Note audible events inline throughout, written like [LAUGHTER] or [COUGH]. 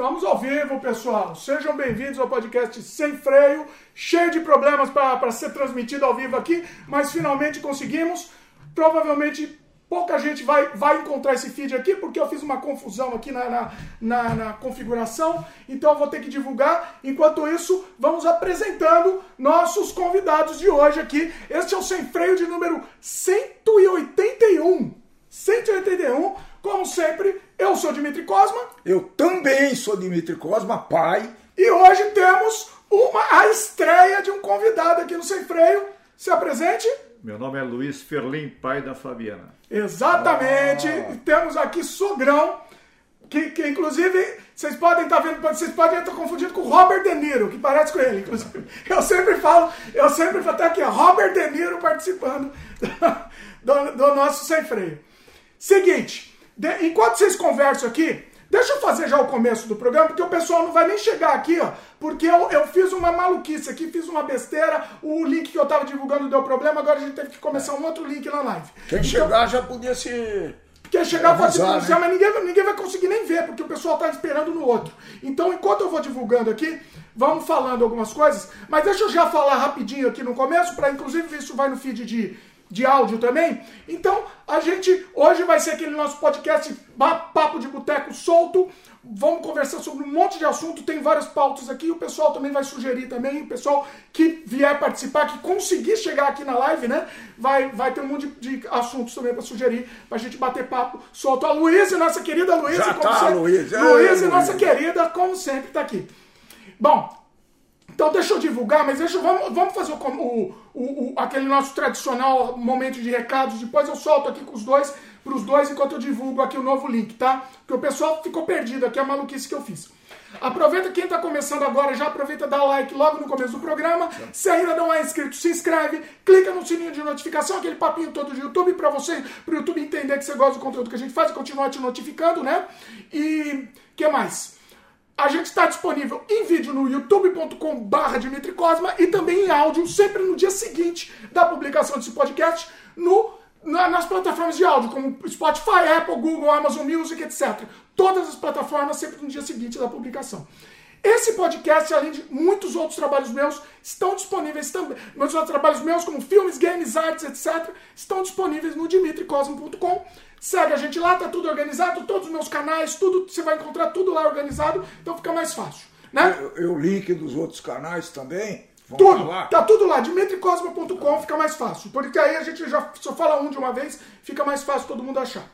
Estamos ao vivo, pessoal. Sejam bem-vindos ao podcast Sem Freio, cheio de problemas para ser transmitido ao vivo aqui, mas finalmente conseguimos. Provavelmente pouca gente vai, vai encontrar esse feed aqui, porque eu fiz uma confusão aqui na, na, na, na configuração, então eu vou ter que divulgar. Enquanto isso, vamos apresentando nossos convidados de hoje aqui. Este é o Sem Freio de número 181. 181, como sempre, eu sou Dimitri Cosma. Eu também sou Dimitri Cosma, pai. E hoje temos uma, a estreia de um convidado aqui no Sem Freio. Se apresente. Meu nome é Luiz Ferlim, pai da Fabiana. Exatamente. Ah. Temos aqui Sogrão, que, que inclusive vocês podem estar tá vendo, vocês podem estar confundindo com Robert De Niro, que parece com ele, inclusive. [LAUGHS] Eu sempre falo, eu sempre falo até aqui, Robert De Niro participando [LAUGHS] do, do nosso Sem Freio. Seguinte, de, enquanto vocês conversam aqui, deixa eu fazer já o começo do programa, porque o pessoal não vai nem chegar aqui, ó, porque eu, eu fiz uma maluquice aqui, fiz uma besteira, o link que eu tava divulgando deu problema, agora a gente teve que começar um outro link na live. Quem então, chegar já podia se. Quem chegar pode se pronunciar, né? mas ninguém, ninguém vai conseguir nem ver, porque o pessoal tá esperando no outro. Então, enquanto eu vou divulgando aqui, vamos falando algumas coisas, mas deixa eu já falar rapidinho aqui no começo, para inclusive isso vai no feed de de áudio também. Então, a gente hoje vai ser aquele nosso podcast Papo de Boteco solto. Vamos conversar sobre um monte de assunto, tem várias pautas aqui, o pessoal também vai sugerir também, o pessoal que vier participar, que conseguir chegar aqui na live, né? Vai, vai ter um monte de, de assuntos também para sugerir, pra gente bater papo solto. A Luísa, nossa querida Luísa, Já tá, Luísa. Luísa, nossa querida, como sempre, tá aqui. Bom, então deixa eu divulgar, mas deixa, vamos, vamos fazer o, o, o, aquele nosso tradicional momento de recados. Depois eu solto aqui com os dois, para os dois, enquanto eu divulgo aqui o novo link, tá? Porque o pessoal ficou perdido aqui, a maluquice que eu fiz. Aproveita quem está começando agora, já aproveita dá like logo no começo do programa. Se ainda não é inscrito, se inscreve, clica no sininho de notificação, aquele papinho todo do YouTube para você, para o YouTube entender que você gosta do conteúdo que a gente faz e continuar te notificando, né? E que mais? A gente está disponível em vídeo no youtube.com/barra Dimitri Cosma e também em áudio, sempre no dia seguinte da publicação desse podcast, no, na, nas plataformas de áudio, como Spotify, Apple, Google, Amazon Music, etc. Todas as plataformas, sempre no dia seguinte da publicação. Esse podcast, além de muitos outros trabalhos meus, estão disponíveis também. Muitos outros trabalhos meus, como filmes, games, artes, etc., estão disponíveis no dimitricosmo.com. Segue a gente lá, tá tudo organizado, todos os meus canais, tudo, você vai encontrar tudo lá organizado, então fica mais fácil. Né? E o link dos outros canais também? Tudo, lá. tá tudo lá, dimitricosma.com fica mais fácil, porque aí a gente já só fala um de uma vez, fica mais fácil todo mundo achar.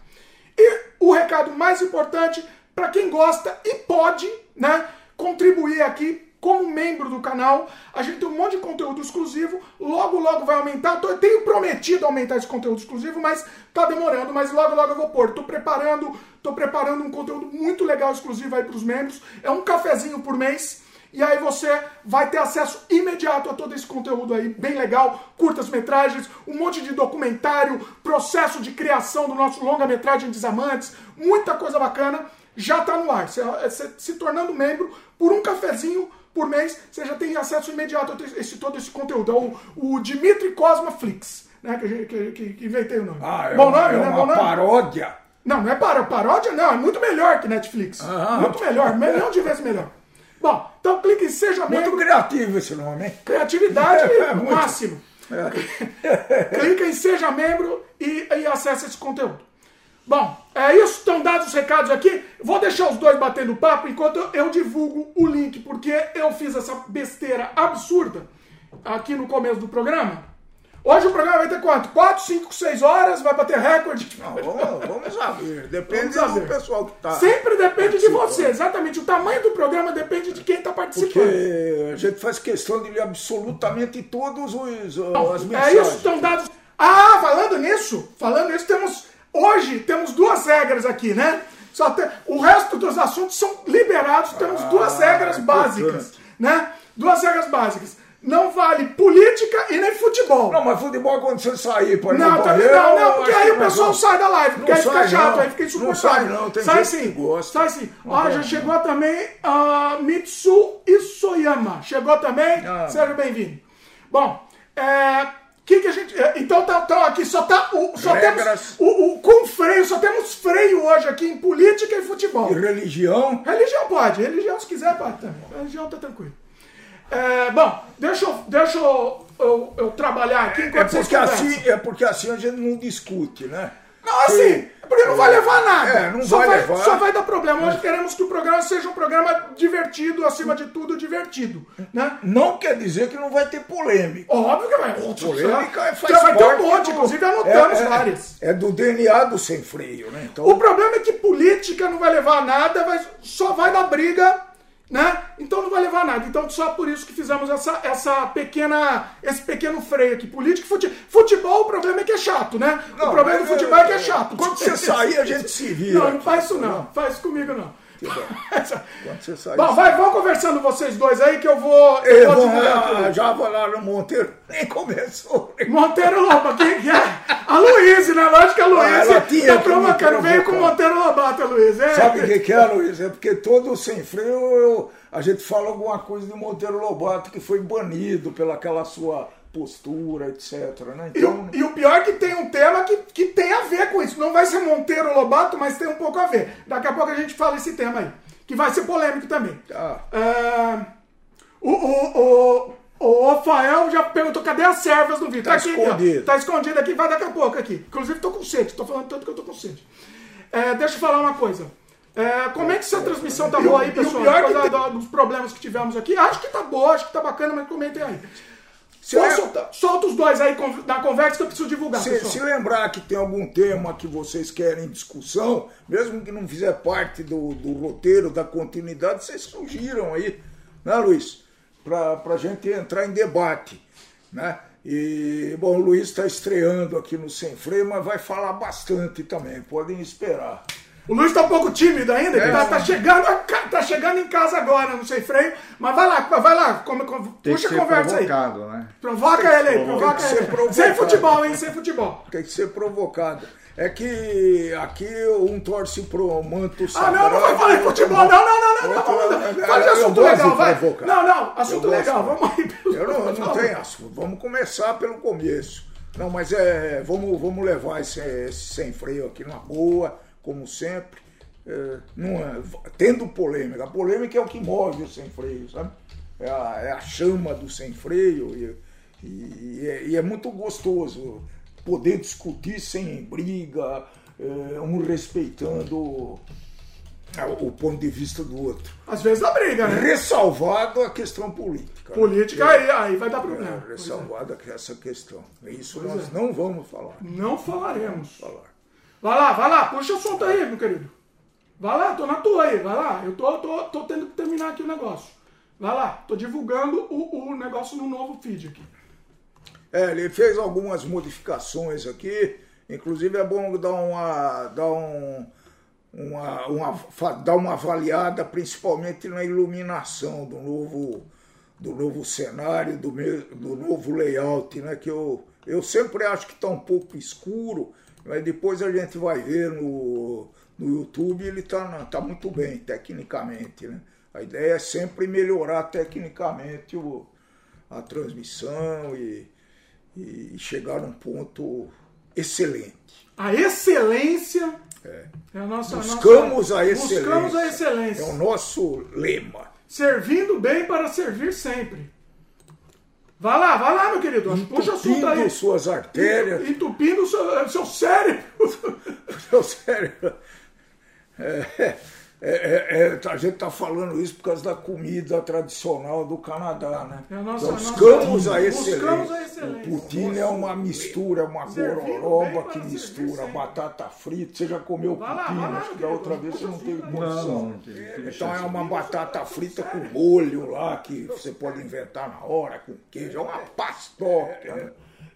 E o recado mais importante, para quem gosta e pode, né, contribuir aqui como membro do canal. A gente tem um monte de conteúdo exclusivo. Logo, logo vai aumentar. Eu tenho prometido aumentar esse conteúdo exclusivo, mas tá demorando. Mas logo, logo eu vou pôr. Tô preparando, tô preparando um conteúdo muito legal exclusivo aí para os membros. É um cafezinho por mês. E aí você vai ter acesso imediato a todo esse conteúdo aí, bem legal, curtas metragens, um monte de documentário, processo de criação do nosso longa-metragem Desamantes, muita coisa bacana, já está no ar. Você, se tornando membro, por um cafezinho, por mês, você já tem acesso imediato a esse, todo esse conteúdo. É o, o Dimitri Cosma Flix, né? Que, que, que, que inventei o nome. Ah, é Bom uma, nome, é né? uma Bom nome? paródia. Não, não é para, paródia, não. É muito melhor que Netflix. Ah, muito melhor, milhão de vezes melhor. Bom, então clique em Seja Membro. Muito criativo esse nome, hein? Criatividade [LAUGHS] é, muito. máximo. É. [LAUGHS] Clica em Seja Membro e, e acesse esse conteúdo. Bom, é isso. Estão dados os recados aqui. Vou deixar os dois batendo papo enquanto eu divulgo o link, porque eu fiz essa besteira absurda aqui no começo do programa. Hoje o programa vai ter quanto? 4, 5, 6 horas? Vai bater recorde? Não, vamos, vamos saber. Depende vamos saber. do pessoal que está. Sempre depende de você, exatamente. O tamanho do programa depende de quem está participando. Porque a gente faz questão de ler absolutamente todos os Não, as mensagens. É isso, estão dados. Ah, falando nisso, falando nisso, temos Hoje temos duas regras aqui, né? Só tem, o resto dos assuntos são liberados, temos ah, duas regras básicas, né? Duas regras básicas. Não vale política e nem futebol. Não, mas futebol é quando você sair, pode Não, também não, não, porque aí o pessoal sai da live, porque aí fica chato, aí fica insuportável. Não sai não, tem sai sim, gosta. Sai sim. Ó, já chegou também a uh, Mitsu Isoyama. Chegou também, ah. seja bem-vindo. Bom, é, que, que a gente. é, Então, tá, então aqui só tá. O, só Regras. temos. O, o- com freio, só temos freio hoje aqui em política e futebol. E religião? Religião pode, religião se quiser pode também. Religião tá tranquilo. É, bom, deixa eu, deixa eu, eu, eu trabalhar aqui É enquanto vocês porque, conversam. assim, é porque assim a gente não discute, né? Não, assim, porque não vai levar nada. É, não só vai levar. Só vai dar problema. Nós queremos que o programa seja um programa divertido, acima de tudo, divertido. Né? Não quer dizer que não vai ter polêmica. Óbvio que vai. Polêmica é- faz vai ter um monte, do- inclusive anotamos é, é, várias. É do DNA do sem freio, né? Então, O problema é que política não vai levar a nada, vai, só vai dar briga, né? Então não vai levar nada. Então só por isso que fizemos essa, essa pequena, esse pequeno freio aqui. Política e futebol. Futebol, o problema é que é chato, né? Não, o problema do mas, futebol é que é é, chato. quando você sair, a gente se vira. Não, não faz isso não. Faz isso comigo não. Quando você sair. Bom, vai, vão conversando vocês dois aí que eu vou. Eu Eu vou vou lá, já vou lá no Monteiro, [LAUGHS] nem começou. Monteiro Lobato, quem que é? A Luísa, né? Lógico que a Luísa Ah, tá provocando. Veio com o. Monteiro Lobato, a Luísa. É. Sabe o que, que é, Luiz? É porque todo sem freio eu- a gente fala alguma coisa de Monteiro Lobato que foi banido pelaquela sua postura, etc. Né? E o, Então, e o pior é que tem um tema que, que tem a ver com isso. Não vai ser Monteiro Lobato, mas tem um pouco a ver. Daqui a pouco a gente fala esse tema aí. Que vai ser polêmico também. Tá. É, o, o, o, o Rafael já perguntou cadê as servas do vídeo. Tá aqui, escondido. ó. Tá escondido aqui, vai daqui a pouco aqui. Inclusive tô com sede, tô falando tanto que eu tô com sede. É, deixa eu falar uma coisa. É, como é que essa transmissão tá E boa aí, e pessoal? que causa tem- dos problemas que tivemos aqui. Acho que tá boa, acho que tá bacana, mas comentem aí. Se solta os dois aí na conversa que eu preciso divulgar, se, se lembrar que tem algum tema que vocês querem discussão, mesmo que não fizer parte do, do roteiro, da continuidade, vocês sugiram aí, né, Luiz? Para a gente entrar em debate. Né? E, bom, o Luiz está estreando aqui no Sem Freio, mas vai falar bastante também, podem esperar. O Luiz tá um pouco tímido ainda, É. tá, tá chegando, tá chegando em casa agora, não sei freio. Mas vai lá, vai lá, come, come- puxa a conversa aí. né? Provoca ele aí, provoca ele. provocado. Sem futebol, hein? Sem futebol. Tem que ser provocado. É que aqui um torce pro manto Ah, sagrado. não, não vai falar de futebol, não, não, não, não, não, Fala de assunto legal, vai. Não, não, assunto legal, vamos aí. Eu não, não tenho assunto. Vamos começar pelo começo. Não, mas é. Vamos, vamos levar esse, esse sem freio aqui na boa, como sempre. É, não é- tendo polêmica. A polêmica é o que move o sem freio, sabe? É a, é a chama do sem freio. E, e- e é, e é muito gostoso poder discutir sem briga, é, um respeitando é, o ponto de vista do outro. Às vezes dá briga, né? Ressalvado a questão política. né? Política, aí, aí vai dar É, problema. É. ressalvada essa questão. Isso Pois nós é. não vamos falar. Não falaremos. falar. Vai lá, vai lá, puxa o assunto aí, meu querido. Vai lá, tô na tua aí, vai lá. Eu tô, tô, tô tendo que terminar aqui o negócio. Vai lá, tô divulgando o, o negócio no novo feed aqui. É, ele fez algumas modificações aqui. Inclusive é bom dar uma. dar um. Uma, uma, dar uma avaliada principalmente na iluminação do novo, do novo cenário, do, me- do novo layout, né? Que eu, eu sempre acho que está um pouco escuro, mas depois a gente vai ver no, no YouTube ele está tá muito bem tecnicamente. Né? A ideia é sempre melhorar tecnicamente o, a transmissão e, e chegar a um ponto excelente. A excelência é, a nossa. Buscamos nossa, a excelência. Buscamos a excelência. É o nosso lema. Servindo bem para servir sempre. Vai lá, vai lá, meu querido. Puxa o assunto aí. Entupindo suas artérias, Entupindo o seu, seu cérebro. [LAUGHS] seu cérebro. É, é, é, é, a gente está falando isso por causa da comida tradicional do Canadá, né? É nossa- Então, a nossa- buscamos, a excelência. O poutine é uma mistura, uma gororoba que mistura batata frita. Você já comeu Vai poutine? lá, Acho que da outra vez você não teve condição. Então é uma batata frita com molho lá, que você pode inventar na hora, com queijo. É uma pastoca. né?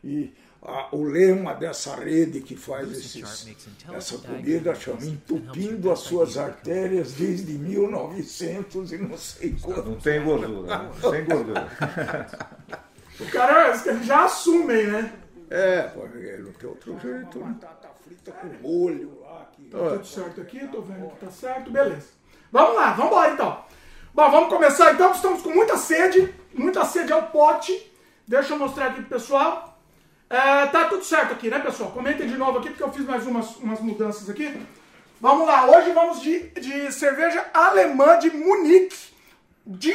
E a- o lema dessa rede que faz esses, essa comida chama Entupindo as suas artérias desde 1900 e não sei quando. Não tem gordura, né? sem gordura. O cara, eles já assumem, né? É, pô, não tem outro jeito. né? Batata frita com molho lá. Que... Tudo certo aqui, tô vendo que tá certo, beleza. Vamos lá, vamos embora então. Bom, vamos começar então, estamos com muita sede, muita sede ao pote. Deixa eu mostrar aqui pro pessoal. É, tá tudo certo aqui, né, pessoal? Comentem de novo aqui, porque eu fiz mais umas, umas mudanças aqui. Vamos lá, hoje vamos de, de cerveja alemã de Munique, de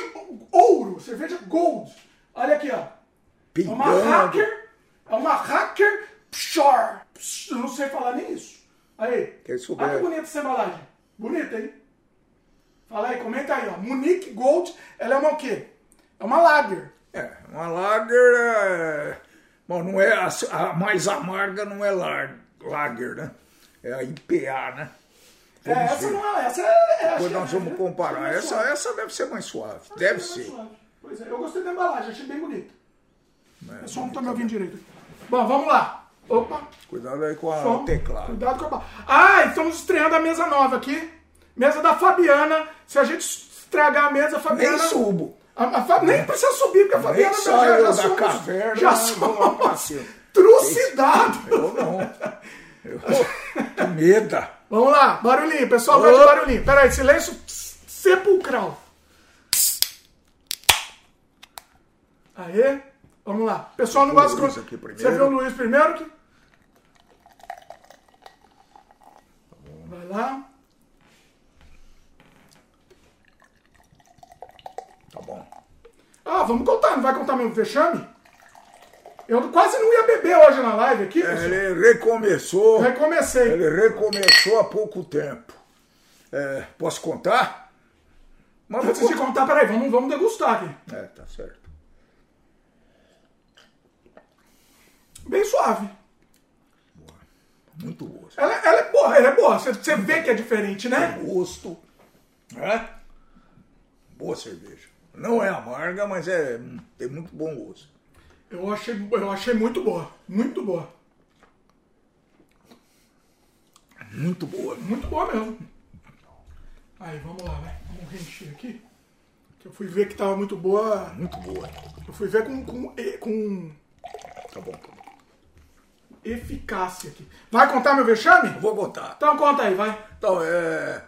ouro, cerveja gold. Olha aqui, ó. É uma hacker, é uma hacker Pshor. Psh, Eu não sei falar nem isso. Aí, olha que bonita essa embalagem. Bonita, hein? Fala aí, comenta aí, ó. Munique Gold, ela é uma o quê? É uma lager. É, uma lager é... Bom, não é a, a mais amarga não é lar- lager, né? É a IPA, né? É, Vamos essa ver. não é, essa é... é Depois acho nós que é- vamos comparar. mais Essa, essa deve ser mais suave. Acho Deve é ser. suave. Pois é, eu gostei da embalagem, achei bem bonita. É, O som não tá me ouvindo direito. Bom, vamos lá. Opa, Cuidado aí com a som. teclado. Cuidado com a... Ah, estamos estreando a mesa nova aqui. Mesa da Fabiana. Se a gente estragar a mesa, a Fabiana... Nem subo. A, a Fa- Nem precisa subir, porque a Fabiana saio da somos- caverna. Já pra somos trucidados. Eu não. Eu, [LAUGHS] que meda. Vamos lá, barulhinho, pessoal, gosta de barulhinho. Pera aí, silêncio sepulcral. Aê, vamos lá. Pessoal, não gosta de... Você viu o Luiz primeiro? aqui? Vai lá. Tá bom. Ah, vamos contar, não vai contar meu vexame? Eu quase não ia beber hoje na live aqui. Ele recomeçou. Recomecei. Ele recomeçou há pouco tempo. É, posso contar? Mas vou Antes de contar, peraí, vamos, vamos degustar aqui. É, tá certo. Bem suave. Muito gosto. Ela, ela é boa, ela é boa. Você, você vê que é diferente, né? Gosto. É? Boa cerveja. Não é amarga, mas é, tem muito bom gosto. Eu achei, eu achei muito boa. Muito boa. Muito boa. Muito boa mesmo. Aí, vamos lá, vai. Vamos reencher aqui. Eu fui ver que tava muito boa. Muito boa. Eu fui ver com, com, com Tá bom, tá bom. eficácia aqui. Vai contar meu vexame? Vou contar. Então conta aí, vai. Então, é.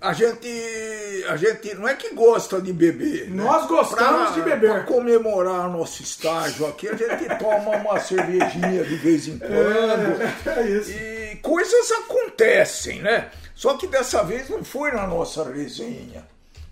A gente. A gente não é que gosta de beber. né? Nós gostamos de beber. Pra comemorar nosso estágio aqui, a gente toma uma [LAUGHS] cervejinha de vez em quando. É isso. E coisas acontecem, né? Só que dessa vez não foi na nossa resenha.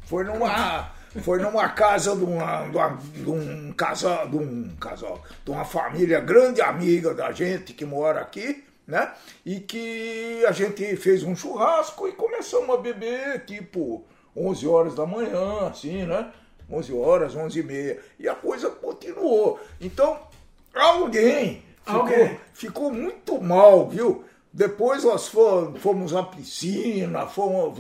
Foi numa, [LAUGHS] foi numa casa de, uma, de, uma- de um casal, de um casal, de uma família grande amiga da gente que mora aqui, né? E que a gente fez um churrasco e começamos a beber tipo 11 horas da manhã, assim, né? 11 horas, 11 e meia. E a coisa continuou. Então, alguém ficou, Alguém. ficou muito mal, viu? Depois nós fo- fomos à piscina, fomos,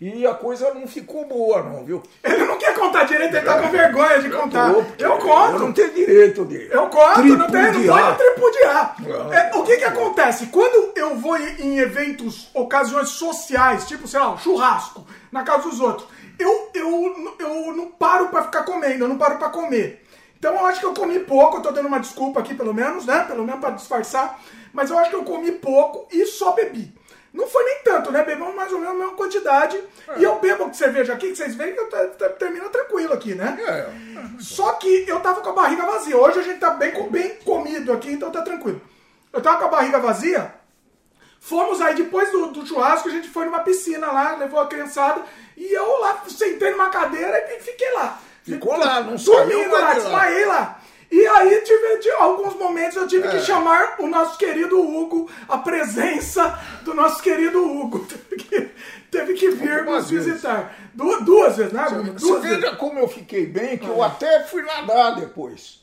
e a coisa não ficou boa, não, viu? Ele não quer contar direito, ele tá com vergonha de contar. Tô, porque Eu Eu conto. não tenho direito de. Eu conto, não tem, não tripudiar. pode tripudiar. Não. É, o que que acontece? Quando eu vou em, eventos, ocasiões sociais, tipo, sei lá, um churrasco, na casa dos outros, eu, eu, eu não paro pra ficar comendo, eu não paro pra comer. Então eu acho que eu comi pouco, eu tô dando uma desculpa aqui pelo menos, né? Pelo menos pra disfarçar. Mas eu acho que eu comi pouco e só bebi. Não foi nem tanto, né? Bebemos mais ou menos a mesma quantidade. E eu bebo cerveja aqui, que vocês veem que eu te- te- termino tranquilo aqui, né? É. Só que eu tava com a barriga vazia. Hoje a gente tá bem, bem comido aqui, então tá tranquilo. Eu tava com a barriga vazia. Fomos aí, depois do, do churrasco, a gente foi numa piscina lá, levou a criançada. E eu lá sentei numa cadeira e fiquei lá. Ficou lá, não saiu Dormindo lá. desmaiei lá. E aí, tive, de alguns momentos, eu tive É. que chamar o nosso querido Hugo, a presença do nosso querido Hugo. [LAUGHS] Teve que, teve que vir Algumas nos visitar. Du- duas vezes, né, Bruno? Você Duas vezes. veja como eu fiquei bem, que eu até fui nadar depois.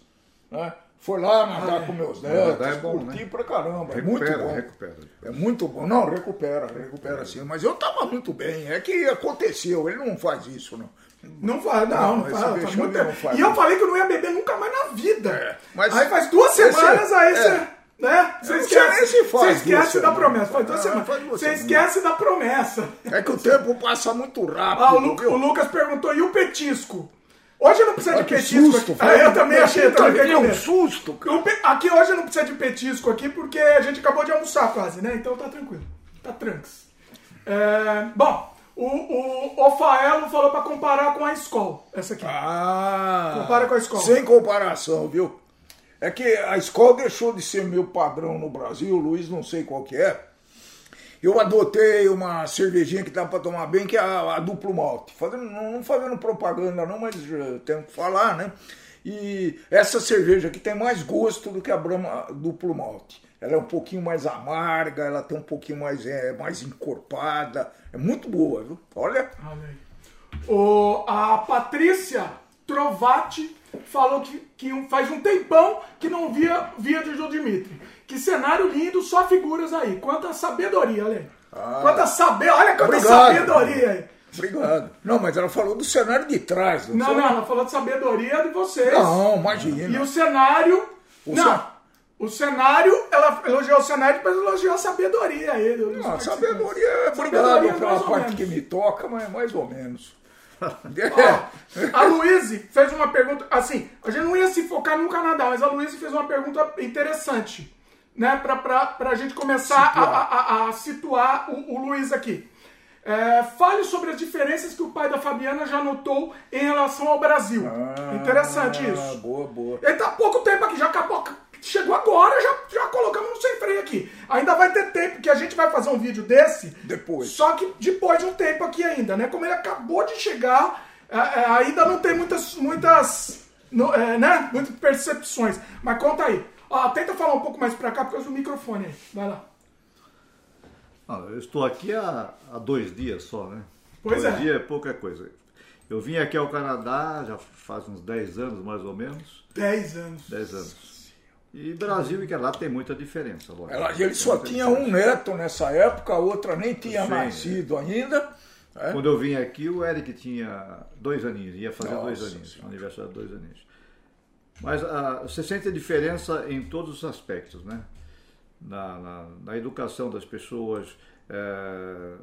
Né? Foi lá nadar com meus netos, Nadar é bom, curti né? pra caramba. é muito Recupera, bom. recupera. É muito bom. Não, recupera, recupera sim. Mas eu tava muito bem. É que aconteceu, ele não faz isso, não. Não faz, não, não, Não, esse faz, muito tempo. faz, E eu falei que eu não ia beber nunca mais na vida. É, mas aí faz duas esse- semanas, aí é. você. Né? Você esquece, você esquece da promessa. Faz duas Ah, semanas. Você esquece da promessa. É que o tempo passa muito rápido. Ah, o, Lu- o Lucas perguntou, e o petisco? Hoje não precisa Ah, de petisco. susto. aqui. Ah, eu também achei, eu também é um susto, cara. Aqui hoje não precisa de petisco aqui, porque a gente acabou de almoçar quase, né? Então tá tranquilo. Tá tranks. É, bom, o, o, o Faelo falou pra comparar com a Skol. Essa aqui. Ah, Compara com a escola. Sem comparação, viu? É que a escola deixou de ser meu padrão no Brasil, Luiz não sei qual que é. Eu adotei uma cervejinha que dá para tomar bem, que é a, a duplo malte. Fazendo, não fazendo propaganda não, mas tenho que falar, né? E essa cerveja aqui tem mais gosto do que a Brahma duplo malte. Ela é um pouquinho mais amarga, ela tem um pouquinho mais, é, mais encorpada. É muito boa, viu? Olha. Aí. O, a Patrícia Trovati falou que, que faz um tempão que não via via de João Dimitri. Que cenário lindo, só figuras aí. Quanta sabedoria, olha aí. Ah. Quanta saber, olha quanta Obrigado. sabedoria aí. Obrigado. Não, mas ela falou do cenário de trás. Não, foi? não, ela falou de sabedoria de vocês. Não, imagina. E o cenário. O não. O cenário, ela elogiou o cenário, depois elogiou a sabedoria aí. Não, a participantes. sabedoria, é obrigado pela parte que me toca, mas mais ou menos. [LAUGHS] A Luíse fez uma pergunta, assim, a gente não ia se focar no Canadá, mas a Luíse fez uma pergunta interessante, né, pra, pra, pra gente começar a, Situar. a, a- a situar o, o Luiz aqui. É, fale sobre as diferenças que o pai da Fabiana já notou em relação ao Brasil. Interessante Ah, isso. Boa, boa. Ele tá há pouco tempo aqui, já acabou. Chegou agora, já, já colocamos no sem freio aqui. Ainda vai ter tempo, que a gente vai fazer um vídeo desse. Depois. Só que depois de um tempo aqui ainda, né? Como ele acabou de chegar, é, é, ainda não tem muitas. muitas é, né? Muitas percepções. Mas conta aí. Ó, tenta falar um pouco mais pra cá por causa do microfone aí. Vai lá. Ah, eu estou aqui há, há dois dias só, né? Pois dois é. dias é pouca coisa. Eu vim aqui ao Canadá já faz uns 10 anos, mais ou menos. 10 anos. 10 anos. E Brasil e Canadá tem muita diferença, lógico. Ela, ele só tinha um neto nessa época, a outra nem tinha Sim. nascido ainda. né? Quando eu vim aqui, o Eric tinha dois aninhos, ia fazer dois Nossa aninhos, Senhora. aniversário de dois aninhos. Mas ah, você sente a diferença em todos os aspectos, né? Na, na, na educação das pessoas, eh,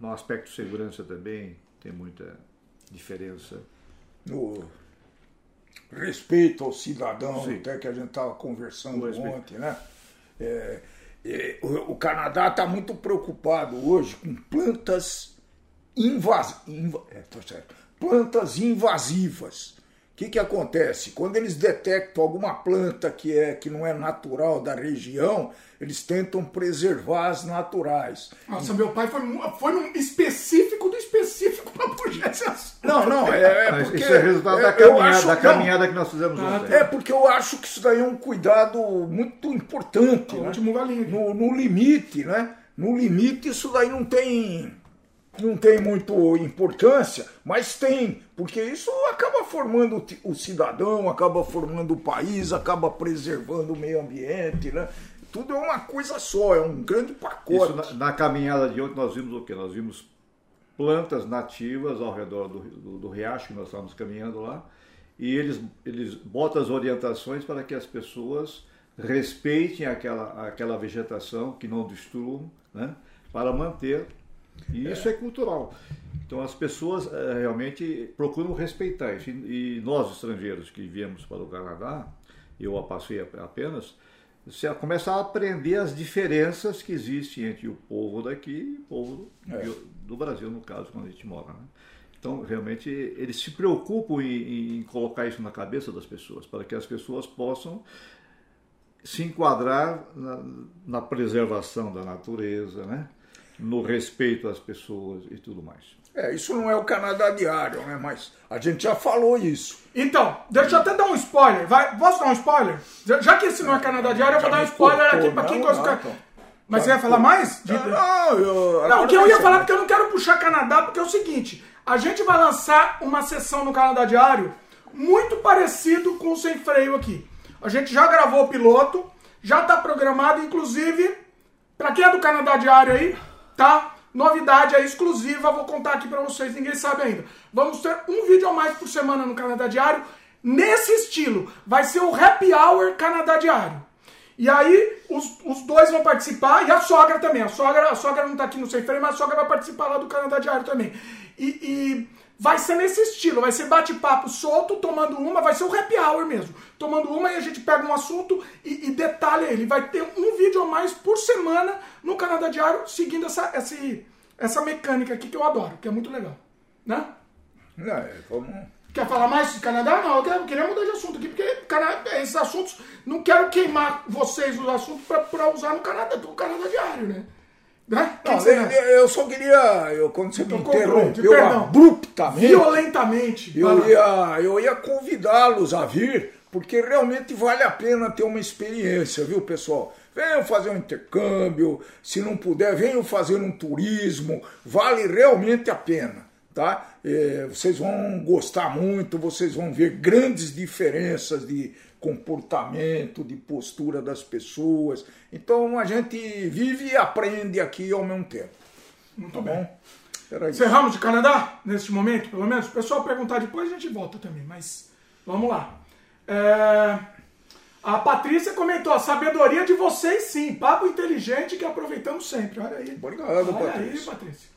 no aspecto de segurança também tem muita diferença. No respeito ao cidadão, Sim. até que a gente estava conversando ontem, né? É, é, o, o Canadá está muito preocupado hoje com plantas invas, inva- é, tá plantas invasivas. O que, que acontece? Quando eles detectam alguma planta que, é, que não é natural da região, eles tentam preservar as naturais. Nossa, meu pai foi, foi num específico do específico pra puxar esse assunto. Não, não, é, é Mas porque. Isso é resultado da é, eu caminhada, acho- da caminhada que nós fizemos Ah, ontem. É porque eu acho que isso daí é um cuidado muito importante. Né? No, no limite, né? No limite, isso daí não tem. Não tem muito importância, mas tem, porque isso acaba formando o cidadão, acaba formando o país, acaba preservando o meio ambiente, né? Tudo é uma coisa só, é um grande pacote. Isso na, na caminhada de ontem nós vimos o quê? Nós vimos plantas nativas ao redor do, do, do riacho que nós estávamos caminhando lá e eles, eles botam as orientações para que as pessoas respeitem aquela, aquela vegetação, que não destruam, né? para manter. E isso é cultural. Então as pessoas eh, realmente procuram respeitar isso. E, nós, estrangeiros que viemos para o Canadá, eu a passei ap- apenas, você começa a aprender as diferenças que existem entre o povo daqui e o povo do, do Brasil, no caso, quando a gente mora. Né? Então, realmente, eles se preocupam em, em colocar isso na cabeça das pessoas, para que as pessoas possam se enquadrar na, na preservação da natureza, né? No respeito às pessoas e tudo mais. É, isso não é o Canadá diário, né? Mas a gente já falou isso. Então, deixa eu até dar um spoiler. Vai, posso dar um spoiler? Já, já que esse não é Canadá Diário, eu vou Já dar um spoiler cortou, aqui pra quem não, gosta. então. Mas você ia falar mais? De- Não, não, eu, Não, o que eu ia falar, porque eu não quero puxar Canadá, porque é o seguinte: a gente vai lançar uma sessão no Canadá Diário muito parecido com o Sem Freio aqui. A gente já gravou o piloto, já tá programado, inclusive, pra quem é do Canadá Diário aí, tá? Novidade aí exclusiva, vou contar aqui pra vocês, ninguém sabe ainda. Vamos ter um vídeo a mais por semana no Canadá Diário, nesse estilo. Vai ser o Happy Hour Canadá Diário. E aí, os, os dois vão participar, e a sogra também. A sogra, a sogra não tá aqui no Sem Freio, mas a sogra vai participar lá do Canadá Diário também. E, e vai ser nesse estilo, vai ser bate-papo solto, tomando uma, vai ser o happy hour mesmo. Tomando uma e a gente pega um assunto e, e detalha ele. Vai ter um vídeo a mais por semana no Canadá Diário, seguindo essa, essa, essa mecânica aqui que eu adoro, que é muito legal. Né? Não, é, vamos, Quer falar mais de Canadá? Não, eu, quero, eu queria mudar de assunto aqui, porque Cana- esses assuntos, não quero queimar vocês os assuntos pra, pra usar no Canadá, do Canadá Diário, né? Né? Não, que eu, eu só queria, eu, quando você me interrompeu perdão. abruptamente, Violentamente. eu ia, eu ia convidá-los a vir, porque realmente vale a pena ter uma experiência, viu, pessoal? Venham fazer um intercâmbio, se não puder, venham fazer um turismo, vale realmente a pena, tá? É, vocês vão gostar muito, vocês vão ver grandes diferenças de comportamento, de postura das pessoas. Então a gente vive e aprende aqui ao mesmo tempo. Muito Tá bem. bom? Encerramos de Canadá, neste momento, pelo menos. O pessoal perguntar depois, a gente volta também, mas vamos lá. É, A Patrícia comentou, a sabedoria de vocês sim, papo inteligente que aproveitamos sempre. Olha aí. Obrigado, Olha Patrícia. aí, Patrícia.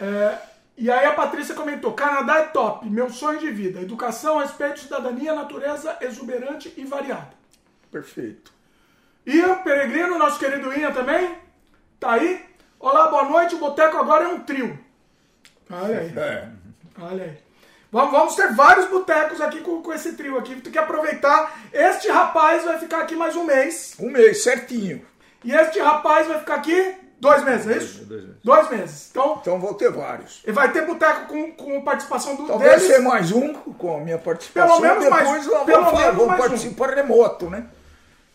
É, E aí a Patrícia comentou, Canadá é top, meu sonho de vida. Educação, respeito, cidadania, natureza exuberante e variada. Perfeito. Ian Peregrino, nosso querido Ian também, tá aí. Olá, boa noite, o Boteco agora é um trio. Olha aí. É. Olha aí. Vamos, vamos ter vários botecos aqui com, com esse trio aqui. Tem que aproveitar. Este rapaz vai ficar aqui mais um mês. Um mês, certinho. E este rapaz vai ficar aqui dois meses, é isso? Dois meses. Dois meses. Então, Então vou ter vários. e vai ter boteco com, com participação do, Talvez deles. ser mais um com a minha participação. Pelo menos mais- Depois nós pelo vamos, menos vamos mais um. participar remoto, né?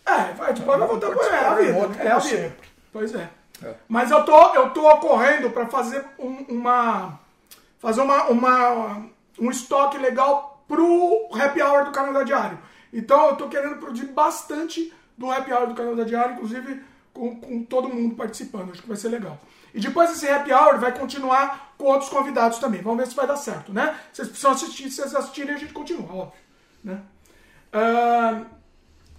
É, vai, depois vai voltar pra é a vida. remoto, né? É a vida. sempre. Pois é. É. Mas eu tô, eu tô correndo pra fazer um- uma. Fazer uma, uma, um estoque legal pro happy hour do Canadá Diário. Então eu tô querendo produzir bastante do happy hour do Canadá Diário, inclusive com, com todo mundo participando. Acho que vai ser legal. E depois esse happy hour vai continuar com outros convidados também. Vamos ver se vai dar certo, né? Vocês precisam assistir, se vocês assistirem a gente continua, óbvio. Né? Ah,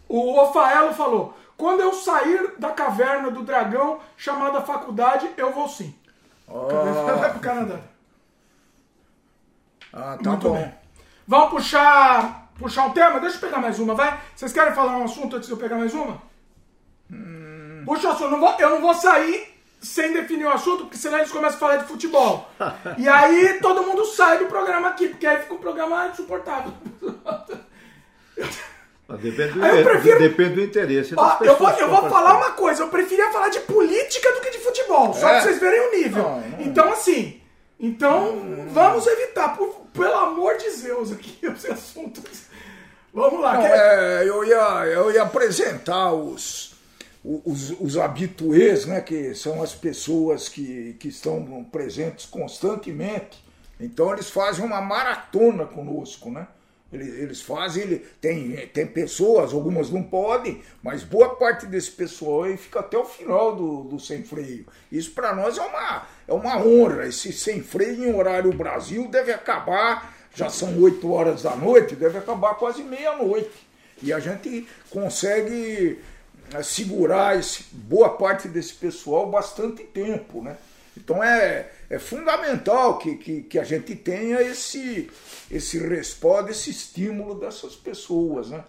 o Ofaelo falou: quando eu sair da caverna do dragão chamada faculdade, eu vou sim. [LAUGHS] Vai pro Canadá. Ah, tá Muito bom. bem. Vamos puxar, puxar um tema? Deixa eu pegar mais uma, vai. Vocês querem falar um assunto antes de eu pegar mais uma? Puxa o assunto. Não vou- eu não vou sair sem definir o assunto, porque senão eles começam a falar de futebol. [LAUGHS] e aí todo mundo sai do programa aqui, porque aí fica um programa insuportável. Mas Depende do, eu prefiro- depende do interesse Ó, das eu pessoas. vou, eu vou falar uma coisa, eu preferia falar de política do que de futebol, só É? pra vocês verem o nível. Não, não. Então, assim, então vamos evitar, por- pelo amor de Deus, aqui [LAUGHS] os assuntos. Vamos lá. Não, quer- é, eu, ia, eu ia apresentar os, os, os habituês, né, que são as pessoas que, que estão presentes constantemente. Então eles fazem uma maratona conosco, né? Eles, eles fazem, tem, tem pessoas, algumas não podem, mas boa parte desse pessoal aí fica até o final do, do sem freio. Isso para nós é uma, é uma honra. Esse sem freio em horário Brasil deve acabar, já são 8 horas da noite, deve acabar quase meia-noite. E a gente consegue segurar esse, boa parte desse pessoal bastante tempo, né? Então é, é fundamental que, que, que a gente tenha esse, esse respaldo, esse estímulo dessas pessoas, né?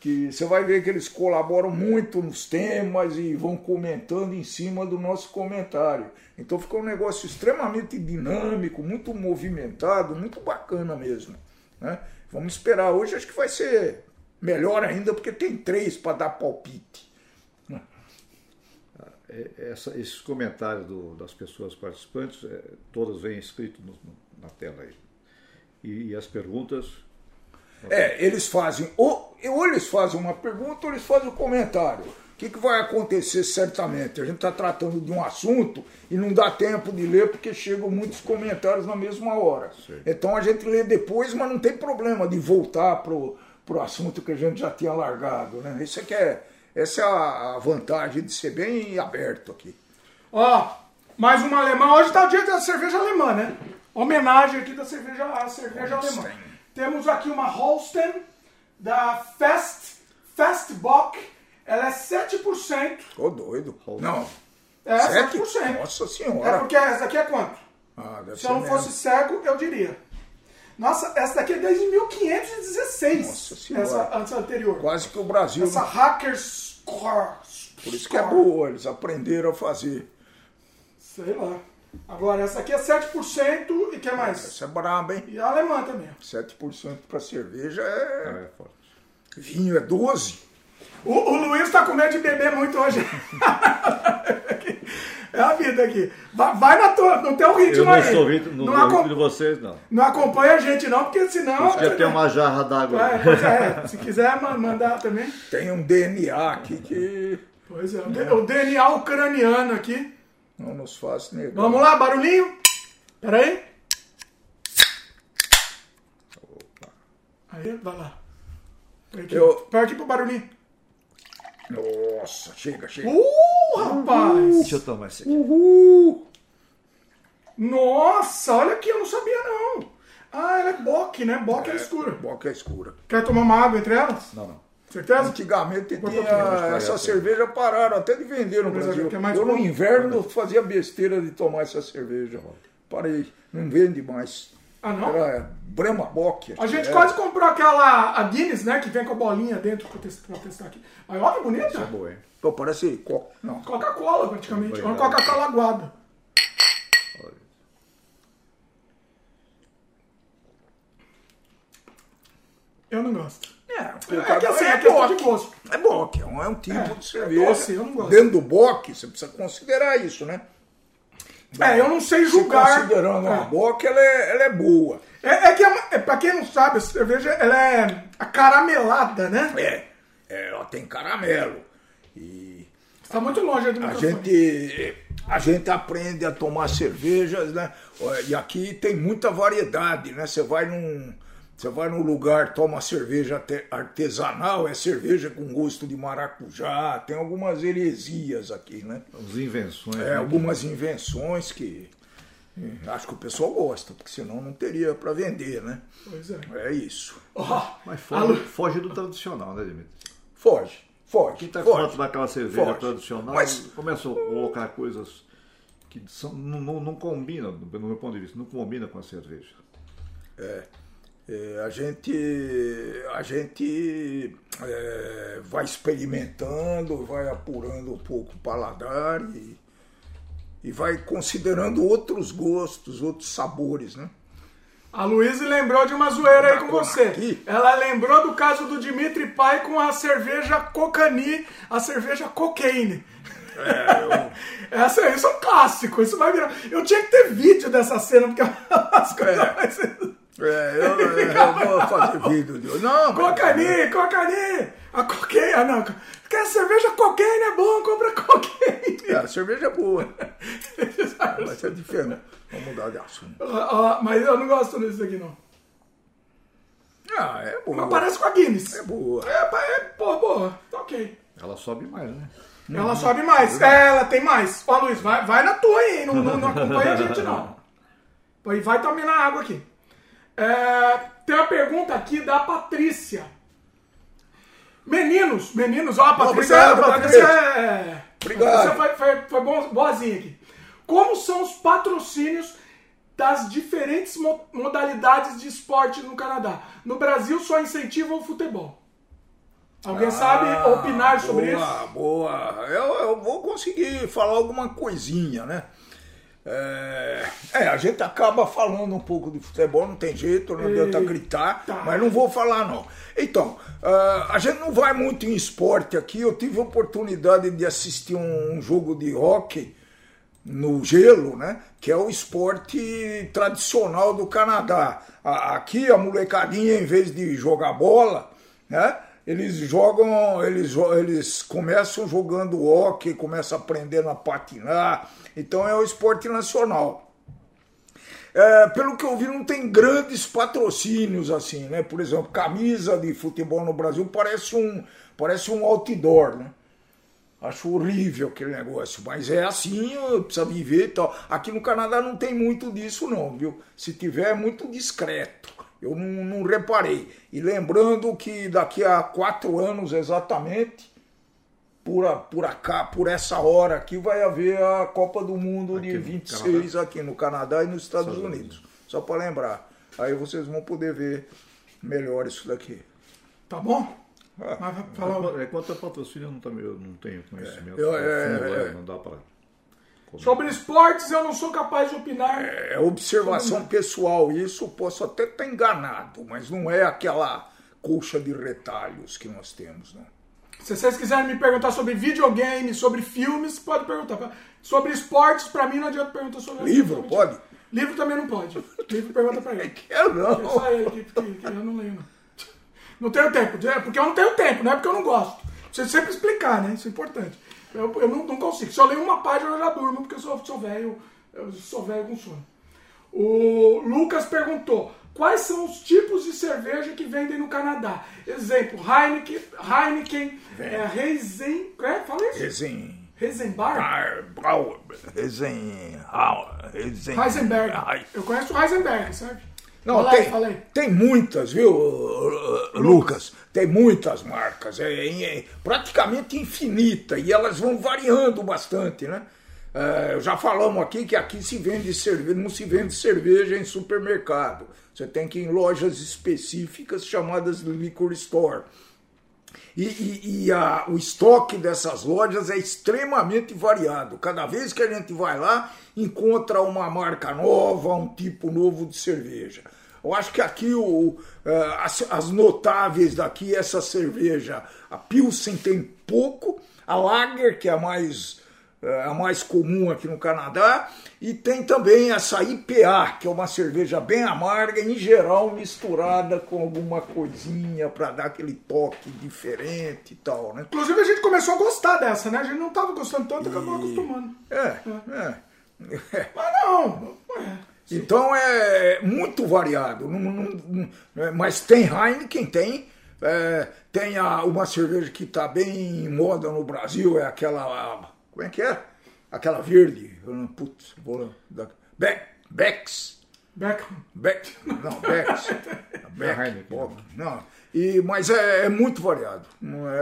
Que você vai ver que eles colaboram muito nos temas e vão comentando em cima do nosso comentário. Então fica um negócio extremamente dinâmico, muito movimentado, muito bacana mesmo. Né? Vamos esperar. Hoje acho que vai ser melhor ainda, porque tem três para dar palpite. É, essa- esses comentários do- das pessoas participantes, é, todas vêm escritos na tela aí. E, e as perguntas, É, eles fazem, ou, ou eles fazem uma pergunta ou eles fazem um comentário. O que, que vai acontecer certamente? A gente está tratando de um assunto e não dá tempo de ler porque chegam muitos comentários na mesma hora. Sim. Então a gente lê depois, mas não tem problema de voltar pro, pro assunto que a gente já tinha largado. Né? Isso é que é, essa é a a vantagem de ser bem aberto aqui. Ó, mais uma alemã. Hoje tá o dia da cerveja alemã, né? Homenagem aqui da cerveja, à cerveja alemã. Holstein. Temos aqui uma Holsten da Fest, Festbock. Ela é 7%. Tô doido. Não. É, Sete? 7%. Nossa É senhora. porque essa daqui é quanto? Ah, deve Se ser eu não mesmo. fosse cego, eu diria. Nossa, essa daqui é desde 1516. Nossa Senhora. essa, essa anterior. Quase que o Brasil. Essa Hackers Score. Por isso que é boa, eles aprenderam a fazer. Sei lá. Agora, essa aqui é 7% e que mais? Essa é braba, hein? E a alemã também. 7% para cerveja é. É, forte. Vinho é 12. O, o Luiz tá com medo de beber muito hoje. [LAUGHS] é a vida aqui. Vai, vai na tua, no teu ritmo Eu não aí. sou ritmo, não, no acom- de vocês, não. não acompanha a gente não, porque senão... Já tem uma jarra d'água. É, pois é, se quiser ma- mandar também. Tem um DNA aqui que Pois é, o D- o DNA ucraniano aqui. não nos faz negar. Vamos lá, barulhinho. Pera aí. Aí, vai lá. Pera aqui, Eu- Pera aqui pro barulhinho. Nossa, chega, chega. Uh, rapaz! Deixa eu tomar esse aqui. Uhul! Nossa, olha aqui, eu não sabia não. Ah, ela é bock, né? Bock é, escura. Boca escura. Quer tomar uma água entre elas? Não, não. Certeza? Antigamente tinha aqui, essa aqui. cerveja pararam até de vender no Brasil. é Eu no inverno fazia besteira de tomar essa cerveja. Parei, não vende mais. Ah, não? Era Brahma Bock. A gente é. quase comprou aquela a Guinness, né? Que vem com a bolinha dentro pra testar, pra testar aqui. Aí, olha que bonita. Boa, hein? Pô, parece. Não. Coca-Cola, praticamente. Uma. Coca-Cola aguada. Olha. Eu não gosto. É, É que assim, é questão de gosto. É bock, é um, é um tipo É, de é cerveja. doce, eu não gosto. Dentro do bock, você precisa considerar isso, né? É, eu não sei Se julgar. considerando uma É. bock, ela é, ela é boa. É, é que, é, é, pra quem não sabe, a cerveja ela é acaramelada, né? É, é, ela tem caramelo. E Tá muito longe do a gente, a gente aprende a tomar cervejas, né? E aqui tem muita variedade, né? Você vai num, você vai num lugar, toma cerveja arte- artesanal, é cerveja com gosto de maracujá, tem algumas heresias aqui, né? As invenções. É, né? algumas invenções que eh, acho que o pessoal gosta, porque senão não teria para vender, né? Pois é. É isso. Ó, Mas foge, Lu- foge do tradicional, né, Dimitri? Foge, foge. Quem tá foge. daquela cerveja Foge. tradicional Mas- começa a colocar coisas que são, não, não, não combinam, do meu ponto de vista, não combina com a cerveja. É, a gente, a gente é, vai experimentando, vai apurando um pouco o paladar e, e vai considerando outros gostos, outros sabores, né? A Luísa lembrou de uma zoeira aí com Como você. Ela lembrou do caso do Dimitri Pai com a cerveja Cocani, a cerveja Cocaine. [LAUGHS] Essa aí, isso é um clássico, isso vai virar. Eu tinha que ter vídeo dessa cena, porque as coisas É. ser. É, eu, eu vou fazer vídeo de Não, Cocani, Cocani! A cocaine, ah não, quer cerveja cocaine é bom, compra cocaine. É, a cerveja é boa. [LAUGHS] Mas é diferente. Vamos mudar de assunto. Ah, ah, mas eu não gosto disso aqui não. Ah, é boa. Mas parece com a Guinness. É boa. É, é pô, boa, tá ok. Ela sobe mais, né? Ela sobe mais. É, ela tem mais. Ó, Luiz, vai, vai na tua aí, não, não, não acompanha a gente não. E vai também na água aqui. É, tem uma pergunta aqui da Patrícia. Meninos, meninos, ó, a Patrícia, Obrigado, a Patrícia Patrícia. é. Obrigado. Patrícia foi, foi, foi bom- boazinha aqui. Como são os patrocínios das diferentes mo- modalidades de esporte no Canadá? No Brasil só incentiva o futebol. Alguém sabe opinar sobre Ah, boa, isso? Boa, Eu, eu vou conseguir falar alguma coisinha, né? É, é, a gente acaba falando um pouco de futebol, não tem jeito, não adianta gritar, mas não vou falar não. Então, ah, a gente não vai muito em esporte aqui, eu tive a oportunidade de assistir um, um jogo de hóquei no gelo, né? Que é o esporte tradicional do Canadá. A- Aqui a molecadinha, em vez de jogar bola, né? Eles jogam, eles, eles começam jogando hockey, começam aprendendo a patinar. Então é o esporte nacional. É, pelo que eu vi, não tem grandes patrocínios assim, né? Por exemplo, camisa de futebol no Brasil parece um, parece um outdoor, né? Acho horrível aquele negócio, mas é assim, precisa viver e tal. Aqui no Canadá não tem muito disso não, viu? Se tiver, é muito discreto. Eu não, não reparei. E lembrando que daqui a quatro anos exatamente, por, a- por, acá, por essa hora aqui, vai haver a Copa do Mundo de no 26 aqui no Canadá e nos Estados Estados Unidos. Só para lembrar. Aí vocês vão poder ver melhor isso daqui. Tá bom? Ah. Mas vai falar É, quanto a patrocínio, eu não, também, eu não tenho conhecimento. Eu- é, profundo, é. é, Não dá para. Sobre esportes eu não sou capaz de opinar. É observação pessoal, isso posso até estar enganado, mas não é aquela colcha de retalhos que nós temos, não. Se vocês quiserem me perguntar sobre videogame, sobre filmes, pode perguntar. Sobre esportes, pra mim não adianta perguntar sobre Livro, pode? Livro também não pode. Livro pergunta pra [LAUGHS] ele. Eu não. É só ele que, que, que eu não leio, não. Tenho tempo. É porque eu não tenho tempo, não é porque eu não gosto. Precisa sempre explicar, né? Isso é importante. Eu, eu não, não, consigo. Se eu leio uma página, eu já durmo, porque eu sou, sou velho. Eu sou velho com sono. O Lucas perguntou: quais são os tipos de cerveja que vendem no Canadá? Exemplo, Heineken, Heineken, é, Reisen. É, fala isso? Reisen. Reisenbar? Brauer. Reisen. Reisen. Heisenberg. Eu conheço o Heisenberg, sabe? Não, tem, tem muitas, viu, Lucas? Tem muitas marcas, é, é praticamente infinita e elas vão variando bastante, né? É, já falamos aqui que aqui se vende cerveja, não se vende cerveja em supermercado. Você tem que ir em lojas específicas chamadas liquor store. E, e, e a, o estoque dessas lojas é extremamente variado. Cada vez que a gente vai lá, encontra uma marca nova, um tipo novo de cerveja. Eu acho que aqui o, eh, as, as, notáveis daqui, essa cerveja, a Pilsen tem pouco, a Lager, que é a mais, a mais comum aqui no Canadá, e tem também essa IPA, que é uma cerveja bem amarga, em geral misturada com alguma coisinha para dar aquele toque diferente e tal, né? Inclusive a gente começou a gostar dessa, né? A gente não estava gostando tanto, acabou acostumando. É, é. é. [LAUGHS] Mas não, é. Então é muito variado. Não, não, não, mas tem Heineken, tem. É, tem a, uma cerveja que está bem em moda no Brasil, é aquela. Como é que é? Aquela verde. Putz, vou. Beck, Becks. Beck. Beck. Não, Becks. [LAUGHS] Beck. Não. E, mas é, é, muito variado.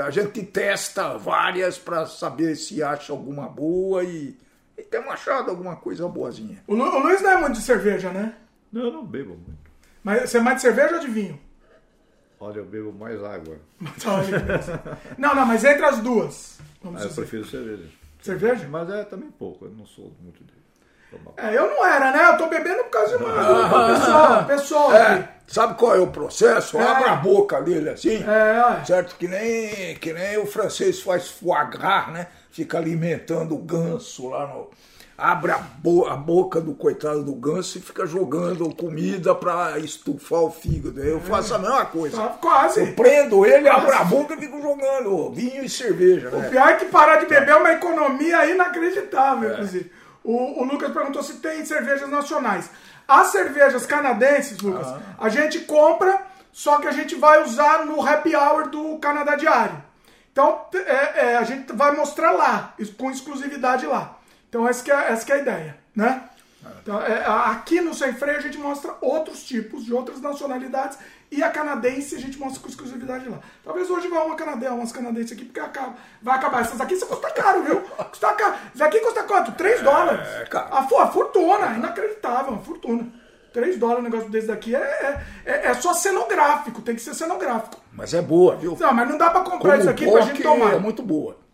A gente testa várias para saber se acha alguma boa e e temos achado alguma coisa boazinha. O, Lu, o Luiz não é muito de cerveja, né? Não, eu não bebo muito. Mas você é mais de cerveja ou de vinho? Olha, eu bebo mais água. [LAUGHS] não, não, mas entre as duas. Ah, eu prefiro cerveja. Cerveja? Mas é também pouco, eu não sou muito de. É, eu não era, né? Eu tô bebendo por causa de uma. Ah, pessoal, pessoal. É, sabe qual é o processo? É. Abre a boca dele assim. É, certo? Que nem, que nem o francês faz foie gras, né? Fica alimentando o ganso lá no. Abre a, bo a boca do coitado do ganso e fica jogando comida para estufar o fígado. Eu faço a mesma coisa. Tá quase. Eu prendo ele, abro a boca e fico jogando vinho e cerveja. O né? pior é que parar de beber é uma economia inacreditável, é. inclusive. O, o, Lucas perguntou se tem cervejas nacionais. As cervejas canadenses, Lucas, ah. a gente compra, só que a gente vai usar no happy hour do Canadá Diário. Então, é, é, a gente vai mostrar lá, com exclusividade lá. Então, essa, é, essa é a ideia, né? Então, é, aqui no Sem Freio a gente mostra outros tipos de outras nacionalidades e a canadense a gente mostra com exclusividade lá. Talvez hoje vá uma canadense, umas canadenses aqui, porque acaba, vai acabar. Essas aqui você custa caro, viu? Custa caro. Isso aqui custa quanto? 3 dólares. É, cara. A, a fortuna, inacreditável, uma fortuna. 3 dólares um negócio desse daqui é, é, é, só cenográfico, tem que ser cenográfico. Mas é boa, viu? Não, mas não dá pra comprar Como isso aqui pra gente tomar. É muito boa.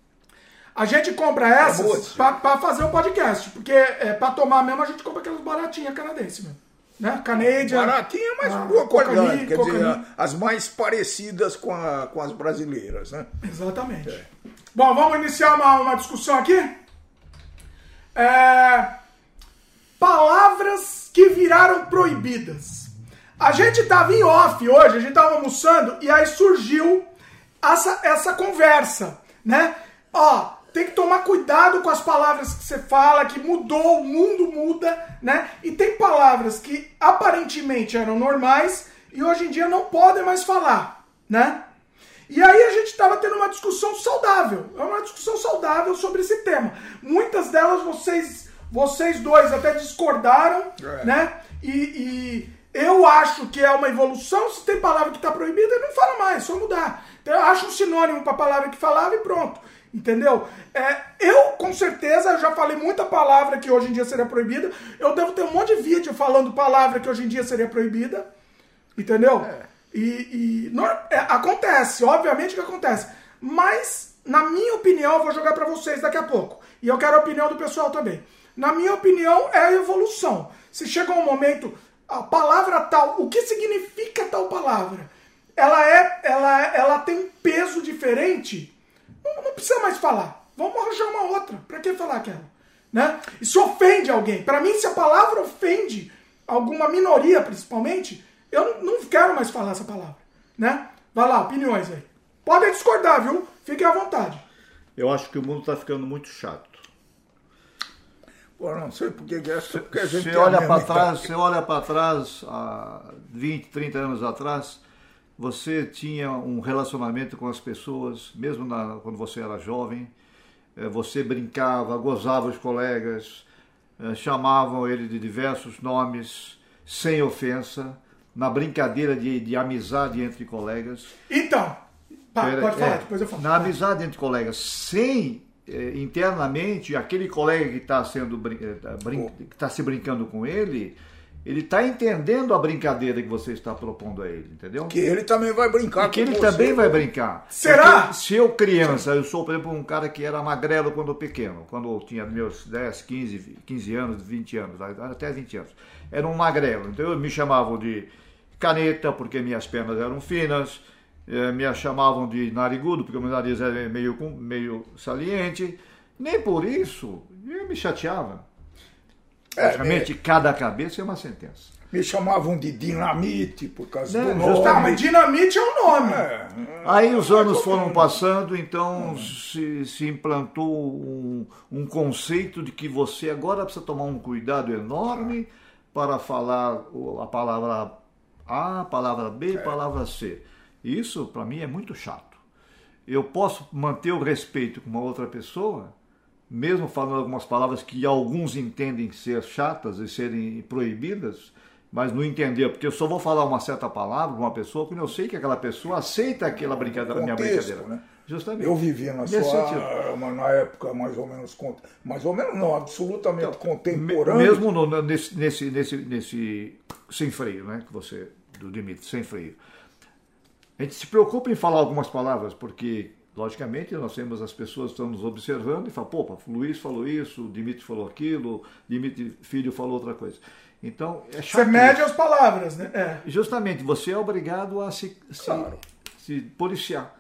A gente compra essas é pra, pra, fazer o um podcast, porque é, pra tomar mesmo a gente compra aquelas baratinhas canadenses mesmo né? Canadian. Baratinha, mas ah, boa qualidade. Quer dizer, as mais parecidas com, a, com as brasileiras, né? Exatamente. É. Bom, vamos iniciar uma, uma discussão aqui. É... Palavras que viraram proibidas. A gente estava em off hoje, a gente estava almoçando e aí surgiu essa, essa conversa, né? Ó, tem que tomar cuidado com as palavras que você fala, que mudou, o mundo muda, né? E tem palavras que aparentemente eram normais e hoje em dia não podem mais falar, né? E aí a gente estava tendo uma discussão saudável, é uma discussão saudável sobre esse tema. Muitas delas vocês, vocês dois até discordaram, é. né? E, e, eu acho que é uma evolução. Se tem palavra que está proibida, não fala mais, só mudar. Então, eu acho um sinônimo para a palavra que falava e pronto. Entendeu? É, eu, com certeza, já falei muita palavra que hoje em dia seria proibida. Eu devo ter um monte de vídeo falando palavra que hoje em dia seria proibida. Entendeu? É. E, e não, é, acontece, obviamente que acontece. Mas, na minha opinião, eu vou jogar para vocês daqui a pouco. E eu quero a opinião do pessoal também. Na minha opinião, é a evolução. Se chega um momento, a palavra tal, o que significa tal palavra? Ela é, ela, ela tem um peso diferente. Não, não precisa mais falar. Vamos arranjar uma outra. Para que falar aquela? Né? Isso ofende alguém. Para mim, se a palavra ofende alguma minoria, principalmente, eu não quero mais falar essa palavra. Né? Vai lá, opiniões aí. Podem discordar, viu? Fiquem à vontade. Eu acho que o mundo está ficando muito chato. Pô, não sei porque é porque a gente você olha para trás, você olha para trás há 20, 30 anos atrás, você tinha um relacionamento com as pessoas, mesmo na, quando você era jovem, eh, você brincava, gozava os colegas, eh, chamavam ele de diversos nomes, sem ofensa, na brincadeira de, de amizade entre colegas. Então, pá, pode falar, é, depois eu falo. Na amizade entre colegas, sem eh, internamente aquele colega que está sendo tá brin que está se brincando com ele ele está entendendo a brincadeira que você está propondo a ele, entendeu? Que ele também vai brincar e que ele você, também vai brincar. Será? Porque se eu criança, eu sou, por exemplo, um cara que era magrelo quando pequeno, quando eu tinha meus 10, 15, 15 anos, 20 anos, até 20 anos. Era um magrelo, então me chamavam de caneta porque minhas pernas eram finas, eh, me chamavam de narigudo porque meu nariz era meio, meio saliente. Nem por isso eu me chateava. Praticamente é, é, cada cabeça é uma sentença. Me chamavam de dinamite por causa Não, do nome. Tá, mas dinamite é o nome. É, Aí os anos foram passando, então se, se implantou um, um conceito de que você agora precisa tomar um cuidado enorme para falar a palavra A, a palavra B, a é. palavra C. Isso, para mim, é muito chato. Eu posso manter o respeito com uma outra pessoa, mesmo falando algumas palavras que alguns entendem ser chatas e serem proibidas, mas não entender, porque eu só vou falar uma certa palavra para uma pessoa quando eu sei que aquela pessoa aceita aquela brincadeira, Contexto, minha brincadeira. Né? Justamente. Eu vivia na sua, na época mais ou menos, mais ou menos não, absolutamente então, contemporânea. Mesmo no, nesse, nesse, nesse, nesse sem freio, né, que você, do Dimitri, sem freio. A gente se preocupa em falar algumas palavras, porque Logicamente, nós temos as pessoas que estão nos observando e falam, pô, Luiz falou isso, Dimitri falou aquilo, Dimitri Filho falou outra coisa. Então, é chato. Você mede as palavras, né? É. Justamente, você é obrigado a se, claro. se, se policiar,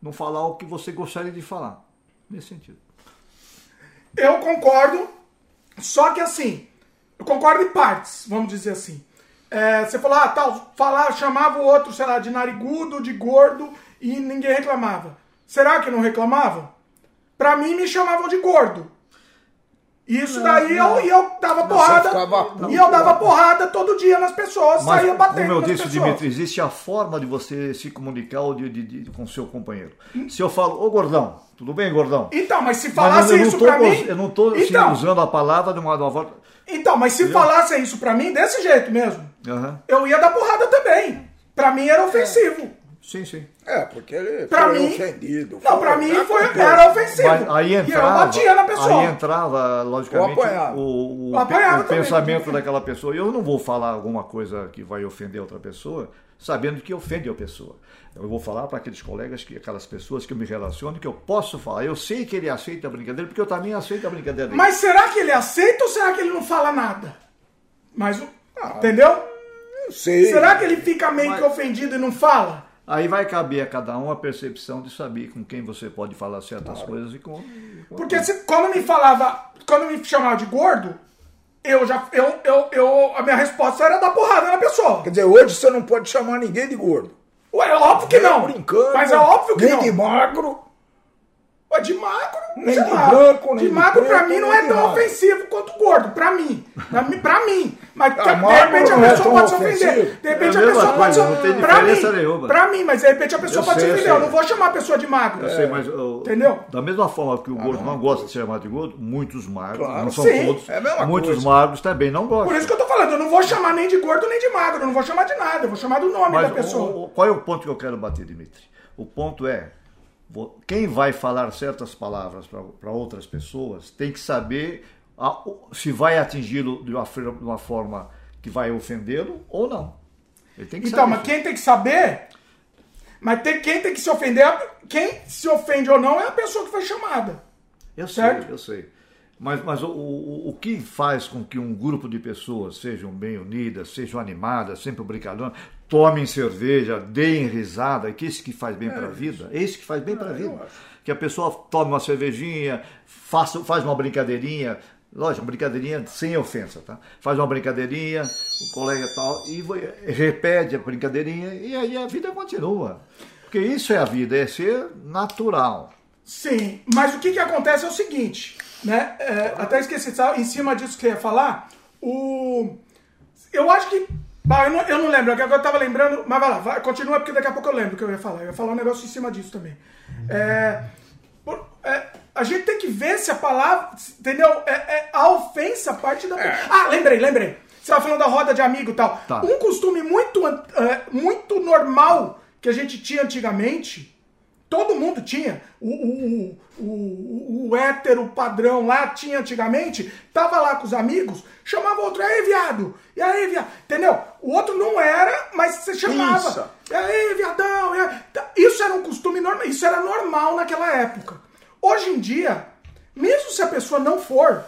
não falar o que você gostaria de falar. Nesse sentido. Eu concordo, só que assim, eu concordo em partes, vamos dizer assim. É, você falou, ah, tal, falar, chamava o outro, sei lá, de narigudo, de gordo, e ninguém reclamava. Será que não reclamavam? Pra mim me chamavam de gordo. Isso não, daí não. Eu, eu dava porrada. Ficava... E eu dava porrada todo dia nas pessoas, Mas, saía batendo. Como eu disse, pessoas. Dimitri, existe a forma de você se comunicar de, de, de, com seu companheiro. Hum. Se eu falo, ô gordão, tudo bem, gordão? Então, mas se falasse mas isso tô, pra mim. Eu não estou assim, então, usando a palavra de uma, de uma forma. Então, mas se Entendeu? falasse isso pra mim, desse jeito mesmo, uhum. eu ia dar porrada também. Pra mim era ofensivo. Sim, sim. É, porque ele pra foi mim, ofendido. Não, pra mim foi, era ofensivo. Mas aí entrava, e eu batia na pessoa. Aí entrava, logicamente, o, o, o, o pensamento daquela pessoa. Eu não vou falar alguma coisa que vai ofender outra pessoa, sabendo que ofende a pessoa. Eu vou falar para aqueles colegas, que, aquelas pessoas que eu me relaciono, que eu posso falar. Eu sei que ele aceita a brincadeira, porque eu também aceito a brincadeira dele. Mas será que ele aceita ou será que ele não fala nada? Mas, ah, entendeu? Sei. Será que ele fica meio Mas... que ofendido e não fala? Aí vai caber a cada um a percepção de saber com quem você pode falar certas claro. coisas e com. com Porque se, quando me falava, quando me chamava de gordo, eu já. Eu, eu, eu, a minha resposta era dar porrada na pessoa. Quer dizer, hoje você não pode chamar ninguém de gordo. Ué, é óbvio que não. Brincando, mas é óbvio que nem não. de magro. De magro, nem de branco, nem de magro de pra mim não é tão magro. ofensivo quanto gordo, pra mim. Pra mim, pra mim. Mas Ah, de repente a é pessoa pode se ofender. De repente É a pessoa pode se tem pra mim, nenhuma. Pra mim, mas de repente a pessoa Eu pode sei, se ofender. Eu sei. não vou chamar a pessoa de magro. Eu sei, mas. eu- Entendeu? Da mesma forma que o gordo não. não gosta de ser chamado de gordo, muitos magros, Claro, não são sim. todos, É a mesma muitos coisa. magros também não gostam. Por isso que eu tô falando, eu não vou chamar nem de gordo nem de magro, eu não vou chamar de nada, eu vou chamar do nome da pessoa. qual é o ponto que eu quero bater, Dimitri? O ponto é, quem vai falar certas palavras para outras pessoas tem que saber a- se vai atingi-lo de uma, de uma forma que vai ofendê-lo ou não. Ele tem que Então, saber mas quem tem que saber. Mas tem, quem tem que se ofender, quem se ofende ou não é a pessoa que foi chamada. Eu sei, certo? eu sei. Mas, mas o, o, o que faz com que um grupo de pessoas sejam bem unidas, sejam animadas, sempre brincalhando, tomem cerveja, deem risada, que isso que faz bem para a vida, é isso que faz bem para a vida. Que a pessoa tome uma cervejinha, faça, faz uma brincadeirinha, lógico, brincadeirinha sem ofensa, tá? Faz uma brincadeirinha, o colega tal, e repete a brincadeirinha, e aí a vida continua. Porque isso é a vida, é ser natural. Sim, mas o que, que acontece é o seguinte, né? É, até esqueci, em cima disso que eu ia falar, o... eu acho que. Bah, eu, não, eu não lembro, agora eu tava lembrando, mas vai lá, vai, continua, porque daqui a pouco eu lembro o que eu ia falar. Eu ia falar um negócio em cima disso também. É, por- é, a gente tem que ver se a palavra. Entendeu? É, é, a ofensa parte da. Ah, lembrei, lembrei. Você tava falando da roda de amigo e tal. Tá. Um costume muito, é, muito normal que a gente tinha antigamente. Todo mundo tinha. O, o, o, o, hétero padrão lá tinha antigamente. Tava lá com os amigos, chamava o outro, aí, viado? E aí, viado? Entendeu? O outro não era, mas você chamava. E aí, viadão? E aí? Tá, Isso era um costume normal. Isso era normal naquela época. Hoje em dia, mesmo se a pessoa não for,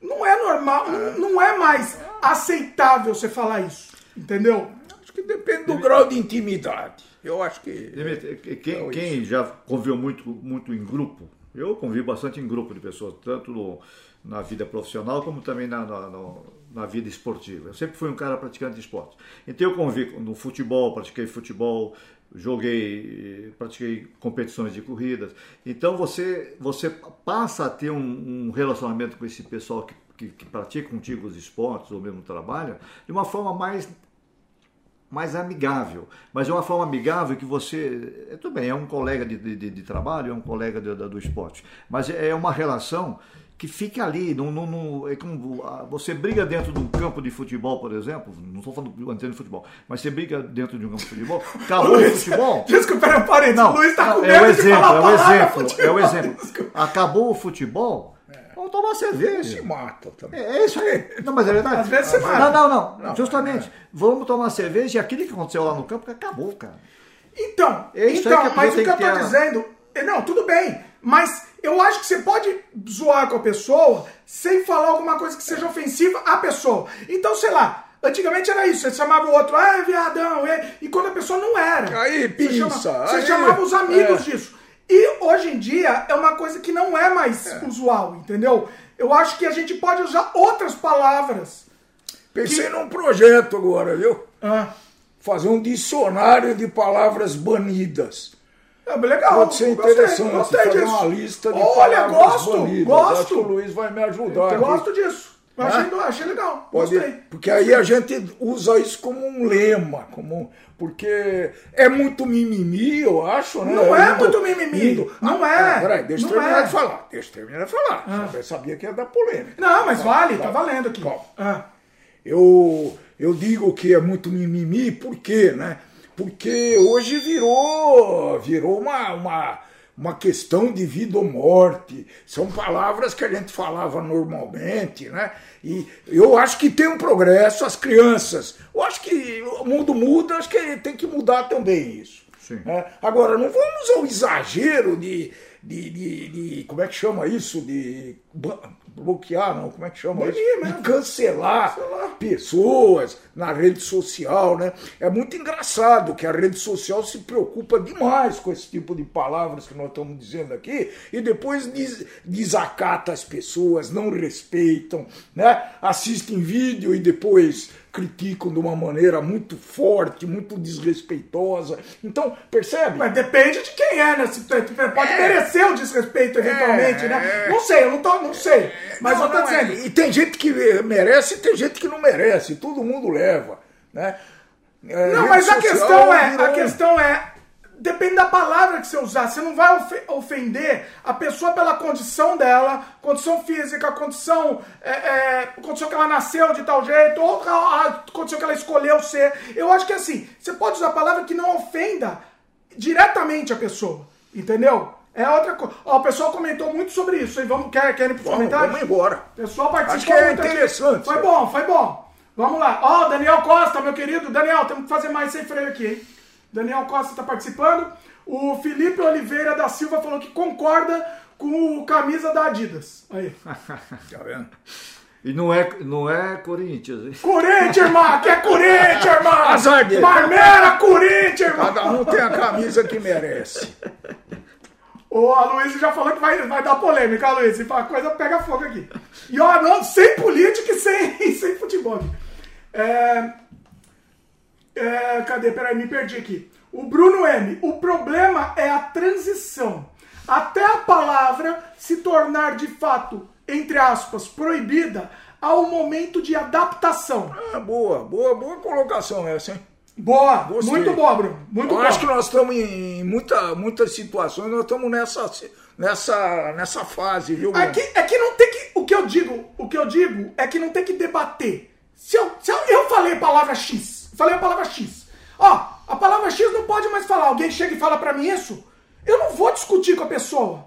não é normal, não, não é mais aceitável você falar isso. Entendeu? Acho que depende do grau de intimidade. Eu acho que. Demetrio, Quem, Então, quem já conviveu muito, muito em grupo, eu convivo bastante em grupo de pessoas, tanto no- na vida profissional como também na, na, no- na vida esportiva. Eu sempre fui um cara praticante de esporte. Então eu convivo no futebol, pratiquei futebol, joguei, pratiquei competições de corridas. Então você, você passa a ter um, um relacionamento com esse pessoal que, que, que pratica contigo os esportes ou mesmo trabalha de uma forma mais mais amigável. Mas é uma forma amigável que você. é, Tudo bem, é um colega de, de, de trabalho, é um colega do, do, esporte. Mas é uma relação que fica ali. Não, não, não- é como você briga dentro de um campo de futebol, por exemplo. Não estou falando do antena de futebol, mas você briga dentro de um campo de futebol. Acabou o futebol. Desculpa, pera um parênteses. Não, Luiz tá não, com é o medo de exemplo, é o exemplo, é o exemplo. Acabou o futebol, vamos tomar Se cerveja. mata também. É é isso aí. Não, mas é verdade. Às vezes não, mata. não, não, Não, Justamente. Vamos tomar cerveja e aquilo que aconteceu lá no campo acabou, cara. Então, É então mas o que eu a- dizendo. é, Não, tudo bem. Mas eu acho que você pode zoar com a pessoa sem falar alguma coisa que seja ofensiva à pessoa. Então, sei lá. Antigamente era isso, você chamava o outro, ah, viadão, é", e quando a pessoa não era. Aí, Você chama- pinça, Você aí- chamava os amigos é. disso. E hoje em dia é uma coisa que não é mais usual, entendeu? Eu acho que a gente pode usar outras palavras. Pensei num projeto agora, viu? Ah, Fazer um dicionário de palavras banidas. é legal. Pode ser gostei, interessante gostei fazer disso. uma lista de Olha, palavras gosto, banidas. gosto. Acho que o Luiz vai me ajudar. Eu gosto disso. Achei, achei legal. Pode- Gostei. porque aí a gente usa isso como um lema, como porque é muito mimimi, eu acho, né? Não é muito mimimi, indo- não Ah, é, Peraí, deixa eu terminar é. de falar. Deixa eu terminar de falar. Eu sabia que ia dar polêmica. Não, mas vale, tá valendo aqui. Ah, Eu, eu digo que é muito mimimi, por quê, né? Porque hoje virou, virou uma, uma, uma questão de vida ou morte. São palavras que a gente falava normalmente, né? E eu acho que tem um progresso, as crianças. Eu acho que o mundo muda, acho que tem que mudar também isso. Sim. né? Agora, não vamos ao exagero de, de, de, de- Como é que chama isso? De bloquear, não? Como é que chama isso? mesmo. De cancelar pessoas na rede social, né? É muito engraçado que a rede social se preocupa demais com esse tipo de palavras que nós estamos dizendo aqui e depois des- desacata as pessoas, não respeitam, né? Assistem vídeo e depois criticam de uma maneira muito forte, muito desrespeitosa. Então, percebe? mas depende de quem é, né? Se- Pode É. merecer o desrespeito eventualmente, né? Não sei, eu não, tô, não sei. Mas Não, eu tô não, é. dizendo. E tem gente que merece e tem gente que não merece. Todo mundo leva, né? É, Não, mas a questão é, a questão é, depende da palavra que você usar. Você não vai ofe- ofender a pessoa pela condição dela, condição física, condição, é, é, condição que ela nasceu de tal jeito, ou a, condição que ela escolheu ser. Eu acho que assim, você pode usar a palavra que não ofenda diretamente a pessoa, entendeu? É outra coisa. Ó, o pessoal comentou muito sobre isso. E vamos, quer, querem ir pro Vamos, comentário? vamos embora. O pessoal participou Acho que é muito aqui. interessante. Foi bom, foi bom. Vamos lá. Ó, Daniel Costa, meu querido. Daniel, temos que fazer mais sem freio aqui, hein? Daniel Costa está participando. O Felipe Oliveira da Silva falou que concorda com camisa da Adidas. Aí. [LAUGHS] Tá vendo? E não é, não é Corinthians, hein? Corinthians, irmão! Que é Corinthians, irmão! [LAUGHS] Azar dele. Marmera, Corinthians, irmão! Cada um tem a camisa que merece. A Luísa já falou que vai, vai dar polêmica, a Luísa. A coisa pega fogo aqui. E ó, não, sem política e sem, [LAUGHS] sem futebol. É, é, cadê? Peraí, me perdi aqui. O Bruno M. O problema é a transição. Até a palavra se tornar de fato, entre aspas, proibida, há um momento de adaptação. Ah, boa, boa, boa colocação essa, hein? Boa, Gostei. muito boa, Bruno. Muito Eu boa. acho que nós estamos em muita, muitas situações, nós estamos nessa, nessa, nessa fase, viu, Bruno? É que, é que não tem que. O que eu digo, o que eu digo é que não tem que debater. Se eu, se eu, eu falei a palavra X, falei a palavra X. Ó, a palavra X não pode mais falar. Alguém chega e fala pra mim isso, eu não vou discutir com a pessoa.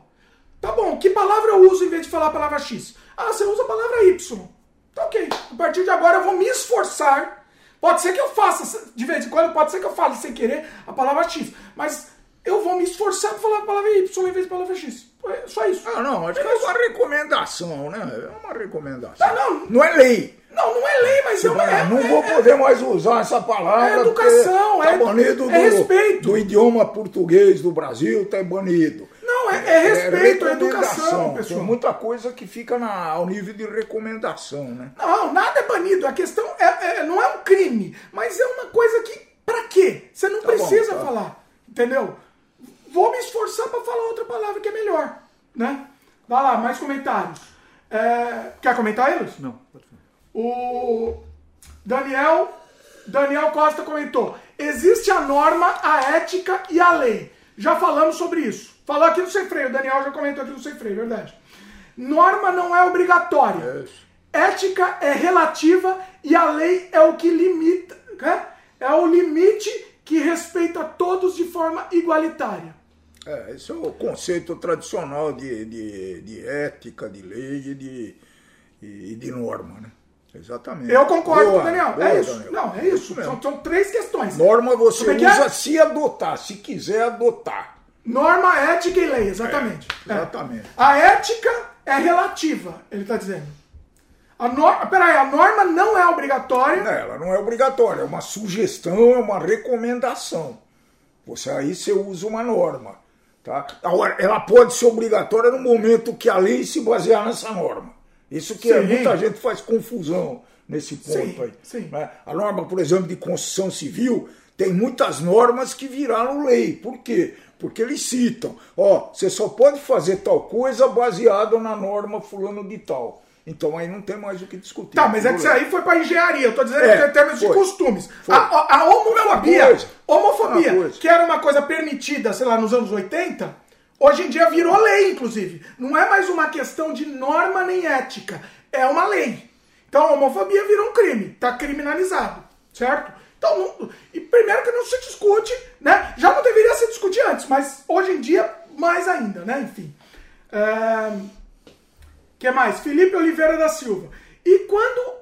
Tá bom, que palavra eu uso em vez de falar a palavra X? Ah, você usa a palavra Y. Tá ok. A partir de agora eu vou me esforçar. Pode ser que eu faça de vez em quando, pode ser que eu fale sem querer a palavra X. Mas eu vou me esforçar pra falar a palavra Y em vez de palavra X. É só isso. Ah, não, acho que é uma recomendação, né? É uma recomendação. Ah, não. Não é lei. Não, não é lei, mas é uma. é- não é- vou poder mais usar essa palavra. É educação, porque é- tá banido do, é respeito. do idioma português do Brasil, tá banido. Não, é, é respeito, é, educação, pessoal. Tem muita coisa que fica na- ao nível de recomendação, né? Não, nada é banido. A questão é, é- não é um crime, mas é uma coisa que. Pra quê? Você não Tá bom, precisa tá. falar. Entendeu? Vou me esforçar pra falar outra palavra que é melhor. Né? Vai lá, mais comentários. É, quer comentar eles? Não, pode. O Daniel, Daniel Costa comentou: existe a norma, a ética e a lei. Já falamos sobre isso. Falou aqui no Sem Freio, o Daniel já comentou aqui no Sem Freio, verdade. Norma não é obrigatória. Ética é relativa e a lei é o que limita. né? É o limite que respeita todos de forma igualitária. É, esse é o conceito tradicional de, de, de ética, de lei e de, e de norma, né? Exatamente. Eu concordo Boa, com o Daniel. boa, é isso. Daniel. Não, é isso. mesmo. São, são três questões. Norma você Como é que é? usa se adotar, se quiser adotar. Norma, ética e lei, exatamente. É, exatamente. A ética é relativa, ele está dizendo. A norma, peraí, a norma não é obrigatória. Não, ela não é obrigatória, é uma sugestão, é uma recomendação. Você aí você usa uma norma. Tá? Agora, ela pode ser obrigatória no momento que a lei se basear nessa norma. Isso que é, Sim. muita gente faz confusão nesse ponto Sim, aí. sim. né? A norma, por exemplo, de construção civil, tem muitas normas que viraram lei. Por quê? Porque eles citam, ó, você só pode fazer tal coisa baseado na norma fulano de tal. Então aí não tem mais o que discutir. Tá, mas é que isso aí foi para engenharia. Eu tô dizendo É, em termos de foi. costumes. Foi. A, a- homofobia, homofobia, que era uma coisa permitida, sei lá, nos anos 80, hoje em dia virou lei, inclusive. Não é mais uma questão de norma nem ética. É uma lei. Então a homofobia virou um crime. Tá criminalizado. Certo? Então, não- e primeiro que não se discute, né? Já não deveria se discutir antes, mas hoje em dia, mais ainda, né? Enfim. É que mais? Felipe Oliveira da Silva. E quando.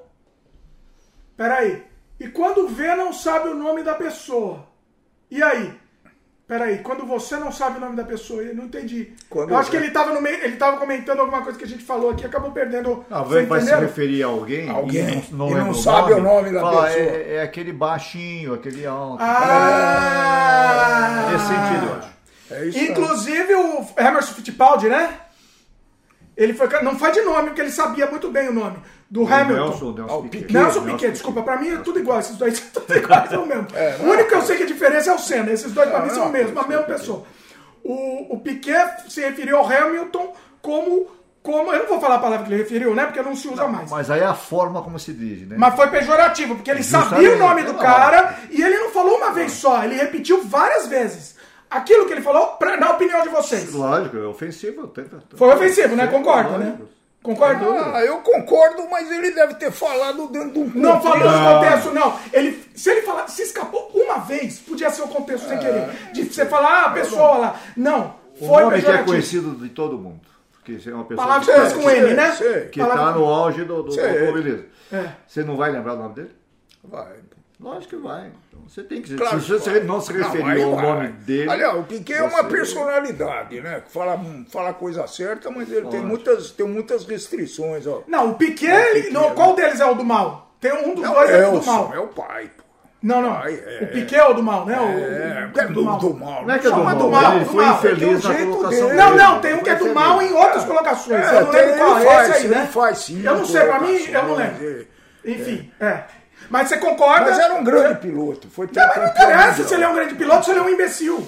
Peraí. E quando vê, não sabe o nome da pessoa. E aí? Peraí, quando você não sabe o nome da pessoa, eu não entendi. Quando eu acho que vê. ele estava no meio, ele tava comentando alguma coisa que a gente falou aqui, acabou perdendo. Não, Você vai se referir a alguém, Alguém, e não, e lembra não sabe o nome da fala, pessoa. É, é aquele baixinho, aquele alto. Ah! Nesse sentido, eu acho. É isso. Inclusive o Emerson Fittipaldi, né? Ele foi, não foi de nome, porque ele sabia muito bem o nome. Do Hamilton. Nelson, Nelson Ah, o Piquet. Piquet. Nelson Piquet, desculpa, pra mim é tudo igual, esses dois [LAUGHS] são tudo iguais, são o mesmo. o único que eu sei que a diferença é o Senna, esses dois pra mim são o mesmo, a mesma pessoa. O, o Piquet se referiu ao Hamilton como, como. Eu não vou falar a palavra que ele referiu, né? Porque não se usa mais. Mas aí é a forma como se diz, né? Mas foi pejorativo, porque ele Justamente. sabia o nome do Não. cara e ele não falou uma vez só, ele repetiu várias vezes. Aquilo que ele falou, pra- na opinião de vocês. Lógico, é ofensivo. Foi ofensivo, né? Concorda, né? Lógico. Concorda? Ah, eu concordo, mas ele deve ter falado dentro de um Não contexto. falou no contexto, não. Ele, se ele falar, se escapou uma vez, podia ser o contexto sem querer. De você falar, ah, a pessoa lá. Não. O Foi nome que é conhecido de todo mundo. Porque você é uma pessoa Palavra que, que começa com N, né? sei. que está no auge do, do automobilismo. É. Você não vai lembrar o nome dele? Vai. Lógico que vai. Então, você tem que. Claro se você não se Não, referiu ao nome dele. Aliás, o Piquet é uma personalidade, né? Fala, fala coisa certa, mas ele tem muitas, tem muitas restrições, ó. Não, o Piquet, Não, o Piquet, não, né? qual deles é o do mal? Tem um dos É o dois é o do mal. é o pai, pô. Não, não. Pai, é. O Piquet é o do mal, né? O, É, o- é do, do mal. Não é que é do Não, mal, é do mal, ele do foi mal. Infeliz na jeito colocação dele. Não, não, tem um que é do mal em outras colocações. É, eu não lembro qual é esse aí, né? faz sim, Eu não sei, pra mim, eu não lembro. é. Enfim, é. Mas você concorda? Mas era um grande piloto. Foi Não, mas não interessa se ele é um grande piloto ou se ele é um imbecil.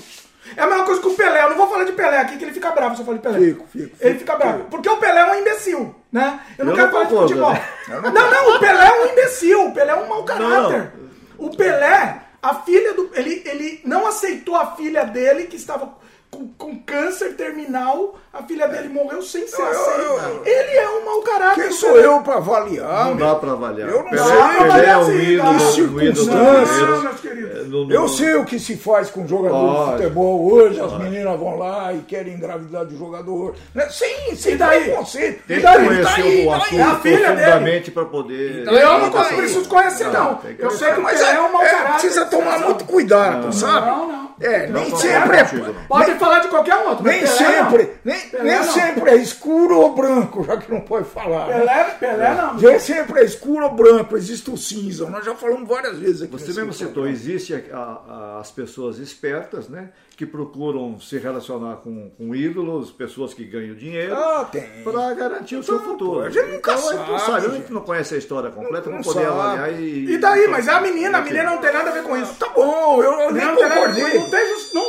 É a mesma coisa que o Pelé. Eu não vou falar de Pelé aqui, que ele fica bravo se eu falar de Pelé. Fico, fico, Ele fico, fica bravo. fico. Porque o Pelé é um imbecil, né? Eu não Eu quero não falar de futebol. né? Não, não, o Pelé é um imbecil. O Pelé é um mau caráter. O Pelé, a filha do. Ele, ele não aceitou a filha dele, que estava com, com câncer terminal. A filha dele morreu sem ser eu- aceita. eu- Ele é um mau caráter. Quem sou eu pra avaliar? Não meu? dá pra avaliar. Eu não Pelé, sei. Pelé é um Não, ídolo, um circunstâncias. É, Eu sei o que se faz com jogador de futebol hoje, as meninas vão lá e querem engravidar de jogador. Né? Sim, sem E daí? preconceito. Tem E que conhecer Daí? o Daí? assunto É a filha dele. profundamente para poder. Eu não Daí? preciso conhecer, não. Eu sei que Mas é, é um mau é, caráter. precisa tomar muito cuidado, sabe? Não, não. É, nem sempre é. não. Pode falar de qualquer outro. Nem Pelé sempre, não. nem, Pelé nem não. sempre é escuro ou branco, já que não pode falar. né? Pelé, Pelé não. Nem sempre é escuro ou branco, existe o cinza. Nós já falamos várias vezes aqui. Você mesmo citou, programa. existe a- a- as pessoas espertas, né? Que procuram se relacionar com, com ídolos, pessoas que ganham dinheiro. Ah. Para garantir o seu Então, futuro. a gente nunca então, a gente não sabe, sabe, a gente. não conhece a história completa, Não não poder sabe. avaliar e. E daí? Mas é a menina, a menina não tem nada a ver com isso. Tá bom, eu, eu nem Não, nada- concordei. não tem não-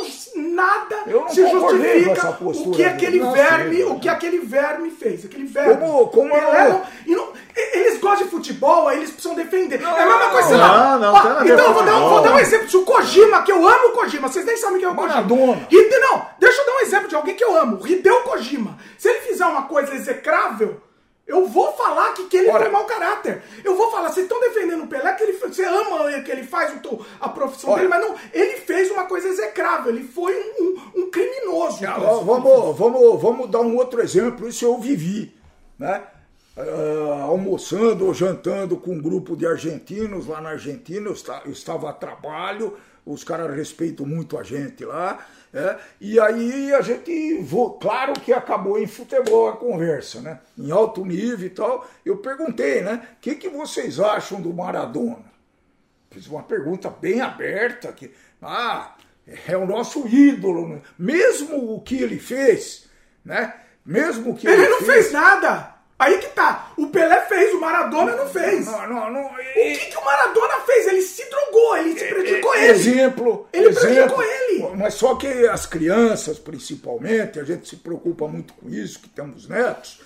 nada Eu não se concordei com essa justifica postura o que dele. aquele verme, sim, o que aquele verme fez. Aquele verme. Como- como Pelé eu- não- e não- eles gostam de futebol, aí eles precisam defender. é a mesma coisa, sei não, lá. não, a ver então vou dar, um- vou dar um exemplo. Se o Kojima, que eu amo o Kojima, vocês nem sabem quem é o Kojima. Maradona. Hide- não, deixa eu dar um exemplo de alguém que eu amo. Hideo Kojima. Se ele fizer uma coisa execrável, eu vou falar que, que ele Olha. foi mau caráter. Eu vou falar, vocês estão defendendo o Pelé, que ele, você ama que ele faz o a profissão Olha. dele, mas não, ele fez uma coisa execrável, ele foi um, um- um criminoso. Ah, vamos, vamos, vamos dar um outro exemplo, isso eu vivi, né? Ah, almoçando ou jantando com um grupo de argentinos lá na Argentina, eu, esta- eu estava a trabalho, os caras respeitam muito a gente lá, é, e aí a gente, claro que acabou em futebol a conversa, né? Em alto nível e tal, eu perguntei, né? O que, que vocês acham do Maradona? Fiz uma pergunta bem aberta que ah, é o nosso ídolo, né? mesmo o que ele fez, né? Mesmo o que Ele não fez nada. Aí que tá. O Pelé fez, o Maradona não fez. Não, não, não, O que, que o Maradona fez? Ele se drogou, ele se prejudicou ele. Exemplo, Ele exemplo. prejudicou ele. Mas só que as crianças, principalmente, a gente se preocupa muito com isso, que temos netos,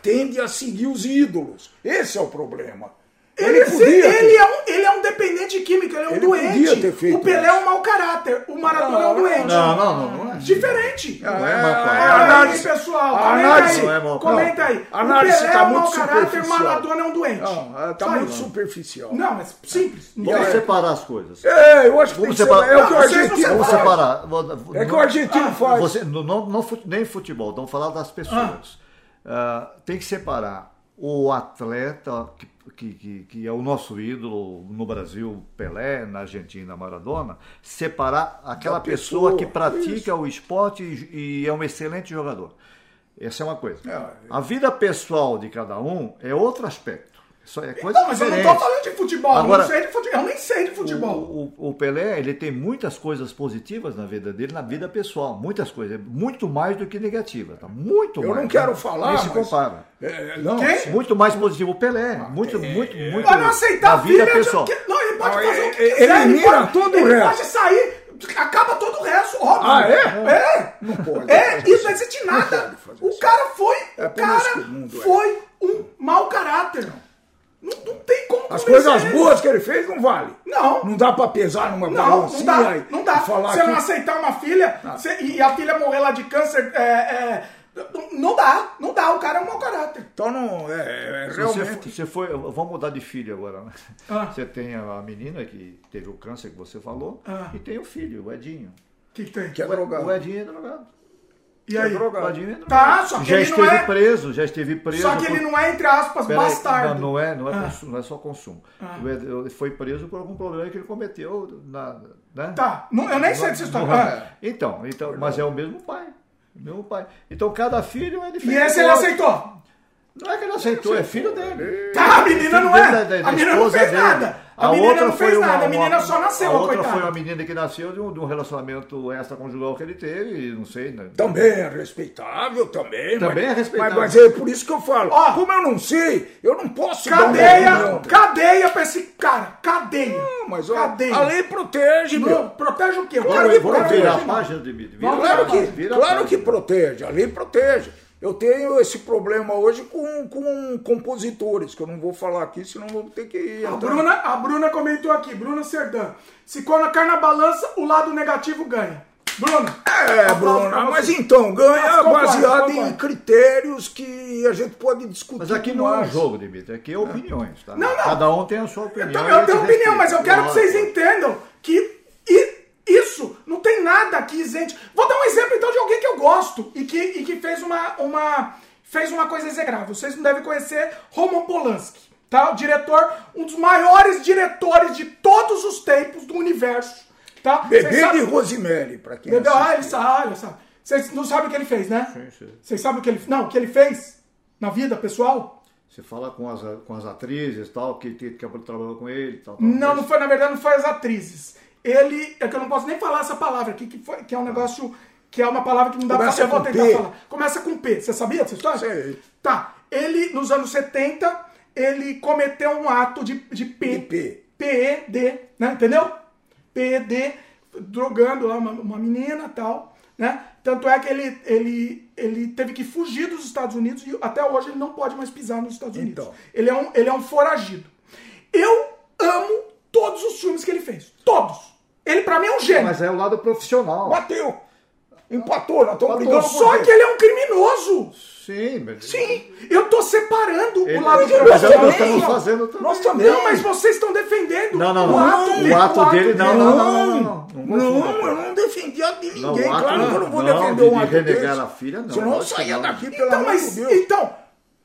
tende a seguir os ídolos. Esse é o problema. Ele, se- podia ele é um, ele é um dependente químico, ele é um Ele podia doente. ter feito o Pelé é isso. um mau caráter, o Maradona é um Não, doente. Não, não, não, não é. Diferente. Não é mau Olha caráter. aí, análise- pessoal, a comenta análise- aí. não é mau comenta caráter. aí. Análise o Pelé tá é um muito mau caráter, o superficial. Maradona é um doente. Não, tá muito isso. superficial. Não, mas simples. Vamos separar as coisas. É, eu acho que Vamos separar. é o que o Não, vocês não argentino Vamos faz. separar. É que o argentino faz. Você, não, não, não nem futebol, vamos falar das pessoas. Ah, tem que separar o atleta, que, que, que, que é o nosso ídolo no Brasil, Pelé, na Argentina, Maradona, separar aquela pessoa, pessoa, que pratica o esporte e, e é um excelente jogador. Essa é uma coisa. É. A vida pessoal de cada um é outro aspecto. Isso é coisa Não, mas eu não diferente. tô falando de futebol. eu Agora- não sei de futebol. Eu nem sei de futebol. O, o- o Pelé, ele tem muitas coisas positivas na vida dele, na vida pessoal. Muitas coisas. Muito mais do que negativas. Tá? Muito Eu mais. não quero né? falar, Nem se mas- compara. É, não, Quem? Muito mais positivo. O Pelé. muito, muito, muito. Pode não aceitar a vida pessoal. De... Não, ele pode Não, fazer o ele- que quiser. Ele elimina pode, todo o ele resto. pode sair, acaba todo o resto, óbvio. Ah, é? É. Não pode. É, isso não existe nada. O cara foi. É o cara o é. foi um mau caráter. Não, não tem como As coisas ele. boas que ele fez não vale. Não. Não dá pra pesar numa Não, não dá, e- não dá. falar Você que... não aceitar uma filha você- e a filha morrer lá de câncer, é, é, não- dá, não dá. O cara é um mau caráter. Então não, é, é você, realmente... você foi, vamos mudar de filho agora, né? Ah. Você tem a menina que teve o câncer que você falou Ah. e tem o filho, o Edinho. O que, que tem? Que é drogado. O Edinho é drogado. E aí? É drogado. Vladimir não- Tá, só que já ele esteve não é. preso, já esteve preso. Só que ele por- não é, entre aspas, Pera aí, bastardo. Não, não é, não é, Ah. consumo, não é só consumo. Ele foi preso por algum problema que ele cometeu na, né? Tá, não- eu nem sei dessa história. Não- Ah. Então, então, mas é o mesmo pai. O mesmo pai. Então cada filho é E diferente. esse ele aceitou. Não é que ele aceitou, é filho dele. Tá, a menina não é. da- da- da a menina não esposa fez dele. nada. A, menina não fez uma- nada, a uma- menina só nasceu, A a outra coitada. foi uma menina que nasceu de um, de um relacionamento extraconjugal que ele teve, não sei, né? Também é respeitável, também. Também mas, é respeitável. Mas, mas é por isso que eu falo. Ó. como eu não sei, eu não posso Cadeia, opinião. cadeia pra esse cara. Cadeia. Não, mas ó, cadeia. a lei protege, meu. Não, protege o quê? Claro que protege, a não. página, a Claro a que protege, a lei protege. Eu tenho esse problema hoje com, com compositores, que eu não vou falar aqui, senão vou ter que ir. A entrar. Bruna, a Bruna comentou aqui, Bruna Serdã. Se colocar na balança, o lado negativo ganha. Bruna. É, Bruna, mas então, ganha baseado em critérios que a gente pode discutir. Mas aqui não é um mais. jogo, Dmitry, aqui é opiniões, tá? Não, não. Cada um tem a sua opinião. Eu gente tenho opinião, respeita. mas eu quero que vocês entendam que isso não tem nada aqui isente. Vou dar um exemplo então de alguém que eu gosto e que, e que fez, uma, uma, fez uma coisa execrável. Vocês não devem conhecer Roman Polanski, tá? O diretor, um dos maiores diretores de todos os tempos do universo, tá? Bebê de Rosemary, pra quem Bebê, ah, ele sabe, ele sabe. Vocês não sabem o que ele fez, né? Sim, sim. Vocês sabem o que ele... Não, o que ele fez na vida pessoal? Você fala com as, com as atrizes tal, que, que, que trabalhou com ele tal. tal. Não, não foi, na verdade, não foi as atrizes. Ele, é que eu não posso nem falar essa palavra aqui, que, foi, que é um negócio, que é uma palavra que não dá Começa pra tentar falar. Começa com P. Você sabia dessa história? Sei. Tá. Ele, nos anos 70, ele cometeu um ato de, de P. De P. PED, né? Entendeu? PED, drogando lá uma, uma menina e tal, né? Tanto é que ele, ele, ele teve que fugir dos Estados Unidos e até hoje ele não pode mais pisar nos Estados Unidos. Então. Ele, é um, ele é um foragido. Eu amo todos os filmes que ele fez. Todos. Ele, pra mim, é um gênio. Mas é o lado profissional. Bateu. Empatou, nós estamos brigando Só que ele é um criminoso. Sim, mas... Sim, eu tô separando Ele- o lado mas é o que profissional. nós estamos fazendo também. Nós também. Não, mas vocês estão defendendo Não, não, o não. ato O dele. ato dele, não, dele. não, não, não, não, não. Não Não, confunda. eu não defendi a de ninguém. Não, o ato claro que eu não vou Não, defender de- de ato renegar desse. a filha, não, Senão eu não. daqui, pelo Então, amor mas, de Deus. então,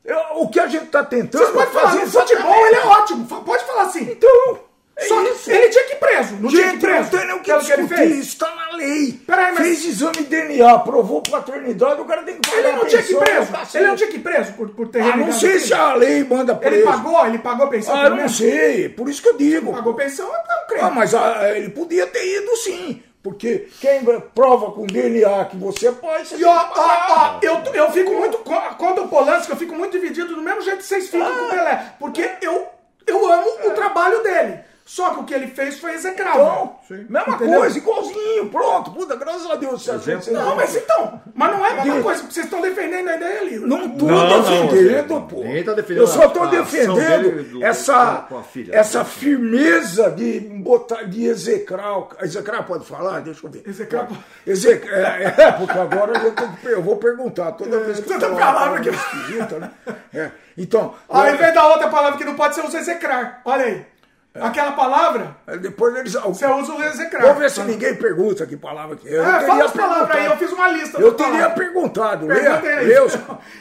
Eu- o que a gente está tentando vocês podem é falar, fazer no futebol ele é ótimo, pode falar assim. Então, Só que isso. ele tinha que ir preso, não tinha que ir Gente, preso. não tem o que Pelo que ele discutir, fez. isso está na lei. Peraí, mas- Fez exame de DNA, provou paternidade, o cara tem que pagar Ele não tinha que ir preso, cacete. ele não tinha que ir preso por, por ter Ah, não sei se a lei manda preso. Ele pagou, ele pagou a pensão Ah, eu não sei, por isso que eu digo. Pagou pensão, é um crime. Ah, mas ah, ele podia ter ido sim. Porque quem prova com DNA que você é pai, você E ó, ó, ó, eu, eu fico muito. Quando o Polanski, eu fico muito dividido do mesmo jeito que vocês ficam Ah. com o Pelé. Porque eu, eu amo o trabalho dele. Só que o que ele fez foi execrável. Então, Sim. mesma Entendeu? coisa, igualzinho, pronto. Puta, graças a Deus. Exemplo. Não, mas então. Mas não é a mesma coisa, porque vocês estão defendendo a ideia ali. Não tô Não, não, defendendo, pô. tá defendendo Eu só tô ação defendendo do- essa, filha. essa firmeza de botar, de execrar. Execrar pode falar? Deixa eu ver. Execrar Pode. Exec- é, é, porque agora eu, que- eu vou perguntar toda vez que eu tanta falar palavra que- esquisita, né? É, Então, Ao invés da outra palavra que não pode ser usa execrar. Olha aí. Aquela palavra, é, depois eles. você usa o execrar. Vamos ver se ninguém pergunta que palavra que é. Eu É, fala as palavras aí, eu fiz uma lista. Eu teria palavras. perguntado, Lê, lê os-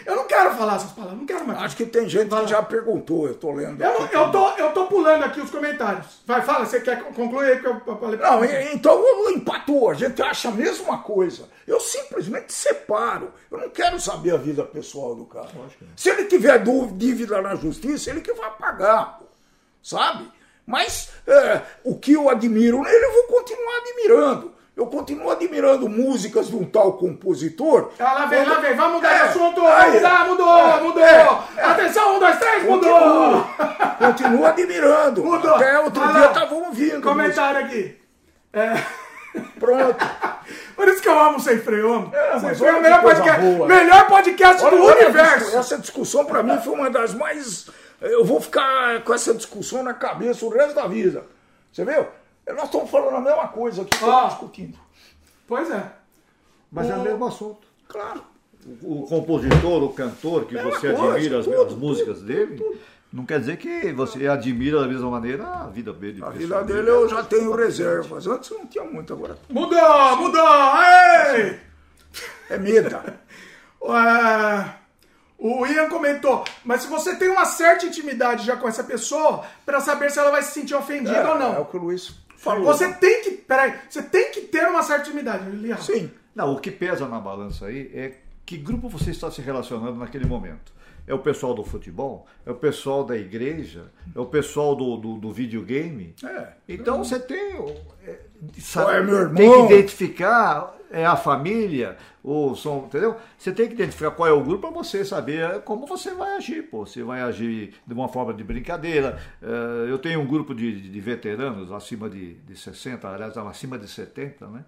Eu não quero falar essas palavras, não quero mais. Acho que tem gente que já perguntou, eu tô lendo. Eu, não- eu, tô, eu tô pulando aqui os comentários. Vai, fala, você quer concluir aí que eu falei Não, então empatou, a gente acha a mesma coisa. Eu simplesmente separo. Eu não quero saber a vida pessoal do cara. Se ele tiver dívida na justiça, ele que vai pagar, sabe? Mas é, o que eu admiro nele, eu vou continuar admirando. Eu continuo admirando músicas de um tal compositor. Ah, lá vem, lá vem, vamos mudar de É, assunto, aí, mudar, mudou, é, mudou. é, Atenção, um, dois, três, mudou. Continuo, admirando. Mudou. Até outro Vai dia lá. estavam ouvindo. Comentário aqui. É, Pronto. [LAUGHS] por isso que eu amo Sem Freio, eu amo. É, Sem Freio é o melhor podcast, boa. melhor podcast do Olha, olha, universo. Essa discussão para mim foi uma das mais. Eu vou ficar com essa discussão na cabeça o resto da vida. Você viu? Nós estamos falando a mesma coisa aqui, estamos discutindo. Pois é. Mas é o mesmo assunto. Claro. O compositor, o cantor, que Mesma você coisa, admira as, tudo, as músicas dele, não quer dizer que você admira da mesma maneira a vida dele. A vida dele eu já tenho reservas. Antes não tinha muito, agora. Mudou, mudou, ei! É meda. [LAUGHS] Ah, o Ian comentou, mas se você tem uma certa intimidade já com essa pessoa, pra saber se ela vai se sentir ofendida É, ou não. é o que o Luiz falou. Você tem que. Peraí, você tem que ter uma certa intimidade, Lian. Sim. Não, o que pesa na balança aí é que grupo você está se relacionando naquele momento. É o pessoal do futebol? É o pessoal da igreja? É o pessoal do, do, do videogame? É. Então você tem. é, Qual é meu irmão? Tem que identificar é a família, ou são, entendeu? Você tem que identificar qual é o grupo para você saber como você vai agir, pô. Você vai agir de uma forma de brincadeira. Eh, Eu tenho um grupo de, de veteranos acima de, de 60, aliás, acima de 70, né?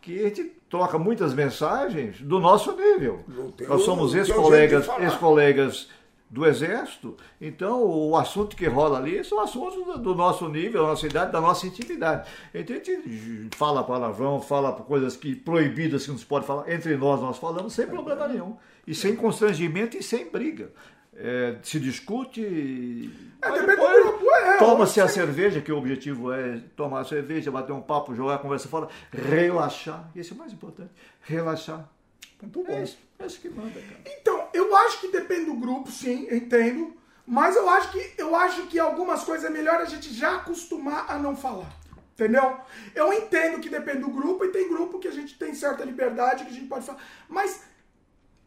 Que a gente troca muitas mensagens do nosso nível. Nós somos ex-colegas, ex-colegas do Exército, então o assunto que rola ali são assuntos do- nosso nível, da nossa idade, da nossa intimidade. Então a gente fala palavrão, fala coisas que proibidas que não se pode falar, entre nós nós falamos sem problema nenhum. E sem constrangimento e sem briga. É, se discute. É, grupo, é, Toma-se a cerveja, que o objetivo é tomar a cerveja, bater um papo, jogar a conversa fora, relaxar. Esse é o mais importante. Relaxar. Muito bom. É isso, isso que manda, cara. Então, eu acho que depende do grupo, sim, eu entendo. Mas eu acho que eu acho que algumas coisas é melhor a gente já acostumar a não falar. Entendeu? Eu entendo que depende do grupo e tem grupo que a gente tem certa liberdade que a gente pode falar. Mas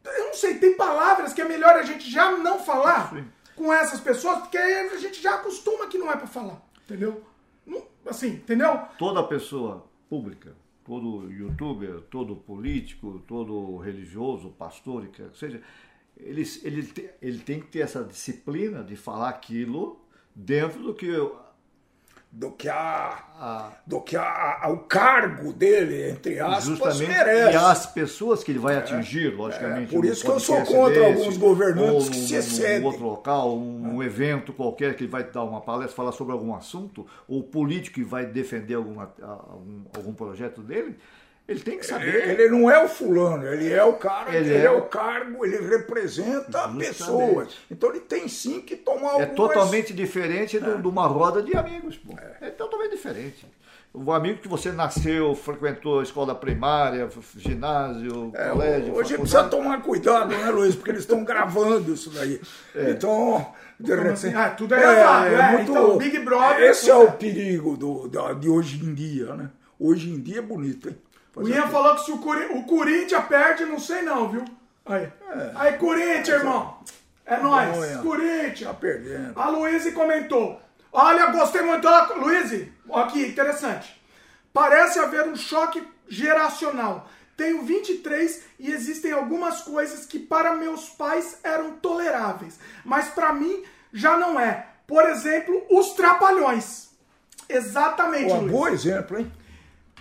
eu não sei, tem palavras que é melhor a gente já não falar Sim. com essas pessoas, porque aí a gente já acostuma que não é pra falar. Entendeu? Não- assim, entendeu? toda pessoa pública, todo youtuber, todo político, todo religioso, pastor, que seja, ele, ele, ele tem que ter essa disciplina de falar aquilo dentro do que Do que a, a, do que a, o cargo dele, entre aspas, justamente merece. e as pessoas que ele vai atingir, logicamente. é, por isso que eu sou contra desse, alguns governantes que se excedem. outro local, um, um evento qualquer que ele vai dar uma palestra, falar sobre algum assunto, ou político que vai defender alguma, algum, algum projeto dele, ele tem que saber. Ele não é o fulano, ele é o cara, Ele ele, é é, o- cargo, ele representa Justamente. pessoas. Então ele tem sim que tomar É algumas... totalmente diferente É. do- de uma roda de amigos. Pô. É. totalmente diferente. O amigo que você nasceu, frequentou escola primária, ginásio, É, colégio, hoje faculdade. precisa tomar cuidado, né, Luiz? Porque eles estão [LAUGHS] gravando isso daí. Então, de Como repente. assim? Ah, tudo é gravado, é. Então, Big Brother- Esse é o perigo do, da- de hoje em dia, né? Hoje em dia é bonito, hein? O Fazer Ian o quê? falou que se o, Cori- o Corinthians perde, não sei não, viu? Aí, aí Corinthians, irmão. É nóis. Bom, Ian. Tá Corinthians. perdendo. A Luíse comentou. Olha, gostei muito. Luíse, aqui, interessante. Parece haver um choque geracional. Tenho 23 e existem algumas coisas que para meus pais eram toleráveis, mas para mim já não é. Por exemplo, os trapalhões. Exatamente, Um Luiz. bom exemplo, hein?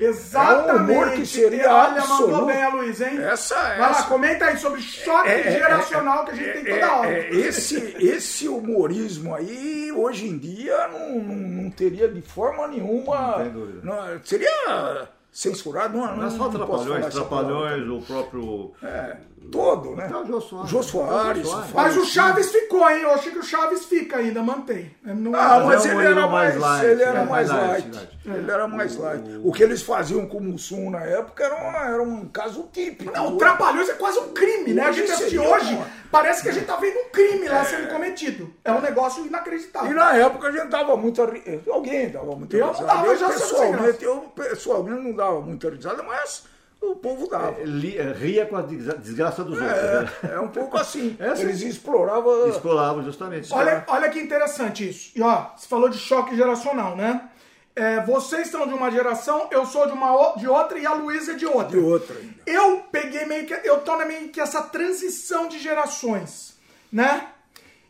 Exatamente. É um humor que seria Olha, absoluto. mandou bem a Luiz, hein? Essa- Vai lá, essa- comenta aí sobre choque É, é, geracional que a gente tem toda É, hora. é, esse, esse humorismo aí, hoje em dia, não, não, não teria de forma nenhuma. Não tem dúvida. não- seria censurado, não, Não é não, só Trapalhões, essa. Trapalhões, o próprio. É, todo, né? Até o Jô Soares. Jô Soares. Mas o. Chaves ficou, hein? Eu achei que o Chaves fica ainda, mantém. Não Ah, é- mas é ele era mais, light, ele era é, mais light. Ele era mais light. O que eles faziam com o Mussum na época era, uma- era um caso típico. Não, o Trapalhões é quase um crime, né? A Hoje gente assiste hoje, uma- parece que a gente tá vendo um crime lá sendo cometido. É um negócio inacreditável. E na época a gente dava muita Alguém dava muita Eu não risada. dava, eu, já pessoalmente, eu pessoalmente não dava muita risada, mas o povo dava. Li- Ria com a desgra- desgraça dos outros. né? É, é um pouco assim. [LAUGHS] É assim. Eles exploravam. Explorava justamente. Olha, olha que interessante isso. E ó, você falou de choque geracional, né? É, vocês são de uma geração, eu sou de uma de outra e a Luísa é de outra. De outra ainda. Eu peguei meio que. Eu tô na meio que essa transição de gerações, né?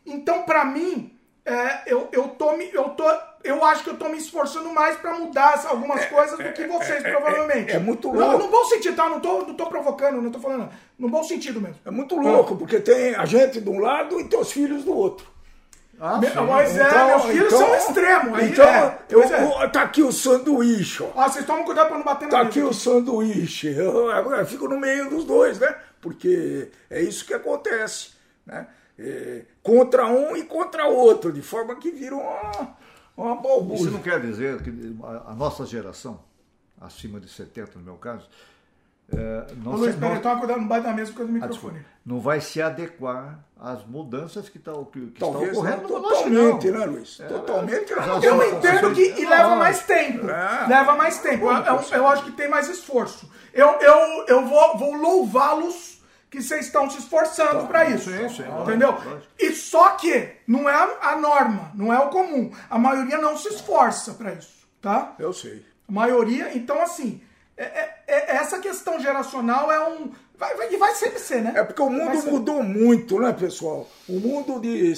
Então, pra mim, é, eu, eu, tô, me- eu, tô, eu acho que eu tô me esforçando mais pra mudar algumas coisas do que vocês, provavelmente. é muito Não, louco. no bom sentido, tá? Não tô, não tô provocando, não tô falando. No bom sentido mesmo. É muito louco, porque tem a gente de um lado e teus filhos do outro. Ah, Me-. Mas é, meus filhos são extremos. Aí, Então, é, eu- é. tá aqui o sanduíche, ó. Ó, vocês tomam cuidado pra não bater na Tá mesa. aqui o sanduíche. Eu, eu fico no meio dos dois, né? Porque é isso que acontece, né? É, contra um e contra outro, de forma que vira uma, uma Isso balbúrdia. não quer dizer que a nossa geração, acima de 70 no meu caso, é, não, Ô, Luiz, se, não, toma cuidado, não bate na mesa por causa do ah, microfone. desculpa, não vai se adequar às mudanças que, tá, que, que Talvez estão ocorrendo. Totalmente, não. né, Luiz? É, totalmente. é, é, Eu entendo que e leva mais tempo. É. Leva mais tempo. Eu, eu, eu acho que tem mais esforço. Eu, eu, eu vou, vou louvá-los que vocês estão se esforçando para isso. sim, sim, entendeu? E só que não é a norma, não é o comum. A maioria não se esforça para isso, tá? Eu sei. A maioria, então assim, é- é- é- essa questão geracional é um. Vai, vai, e vai sempre ser, né? É porque o mundo ser. mudou muito, né, pessoal? O mundo de.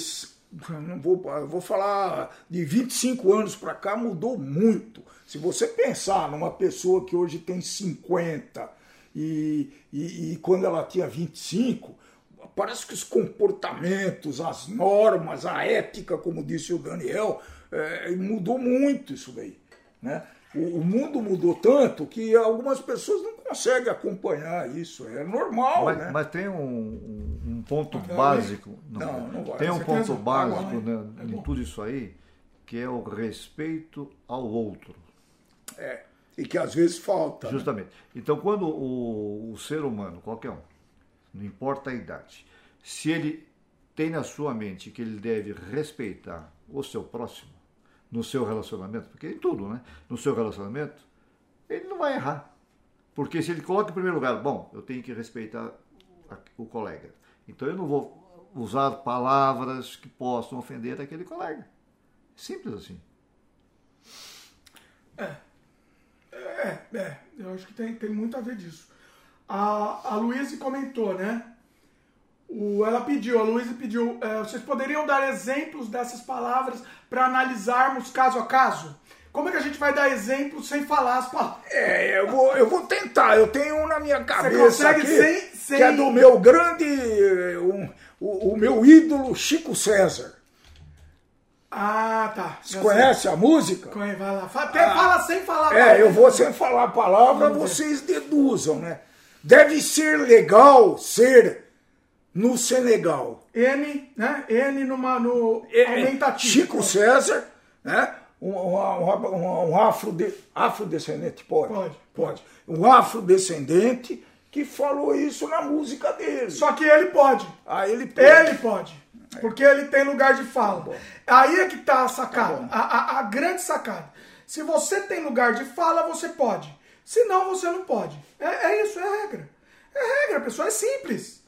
Não vou, vou falar de 25 anos para cá mudou muito. Se você pensar numa pessoa que hoje tem 50 e, e, e quando ela tinha 25, parece que os comportamentos, as normas, a ética, como disse o Daniel, é, mudou muito isso daí. Né? O, o mundo mudou tanto que algumas pessoas não conseguem acompanhar isso. É normal, Mas, né? mas tem um, um- um ponto Não, básico. não, não vai. tem um Certeza? ponto básico né, é em tudo isso aí, que é o respeito ao outro. É, e que às vezes falta. né? Justamente. Então, quando o, o ser humano, qualquer um, não importa a idade, se ele tem na sua mente que ele deve respeitar o seu próximo no seu relacionamento, porque em tudo, né? No seu relacionamento, ele não vai errar. Porque se ele coloca em primeiro lugar, bom, eu tenho que respeitar o colega. Então eu não vou usar palavras que possam ofender aquele colega. Simples assim. É, é, eu acho que tem, tem muito a ver disso. A, a Luísa comentou, né? O, ela pediu, a Luísa pediu, é, vocês poderiam dar exemplos dessas palavras para analisarmos caso a caso? Como é que a gente vai dar exemplos sem falar as palavras? É, eu vou, eu vou tentar. Eu tenho um na minha cabeça consegue aqui, sem- sem- que é do meu grande, um- o, o meu ídolo Chico César. Ah, tá. Você conhece a música? sei. Conhe- Vai lá. Até fala sem falar. É, eu vou sem falar a palavra, Vamos ver. vocês deduzam, né? Deve ser legal ser no Senegal. N, né? N numa, no É, aumentativo. Chico César, né? Um, um, um, um afrode, afrodescendente, pode? Pode. Pode. Um afrodescendente que falou isso na música dele. Só que ele pode. Aí ele Ele pode. Porque ele tem lugar de fala. Aí é que tá a sacada. bom. a, a- a grande sacada. Se você tem lugar de fala, você pode. Se não, você não pode. É, é isso, é regra. É regra, pessoal. É simples.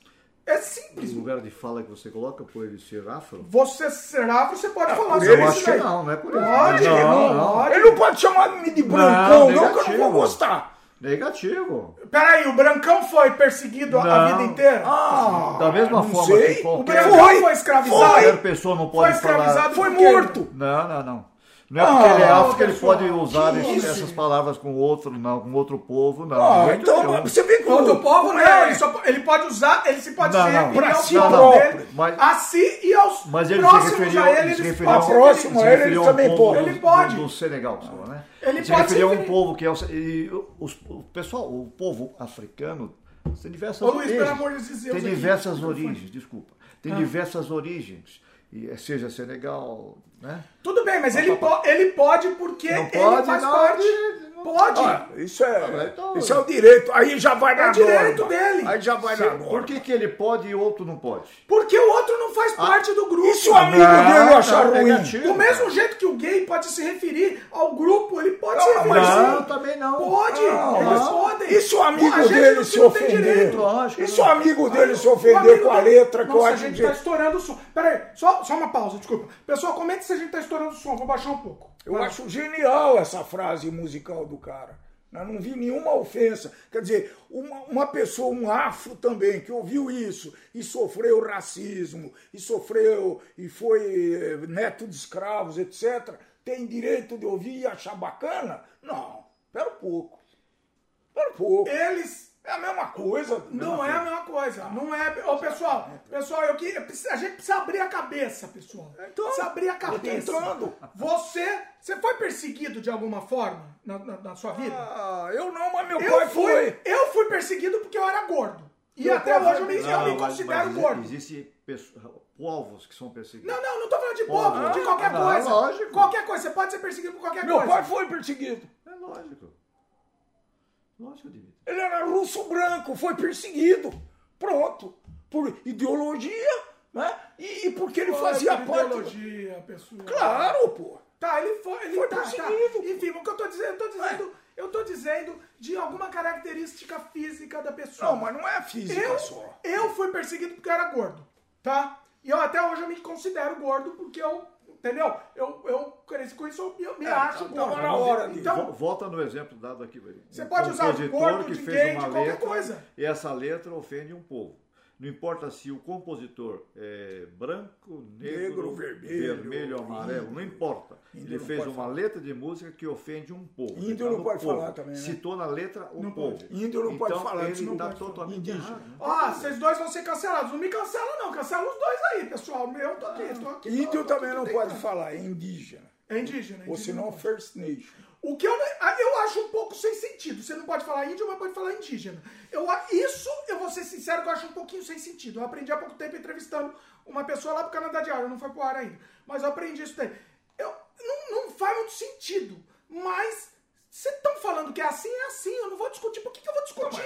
É simples. O lugar de fala que você coloca por ele ser afro? Você será, você pode falar por sobre isso acho que não, não é por isso. Pode, não, não, não. Ele não pode chamar de brancão, não, que eu não vou gostar. Negativo. Peraí, o Brancão foi perseguido a- a Não. vida inteira? Ah, Da mesma não forma sei. que o qualquer, Brancão foi, Foi, escravizado? qualquer pessoa não Foi pode escravizado falar. Foi morto. Não, não, não. Não é porque ele é Ah, afro que ele pode usar esse- essas palavras com outro, não, com outro povo, não. Ah, então nenhum. você vê que Outro povo não, é, ele, só- ele pode usar, ele se pode Não, se não, pra ao si próprio. dele, Mas- a si e aos Mas ele se próximos referiu, a ele, ele se referiu ao se próximo a ele, ele também povo pode. do- Ele pode. Do Senegal, só, né? Ele se pode referiu a se um povo que é o, e os- o pessoal, o povo africano tem diversas Ô, Luiz, origens. pelo amor de Deus, tem diversas origens, desculpa. Tem Ah. diversas origens. E, eh, seja Senegal, né? Tudo bem, mas ele, po- ele pode porque Não ele pode, faz não, parte. ele- Pode. Ah, isso é, então- isso é o direito. Aí já vai na É direito norma. dele. Aí já vai na norma. Por que, que ele pode e outro não pode? Porque o outro não faz parte do grupo. E se o amigo dele achar ruim? negativo. Do mesmo jeito que o gay pode se referir ao grupo, ele pode Não, se não, referir. Não, sim. também não. Pode, Não, eles não. podem. E se o amigo A dele não- se não tem ofender? direito. Lógico, E se o amigo dele se O ofender com a letra que eu Nossa, a acho gente que... tá estourando o som. Pera aí, só, só uma pausa, desculpa. Pessoal, comente se a gente tá estourando o som. Vou baixar um pouco. Eu Vai. acho genial essa frase musical do cara. Eu não vi nenhuma ofensa. Quer dizer, uma, uma pessoa, um afro também, que ouviu isso e sofreu racismo, e sofreu, e foi eh, neto de escravos, etc., tem direito de ouvir e achar bacana? Não, pera um pouco. Pera um pouco. Eles. É a mesma coisa. Não é a mesma coisa. Não é. Ô, pessoal, pessoal, eu que, a gente precisa abrir a cabeça, pessoal. Então, precisa abrir a eu tô cabeça. entrando. Você. Você foi perseguido de alguma forma na, na- na sua vida? Ah, eu não, mas meu eu pai fui, foi. eu fui perseguido porque eu era gordo. E Meu até hoje eu me, eu me Não, mas- considero mas gordo. Existem povos que são perseguidos. Não, não, não tô falando de povo, de qualquer não, coisa. lógico. Qualquer coisa, você pode ser perseguido por qualquer Meu coisa. pai foi perseguido. É lógico. Lógico, Dimitri. Ele era russo branco, foi perseguido. Pronto. Por ideologia, né? E, e porque ele fazia Por parte. ideologia, pessoal. Claro, pô. Tá, ele foi. Ele Foi tá, tá. perseguido. Enfim, o que eu tô dizendo, eu tô dizendo, eu tô dizendo de alguma característica física da pessoa. Não, mas não é física eu, só. eu fui perseguido porque eu era gordo, tá? E eu até hoje eu me considero gordo porque eu, entendeu? Eu, eu cresci com isso, eu, me É, acho tá- na hora Então, Vo- Volta no exemplo dado aqui. Você Um pode usar compositor gordo que de fez gay, qualquer coisa. E essa letra ofende um povo. Não importa se o compositor é branco, negro, Negro, vermelho, vermelho, amarelo, não importa. Índio Ele não fez pode uma falar. letra de música que ofende um povo. Índio Tá não pode povo. falar também, né? Citou na letra o Não povo. pode. Índio não pode então, falar, Ele não está pode falar. totalmente Indígena. né? ó, vocês dois vão ser cancelados. Não me cancela, não. Cancela os dois aí, pessoal. Eu tô aqui, tô aqui. Índio tô- tô também aqui, não tô pode tentando. falar, é indígena. É indígena. Ou indígena senão não pode. First Nation. O que eu, eu acho um pouco sem sentido. Você não pode falar índio, mas pode falar indígena. Eu, a- isso, eu vou ser sincero, que eu acho um pouquinho sem sentido. Eu aprendi há pouco tempo entrevistando uma pessoa lá pro Canadá de Ar, não foi pro ar ainda. Mas eu aprendi isso daí. Eu, não, não faz muito sentido, mas vocês estão falando que é assim, é assim. Eu não vou discutir. Por que, que eu vou discutir?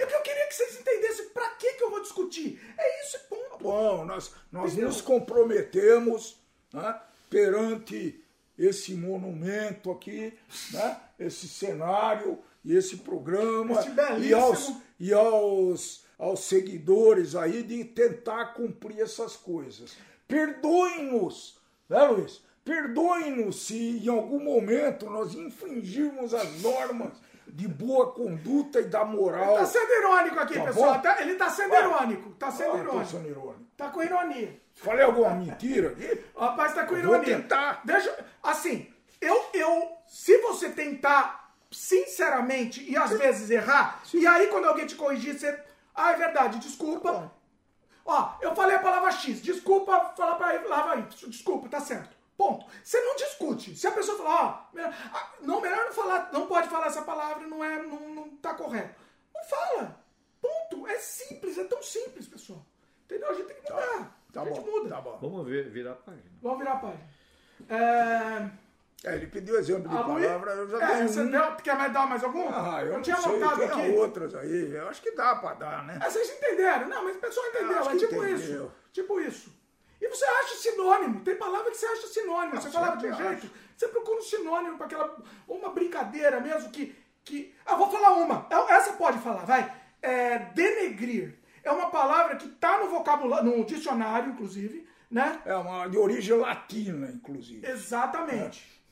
É que eu queria que vocês entendessem pra que, que eu vou discutir. É isso e ponto. Bom, nós, nós Entendeu? nos comprometemos né, perante esse monumento aqui, né, esse cenário e esse programa belíssimo- e, aos, e aos, aos seguidores aí de tentar cumprir essas coisas. Perdoem-nos, né, Luiz? Perdoem-nos se em algum momento nós infringirmos as normas de boa conduta e da moral. Tá sendo irônico aqui, Tá pessoal. bom? Tá- ele tá sendo irônico. Tá sendo Ah, irônico. sendo irônico. Tá com ironia. Falei alguma mentira rapaz tá com Eu vou ironia. tentar. Deixa, assim, eu, eu, se você tentar sinceramente e às vezes errar, e aí quando alguém te corrigir, você, ah, é verdade, desculpa. Bom. Ó, eu falei a palavra X, desculpa falar pra ele, lava aí, desculpa, tá certo. Ponto. Você não discute. Se a pessoa falar, ó, melhor- ah, não, melhor não falar, não pode falar essa palavra, não é, não, não tá correto. Não fala. Ponto. É simples, é tão simples, pessoal. Entendeu? A gente tem que mudar. Tá a gente bom, muda. tá bom. Vamos ver, virar a página. Vamos virar a página. É... É, ele pediu exemplo de Luí- palavra, eu já é, dei você um. deu, quer mais dar mais algum? Ah, eu, tinha não sei, anotado tem aqui. outras aí, eu acho que dá pra dar, né? É, vocês entenderam? Não, mas o pessoal entendeu. acho É tipo entendeu. isso. Tipo isso. E você acha sinônimo. Tem palavra que você acha sinônimo. você falava de um jeito, você procura um sinônimo para aquela. Uma brincadeira mesmo que. que... Ah, vou falar uma. É- Essa pode falar, vai. É, denegrir. É uma palavra que tá no vocabulário, no dicionário, inclusive, né? É uma de origem latina, inclusive. Exatamente.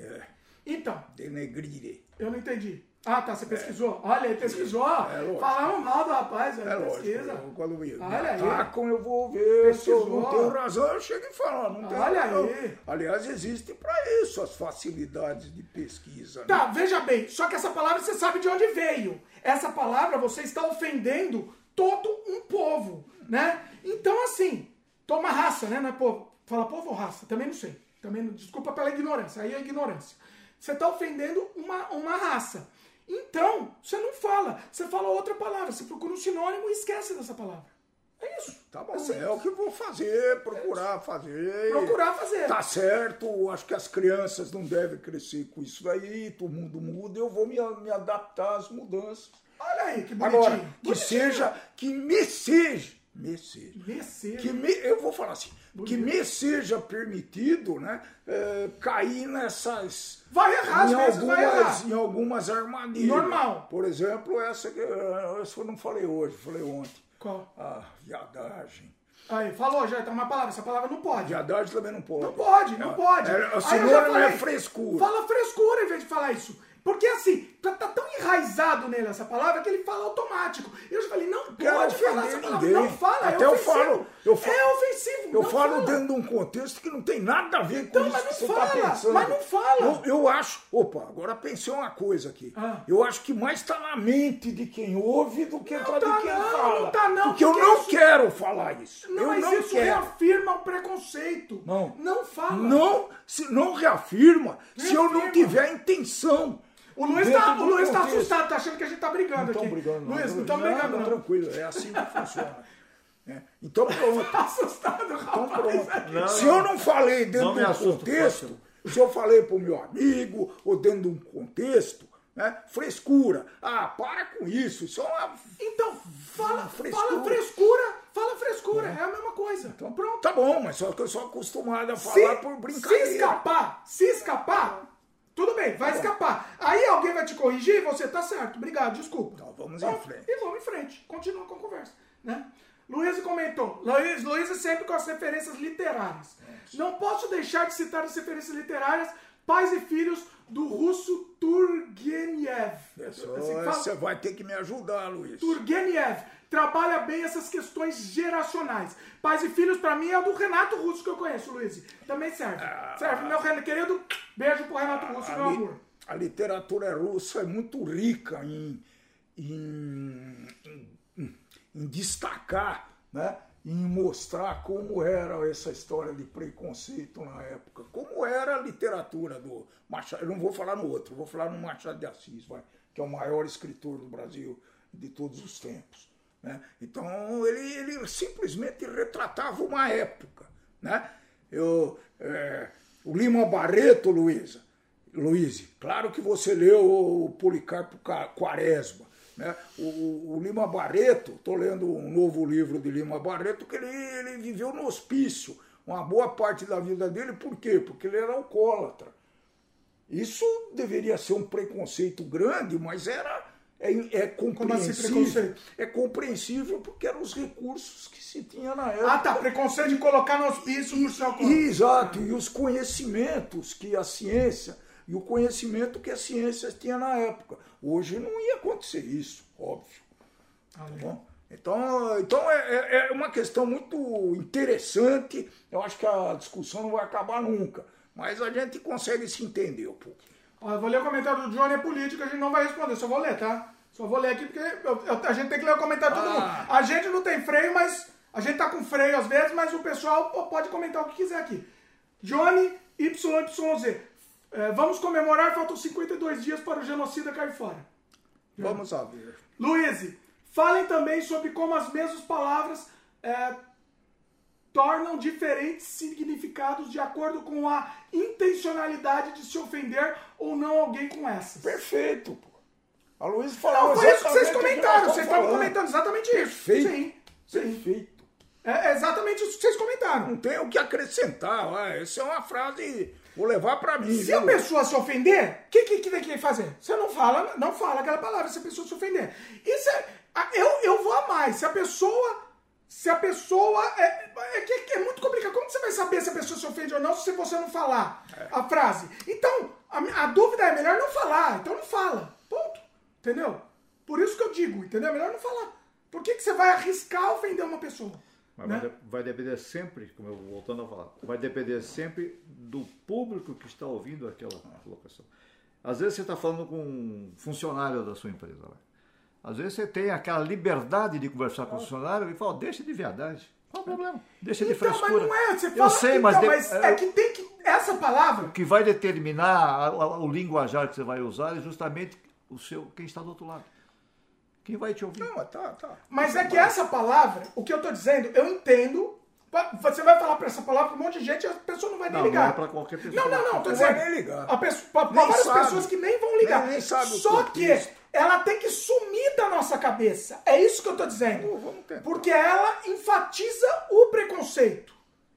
É, Então, denegrire. eu não entendi. Ah, tá, você pesquisou. Olha, ele pesquisou. É lógico. Falamos mal do rapaz, É lógico, pesquisa. eu, quando me, Olha aí. atacam, eu vou ver se eu não Pesquisou. tenho razão, eu chego e falo, não tenho Olha razão. aí. Aliás, existem para isso as facilidades de pesquisa. né? Tá, veja bem, só que essa palavra você sabe de onde veio. Essa palavra você está ofendendo todo um povo, né? Então, assim, toma raça, né? Não é povo. Fala povo ou raça? Também não sei. Também não- desculpa pela ignorância, aí é ignorância. Você está ofendendo uma, uma raça. Então, você não fala. Você fala outra palavra. Você procura um sinônimo e esquece dessa palavra. É isso. Tá bom, Assim, é o que eu vou fazer, procurar fazer. Procurar fazer. Tá certo, acho que as crianças não devem crescer com isso daí, todo mundo muda, eu vou me, me adaptar às mudanças. Olha aí, que bonitinho. Agora, que Bonitinho. seja, que me seja, me seja, Me seja. que me, eu vou falar assim, que me seja permitido, né, é, cair nessas... Vai errar, em vezes vai algumas, errar. em algumas armadilhas. Normal. Por exemplo, essa que eu, essa eu não falei hoje, falei ontem. Qual? A viadagem. Aí, falou já, então uma palavra. Essa palavra não pode. Viadagem também não pode. Não pode, não É, pode. É, sinônimo é frescura. Fala frescura em vez de falar isso. Porque assim, tá, tá tão enraizado nele essa palavra que ele fala automático. Eu já falei, não Quero pode falar essa palavra. ninguém. Não fala, é Até eu ofensivo. falo- eu falo- é ofensivo. Eu falo fala. dentro de um contexto que não tem nada a ver com Então, isso mas que não você fala, está pensando. mas não fala. Eu, eu acho. Opa, agora pensei uma coisa aqui. Ah. Eu acho que mais está na mente de quem ouve do que Não tá tá de quem não, fala. não tá não, porque eu porque não isso- quero falar isso. Não, eu mas não isso quero. reafirma o preconceito. Não. Não fala. Não, se, não reafirma se eu não Reafirma. tiver intenção. O Luiz, tá, o Luiz tá assustado, tá achando que a gente tá brigando Não estão aqui. brigando, não. Luiz, não estamos brigando, não. Tranquilo, é assim que funciona. [LAUGHS] É. Então pronto. Tá assustado, Então rapaz. pronto. Não, se não. eu não falei dentro Não de um assusto, contexto, se eu falei para o meu amigo ou dentro de um contexto, Né? Frescura. Ah, para com isso. Isso é uma. Então, fala Frescura. frescura. Fala frescura, fala frescura. É, a mesma coisa. Então pronto, tá bom, mas só que eu sou acostumado a falar por se brincadeira. escapar, se escapar, tudo bem, vai escapar. Aí alguém vai te corrigir e você tá certo. Obrigado, desculpa. Então vamos em frente. E vamos em frente. Continua com a conversa. Né? Luiz comentou. Luiz, Luiz é sempre com as referências literárias. Não posso deixar de citar as referências literárias Pais e Filhos do russo Turgenev. Só Assim fala? Você vai ter que me ajudar, Luiz. Turgenev trabalha bem essas questões geracionais. Pais e Filhos, pra mim, é o do Renato Russo que eu conheço, Luiz. Também serve. Serve, meu querido. Beijo pro Renato Russo, meu li- amor. a literatura russa é muito rica em, em, em- em destacar, né? em mostrar como era essa história de preconceito na época, como era a literatura do Machado. Eu não vou falar no outro, vou falar no Machado de Assis, vai, que é o maior escritor do Brasil de todos os tempos. Né? Então ele, ele simplesmente retratava uma época. Né? Eu, é, o Lima Barreto, Luísa, Luiz, claro que você leu o Policarpo Ca- Quaresma. Né? O- o Lima Barreto, estou lendo um novo livro de Lima Barreto, que ele, ele viveu no hospício uma boa parte da vida dele, por quê? Porque ele era alcoólatra. Isso deveria ser um preconceito grande, mas era é, é compreensível. preconceito? É compreensível porque eram os recursos que se tinha na época. Ah, tá. Preconceito de colocar no hospício por ser alcoólatra. Exato, e os conhecimentos que a ciência, e o conhecimento que a ciência tinha na época. Hoje não ia acontecer isso, óbvio. Tá bom? Então, então é, é- é uma questão muito interessante. Eu acho que a discussão não vai acabar nunca. Mas a gente consegue se entender um pouco. Ó, eu vou ler o comentário do Johnny, é político, a gente não vai responder, só vou ler, tá? Só vou ler aqui porque eu- eu- a gente tem que ler o comentário de todo Ah. mundo. A gente não tem freio, mas. A gente tá com freio às vezes, mas o pessoal pô, pode comentar o que quiser aqui. Johnny YYZ. É, vamos comemorar, faltam 52 dias para o genocida cair fora. Vamos ver. Luiz, falem também sobre como as mesmas palavras é, tornam diferentes significados de acordo com a intencionalidade de se ofender ou não alguém com essas. Perfeito, pô. A Luísa falou Não, foi isso que vocês que comentaram. Vocês estavam comentando exatamente isso. Perfeito. Sim. sim. Perfeito. É exatamente isso que vocês comentaram. Não tem o que acrescentar. Essa é uma frase. Vou levar pra mim. Se a viu? pessoa se ofender, o que, que, que tem que fazer? Você não fala, não fala aquela palavra se a pessoa se ofender. Isso é, a- eu, eu vou a mais. Se a pessoa. Se a pessoa. É, é, é muito complicado. Como você vai saber se a pessoa se ofende ou não se você não falar a frase? Então, a, a dúvida é melhor não falar. Então não fala. Ponto. Entendeu? Por isso que eu digo, entendeu? É melhor não falar. Por que, que você vai arriscar ofender uma pessoa? Mas né? vai, vai depender sempre, como eu voltando a falar, vai depender sempre do público que está ouvindo aquela colocação. Às vezes você está falando com um funcionário da sua empresa. Lá. Às vezes você tem aquela liberdade de conversar com o funcionário e fala, deixa de verdade. Qual o problema? Deixa de Então, mas frescura. não é. Você eu fala, sei, então, mas, de- mas é que tem que. Essa palavra o que vai determinar o linguajar que você vai usar é justamente o seu, quem está do outro lado. Quem vai te ouvir? Não, mas tá, tá. Mas é que essa palavra, o que eu tô dizendo, eu entendo. Você vai falar pra essa palavra pra um monte de gente e a pessoa não vai nem Não, ligar. não é pra qualquer pessoa. Não, não, não, tô dizendo. vai nem ligar. A pessoa, pra, várias sabe. pessoas que nem vão ligar. Nem- nem sabe o Só que. Ela tem que sumir da nossa cabeça. É isso que eu tô dizendo. Porque ela enfatiza o preconceito.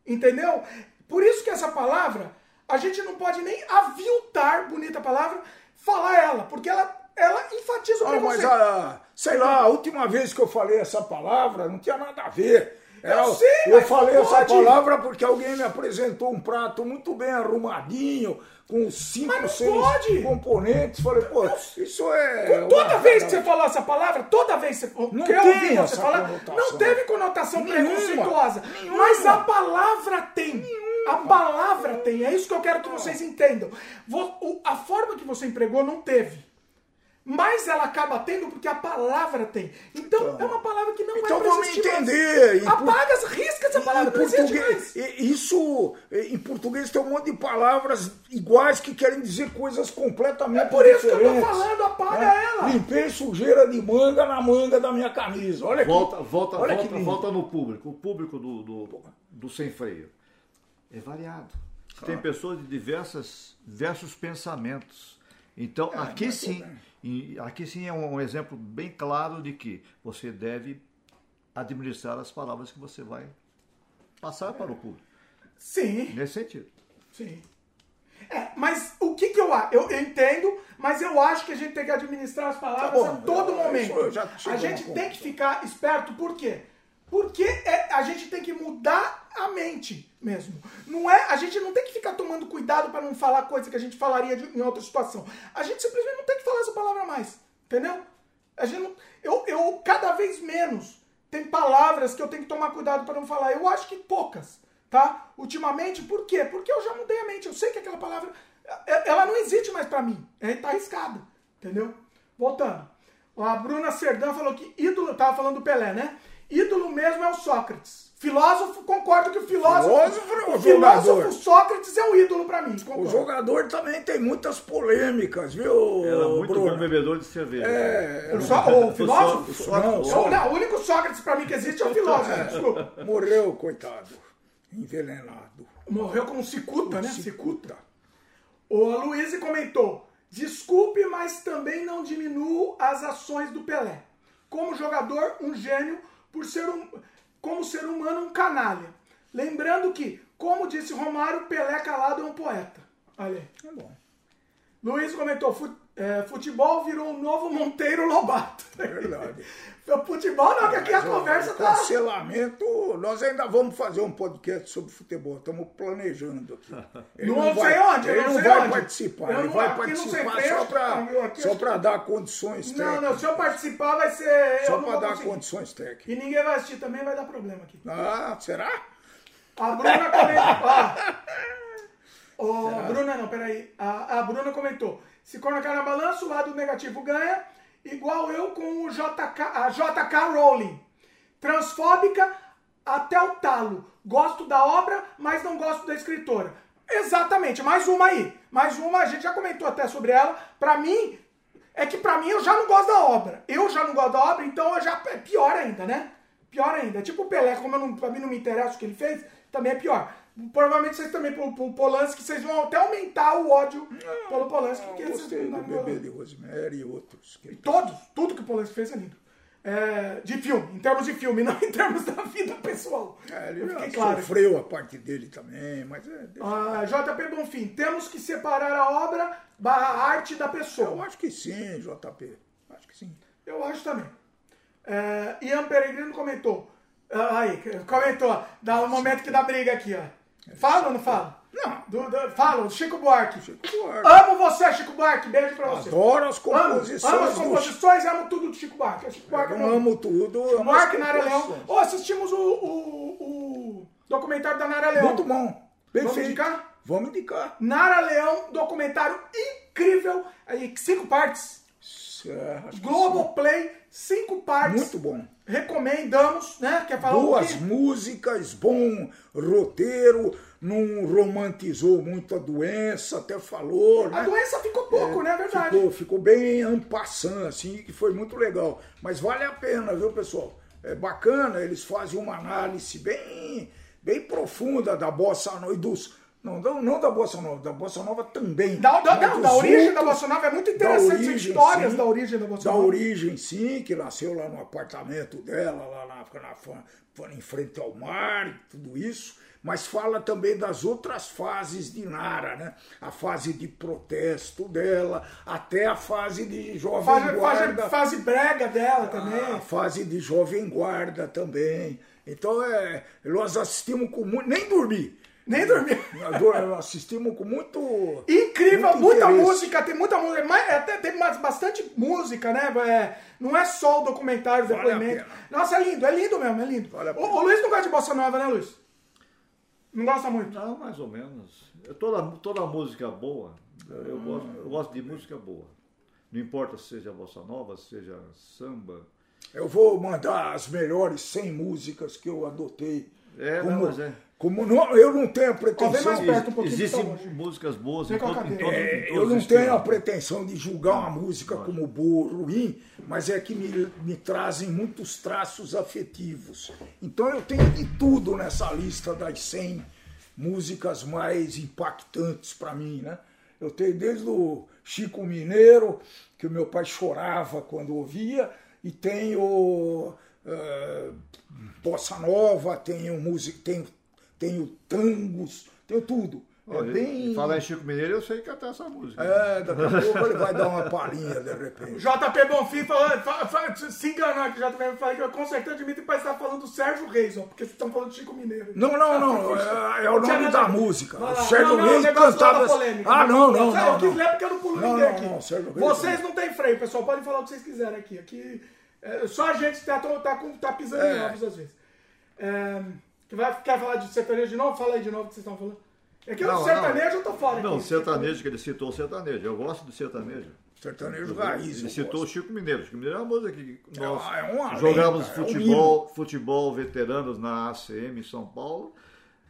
Entendeu? Por isso que essa palavra, a gente não pode nem aviltar, bonita palavra, falar ela. Porque ela, ela enfatiza o Ah, mas preconceito. a, sei lá, a última vez que eu falei essa palavra não tinha nada a ver. Era- Eu sei, eu falei não essa pode. palavra porque alguém me apresentou um prato muito bem arrumadinho, com cinco, Mas seis pode. componentes. Falei, pô, isso é. Toda vez que você falou essa palavra, toda vez que você Não que eu ouvi você falar, não teve conotação Nenhuma. preconceituosa. Nenhuma. Mas a palavra tem. A palavra tem. É isso que eu quero que vocês entendam. A forma que você empregou não teve. Mas ela acaba tendo porque a palavra tem. Então, é uma palavra que não Então é pra vamos mais. entender. Em por- Apaga, risca essa palavra. em mais. português, isso, em português tem um monte de palavras iguais que querem dizer coisas completamente É por isso que eu tô diferentes. falando, apaga né? ela. Limpei sujeira de manga na manga da minha camisa. Olha aqui. Volta, volta, Olha que volta, volta no público. O público do, do, do sem freio é variado. Tem pessoas de diversas, diversos pensamentos. Então, É, aqui sim, bem. E aqui sim é um exemplo bem claro de que você deve administrar as palavras que você vai passar para o público. Sim, Nesse sentido. sim. É, mas o que que eu acho? Eu, eu entendo, mas eu acho que a gente tem que administrar as palavras Tá bom, a todo eu- momento. eu a gente tem que ficar esperto, por quê? Porque é- a gente tem que mudar a mente mesmo. Não é, a gente não tem que ficar tomando cuidado para não falar coisa que a gente falaria de- em outra situação. A gente simplesmente não tem que falar essa palavra mais, entendeu? A gente não, eu, eu cada vez menos tem palavras que eu tenho que tomar cuidado para não falar. Eu acho que poucas, tá? Ultimamente, por quê? Porque eu já mudei a mente. Eu sei que aquela palavra, é- ela não existe mais para mim. É, tá arriscada, entendeu? Voltando. A Bruna Serdã falou que ídolo, tava falando do Pelé, né? Ídolo mesmo é o Sócrates. Filósofo, concordo que o filósofo, Filósofo é o o filósofo. Sócrates é um ídolo para mim. O Concordo. jogador também tem muitas polêmicas, viu, Era muito Bruno? bom bebedor de cerveja. É, O, Só- o filósofo? O Só- Não, o não, o único Sócrates para mim que existe é o filósofo. desculpa. morreu, coitado. Envenenado. Morreu com um cicuta, né? Cicuta. O Luiz comentou: desculpe, mas também não diminuo as ações do Pelé. Como jogador, um gênio, por ser um, como ser humano, um canalha. Lembrando que, como disse Romário, Pelé calado é um poeta. Olha aí. Tá bom. Luiz comentou: "Fu- é, futebol virou o novo Monteiro Lobato. É verdade. [LAUGHS] futebol não, que aqui a conversa tá. Cancelamento, nós ainda vamos fazer um podcast sobre futebol, estamos planejando aqui. Ele Não sei vai, onde, eu ele não não sei vai onde. participar, ele não- vai não sei participar só para dar condições Não, técnicas. não, se eu participar vai ser. Só não para dar conseguir. condições técnicas. E ninguém vai assistir também, vai dar problema aqui. Ah, será? A Bruna comentou. [LAUGHS] Ó, Ô, Bruna, não, peraí. A, a Bruna comentou: se colocar na balança, o lado negativo ganha, igual eu com o JK, a JK Rowling. Transfóbica até o talo. Gosto da obra, mas não gosto da escritora. Exatamente, mais uma aí. Mais uma, a gente já comentou até sobre ela. Pra mim, é que pra mim eu já não gosto da obra. Eu já não gosto da obra, então eu já é pior ainda, né? Pior ainda. Tipo o Pelé, como eu não, pra mim não me interessa o que ele fez, também é pior. Provavelmente vocês também, pro, pro Polanski, vocês vão até aumentar o ódio pelo Polanski. porque Eu vocês gostei não- do não- bebê de Rosemary e outros. que- Todos, tudo que o Polanski fez é lindo. É, de filme, em termos de filme, [LAUGHS] não em termos da vida pessoal. É, Eu ele claro. sofreu a parte dele também, mas é. Ah, JP Bonfim, temos que separar a obra barra arte da Eu pessoa. acho que sim, JP. Acho que sim. Eu acho também. É, Ian Peregrino comentou. Ah, aí, comentou. Dá um momento que dá briga aqui, ó. Fala ou não fala? Não. Do, do, fala, Chico Buarque. Chico Buarque. Amo você, Chico Buarque. Beijo pra você. Adoro as Amo, composições. amo as do- composições e amo tudo do Chico Buarque. Chico Buarque é Eu meu- amo tudo. Chico amo as Buarque, Nara Leão. Ô, assistimos o, o, o documentário da Nara Leão. Muito bom. Perfeito. indicar? Vamos indicar. Nara Leão, documentário incrível. Aí, cinco partes. É, Globoplay, cinco partes. Muito bom. Recomendamos, né? Quer falar Boas músicas, bom roteiro, não romantizou muito a doença, até falou, né? A doença ficou pouco, né? É verdade. Ficou, ficou bem ampassando, assim, que foi muito legal. Mas vale a pena, viu, pessoal? É bacana, eles fazem uma análise bem, bem profunda da bossa nova e dos. Não, não, não da bossa nova, da bossa nova também. Da, da, não, da origem da outros- Bossa Nova é muito da interessante as origem, histórias sim. da origem da Bossa Da Nova. origem, sim, que nasceu lá no apartamento dela, lá na, na, na- em frente ao mar e tudo isso. Mas fala também das outras fases de Nara, né? A fase de protesto dela, até a fase de jovem Fase, guarda. fase, fase brega dela também. A fase de jovem guarda também. Então, é, nós assistimos com muito. Nem dormi. Nem dormi. Assistimos com muito. Incrível, muito muita interesse. música, tem muita música, mas até tem bastante música, né? É, não é só o documentário, o Vale depoimento. Nossa, é lindo, é lindo mesmo, é lindo. Vale o, o Luiz não gosta de bossa nova, né, Luiz? Não gosta muito. Não, mais ou menos. Toda, toda música boa, eu gosto, eu gosto de música boa. Não importa se seja bossa nova, seja samba. Eu vou mandar as melhores 100 músicas que eu adotei. É, como, não, mas é. Como não, eu não tenho a pretensão. perto um pouquinho, Existem músicas boas em, todo, em, todo, É, em eu não tenho a pretensão de julgar uma música como boa ou ruim, mas é que me, me trazem muitos traços afetivos. Então eu tenho de tudo nessa lista das 100 músicas mais impactantes para mim, né? Eu tenho desde o Chico Mineiro, que o meu pai chorava quando ouvia, e tenho uh, bossa nova, tenho música, tenho, tenho tangos, tenho tudo. É bem... Falar em Chico Mineiro, eu sei cantar essa música. É, daqui a pouco ele vai dar uma palhinha de repente. JP Bonfim falou, se enganou aqui, JP falou que com certeza admite que estar falando do Sérgio Reis, ó, porque vocês estão falando de Chico Mineiro. Não, não, não, é, é o nome da música. O Sérgio não, Reis cantava. Polêmica, ah, não, não, não. Eu quis ler porque eu não pulo ninguém aqui. Não, Sérgio Reis, vocês não têm freio, pessoal, podem falar o que vocês quiserem aqui. Aqui é, só a gente está tá, tá pisando é. em ovos às vezes. É, quer falar de sertanejo de novo? Fala aí de novo o que vocês estão falando. É que não, o sertanejo não. eu tô fora. Não, aqui. sertanejo, que ele citou o sertanejo. Eu gosto do sertanejo. Sertanejo raiz. Ele citou o Chico Mineiro. Chico Mineiro é uma música que nós é uma jogávamos lenda, futebol, é um futebol veteranos na ACM em São Paulo.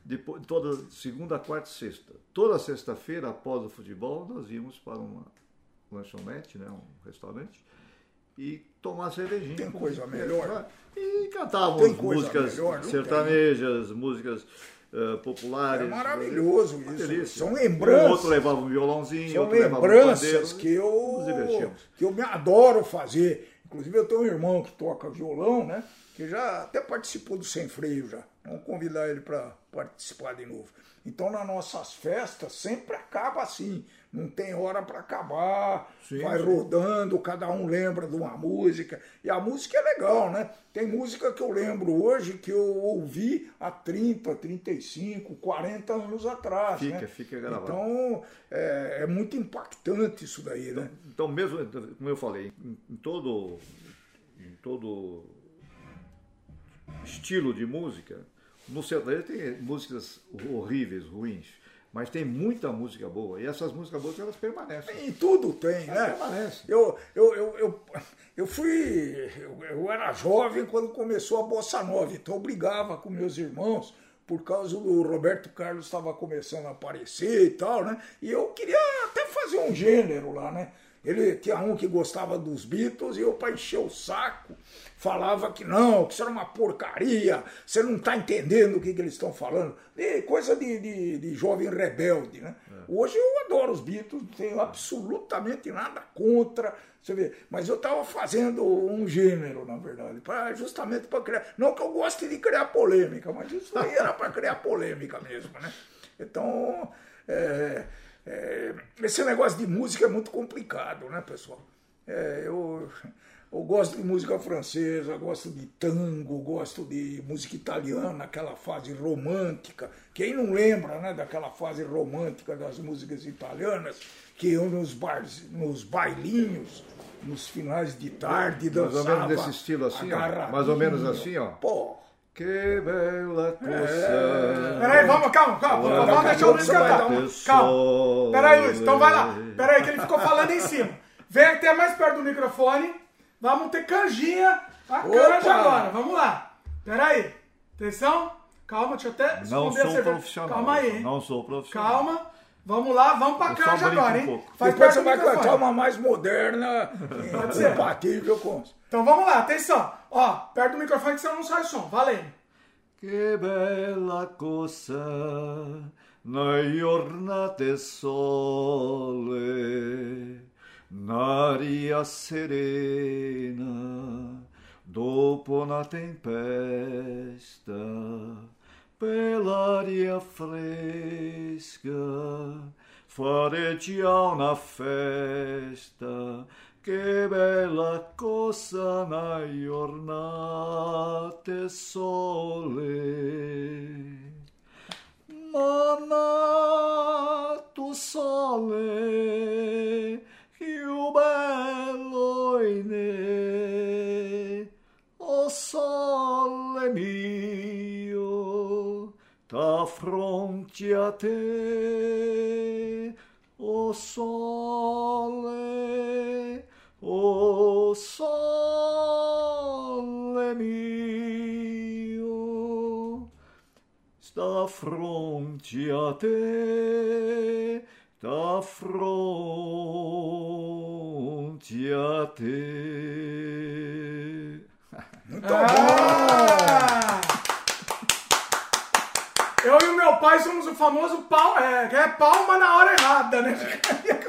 Depois, toda segunda, quarta e sexta. Toda sexta-feira, após o futebol, nós íamos para uma lanchonete, né, um restaurante, e tomar cervejinha. Tem coisa melhor. E cantávamos músicas melhor, sertanejas, músicas uh, populares. É maravilhoso isso. Delícia. São lembranças. O outro levava um violãozinho, São outro lembranças um que eu que eu me adoro fazer. Inclusive eu tenho um irmão que toca violão, né? Que já até participou do Sem Freio já. Vamos convidar ele para participar de novo. Então nas nossas festas sempre acaba assim não tem hora para acabar, sim, vai sim. rodando, cada um lembra de uma música. E a música é legal, né? Tem música que eu lembro hoje que eu ouvi há 30, 35, 40 anos atrás. Fica, né? fica gravado. Então é, é, muito impactante isso daí, né? Então, mesmo, como eu falei, em todo, em todo estilo de música, no sertanejo tem músicas horríveis, ruins mas tem muita música boa. E essas músicas boas, elas permanecem. E tudo tem, elas né? Permanecem. Eu, eu, eu, eu, eu fui. Eu, eu, era jovem quando começou a Bossa Nova, então eu brigava com meus irmãos por causa do Roberto Carlos estava começando a aparecer e tal, né? E eu queria até fazer um gênero lá, né? Ele tinha um que gostava dos Beatles e eu, para encher o saco, falava que não, que isso era uma porcaria, você não está entendendo o que, que eles estão falando. E coisa de, de, de, jovem rebelde, né? É. Hoje eu adoro os Beatles, não tenho absolutamente nada contra, você vê. Mas eu estava fazendo um gênero, na verdade, pra, justamente para criar. Não que eu goste de criar polêmica, mas isso aí era para criar polêmica mesmo, né? Então. É, é, esse negócio de música é muito complicado, né, pessoal? É, eu, eu gosto de música francesa, gosto de tango, gosto de música italiana, aquela fase romântica. Quem não lembra né, daquela fase romântica das músicas italianas, que eu nos, bars, nos bailinhos, nos finais de tarde, dançava. Mais ou menos desse estilo assim, ó. Mais ou menos assim, ó. Pô, que bela coisa. Peraí, vamos, calma, calma. Vamos deixar o Luiz cantar. Calma. Peraí, Luiz, então vai lá. Peraí, que ele ficou falando em cima. Vem até mais perto do microfone. Vamos ter canjinha. A canja agora. Vamos lá. Peraí. Atenção. Calma, deixa eu até Não sou profissional. Calma aí. Não sou profissional. Calma. Vamos lá, vamos pra canja agora, hein? Um Faz Depois você vai cantar uma mais moderna, compatível com. Então vamos lá, atenção. Ó, perto do microfone que você não sai som. Valendo. Que bella cosa na giornate sole, n'aria serena dopo una tempesta, per l'aria fresca, fare già una festa che bella cosa na giornate sole. Mana tu sole, più bello in ne, o sole mio, t'affronti a te, o sole, o sole mio, sta fronte a te, sta fronte a te. Muito ah! Eu e o meu pai somos o famoso pal, é, é palma na hora errada, né? [LAUGHS]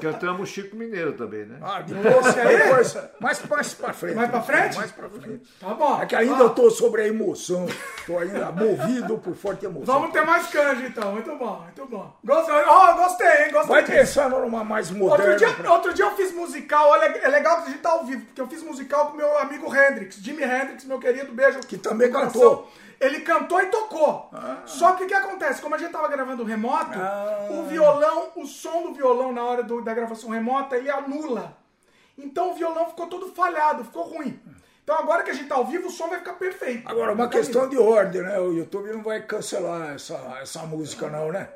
Cantamos Chico Mineiro também, né? Ah, depois, depois mais, mais pra frente. Mais pra frente? Mais pra frente. Tá bom. É que ainda Ah, eu tô sobre a emoção. Tô ainda movido por forte emoção. Vamos ter mais canja então. Muito bom, muito bom. Gostei, oh, gostei, hein? Gostei. Vai pensando numa mais moderna. Outro dia, pra- outro dia eu fiz musical, olha, é legal que a gente tá ao vivo, porque eu fiz musical com meu amigo Hendrix, Jimi Hendrix, meu querido, beijo. Que também cantou. Ele cantou e tocou. Só que o que acontece? Como a gente tava gravando remoto, Ah. o violão, o som do violão na hora do- da gravação remota, ele anula. Então o violão ficou todo falhado, ficou ruim. Então agora que a gente tá ao vivo, o som vai ficar perfeito. Agora, uma Tá questão de ordem, né? O YouTube não vai cancelar essa, essa música, não, né?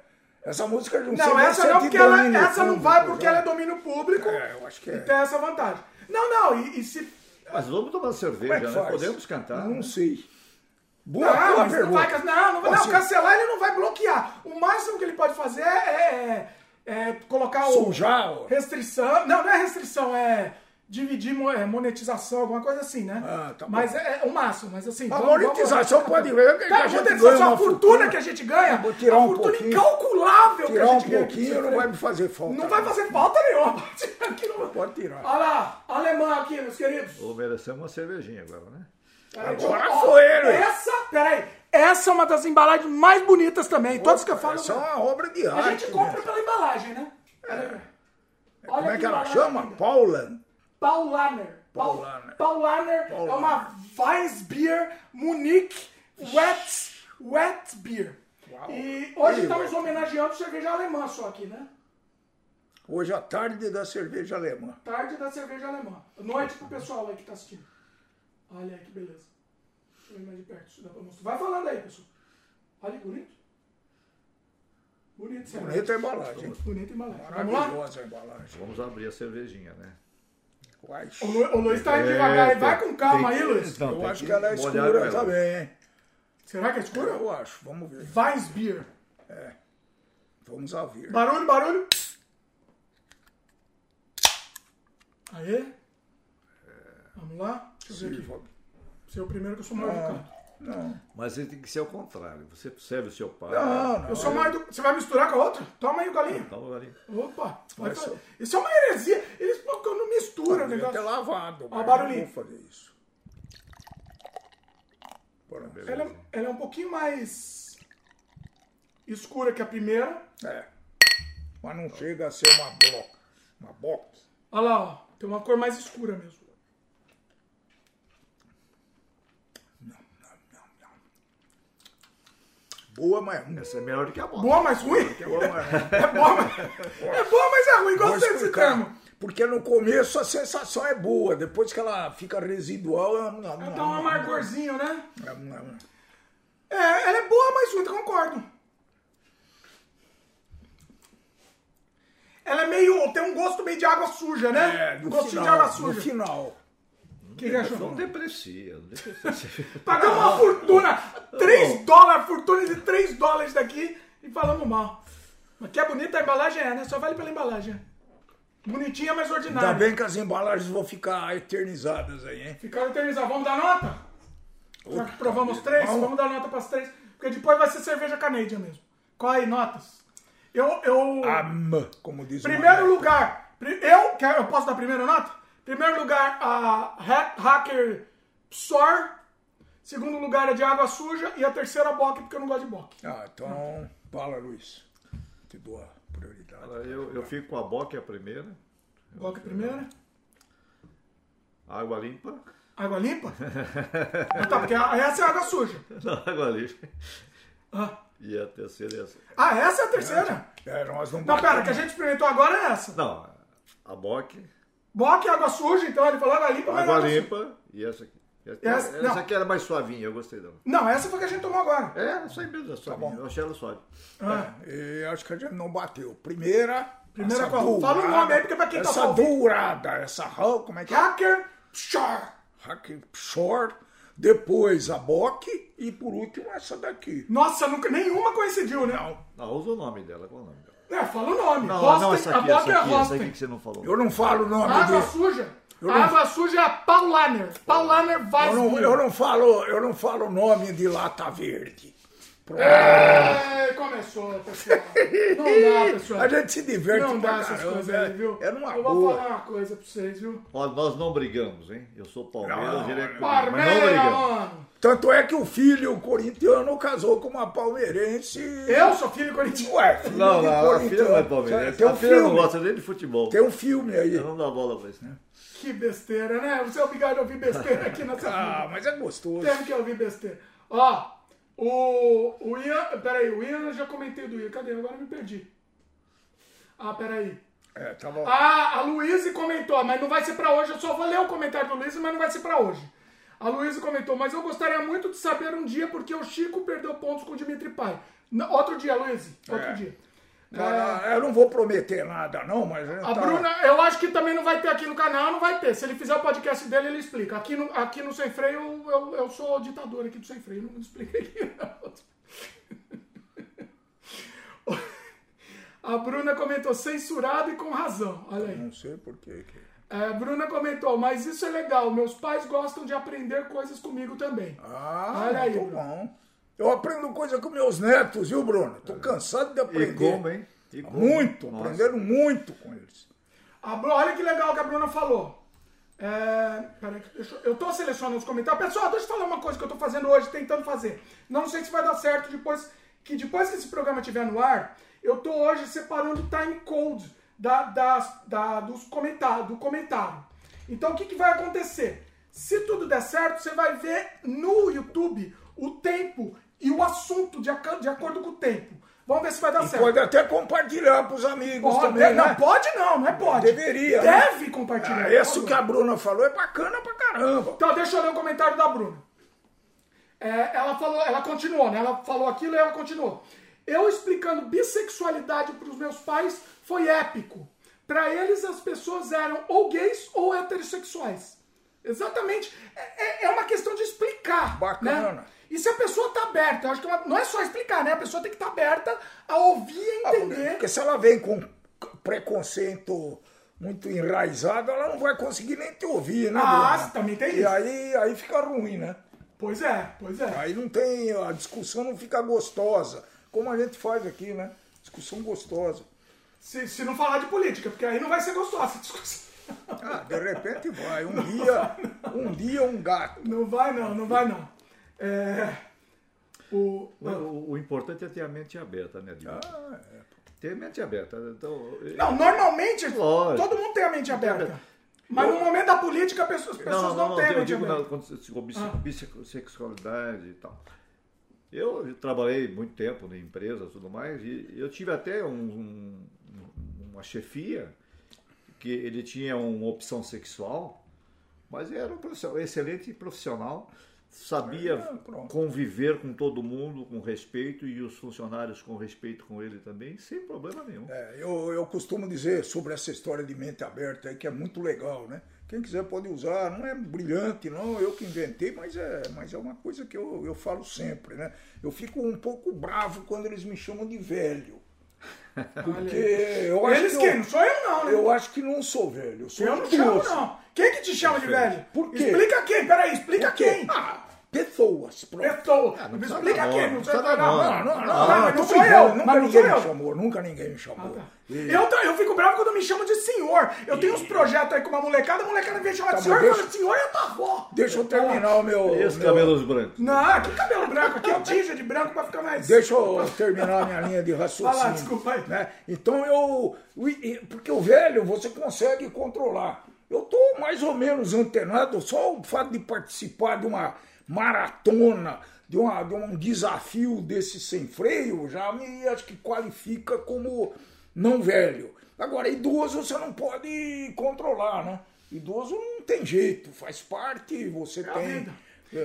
Essa música não Não, essa não, porque ela, essa não público, vai porque né? ela é domínio público. É, eu acho que é. E tem essa vantagem. Não, não, e, e se Mas vamos tomar é cerveja, que né? faz? Podemos cantar. Não né? sei. Boa, Não, boa não vai, não, não, vai- não, cancelar ele não vai bloquear. O máximo que ele pode fazer é, é- é colocar o. Sujar, ó. Restrição. Não, não é restrição, é dividir é, monetização, alguma coisa assim, né? Ah, tá bom. mas é, é o máximo, mas assim. A vamos- monetização vamos- pode ver que Cara, a gente monetização, ganha a uma fortuna, fortuna. que a gente ganha, Vou tirar a um fortuna pouquinho. incalculável que Tirar a um gente ganha. pouquinho não vai me fazer falta. Não vai fazer falta nenhuma. [LAUGHS] Aqui não- Pode tirar. Olha lá, alemão aqui, meus queridos. Ou merecemos uma cervejinha agora, né? Agora foi ele. Essa, peraí, essa é uma das embalagens mais bonitas também. Todas que eu falo. Essa é uma obra de A arte. gente compra né? pela embalagem, né? Olha Como é que ela chama? Paula. Paulaner. Paul- Paulaner. Paulaner é uma Weissbier Munich Wet, wet Beer. Uau. E hoje Ih, estamos homenageando cerveja alemã só aqui, né? Hoje à tarde da cerveja alemã. Tarde da cerveja alemã. Noite pro pessoal aí que tá assistindo. Olha aí que beleza. Deixa eu ver mais de perto. se dá pra mostrar. Vai falando aí, pessoal. Olha que bonito. Bonito, cerveja. Bonita a embalagem. Bonita embalagem. Vamos lá? Maravilhosa a embalagem. Vamos abrir a cervejinha, né? O, Lu, o Luiz tá indo É, devagar. aí. tem- Vai com calma aí, Luiz. Não, Eu acho que ela é escura ela. também, hein? Será que é escura? Eu acho. Vamos ver. Weissbier. Vamos a ver. Barulho, barulho. Aê. Vamos lá. Deixa eu ver aqui. Sirva. Você é o primeiro que eu sou mal educado. Não. Mas ele tem que ser ao contrário. Você serve o seu pai. Não, não. Eu sou mais educado. Você vai misturar com a outra? Toma aí o galinho. Dá uma galinha. Opa. Vai só- Isso é uma heresia. Eles pô, não misturam o negócio. lavado. Ó, barulhinho. Não vou fazer isso. Pronto. Ela, é- ela é um pouquinho mais escura que a primeira. É. Mas não chega a ser uma bloco. Uma box. Olha lá, ó. Tem uma cor mais escura mesmo. Boa, mas ruim. Essa é melhor do que a bola. Boa, mas ruim? Boa, mas ruim. É boa, mas, é boa, mas é ruim. Gostei desse termo. Porque no começo a sensação é boa, depois que ela fica residual, é Ela dá um amargorzinho, né? é É, ela é boa, mas ruim, concordo. Ela é meio. tem um gosto meio de água suja, né? É, no Gostinho final, de água no suja. final. O que, que achou? Não deprecia. Não deprecia. [LAUGHS] Pagamos uma fortuna, 3 dólares, fortuna de 3 dólares daqui e falamos mal. Mas que é bonita a embalagem é, né? Só vale pela embalagem. Bonitinha, mas ordinária. Ainda bem que as embalagens vão ficar eternizadas aí, hein? Ficaram eternizados. Vamos dar nota? Já que provamos três, Vamos. vamos dar nota para as três. Porque depois vai ser cerveja Canadian mesmo. Qual aí, notas? Eu. eu Am, como diz o primeiro lugar. Eu, eu posso dar a primeira nota? Primeiro lugar, a Ha- Hacker Psor. Segundo lugar, a de água suja. E a terceira, Bock, porque eu não gosto de Bock. Ah, então, fala, Luiz. Te dou a prioridade. Eu, eu fico com a boca, é a primeira. Bock primeira. Água limpa. Água limpa? ah, [LAUGHS] tá, porque a- essa é água suja. [LAUGHS] Não, água limpa. Ah, E a terceira é essa. Ah, essa é a terceira? É, nós não Não, pera, que a gente experimentou agora é essa. Não, a boca, Bock é água suja, então ele falou água limpa, mas água água suja. limpa e essa aqui. Essa, Essa- essa aqui era mais suavinha, eu gostei dela. Não, essa foi que a gente tomou agora. É, isso aí mesmo, é suavinha. eu achei ela suave. Ah, E acho que a gente não bateu. Primeira. Primeira essa qual? Fala o nome aí, porque pra quem tá essa só ouvindo. dourada, essa rã, como é que é? Hacker Shore. Hack Short. Depois a Bock. E por último essa daqui. Nossa, nunca, nenhuma coincidiu, né? Não, Não, usa o nome dela, qual é o nome dela? É, fala o nome. Não, Rosten, não, essa aqui, a essa é aqui, essa Rosten. aqui que você não falou. eu não falo o nome Água dele. suja. Eu A não- água suja é a Paulaner. Paulaner Eu não, eu não falo, eu não falo o nome de lata verde. É, começou, pessoal. [LAUGHS] Não dá, pessoal. A gente se diverte Não dá essas caramba, coisas aí, é- viu? É numa Eu vou boa. falar uma coisa pra vocês, viu? Ó, nós não brigamos, hein? Eu sou Palmeiras, ele é mas não brigamos. mano. Tanto é que o filho corintiano casou com uma palmeirense. Eu sou filho corintiano. Ué, filho Não, não, a filha não é Palmeiras. Tem A um filha não filme. gosta nem de futebol. Tem um filme aí. Eu não dá bola pra isso, né? Que besteira, né? Você é obrigado a ouvir besteira aqui nessa Ah, vida. mas é gostoso. Teve que ouvir besteira. Ó, o, o Ian. Peraí, o Ian eu já comentei do Ian. Cadê? Agora eu me perdi. Ah, peraí. É, tava... Ah, a Luíse comentou, mas não vai ser pra hoje. Eu só vou ler o comentário do Luíse, mas não vai ser pra hoje. A Luíse comentou, mas eu gostaria muito de saber um dia porque o Chico perdeu pontos com o Dimitri Pai. N- Outro dia, Luíse. Outro É. dia. Não, não, eu não vou prometer nada, não, mas. A Bruna, eu acho que também não vai ter aqui no canal, não vai ter. Se ele fizer o podcast dele, ele explica. Aqui no, aqui no Sem Freio, eu, eu, eu sou ditador aqui do Sem Freio, não [LAUGHS] explica aqui não. [LAUGHS] A Bruna comentou censurado e com razão. Olha aí. Não sei por quê. que- É, Bruna comentou, mas isso é legal. Meus pais gostam de aprender coisas comigo também. Ah, Olha aí, muito Bruno. bom. Eu aprendo coisa com meus netos, viu, Bruno? Tô cansado de E aprender. como, hein? E como? Muito, Nossa. aprendendo muito com eles. A olha que legal que a Bruna falou. É, peraí, eu, eu tô selecionando os comentários. Pessoal, deixa eu falar uma coisa que eu tô fazendo hoje, tentando fazer. Não sei se vai dar certo depois que depois que esse programa estiver no ar, eu tô hoje separando o time code da, das- da- dos comentários, do comentário. Então o que, que vai acontecer? Se tudo der certo, você vai ver no YouTube o tempo e o assunto de, de acordo com o tempo. Vamos ver se vai dar certo. Pode até compartilhar pros amigos Pode, também, não, né? pode não, não é pode. Deveria, né? Deve compartilhar. Ah, Isso que a Bruna falou é bacana pra caramba. Então, deixa eu ler o comentário da Bruna. É, ela falou, ela continuou, né? Ela falou aquilo e ela continuou. Eu explicando bissexualidade para os meus pais foi épico. Para eles, as pessoas eram ou gays ou heterossexuais. Exatamente. É, é- é uma questão de explicar. Bacana. Né? E se a pessoa tá aberta, eu acho que ela- não é só explicar, né? A pessoa tem que estar aberta a ouvir e Ah, entender. Porque se ela vem com preconceito muito enraizado, ela não vai conseguir nem te ouvir, né, Ah, Bruna? também tem E isso. aí, aí fica ruim, né? Pois é, pois é. Aí não tem, a discussão não fica gostosa, como a gente faz aqui, né? Discussão gostosa. Se, se não falar de política, porque aí não vai ser gostosa essa discussão. Ah, de repente vai, um [LAUGHS] dia, um dia um gato. Não vai não, não vai não. É, o, O, o- o importante é ter a mente aberta, né, Dilma? Ah, Ter a mente aberta. Então, não, normalmente Lógico. todo mundo tem a mente aberta. aberta. Mas no momento da política as pessoas, as pessoas não, têm a eu mente digo na, aberta. quando se- com bis- Ah. bissexualidade e tal. Eu trabalhei muito tempo em empresas e tudo mais, e eu tive até um- um- uma chefia que ele tinha uma opção sexual, mas era um profissional- excelente profissional, sabia É, conviver com todo mundo com respeito e os funcionários com respeito com ele também, sem problema nenhum. É, eu, eu costumo dizer sobre essa história de mente aberta aí, que é muito legal, né? Quem quiser pode usar, não é brilhante, não, eu que inventei, mas é, mas é uma coisa que eu, eu falo sempre, né? Eu fico um pouco bravo quando eles me chamam de velho. Porque eu acho Eles que quem? eu, Não sou eu não. né? eu acho que não sou velho, eu sou Eu não chamo não. Quem que te chama de velho? Por quê? Explica quem, peraí, explica quem. Ah, pessoas, pronto. Pessoa. não Me explica nome, não não sei precisa dar não, não, não, Não, não, não, mas tô não sou eu, nunca mas não ninguém sou me eu. chamou, nunca ninguém me chamou. tá. E- Eu, tô- eu fico bravo quando me chamam de senhor. Eu tenho uns projetos aí com uma molecada, a molecada vem chamar Tá, de senhor e deixa- fala, senhor é tua avó. Deixa eu terminar o meu. E os meu- cabelos brancos? Não, que cabelo branco, aqui é o tinja de branco pra ficar mais... Deixa eu terminar a minha linha de raciocínio. Lá, desculpa aí. Né? Então eu. e- Porque o velho você consegue controlar. Eu estou mais ou menos antenado, só o fato de participar de uma maratona, de, uma, de um desafio desse sem freio, já me acho que qualifica como não velho. Agora, idoso você não pode controlar, né? Idoso não tem jeito, faz parte, você É tem. vida.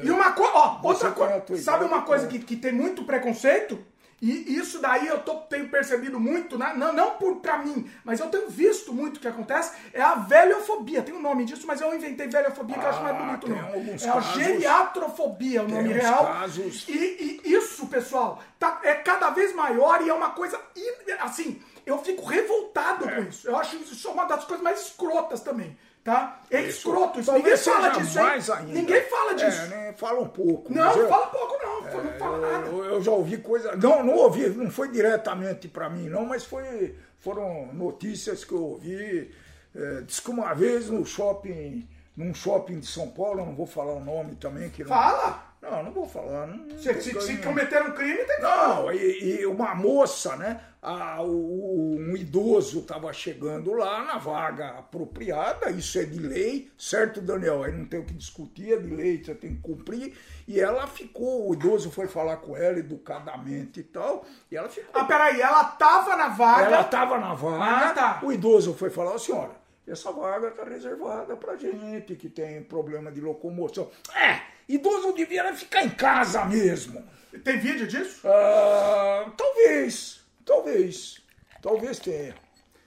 E uma coisa, outra coisa, sabe uma coisa que, que tem muito preconceito? E isso daí eu tô, tenho percebido muito, né? não, não por, pra mim, mas eu tenho visto muito o que acontece, é a velhofobia. Tem um nome disso, mas eu inventei velhofobia que eu acho mais Ah, bonito alguns É a casos. geriatrofobia, o nome real. casos. E, e isso, pessoal, tá, é cada vez maior e é uma coisa, assim, eu fico revoltado É. com isso. Eu acho isso uma das coisas mais escrotas também. Tá? É escroto, isso. Ninguém fala disso. hein? mais ainda. Ninguém fala disso. É, né? Fala um pouco. Não, eu- fala pouco, não. não fala nada. eu, eu já ouvi coisa. Não, não ouvi, não foi diretamente para mim, não, mas foi, foram notícias que eu ouvi. É, diz que uma vez no shopping, num shopping de São Paulo, não vou falar o nome também. Que não, Fala! Não, não vou falar. Não, Se, se, se cometeram um crime, tem que. Não, e, e uma moça, né? a- o- um idoso estava chegando lá na vaga apropriada, isso é de lei, certo, Daniel? Aí não tem o que discutir, é de lei, você tem que cumprir. E ela ficou, o idoso foi falar com ela educadamente e tal, e ela ficou. Ah, peraí, ela tava na vaga. Ela estava na vaga, Ah, tá. o idoso foi falar, "Ô, senhora, essa vaga está reservada para gente que tem problema de locomoção. É, idoso devia ficar em casa mesmo. Tem vídeo disso? Ah, talvez, talvez, talvez tenha.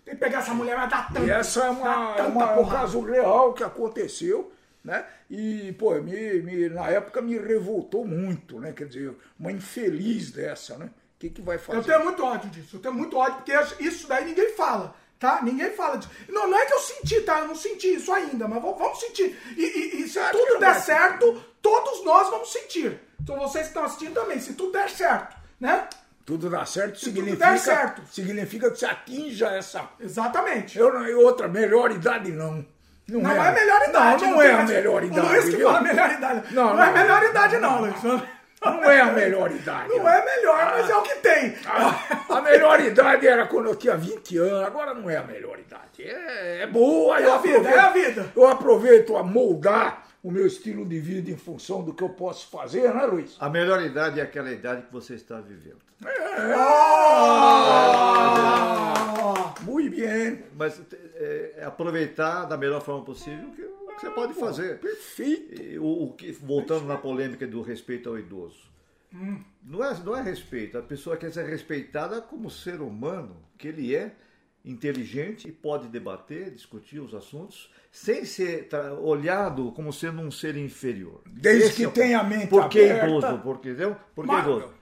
Tem que pegar essa mulher, vai dar tanto. E essa é, uma, dá é tanta uma- é um caso real que aconteceu, né? E, pô, me, me- na época me revoltou muito, né? Quer dizer, uma infeliz dessa, né? O que, que vai fazer? Eu tenho muito ódio disso. Eu tenho muito ódio, porque isso daí ninguém fala, tá? Ninguém fala disso. Não, não é que eu senti, tá? Eu não senti isso ainda, mas vamos, sentir. E, e- e se que tudo der certo, todos nós vamos sentir. Então vocês que estão assistindo também, se tudo der certo, né? Tudo dá certo tudo significa, der certo. significa que você atinja essa. Exatamente. Eu, não- outra, melhor idade não. Não, Não é, melhor idade. Não, não é a melhor O idade. Luiz que viu? fala melhor idade. Não, Não, é não. melhor idade, não, Luiz. Não é a melhor idade. Não é melhor, mas é o que tem. A, a melhor idade era quando eu tinha 20 anos, agora não é a melhor idade. É, é boa, É eu a vida, aproveito- é a vida. Eu aproveito a moldar o meu estilo de vida em função do que eu posso fazer, né, Luiz? A melhor idade é aquela idade que você está vivendo. Ah! Muito bem. Mas é, é aproveitar da melhor forma possível o que você pode fazer. Perfeito. E O, o que, voltando na polêmica do respeito ao idoso. Não, é, não é respeito. A pessoa quer ser respeitada como ser humano que ele é, inteligente e pode debater, discutir os assuntos, sem ser olhado como sendo um ser inferior. Desde Esse que é tenha a mente Por que aberta. idoso? Por que, entendeu? Por que idoso?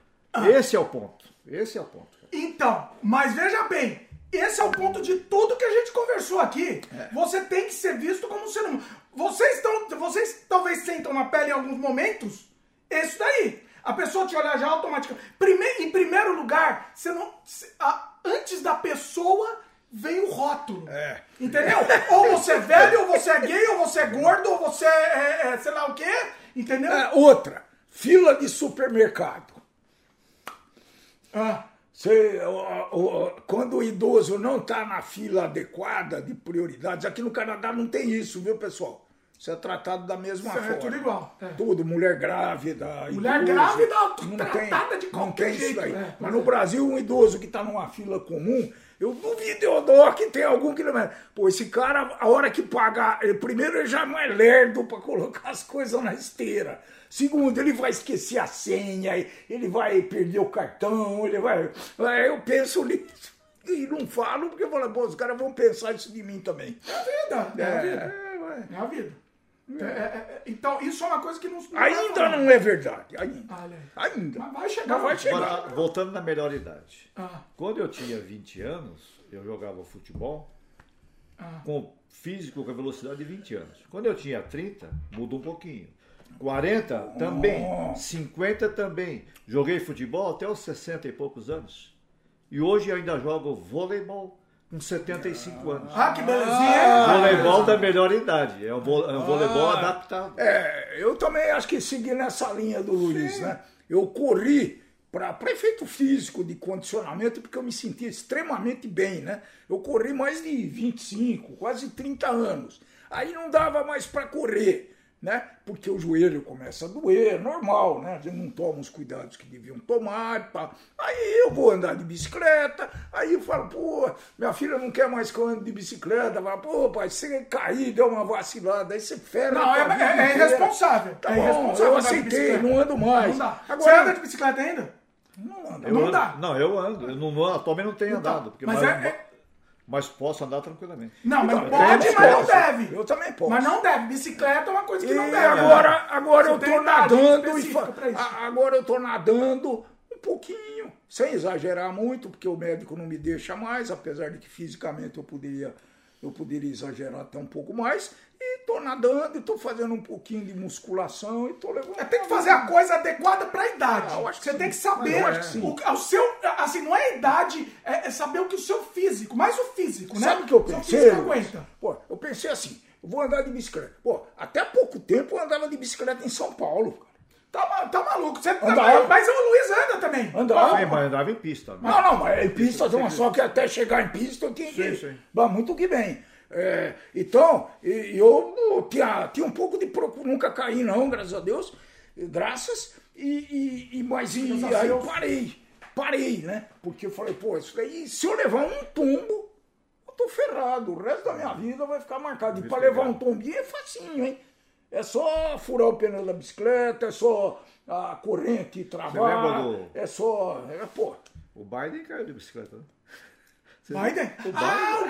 Esse é o ponto. Esse é o ponto. Então, mas veja bem, esse é o ponto de tudo que a gente conversou aqui. É. Você tem que ser visto como um ser humano. Vocês, estão, vocês talvez sentam na pele em alguns momentos. Isso daí. A pessoa te olhar já automaticamente. Primeiro, em primeiro lugar, você não, antes da pessoa vem o rótulo. É. Entendeu? ou você é velho, ou você é gay, ou você é gordo, ou você é, é, sei lá o quê. Entendeu? É, outra, fila de supermercado. Ah, Você, quando o idoso não está na fila adequada de prioridades, aqui no Canadá não tem isso, viu, pessoal? Isso é tratado da mesma Isso é forma. tudo igual, é. Tudo, mulher grávida. Mulher idoso, grávida, não tratada tem, de Não qualquer tem isso jeito, daí. é, Mas no Brasil, um idoso que está numa fila comum, eu duvido, dou que tem algum que não é. Pô, esse cara, a hora que pagar, ele, primeiro ele já não é lerdo para colocar as coisas na esteira. Segundo, ele vai esquecer a senha, ele vai perder o cartão, ele vai. é, Eu penso nisso. E não falo porque eu falo, pô, os caras vão pensar isso de mim também. é a vida. É, a vida. É. É a vida. É, é, é, então, isso é uma coisa que não. não Ainda não é verdade. Ainda. Olha aí. Ainda. Mas vai chegar. Mas vai chegar. Agora, voltando na melhor idade. Ah, Quando eu tinha 20 anos, eu jogava futebol Ah. com físico com a velocidade de 20 anos. Quando eu tinha 30, mudou um pouquinho. 40 também, 50 também. Joguei futebol até os 60 e poucos anos. E hoje ainda jogo voleibol com 75 anos. ah, que belezinha. Voleibol da melhor idade. É um vo- é um voleibol adaptado. É, eu também acho que segui nessa linha do Luiz, né? Eu corri para efeito físico de condicionamento porque eu me sentia extremamente bem, né? Eu corri mais de 25, quase 30 anos. Aí não dava mais para correr, né? Porque o joelho começa a doer, normal, né? A gente não toma os cuidados que deviam tomar. Pá. Aí eu vou andar de bicicleta, aí eu falo, pô, minha filha não quer mais que eu ande de bicicleta. Fala, pô, pai, você cair, deu uma vacilada, aí você ferra. Não, é, é, é inteira. irresponsável. Tá é bom, irresponsável. eu aceitei, não ando mais. Não dá. Agora- Você anda de bicicleta ainda? Não ando. Eu Não ando- dá. Não, eu ando. Eu não, não, atualmente não tenho Então, andado. Porque, mas mas, é- é- mas posso andar tranquilamente. Não, mas Então, pode, mas não deve. Eu também posso. Mas não deve. Bicicleta é uma coisa que E não deve. agora, agora Você eu idade nadando e agora eu tô nadando um pouquinho, sem exagerar muito, porque o médico não me deixa mais, apesar de que fisicamente eu poderia eu poderia exagerar até um pouco mais. E tô nadando, e tô fazendo um pouquinho de musculação e tô levando. É, tem que fazer a coisa adequada para a idade. Ah, eu acho que Você sim. tem que saber Eu acho que sim. o, o seu, assim, não é a idade, é, é saber o que o seu físico, mais o físico, né? Sabe o que eu Seu pensei? físico Luiz? aguenta. Pô, eu pensei assim, eu vou andar de bicicleta. Pô, até pouco tempo eu andava de bicicleta em São Paulo. cara. Tá, tá maluco. Você, Andava. mas o Luiz anda também. Andava. Sim, mas andava em pista. né? Não, não, mas em pista, uma só que até chegar em pista eu tinha que. Sim, sim. Bah, muito que bem. É, então, e- eu tinha, tinha um pouco de procura, nunca caí, não, graças a Deus. e Graças. E, e, e- mas e, a aí eu parei. Parei, né? Porque eu falei, pô, isso daí, se eu levar um tombo, eu tô ferrado. O resto da minha vida vai ficar marcado. E para levar um tombinho é facinho, hein? É só furar o pneu da bicicleta, é só a corrente travar, do- é só. É, pô. O Biden caiu de bicicleta, né? Biden? O Biden. Ah, o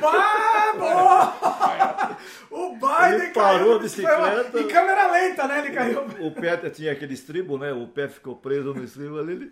Biden! o Biden Ele parou caiu a de bicicleta. Em câmera lenta, né? Ele caiu. O pé tinha aquele estribo, né? O pé ficou preso no estribo ali, ele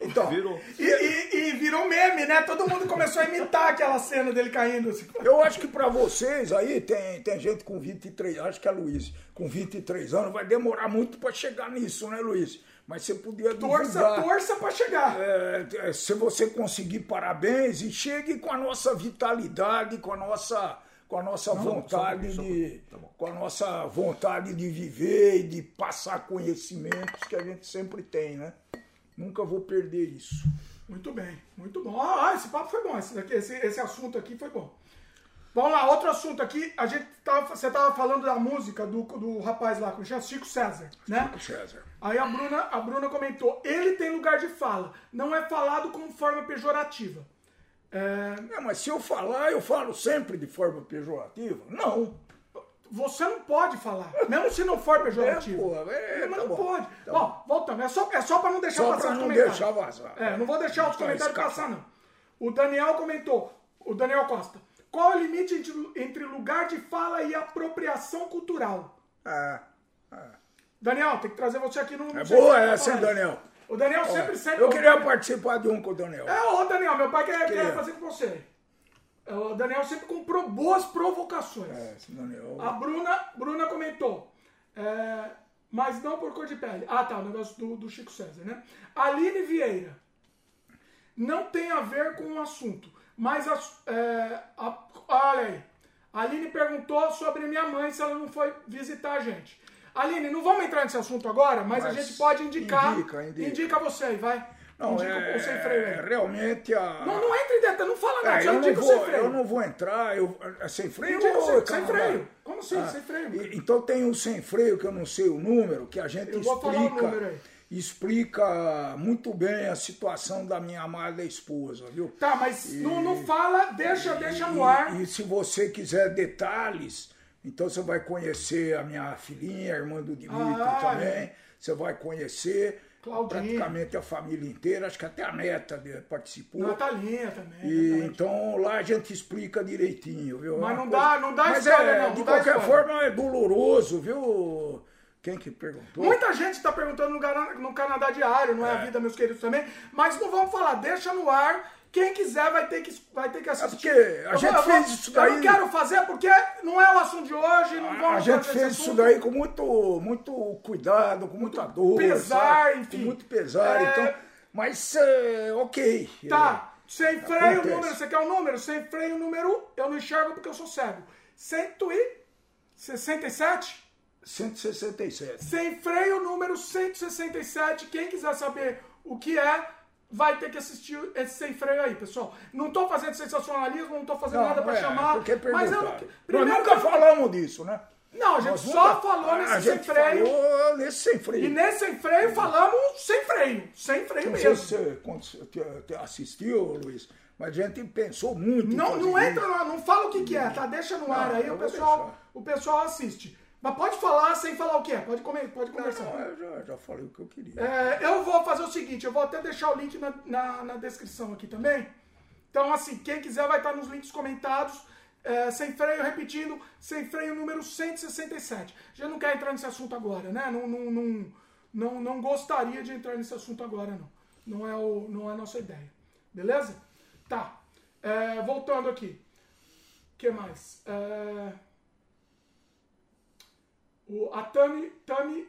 Então, virou. E, e- e virou meme, né? Todo mundo começou a imitar aquela cena dele caindo. Assim. eu acho que pra vocês aí, tem, tem gente com 23, acho que é Luiz, com 23 anos, vai demorar muito pra chegar nisso, né, Luiz? Mas você podia Torça, divulgar. torça pra chegar. É, é, se você conseguir, parabéns e chegue com a nossa vitalidade, com a nossa, com a nossa vontade só um de, pouquinho, tá com a nossa vontade de viver e de passar conhecimentos que a gente sempre tem, né? Nunca vou perder isso. Muito bem, muito bom. Ah, esse papo foi bom. Esse, daqui, esse, esse assunto aqui foi bom. Vamos lá, outro assunto aqui. A gente tava, você tava falando da música do, do rapaz lá, com o Chico César, né? César. Aí a Bruna, a Bruna comentou: ele tem lugar de fala, não é falado como forma pejorativa. É, É, mas se eu falar, eu falo sempre de forma pejorativa? Não. você não pode falar, mesmo se não for pejorativo. É, pô, é, mas tá não bom, pode. tá bom, voltando, é só, é só pra não deixar Só passar os não comentários. deixar vazar. É, não vou deixar os Tá comentários escapar. passar, não. O Daniel comentou, o Daniel Costa, qual é o limite entre, lugar de fala e apropriação cultural? É, Daniel, tem que trazer você aqui no... é boa essa, pra hein, falar Daniel? O Daniel sempre, sempre... Eu queria participar de um com o Daniel. É, ô Daniel, meu pai quer, quer Queria. fazer com você. É, O Daniel sempre comprou boas provocações. É, esse Daniel. A Bruna, Bruna comentou, é, mas não por cor de pele. Ah, tá, o negócio do, do Chico César, né? Aline Vieira, não tem a ver com o assunto, mas a, é, a- olha aí, a Aline perguntou sobre minha mãe se ela não foi visitar a gente. Aline, não vamos entrar nesse assunto agora, mas, a Mas gente pode indicar. indica, indica. indica você aí, vai. Não, indica é, o sem freio aí. realmente a. Não, não entra em detalhe, não fala nada, É, eu, não indica o sem vou, freio. eu não vou entrar, eu, é sem freio Indica ou sem, sem Canadá? freio. Como assim, Ah, sem freio? então tem um sem freio que eu não sei o número, que a gente Eu vou falar o explica, número aí. Explica muito bem a situação da minha amada esposa, viu? Tá, mas não, não fala, deixa, deixa no ar. E, e se você quiser detalhes, então você vai conhecer a minha filhinha, a irmã do Dimitri Ah, também. Você vai conhecer Claudinha. praticamente a família inteira, acho que até a neta participou. Natalinha também. E, então lá a gente explica direitinho, viu? Mas É uma não dá- não dá Mas spoiler, é, não, De não qualquer forma é doloroso, viu? Quem que perguntou? Muita gente está perguntando no, Canadá Diário, não é, a vida, meus queridos, também. Mas não vamos falar, deixa no ar. Quem quiser vai ter que, vai ter que assistir. É porque a Eu gente eu fez isso Eu daí- não quero fazer porque não é o assunto de hoje, não vamos A gente fez isso daí com muito, muito cuidado, com muita dor. pesar, sabe? enfim. Com muito pesar. É. Então, mas, é, ok. Tá, sem freio o Acontece. número, você quer o número? Sem freio o número, eu não enxergo porque eu sou cego. 167? 167. Sem freio número 167. Quem quiser saber o que é, vai ter que assistir esse sem freio aí, pessoal. Não tô fazendo sensacionalismo, não tô fazendo nada pra é, chamar. Porque mas eu não. Primeiro Nós nunca eu não- falamos disso, né? Não, a gente Nós só nunca- falou a nesse sem gente freio. falou nesse sem freio. E nesse sem freio falamos sem freio. Sem freio Não sei mesmo. se você quando você assistiu, Luiz, mas a gente pensou muito. Não, não entra lá, não fala o que, que é, tá? Deixa no ar Não, aí, eu o pessoal, deixar. o pessoal assiste. Mas pode falar sem falar o que é, pode, comer, pode conversar. Não, eu já, já falei o que eu queria. É, eu vou fazer o seguinte, eu vou até deixar o link na, na, na descrição aqui também. Então, assim, quem quiser vai estar nos links comentados. É, sem freio, repetindo, sem freio número 167. Já não quer entrar nesse assunto agora, né? Não, não, não, não, não gostaria de entrar nesse assunto agora, não. Não é, o, não é a nossa ideia. Beleza? Tá. É, voltando aqui. que mais? É... O, a Tami, Tami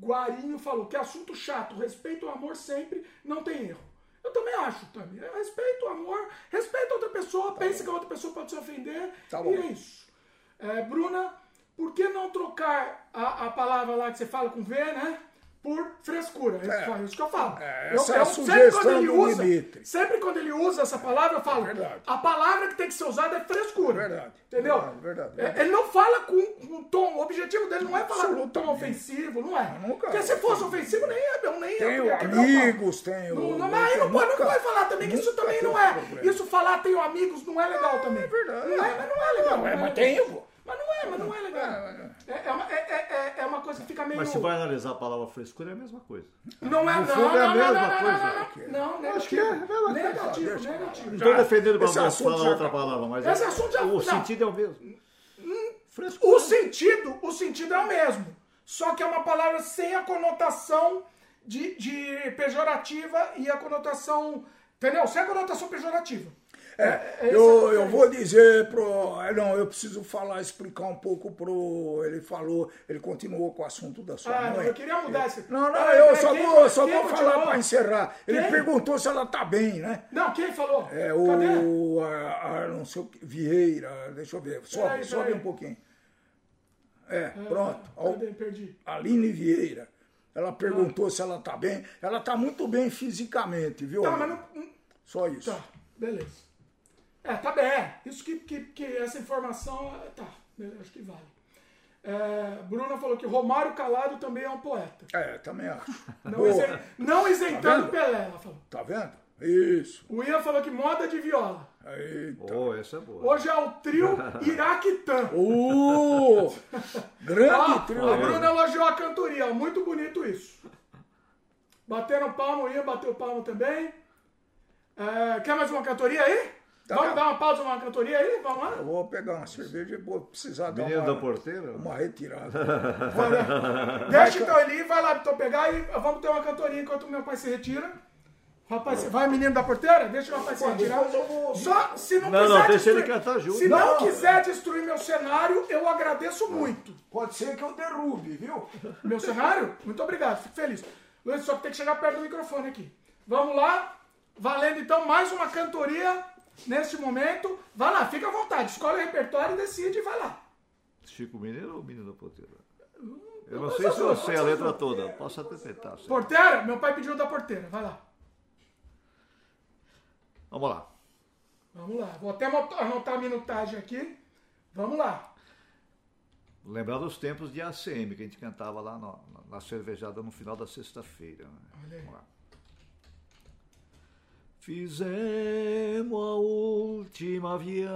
Guarinho falou que assunto chato, respeito o amor sempre, não tem erro. Eu também acho, Tami. Eu respeito o amor, respeito a outra pessoa, tá pense que a outra pessoa pode se ofender. Tá e é isso. É, Bruna, por que não trocar a, a palavra lá que você fala com V, né? Por frescura. É, é isso que eu falo. É, eu, é sugestão sempre quando, usa, sempre quando ele usa essa palavra, eu falo. É a palavra que tem que ser usada é frescura. Verdade. Entendeu? Verdade, verdade, verdade. É, ele não fala com um tom. O objetivo dele não é falar com um tom ofensivo, não é? Nunca Porque se fosse ofensivo, nem é. Nem tenho é, amigos, tenho. Não, não, mas aí não, pode, não pode falar também que isso também não é. Problema. Isso falar tenho amigos não é legal também. É verdade. Não é, mas não é legal. Não, é, mas tenho. Mas não é, mas não é legal. É, é, uma, é, é, é uma coisa que fica meio. Mas se vai analisar a palavra frescura, é a mesma coisa. Não é, não. Não, é a mesma coisa. Não, negativo. Acho que é, negativo, negativo. negativo. Não estou defendendo para falar outra palavra, mas esse assunto já, o sentido é o mesmo. Hum, frescura. O sentido, o sentido é o mesmo. Só que é uma palavra sem a conotação de, de pejorativa e a conotação. Entendeu? Sem a conotação pejorativa. É, é, é eu, eu vou dizer pro. É, não, eu preciso falar, explicar um pouco pro. Ele falou, ele continuou com o assunto da sua ah, mãe. Não, eu queria mudar esse. Não, não, ah, eu só quem, vou, só vou falar para encerrar. Ele quem? perguntou se ela tá bem, né? Não, quem falou? É o. A, a, não sei o que. Vieira, deixa eu ver. Sobe, peraí, sobe um pouquinho. É, ah, pronto. Cadê? Perdi. Aline Vieira. Ela perguntou ah. se ela tá bem. Ela tá muito bem fisicamente, viu? Tá, mas não. Só isso. Tá, beleza. É, tá bem. É. Isso que, que, que essa informação, é, tá, acho que vale. É, Bruna falou que Romário Calado também é um poeta. É, também acho. Não, isen, não isentando tá Pelé, ela falou. Tá vendo? Isso. O Ian falou que moda de viola. Eita. Oh, essa é boa. Hoje é o trio [LAUGHS] Iraquitã. Uh, [LAUGHS] grande ah, trio. A Bruna elogiou a cantoria, muito bonito isso. Bateram palmo, o Ian bateu palmo também. É, quer mais uma cantoria aí? Tá Vamos dar uma pausa numa cantoria aí? Vamos lá? Eu vou pegar uma cerveja e vou precisar dar uma, da porteira? uma retirada. Deixa então ele ir, vai lá então pegar e vamos ter uma cantoria enquanto meu pai se retira. Rapaz, vai menino da porteira? Deixa o rapaz se retirar. Só se não, não quiser. Não, deixa ele cantar junto. Se não, não, quiser destruir meu cenário, eu agradeço muito. Pode ser que eu derrube, viu? Meu cenário? Muito obrigado, fico feliz. Luiz, só que tem que chegar perto do microfone aqui. Vamos lá. Valendo então mais uma cantoria neste momento, vai lá, fica à vontade, escolhe o repertório e decide e vai lá. Chico Mineiro ou Menino da Porteira? Eu não sei se eu sei a letra toda, posso até tentar. Porteira? Meu pai pediu da porteira, vai lá. Vamos lá. Vamos lá, vou até anotar a minutagem aqui. Vamos lá. Lembrar dos tempos de ACM, que a gente cantava lá na, na cervejada no final da sexta-feira. Né? Vamos lá. Fizemos a última viagem,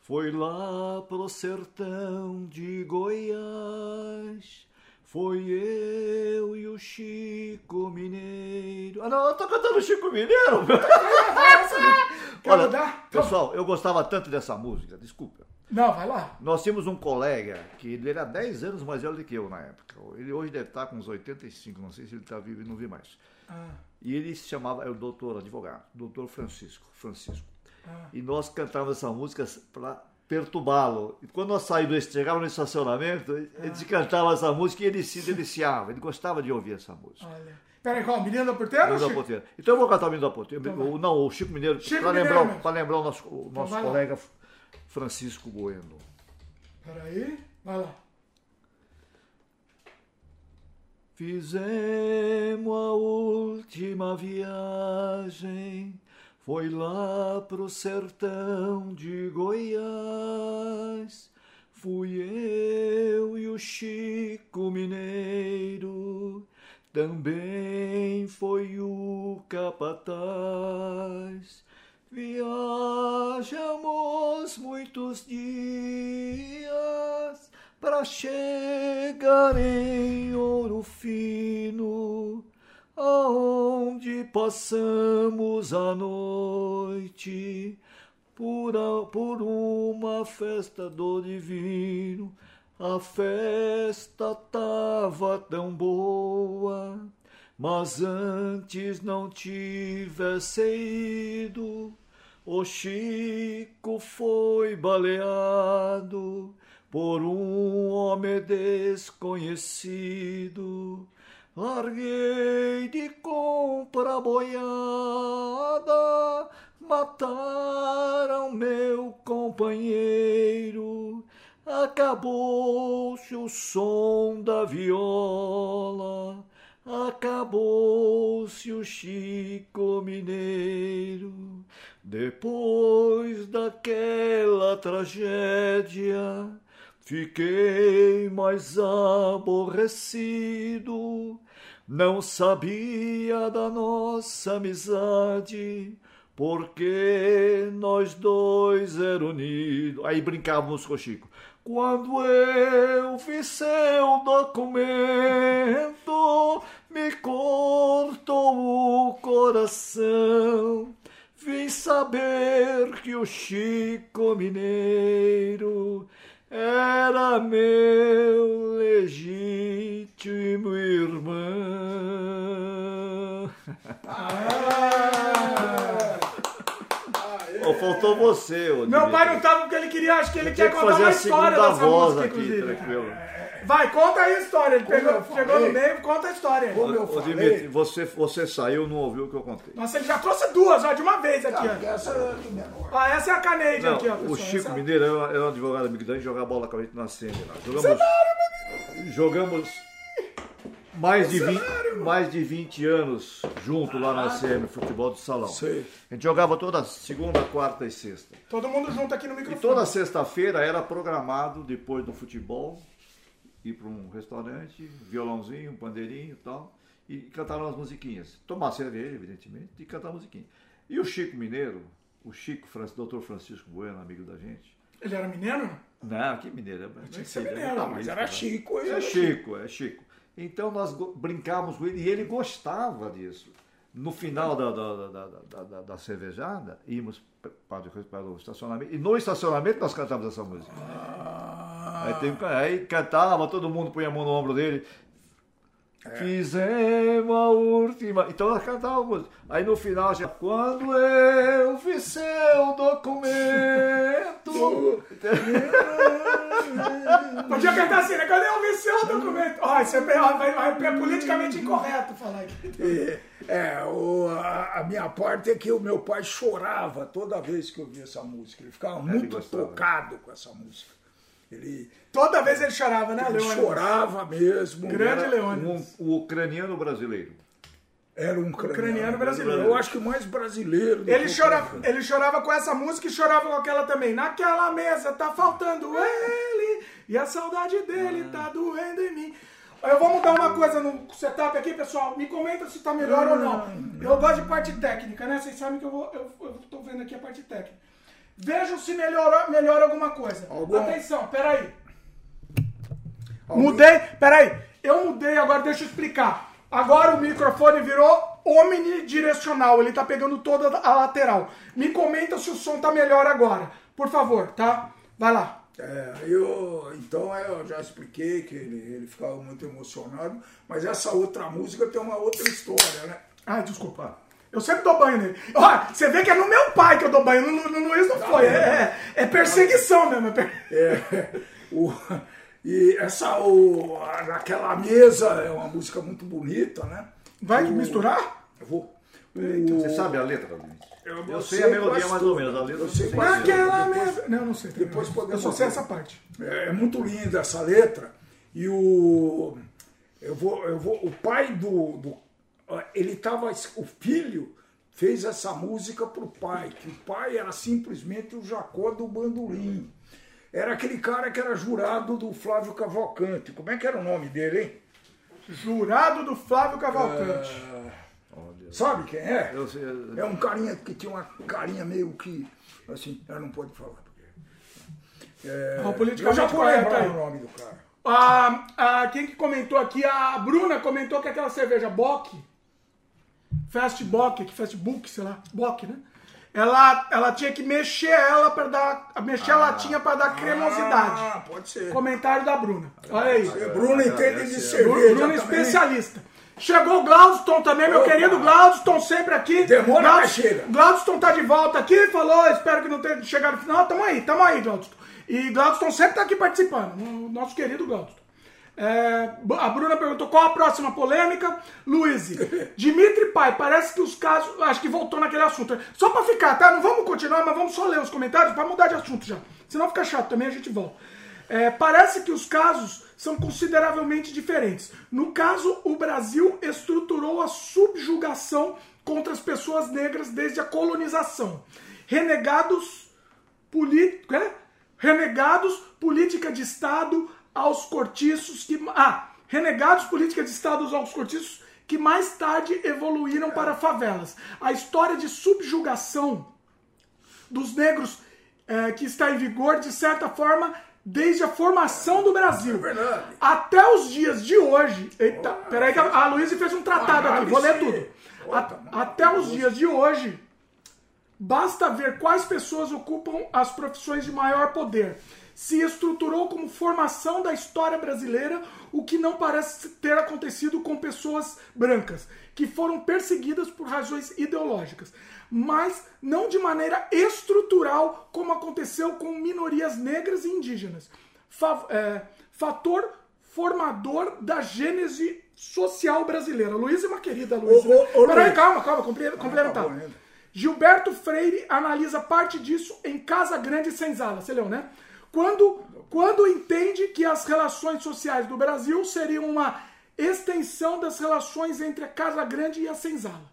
foi lá pro sertão de Goiás. Foi eu e o Chico Mineiro. Ah, não, eu tô cantando Chico Mineiro! [LAUGHS] Olha, pessoal, eu gostava tanto dessa música, desculpa. Não, vai lá. Nós tínhamos um colega que ele era 10 anos mais velho do que eu na época. Ele hoje deve estar com uns 85, não sei se ele está vivo e não vi mais. Ah. E ele se chamava, é o doutor, advogado, doutor Francisco. Francisco. Ah. E nós cantávamos essa música para perturbá-lo. E quando nós saímos, chegávamos no estacionamento, ah. ele cantava essa música e ele se deliciava, ele gostava de ouvir essa música. Olha. Peraí, qual? Menino da Porteira? Menino da Porteira. Então eu vou cantar o Menino da Porteira. Então, não, o Chico Mineiro, para lembrar, lembrar o nosso, o então nosso então colega. Francisco Bueno. Peraí, vai lá. Fizemos a última viagem, foi lá pro sertão de Goiás. Fui eu e o Chico Mineiro, também foi o capataz. Viajamos muitos dias para chegar em ouro fino, aonde passamos a noite por, a, por uma festa do divino. A festa tava tão boa, mas antes não tivesse ido O Chico foi baleado por um homem desconhecido. Larguei de compra boiada, mataram meu companheiro. Acabou-se o som da viola, acabou-se o Chico Mineiro. Depois daquela tragédia, fiquei mais aborrecido. Não sabia da nossa amizade, porque nós dois eram unidos. Aí brincávamos com o Chico. Quando eu vi seu documento, me cortou o coração. Vim saber que o Chico Mineiro era meu legítimo irmão. Ah! Oh, faltou você, ô Meu pai não tava porque ele queria, acho que ele quer que contar uma a história dessa voz música, aqui, inclusive. tranquilo. Vai, conta aí a história. Ele pegou, chegou no meio, conta a história aí. Como eu Ô, falei, Dimitri, você, você saiu, não ouviu o que eu contei. Nossa, ele já trouxe duas, ó, de uma vez aqui, Ah, ó. essa é de menor. Ó, essa é a Canade Não, aqui, ó, o pessoal. Chico Essa- é Mineiro era, era um advogado amigo da gente, jogava bola com a gente na lá. Jogamos, jogamos mais de, 20, mais de 20 anos junto lá na CM Futebol de Salão. Sei. A gente jogava toda segunda, quarta e sexta. Todo mundo junto aqui no E microfone. toda sexta-feira era programado, depois do futebol, ir para um restaurante, violãozinho, um pandeirinho e tal, e cantar umas musiquinhas. Tomar cerveja, evidentemente, e cantar musiquinha. E o Chico Mineiro, o Chico, Dr. Francisco Bueno, amigo da gente. Ele era mineiro? Não, que mineiro. é- Tinha que ser é mineiro, paulista, Mas era né? Chico. É era Chico, é Chico. Então nós brincávamos com ele e ele gostava disso. No final da, da, da, da, da- da cervejada, íamos para, o estacionamento. E no estacionamento nós cantávamos essa música. Aí, aí cantava, todo mundo punha a mão no ombro dele. Fizemos a última. Então nós cantávamos. Aí no final, já, quando eu vi seu documento. [LAUGHS] Podia cantar assim, né? Cadê o vi seu documento? Ó, isso é, vai- é politicamente incorreto falar aqui. É, é, o- a, a minha parte é que o meu pai chorava toda vez que eu via essa música. Ele ficava muito gostava. tocado com essa música. Ele, Toda vez ele chorava, né, ele Leone? chorava mesmo. Grande Leone. Um, o ucraniano brasileiro. era um ucraniano, Ucraniano brasileiro. Eu acho que mais brasileiro. Ele chorava, ucraniano. ele chorava com essa música e chorava com aquela também. Naquela mesa tá faltando ele e a saudade dele tá doendo em mim. Eu vou mudar uma coisa no setup aqui, pessoal. Me comenta se tá melhor ou não. Eu gosto de parte técnica, né? Vocês sabem que eu, vou, eu, eu tô vendo aqui a parte técnica. Vejam se melhora, melhora alguma coisa. Algum- Atenção, peraí. Alguém- Mudei, peraí, eu mudei agora, deixa eu explicar. Agora o microfone virou omnidirecional, ele tá pegando toda a lateral. Me comenta se o som tá melhor agora, por favor, tá? Vai lá. É, eu, então eu já expliquei que ele, ele ficava muito emocionado, mas essa outra música tem uma outra história, né? Ai, desculpa. Eu sempre dou banho nele. Ó, você vê que é no meu pai que eu dou banho, no, no, no Luiz não foi. É, é, é perseguição mesmo. É per- É, o, e essa, o, naquela mesa é uma música muito bonita, né? Vai O- misturar? Eu vou. Você sabe a letra, Luiz? Eu, Eu sei a melodia mais ou menos, a letra Eu eu sei sei. quase Naquela mesa. Não, não sei. depois eu podemos só sei ver. essa parte. É, é muito linda essa letra. E o. Eu vou. Eu vou o pai do. do ele tava. O filho fez essa música pro pai, que o pai era simplesmente o Jacó do Bandolim. Era aquele cara que era jurado do Flávio Cavalcante. Como é que era o nome dele, hein? Jurado do Flávio Cavalcante. Sabe quem é? Eu sei, É um carinha que tinha uma carinha meio que. Assim, ela não pode falar. Porque, é, o eu já vou lembrar o nome do cara. Ah, ah, quem que comentou aqui? A Bruna comentou que aquela cerveja Bock, Fast Bock, que Facebook, sei lá, Bock, né? Ela, ela tinha que mexer ela para dar, mexer a latinha para dar cremosidade. Ah, pode ser. Comentário da Bruna. Olha aí. Bruno entende de Agradece, cerveja. É também. especialista. Chegou o Glaudston também, meu Opa. querido Glaudston, sempre aqui. Demora, mas chega. Glaudston tá de volta aqui, falou, espero que não tenha chegado no final. Tamo aí, tamo aí, Glaudston. E Glaudston sempre tá aqui participando, o nosso querido Glaudston. É, a Bruna perguntou qual a próxima polêmica. Luiz, [LAUGHS] Dimitri Pai, parece que os casos. Acho que voltou naquele assunto. Só pra ficar, tá? Não vamos continuar, mas vamos só ler os comentários pra mudar de assunto já. Senão fica chato também, a gente volta. É, parece que os casos são consideravelmente diferentes. No caso, o Brasil estruturou a subjugação contra as pessoas negras desde a colonização. Renegados políticos. É? Renegados, política de Estado aos cortiços que. Ah, renegados, política de Estado aos cortiços que mais tarde evoluíram para favelas. A história de subjugação dos negros eh, que está em vigor, de certa forma, desde a formação do Brasil. É. Até os dias de hoje. Eita, peraí que a, a Luísa fez um tratado aqui, vou ler tudo. A- até os dias de hoje, Basta ver quais pessoas ocupam as profissões de maior poder. Se estruturou como formação da história brasileira, o que não parece ter acontecido com pessoas brancas, que foram perseguidas por razões ideológicas, mas não de maneira estrutural, como aconteceu com minorias negras e indígenas. Fa- é, fator formador da gênese social brasileira. Luísa é uma querida, ô, ô, Peraí, Luiz. calma, calma, complementar. tá ainda. Gilberto Freire analisa parte disso em Casa Grande e Senzala. Você leu, né? Quando, quando entende que as relações sociais do Brasil seriam uma extensão das relações entre a Casa Grande e a Senzala.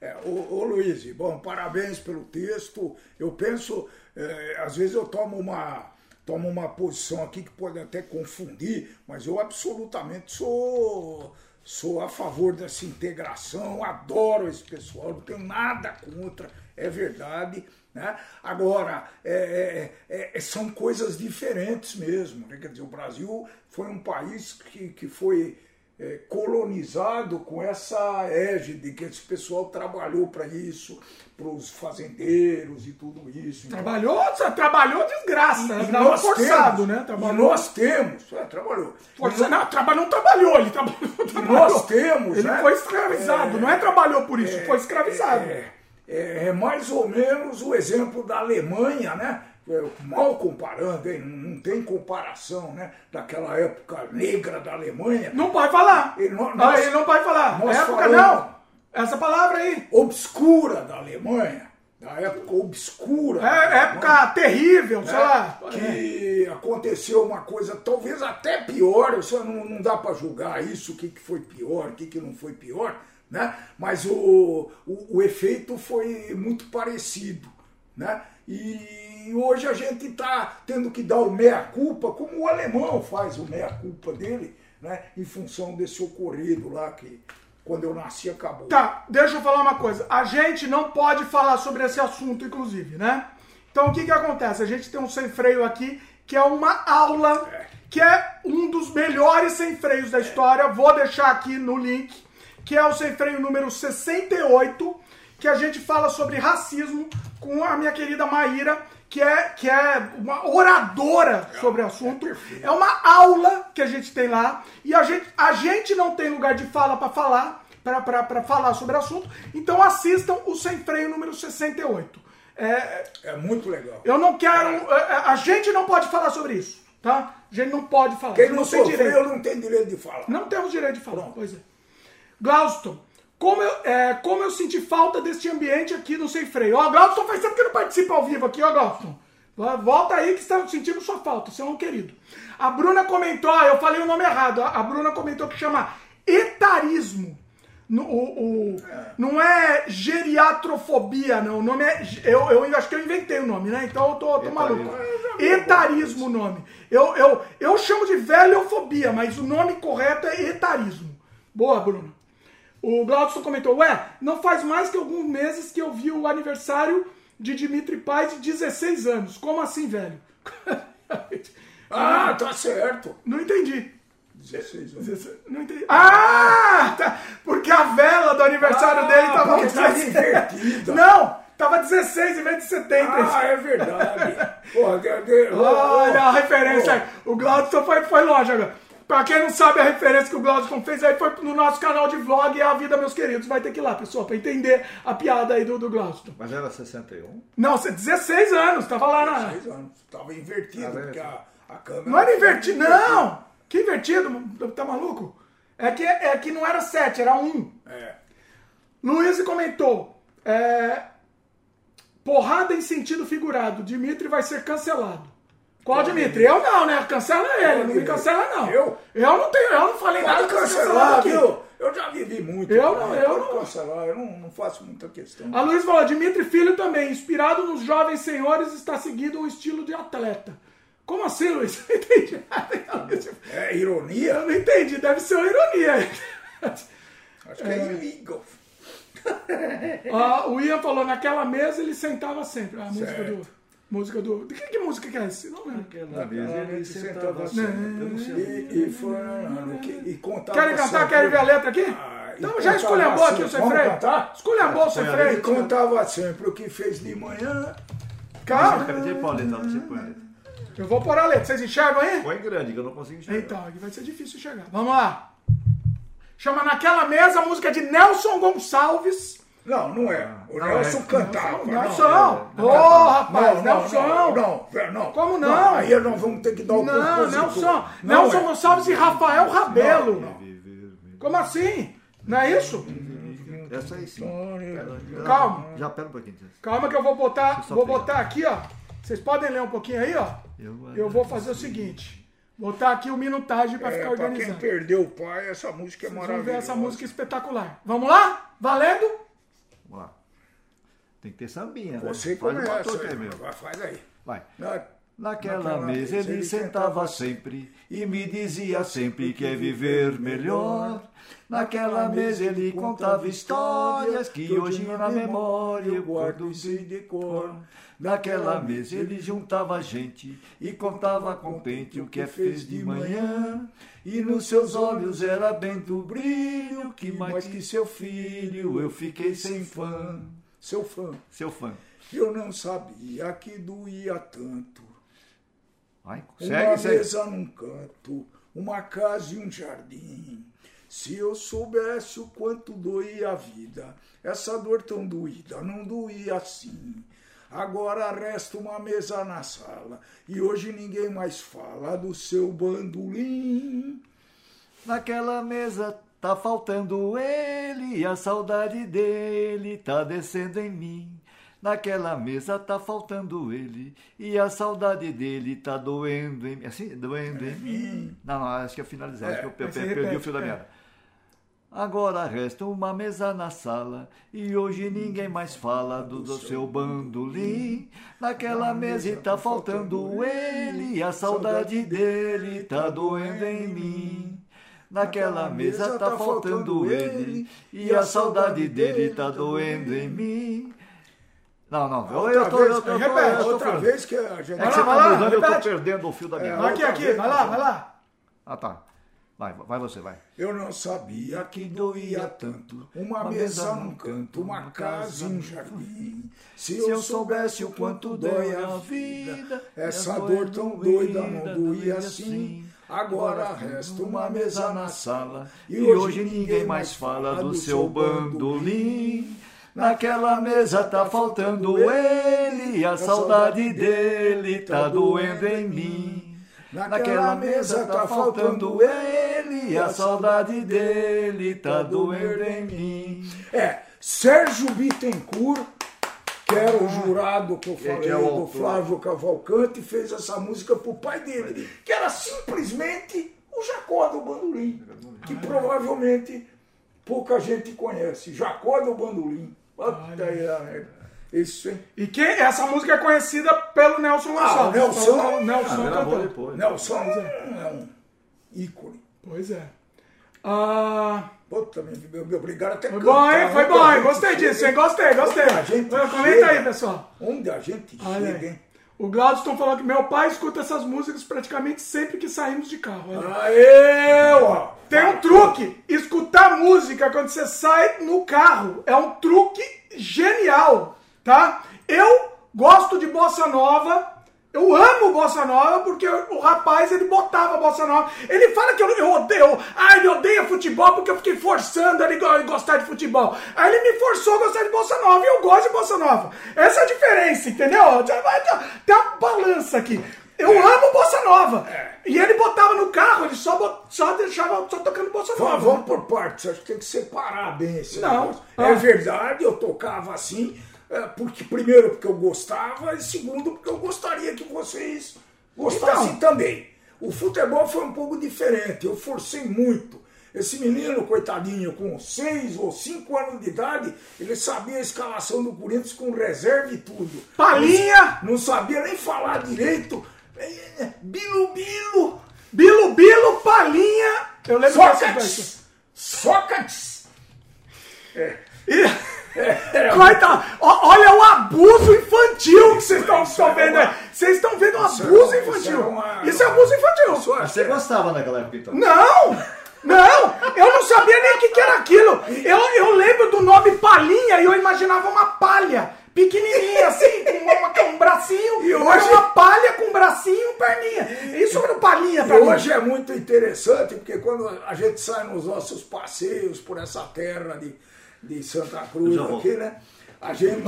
É, ô, ô Luiz, bom, parabéns pelo texto. Eu penso, é, às vezes eu tomo uma, tomo uma posição aqui que pode até confundir, mas eu absolutamente sou, sou a favor dessa integração, adoro esse pessoal, não tenho nada contra, é verdade. Né? Agora, é, é, é, são coisas diferentes mesmo. Né? Quer dizer, o Brasil foi um país que, que foi é, colonizado com essa égide, que esse pessoal trabalhou para isso, para os fazendeiros e tudo isso. Então, Trabalhou, trabalhou desgraça. e nós forçado, temos, né? E Trabalhou. nós temos, é, trabalhou. Força, não, traba, não trabalhou, ele trabalhou. trabalhou. nós temos, Ele né? foi escravizado, não é trabalhou por isso, foi escravizado. É, é- é mais ou menos o exemplo da Alemanha, né? É, Mal comparando, hein? não tem comparação, né? Daquela época negra da Alemanha. Não pode falar. Ele não- Ah, nós- ele não pode falar. nós época não. Essa palavra aí. obscura da Alemanha, da época obscura. da É Alemanha, época terrível, sei né, lá. Que aconteceu uma coisa talvez até pior, eu só não, não dá para julgar isso, o que, que foi pior, o que, que não foi pior, né? Mas o, o, o efeito foi muito parecido, né? E hoje a gente está tendo que dar o meia-culpa, como o alemão faz o meia-culpa dele, né? Em função desse ocorrido lá que quando eu nasci acabou. Tá, deixa eu falar uma coisa. A gente não pode falar sobre esse assunto, inclusive, né? Então o que que acontece? A gente tem um sem freio aqui, que é uma aula, que é um dos melhores sem freios da história. Vou deixar aqui no link, que é o sem freio número 68, que a gente fala sobre racismo com a minha querida Maíra, que é, que é uma oradora sobre o assunto. É uma aula que a gente tem lá. E a gente, a gente não tem lugar de fala para falar, para falar sobre o assunto. Então assistam o Sem Freio número 68. É, É muito legal. eu não quero. é, A gente não pode falar sobre isso, tá? A gente não pode falar. Quem não não tem sofreu não tem direito de falar. não temos direito de falar. Pois é. Glauston, como eu, é, como eu senti falta deste ambiente aqui no Sem Freio. Ó, Glauston faz tempo que não participa ao vivo aqui, ó, Glauston. Volta aí que estamos sentindo sua falta, é um querido. A Bruna comentou, ah, eu falei o nome errado. A a Bruna comentou que chama etarismo. No- o, o- não é geriatrofobia, não. O nome é. Eu, eu acho que eu inventei o nome, né? Então eu tô, tô maluco. Etarismo o nome. Eu, eu, eu chamo de velhofobia, mas o nome correto é etarismo. Boa, Bruno. O Glaudson comentou, ué, não faz mais que alguns meses que eu vi o aniversário de Dimitri Paz de 16 anos. Como assim, velho? [LAUGHS] Ah, tá certo. Não entendi. 16 anos. Não entendi. Ah! Tá. Porque a vela do aniversário Ah, dele tava porque tá invertida. Não! Tava 16 em vez de 70. Ah, é verdade. Porra, de, de, Olha a referência aí. O Glaudson foi, foi longe agora. Pra quem não sabe a referência que o Glaudston fez, aí foi no nosso canal de vlog É a Vida, meus queridos. Vai ter que ir lá, pessoal, pra entender a piada aí do, do. Mas era 61? Não, você 16 anos, tava lá na. Seis anos. Tava invertido, é. porque a, a câmera. Não era invertido, não! Que invertido, tá maluco? É que, é que não era 7, era 1. É. Luiz comentou. é, porrada em sentido figurado. Dimitri vai ser cancelado. Qual Dimitri? Eu não, né? Cancela ele, não me cancela não. Eu? Eu não tenho, eu não falei nada Pode ser cancelar, viu? Eu já vivi muito. Eu não, eu não. Ah, cancelar, eu não, não faço muita questão. A Luiz falou, Dimitri Filho também, inspirado nos jovens senhores, está seguindo um estilo de atleta. Como assim, Luiz? [LAUGHS] Não entendi nada. É ironia? Eu não entendi, deve ser uma ironia. Acho que é illegal. Ó, o Ian falou, naquela mesa ele sentava sempre. A música Certo. do. Música do. De que, que música que é essa? Não lembro. Naquela vez ele sentava assim. E, e falando que. E contava Querem cantar? Querem ver a letra aqui? Ah, e então já contava esculhambou aqui o assim. Vamos Cefreio. cantar? Esculhambou o a Cefreio. Ele contava sempre o que fez de manhã. Calma, a eu vou pôr a letra. Vocês enxergam aí? Põe grande, que eu não consigo enxergar. Então, aqui vai ser difícil enxergar. Vamos lá. Chama Naquela Mesa a música de Nelson Gonçalves. Não, não é. O Não, Nelson é. cantava. Nelson! Ô, rapaz, Nelson! não, não. Como não? Aí nós vamos ter que dar o Não. Nelson, Nelson é. Gonçalves e Rafael Rabelo. Não, Como assim? Não é isso? Essa aí sim. Calma. Já pera um pouquinho. Calma que eu vou botar, vou pegar. botar aqui, ó. Vocês podem ler um pouquinho aí, ó. Eu, Eu vou fazer o seguinte. Botar aqui o minutagem pra É, ficar pra quem organizado. perdeu o pai, essa música é Vocês maravilhosa. ver essa música espetacular. Vamos lá? Valendo? Tem que ter sambinha, né? Você Faz um começa. aí, aí, meu. Faz aí. Vai. Na- Naquela Naquela mesa ele ele sentava sentava sempre e me dizia sempre que é viver melhor. Naquela mesa ele contava histórias que hoje na memória eu guardo sem decor. Naquela mesa ele juntava gente e contava contente o que é fez de manhã. E nos seus olhos era bem do brilho que mais que seu filho eu fiquei sem fã. Seu fã. Seu fã. Eu não sabia que doía tanto. Vai, Uma segue, segue. mesa num canto, uma casa e um jardim. Se eu soubesse o quanto doía a vida, essa dor tão doída não doía assim. Agora resta uma mesa na sala e hoje ninguém mais fala do seu bandolim. Naquela mesa tá faltando ele, a saudade dele tá descendo em mim. Naquela mesa tá faltando ele, e a saudade dele tá doendo em mim. Assim, doendo em mim. Não, não, acho que é finalizar, acho que eu pe- pe- perdi o fio da é. meada. Agora resta uma mesa na sala e hoje ninguém mais fala do, do seu bandolim. Naquela mesa tá faltando ele, e a saudade dele tá doendo em mim. Naquela mesa tá faltando ele e a saudade dele tá doendo em mim. Não, não, eu, eu tô, eu tô, eu tô, repete, eu tô Outra falando. vez que a gente. É que você vai tá lá, mudando, eu tô perdendo o fio da minha. É, Aqui, aqui, vai lá, vai lá. Ah, tá. Vai, vai você, vai. Eu não sabia que doía tanto. Uma mesa num canto, uma casa e um jardim. Se eu soubesse o quanto dói a vida, essa dor tão doida não doía assim. Agora resta uma mesa na sala E hoje ninguém mais fala do seu bandolim. Naquela mesa tá faltando ele, a saudade dele tá doendo em mim. Naquela mesa tá faltando ele, a saudade dele tá doendo em mim. É, Sérgio Bittencourt, que era o jurado que eu falei que é o do. Flávio Cavalcante, fez essa música pro pai dele, que era simplesmente o Jacó do Bandolim, que provavelmente pouca gente conhece. Jacó do Bandolim. Aí. Isso, hein? E quem, essa música é conhecida pelo Nelson Ah, Gonçalves. Nelson. Então, o Nelson Ah, cantou. depois. Nelson é um ícone. Pois é. Ah, Puta, me, me, obrigaram até foi bom, hein? Foi bom, hein? Gostei disso, hein? Gostei, gostei. Gente Comenta chega. aí, pessoal. Onde a gente Olha chega, aí. hein? O Glaudston falou que meu pai escuta essas músicas praticamente sempre que saímos de carro. Olha. Aê, ó. Tem um truque. Escutar música quando você sai no carro é um truque genial, tá? Eu gosto de bossa nova Eu amo bossa nova porque o rapaz ele botava bossa nova. Ele fala que eu, eu odeio, ah, ele odeia futebol porque eu fiquei forçando ele a gostar de futebol. Aí ele me forçou a gostar de bossa nova e eu gosto de bossa nova. Essa é a diferença, entendeu? Tem uma balança aqui. Eu é. amo bossa nova. É. E ele botava no carro, ele só, bot, só deixava só tocando bossa nova. Vamos, por partes, acho que tem que separar bem esse Não. Negócio. É verdade, eu tocava assim é, porque primeiro porque eu gostava e segundo porque eu gostaria que vocês gostassem então, também. O futebol foi um pouco diferente, eu forcei muito. Esse menino, coitadinho, com seis ou cinco anos de idade, ele sabia a escalação do Corinthians com reserva e tudo. Palinha! Não, sabia nem falar direito. É, Bilo Bilo! Bilo Bilo, Palinha! Eu lembro Sócrates! Sócrates! É. E... Coitado, olha o abuso infantil que vocês estão vendo aí. Vocês estão vendo um abuso infantil. Isso é abuso infantil. Você gostava naquela época então? Não! Não! Eu não sabia nem o que, que era aquilo. Eu, eu lembro do nome palhinha e eu imaginava uma palha pequenininha, assim, com, uma, com um bracinho, e hoje uma palha com um bracinho e perninha. Isso era palhinha pra e mim. hoje é muito interessante, porque quando a gente sai nos nossos passeios por essa terra de de Santa Cruz aqui, né? A gente,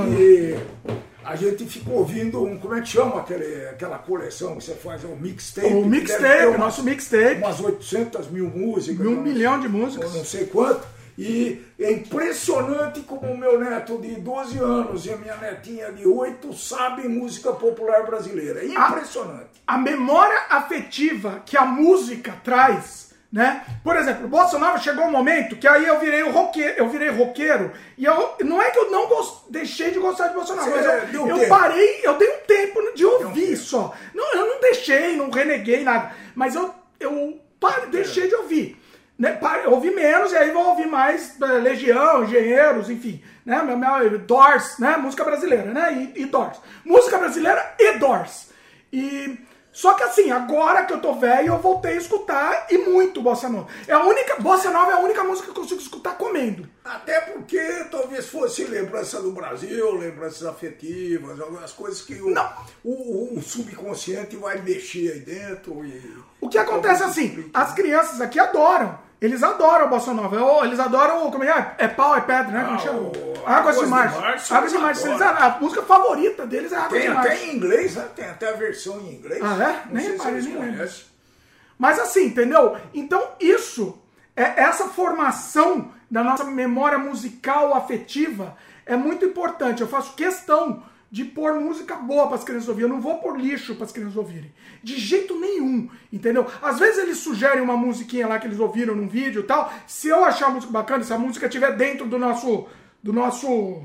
a gente ficou ouvindo um, como é que chama aquele, aquela coleção que você faz, um mixtape? O mixtape, o nosso mixtape. Umas 800 mil músicas. Um milhão de músicas. Não sei quanto. E é impressionante como o meu neto de 12 anos e a minha netinha de 8 sabem música popular brasileira. É impressionante. A, a memória afetiva que a música traz né? Por exemplo, Bossa Nova chegou um momento que aí eu virei o roqueiro, eu virei roqueiro e eu não é que eu não gost, deixei de gostar de Bossa Nova, mas eu, eu parei, eu dei um tempo de ouvir um só. Não, eu não deixei, não reneguei nada, mas eu eu parei, deixei de ouvir. Né, ouvi menos e aí vou ouvir mais é, Legião, Engenheiros, enfim, né, meu, meu, Doors, né, música brasileira, né, e, e Doors. Música brasileira e Doors. E só que assim, agora que eu tô velho, eu voltei a escutar e muito bossa nova. É a única, bossa nova é a única música que eu consigo escutar comendo. Até porque talvez fosse lembrança do Brasil, lembranças afetivas, algumas coisas que o, o, o, subconsciente vai mexer aí dentro. E, o que acontece assim, as crianças aqui adoram. Eles adoram a bossa nova. Eles adoram, como é? É pau, é pedra, né? Como ah, chama? Águas de Março. Águas de Março. Eles, a música favorita deles é Águas de Março. Tem até em inglês, né? Tem até a versão em inglês. Ah, é? Não Nem reparei, nem lembro. Mas assim, entendeu? Então isso, é essa formação da nossa memória musical afetiva é muito importante. Eu faço questão de pôr música boa para as crianças ouvirem. Eu não vou pôr lixo para as crianças ouvirem. De jeito nenhum, entendeu? Às vezes eles sugerem uma musiquinha lá que eles ouviram num vídeo e tal. Se eu achar a música bacana, se a música estiver dentro do nosso do nosso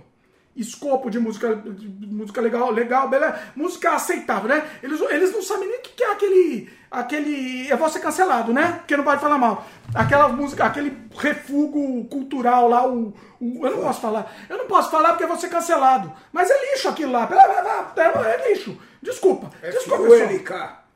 escopo de música, de música legal, legal, beleza? Música aceitável, né? Eles, eles não sabem nem o que é aquele, aquele. Eu vou ser cancelado, né? Porque não pode falar mal. Aquela música, aquele refugo cultural lá, o, o, eu não posso falar. Eu não posso falar porque eu vou ser cancelado. Mas é lixo aquilo lá. É, é lixo. Desculpa. É Desculpa, pessoal.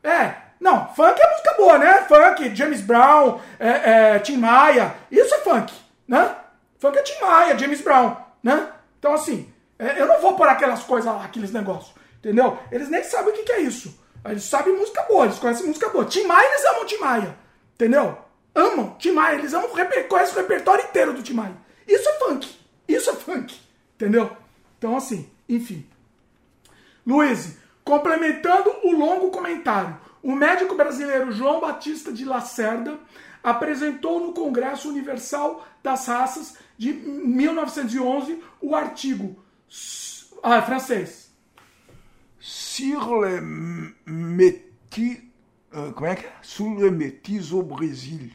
É. Não, funk é música boa, né? Funk, James Brown, é, é, Tim Maia. Isso é funk, né? Funk é Tim Maia, James Brown, né? Então, assim, é, eu não vou pôr aquelas coisas lá, aqueles negócios, entendeu? Eles nem sabem o que, que é isso. Eles sabem música boa, eles conhecem música boa. Tim Maia, eles amam Tim Maia, entendeu? Amam Tim Maia, eles amam, conhecem o repertório inteiro do Tim Maia. Isso é funk, isso é funk, entendeu? Então, assim, enfim. Luiz, complementando o longo comentário, o médico brasileiro João Batista de Lacerda apresentou no Congresso Universal das Raças de 1911 o artigo. Ah, é francês. Sur le métis. Euh, como é que é? Sur le métis au Brasil.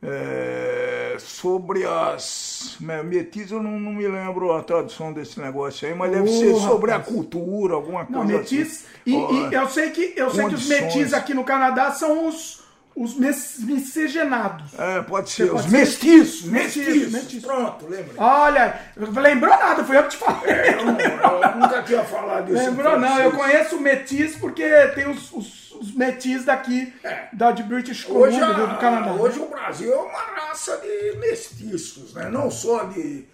É, sobre as. Metis, eu não, não, me lembro a tradução desse negócio aí, mas deve ser sobre rapaz. a cultura, alguma coisa. Não, metis. Assim. E, e, eu sei que, eu sei que os metis aqui no Canadá são os os miscigenados. É, pode ser. Pode os ser mestiços, mestiços. Mestiços. Pronto, lembra. Olha, lembrou nada, foi eu que te falei. É, eu, não, eu nunca tinha falado disso. Lembrou não, eu conheço metis porque tem os, os, os metis daqui, é. da de British Columbia, do Canadá. Hoje o Brasil é uma raça de mestiços, né? Não só de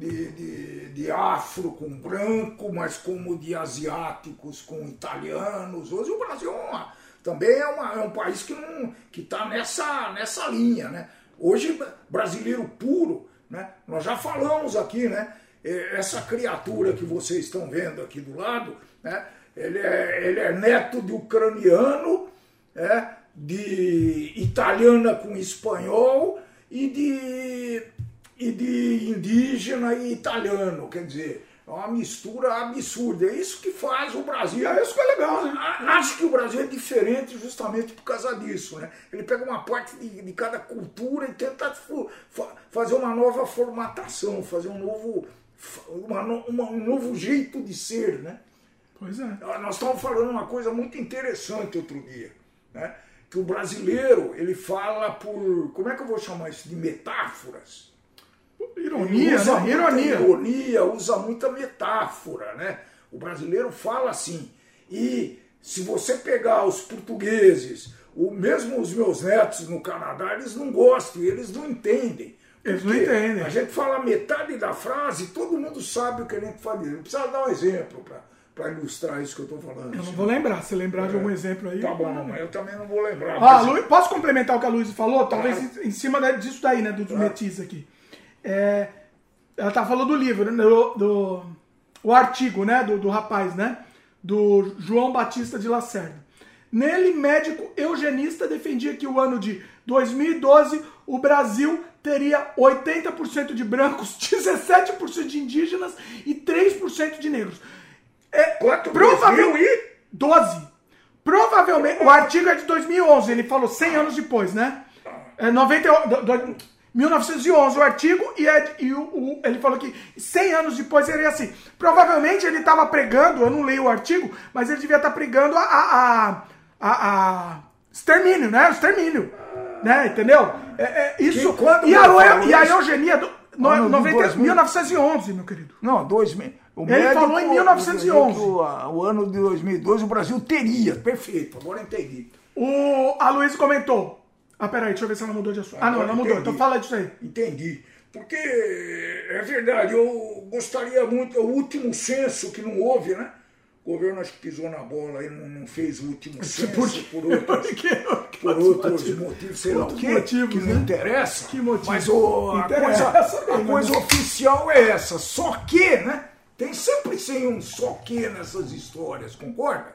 de, de, de afro com branco, mas como de asiáticos com italianos. Hoje o Brasil é uma, também é, uma, é um país que não que está nessa, nessa linha. Né? Hoje, brasileiro puro, né? nós já falamos aqui, né? essa criatura que vocês estão vendo aqui do lado, né? ele, é, ele é neto de ucraniano, é, de italiana com espanhol e de, e de indígena e italiano, quer dizer, é uma mistura absurda. É isso que faz o Brasil. É isso que é legal. Né? Acho que o Brasil é diferente justamente por causa disso. Né? Ele pega uma parte de, de cada cultura e tenta fazer uma nova formatação, fazer um novo, uma, uma, um novo jeito de ser. Né? Pois é. Nós estávamos falando uma coisa muito interessante outro dia. Né? Que o brasileiro ele fala por. Como é que eu vou chamar isso? De metáforas. Ironia, usa né? Ironia. ironia, usa muita metáfora, né? O brasileiro fala assim. E se você pegar os portugueses, o mesmo os meus netos no Canadá, eles não gostam, eles não entendem. Eles não entendem. A gente fala metade da frase, todo mundo sabe o que a gente fala. Não precisa dar um exemplo para ilustrar isso que eu estou falando. Eu não vou lembrar. Se lembrar é. de algum exemplo aí. Tá bom, mas eu também não vou lembrar. Ah, Lu, posso complementar o que a Luiz falou? Talvez claro. em cima disso daí, né? Dos claro. metis aqui. É, ela tá falando do livro, né, do, do o artigo, né, do, do rapaz, né, do João Batista de Lacerda. Nele, médico eugenista defendia que o ano de 2012 o Brasil teria 80% de brancos, [LAUGHS] 17% de indígenas e 3% de negros. É, Quanto? Provavelmente 12. Provavelmente, o artigo é de 2011, ele falou 100 anos depois, né? É 98, 1911 o artigo e, é, e o, o, ele falou que 100 anos depois seria assim. Provavelmente ele estava pregando, eu não leio o artigo, mas ele devia estar tá pregando a, a, a, a, extermínio, né? O extermínio, né? Entendeu? É, é isso. Que, e, a, e a eugenia do, no, 90, 1911, meu querido. Não, 2000. O ele falou em 1911. O, o, ano de 2012 o Brasil teria. Perfeito, agora entendi. O Aloysio comentou. Ah, peraí, deixa eu ver se ela mudou de assunto. Ah, não, ela mudou. Então fala disso aí. Entendi. Porque é verdade, eu gostaria muito, é o último censo que não houve, né? O governo acho que pisou na bola e não, não fez o último censo por, por [LAUGHS] outros, por outros motivos, sei lá o quê, motivos, que não né? interessa. Que motivo? Mas o, a coisa, a coisa oficial é essa. Só que, né? Tem sempre sem um só que nessas histórias, concorda?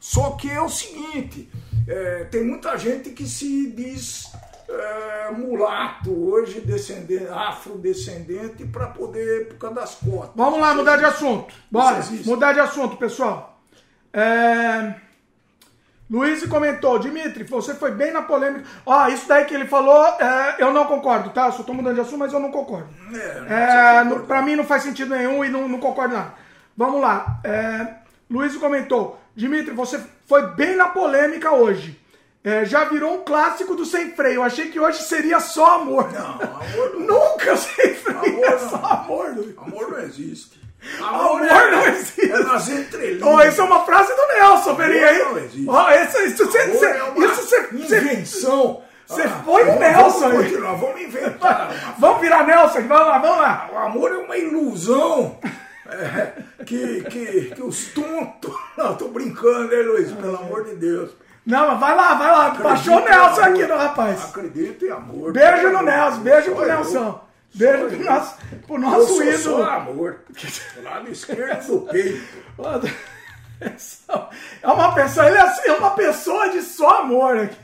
Só que é o seguinte, é, tem muita gente que se diz é, mulato hoje, descendente, afrodescendente, para poder, por causa das cotas. Vamos lá, mudar de assunto. Bora, mudar de assunto, pessoal. É... Luiz comentou, Dimitri, você foi bem na polêmica. Ó, oh, isso daí que ele falou, é, eu não concordo, tá? Eu só tô mudando de assunto, mas eu não concordo. É, é, pra mim não faz sentido nenhum e não, não concordo nada. Vamos lá. É, Luiz comentou, Dimitri, você foi bem na polêmica hoje. É, já virou um clássico do sem freio. Eu achei que hoje seria só amor. Não, amor não. Nunca sem freio. Amor é só amor. Luiz. Amor não existe. Amor, amor é, não existe. É nas entrelinhas. Oh, isso é uma frase do Nelson, Verinha aí. Não existe. Oh, isso, isso, cê, cê, é isso invenção. Você ah, foi o Nelson vamos aí. Continuar, vamos inventar. [LAUGHS] vamos virar Nelson, vamos lá, vamos lá. O amor é uma ilusão. É, que, que, que os tontos. [LAUGHS] Não, tô brincando, hein, Luiz? Pelo amor de Deus. Não, mas vai lá, vai lá. Acredito Baixou o Nelson aqui no rapaz. Acredito em amor. Beijo no Nelson, beijo pro Nelson. Beijo pro nosso, pro nosso eu ídolo. Só amor. Do lado esquerdo do peito. É uma pessoa, ele é, é uma pessoa de só amor aqui.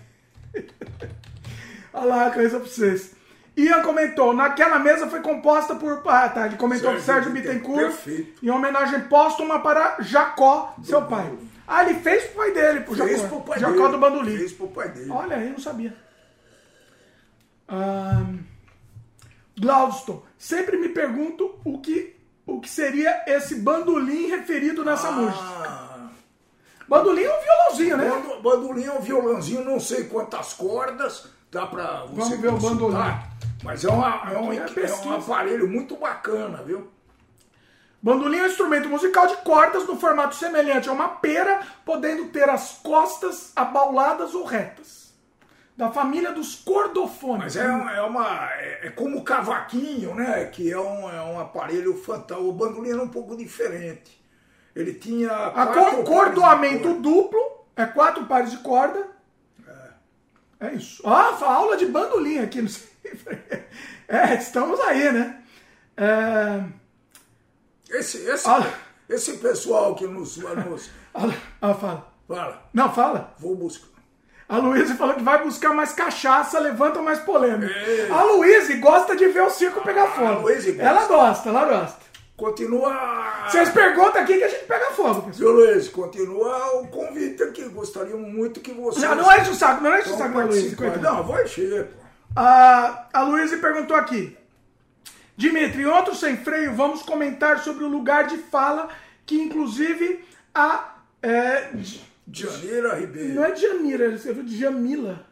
Olha lá, coisa pra vocês. Ian comentou, naquela mesa foi composta por. Ah, tá. Ele comentou Sérgio, Sérgio Bittencourt. Perfeito. Em homenagem póstuma para Jacó, do seu pai. Ah, ele fez pro pai dele, pro fez Jacó. Pro pai Jacó dele. do Bandolim. Fez pro pai dele. Olha aí, não sabia. Glaudston, sempre me pergunto o que, o que seria esse bandolim referido nessa ah. música. Bandolim é um violãozinho, né? Bandolim é um violãozinho, não sei quantas cordas, dá pra você Vamos ver o bandolim. Mas é, uma, é, um, é, é um aparelho muito bacana, viu? Bandolim é um instrumento musical de cordas no formato semelhante a uma pera, podendo ter as costas abauladas ou retas. da família dos cordofones. Mas é, uma- é uma. É, é como o cavaquinho, né? Que é um, é um aparelho fantástico. O bandolim era um pouco diferente. Ele tinha. A cor- cordoamento duplo, é quatro pares de corda. É isso. Ah, fa- aula de bandolim aqui no [LAUGHS] É, estamos aí, né? É, Esse, esse, Ah. esse pessoal que nos. nos [LAUGHS] ah, fala. fala, Não, fala. vou buscar. A Luísa falou que vai buscar mais cachaça, levanta mais polêmica. Ei. A Luísa gosta de ver o circo pegar fogo. Luísa gosta. Ela gosta, ela gosta. Continua. Vocês perguntam aqui que a gente pega fogo, pessoal. Seu Luiz, continua o convite aqui. Gostaríamos muito que você. Não, não enche o saco, não enche o saco da Luísa, coitada. Não, vai encher, pô. A, a Luísa perguntou aqui. Dimitri, outro sem freio, vamos comentar sobre o lugar de fala que, inclusive, a. É, Janira Ribeiro. não é Jamira, ele escreveu Jamila.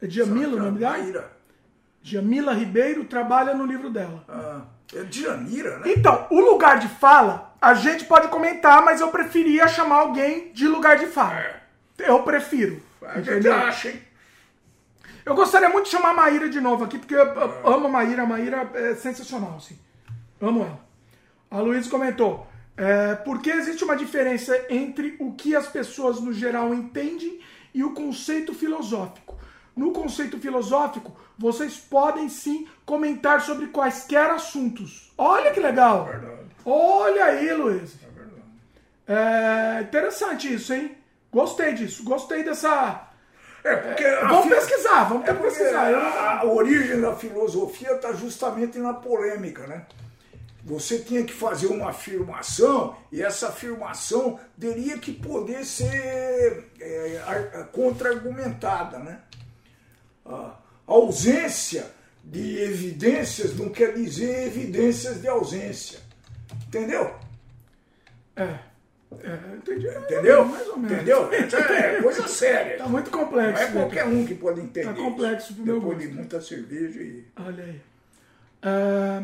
É Jamila o nome dela? Jamila Ribeiro trabalha no livro dela. Ah, é Janira, né? Então, o lugar de fala, a gente pode comentar, mas eu preferia chamar alguém de lugar de fala. Eu prefiro. A gente Entendeu? acha, hein? Eu gostaria muito de chamar a Maíra de novo aqui, porque eu, eu amo a Maíra. A Maíra é sensacional, assim. Amo ela. A Luísa comentou. É, porque existe uma diferença entre o que as pessoas no geral entendem e o conceito filosófico. No conceito filosófico, vocês podem sim comentar sobre quaisquer assuntos. Olha que legal! Olha aí, Luiz. É interessante isso, hein? Gostei disso. Gostei dessa. É porque Vamos pesquisar, vamos É pesquisar. A, a origem da filosofia está justamente na polêmica, né? Você tinha que fazer uma afirmação e essa afirmação teria que poder ser é, ar- contra-argumentada, né? A ausência de evidências não quer dizer evidências de ausência. Entendeu? É. É, entendi. Entendeu? Mais ou menos. Entendeu? É coisa séria. Tá muito Não complexo. é né? qualquer um que pode entender. Tá complexo pro meu Depois de gosto. muita cerveja e. Olha aí. Ah,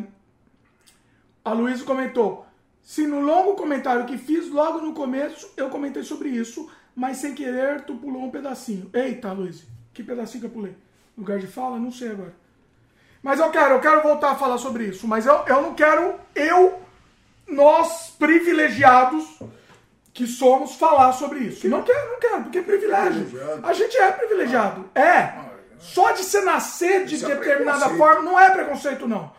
a Luísa comentou. Se no longo comentário que fiz logo no começo, eu comentei sobre isso, mas sem querer tu pulou um pedacinho. Eita, Luísa, que pedacinho que eu pulei? Lugar de fala? Não sei agora. Mas eu quero, eu quero voltar a falar sobre isso. Mas eu, eu não quero, eu, nós privilegiados que somos, falar sobre isso. Não quero, não quero, porque é privilégio. Privilegiado. A gente é privilegiado. É. Só de você nascer de Isso é determinada preconceito. forma não é preconceito, não.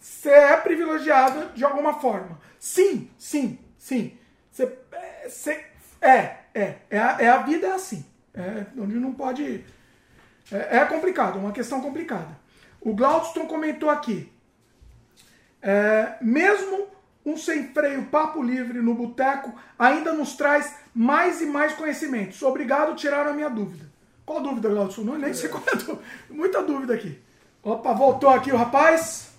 Você é privilegiada de alguma forma. Sim, sim, sim. Você, é, você- é, é, é, a, é a vida é assim. É, onde não pode. É, é complicado, é uma questão complicada. O Glaudston comentou aqui. É, mesmo um sem freio papo livre no boteco ainda nos traz mais e mais conhecimentos. Obrigado, tiraram a minha dúvida. Qual dúvida, Glaudston? Não, nem sei qual é a dúvida. Muita dúvida aqui. Opa, voltou aqui o rapaz.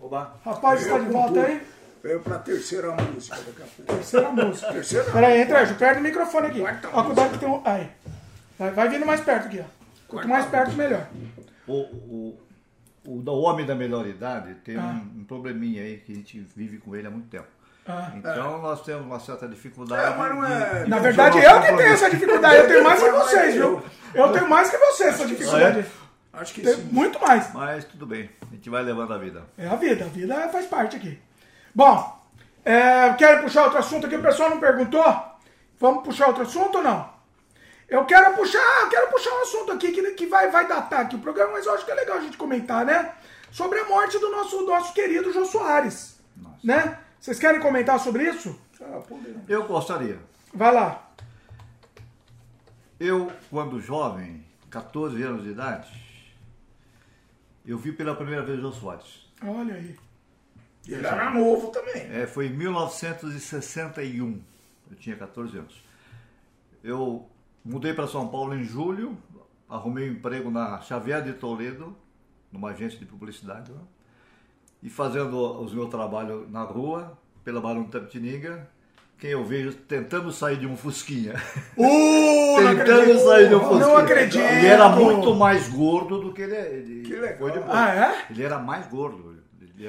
Oba. Rapaz, está de volta aí? Veio pra terceira música daqui a pouco. Terceira música. Terceira Peraí, entra aí, perto do microfone aqui. Quarta Ó, cuidado que tem um. Aí. Vai, vai vindo mais perto aqui, ó. Quanto mais perto, melhor. O, o, o, o homem da melhor idade tem Ah. um, um probleminha aí que a gente vive com ele há muito tempo. Ah. Então nós temos uma certa dificuldade. É, mas não é- de Na verdade, eu que tenho essa dificuldade. Eu tenho mais que [LAUGHS] vocês, viu? Eu tenho mais que vocês essa dificuldade. Acho que sim. muito mais. Mas tudo bem, a gente vai levando a vida. É a vida, a vida faz parte aqui. Bom, é, querem puxar outro assunto aqui? O pessoal não perguntou? Vamos puxar outro assunto ou não? Eu quero puxar, eu quero puxar um assunto aqui que, que vai, vai datar aqui o programa, mas eu acho que é legal a gente comentar, né? Sobre a morte do nosso, nosso querido Jô Soares. Né? Vocês querem comentar sobre isso? Ah. Eu gostaria. Vai lá. Eu, quando jovem, 14 anos de idade, eu vi pela primeira vez o Jô Soares. Olha aí. Ele era novo também. É, foi em 1961. Eu tinha 14 anos. Eu mudei para São Paulo em julho, arrumei um emprego na Xavier de Toledo, numa agência de publicidade lá, e fazendo os meus trabalhos na rua, pela Barão de Tapetininga, quem eu vejo tentando sair de um Fusquinha. Uh, [LAUGHS] tentando sair de um Fusquinha. Não acredito. Ele era muito mais gordo do que ele, ele Que legal. foi depois. Ah, é? Ele era mais gordo.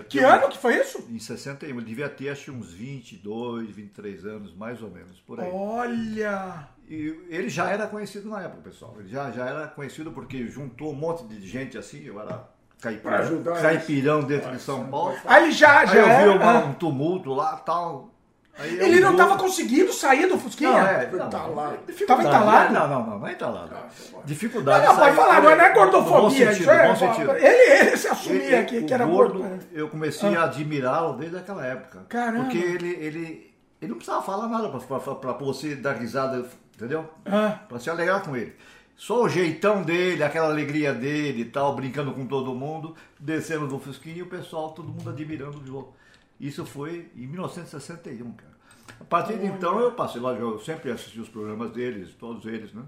Que um- ano que foi isso? em 61, ele devia ter acho uns 22, 23 anos, mais ou menos, por aí. Olha. E ele já era conhecido na época, pessoal. Ele já, já era conhecido porque juntou um monte de gente assim, eu era caipirão, ajudar caipirão dentro de São Paulo. Aí ele já, Aí já eu vi era- uma- ah. um tumulto lá tal. Aí eu Ele não estava conseguindo sair do Fusquinha? Não, é, Tá não. Tava entalado? Não, não, não, não é entalado. Dificuldade. Não, não, pode falar, não é, gordofobia. sentido, é, bom sentido. Ele, ele se assumia Ele- aqui, que era gordo, gordo. né? eu comecei a admirá-lo desde aquela época. Caramba. Porque ele, ele, ele não precisava falar nada para você dar risada, entendeu? Ah. Para se alegrar com ele. Só o jeitão dele, aquela alegria dele e tal, brincando com todo mundo, descendo do Fusquinha e o pessoal, todo mundo admirando o jogo. Isso foi em 1961, cara. A partir de então eu passei lá, eu sempre assisti os programas deles, todos eles, né?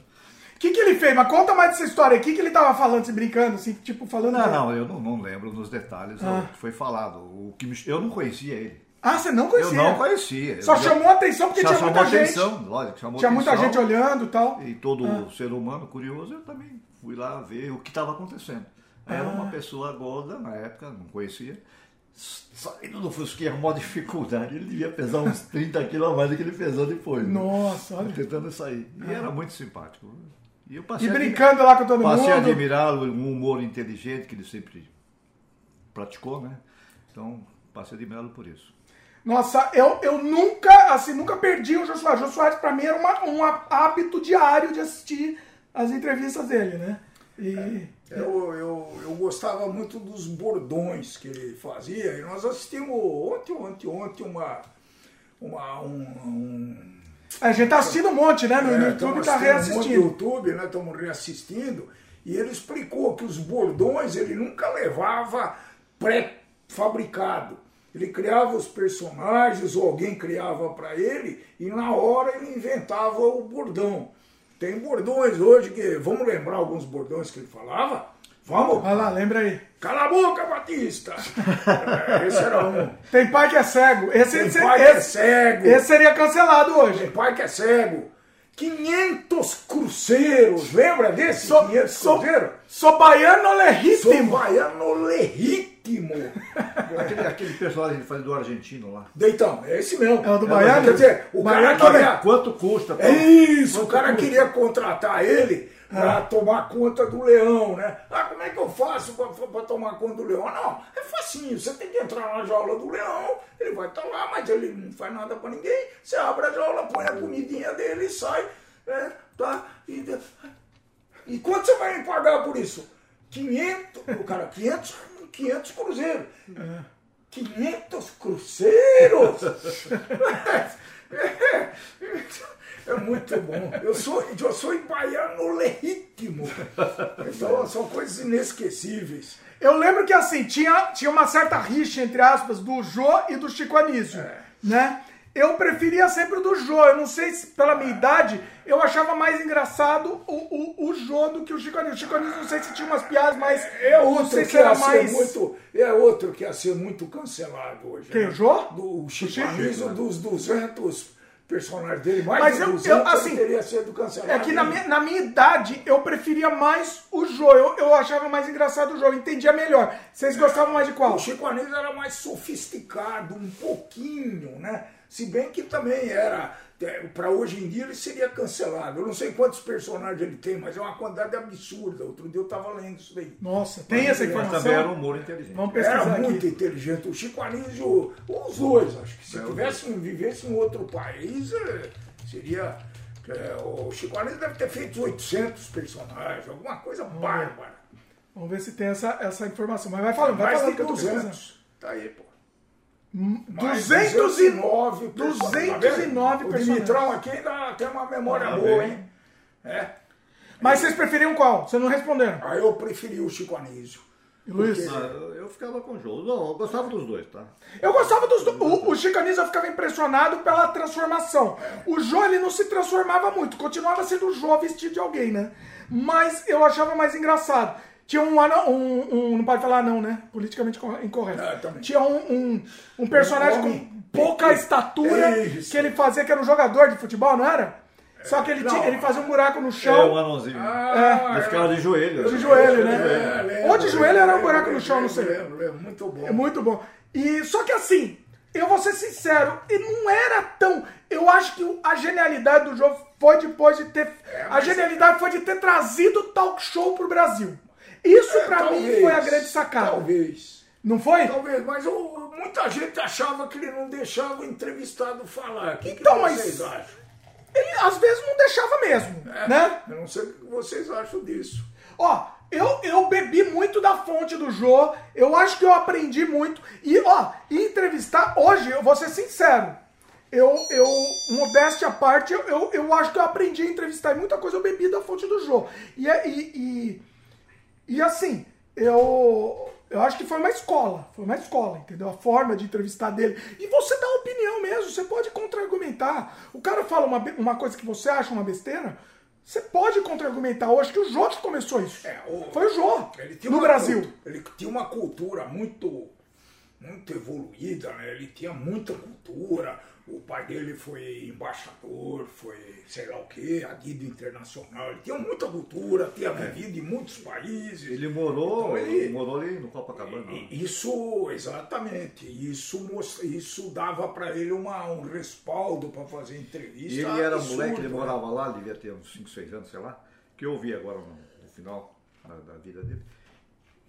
O que, que ele fez? Mas conta mais dessa história. O que, que ele tava falando, se brincando, assim, tipo, falando. Não, não, eu não, não lembro nos detalhes Ah. o que foi falado. O que me- eu não conhecia ele. Ah, você não Eu conhecia? não conhecia. Só Eu- chamou a atenção porque Só tinha muita gente. atenção, lógico, chamou Tinha muita atenção. gente olhando e tal. E todo ser humano curioso, eu também fui lá ver o que estava acontecendo. Era Ah. uma pessoa gorda, na época, não conhecia. Saindo do Fusquinha, maior dificuldade, ele devia pesar uns 30 quilos a mais do que ele pesou depois. né? Nossa, olha. Tentando sair. E era muito simpático. E eu E passei a brincando lá com todo Passei a mundo. admirá-lo, um humor inteligente que ele sempre praticou, né? Então, passei a admirá-lo por isso. Nossa, eu, eu nunca, assim, nunca perdi o Jô Soares. O Jô Soares, pra mim, era uma, um hábito diário de assistir as entrevistas dele, né? E... Eu, eu, eu gostava muito dos bordões que ele fazia, e nós assistimos ontem, ontem, ontem uma. uma um, um, A gente tá assistindo um monte, né? No, no é, YouTube estamos tá um reassistindo. no YouTube, né? Estamos reassistindo, e ele explicou que os bordões ele nunca levava pré-fabricado. Ele criava os personagens, ou alguém criava para ele, e na hora ele inventava o bordão. Tem bordões hoje que. Vamos lembrar alguns bordões que ele falava? Vamos? Vai lá, lembra aí. Cala a boca, Batista! É, esse era um. Tem pai que é cego. Esse, Tem esse, pai que é esse- cego. esse seria cancelado Tem hoje. pai que é cego. 500 cruzeiros. Lembra desse? Sou, 500 sou, cruzeiros? sou baiano Sou legítimo. baiano legítimo. [LAUGHS] Aquele, aquele personagem que ele faz do argentino lá. Então, é esse mesmo. É o do baiano? Quer dizer, o Baiano cara também. queria... Quanto custa? É isso, o cara queria contratar ele para tomar conta do leão, né? Ah, como é que eu faço para tomar conta do leão? Não, é facinho, você tem que entrar na jaula do leão, ele vai estar lá, mas ele não faz nada para ninguém. Você abre a jaula, põe a comidinha dele e sai, né? Tá? E, e quanto você vai me pagar por isso? 500, o cara, 500, 500 cruzeiros. 500 cruzeiros? É muito bom. Eu sou, eu sou baiano legítimo. Então são coisas inesquecíveis. Eu lembro que assim, tinha, tinha uma certa rixa, entre aspas, do Jô e do Chico Anísio, É. né? Eu preferia sempre o do Jô. Eu não sei se pela minha idade eu achava mais engraçado o, o, o Jô do que o Chico Anísio. O Chico Anísio não sei se tinha umas piadas mais. É não outro sei que se era mais. muito. É outro que ia ser muito cancelado hoje. Quem, né? o Jô? Do Chico Chico, Anísio, né? dos 200 personagens dele. Mais Mas de eu- eu, 200 assim, teria sido cancelado. É que na minha, na minha idade eu preferia mais o Jô. Eu, eu achava mais engraçado o Jô, eu entendia melhor. Vocês gostavam mais de qual? O Chico Anísio era mais sofisticado, um pouquinho, né? Se bem que também era, para hoje em dia ele seria cancelado. Eu não sei quantos personagens ele tem, mas é uma quantidade absurda. Outro dia eu estava lendo isso daí. Nossa, tem essa Mas informação? também era um humor inteligente. Vamos Era pesquisar muito aqui. inteligente. O Chico Anísio, os dois, acho que se É, tivessem, vivessem em outro país, eh, seria. eh, o Chico Anísio deve ter feito 800 personagens, alguma coisa bárbara. Vamos ver se tem essa, essa informação. Mas vai falando, vai Mais falando de que eu tô pesquisando. 200. Tá aí, pô. Mais 209 209 personagens. 209 O Dimitrão aqui ainda tem uma memória Ah, boa, hein? É. Mas vocês preferiam qual? Vocês não responderam. Aí eu preferi o Chico Anísio. E Luiz? Ah, eu- eu ficava com o jogo. Não, eu gostava dos dois, tá? Eu gostava dos dois. O, o Chico Anísio eu ficava impressionado pela transformação. O Jô, ele não se transformava muito. Continuava sendo o Jô vestido de alguém, né? Mas eu achava mais engraçado. Tinha um, anão- um, um- Não pode falar não, né? Politicamente co- incorreto. É, também. Tinha um, um, um personagem Um com pouca pequeno. estatura Isso. que ele fazia, que era um jogador de futebol, não era? Só que ele, tinha- ele fazia um buraco no É, um chão. anãozinho. Ah, Ele ficava de joelho. De joelho, né? É, lembro, Ou de joelho era um lembro, buraco no lembro, chão, não sei. Lembro, lembro, muito bom. É muito bom. E só que assim, eu vou ser sincero, e não era tão. Eu acho que a genialidade do jogo foi depois de ter. a genialidade foi de ter trazido o talk show pro Brasil. Isso É, pra mim foi a grande sacada. Talvez. Não foi? Talvez, mas o- muita gente achava que ele não deixava o entrevistado falar. O que, Então, que mas- vocês acham? Ele às vezes não deixava mesmo, É, né? Eu não sei o que vocês acham disso. Ó, eu, eu bebi muito da fonte do Jô, eu acho que eu aprendi muito. E, ó, entrevistar, hoje, eu vou ser sincero, eu, eu modéstia à parte, eu, eu, eu acho que eu aprendi a entrevistar e muita coisa eu bebi da fonte do Jô. E, é- e, e, e assim, eu, eu acho que foi uma escola, foi uma escola, entendeu? A forma de entrevistar dele. E você dá opinião mesmo, você pode contra-argumentar. O cara fala uma, uma coisa que você acha uma besteira, você pode contra-argumentar. Eu acho que o Jô que começou isso. É, o- Foi o Jô, no Brasil. cultu- ele tinha uma cultura muito, muito evoluída, né? Ele tinha muita cultura. O pai dele foi embaixador, foi sei lá o quê, adido internacional. Ele tinha muita cultura, tinha vivido em muitos países. Ele morou, Então ele- morou ali no Copacabana. Isso, exatamente. Isso, isso dava para ele uma, um respaldo para fazer entrevista. E ele era absurdo, moleque, ele né? morava lá, devia ter uns 5, 6 anos, sei lá, que eu vi agora no, no final da, da vida dele,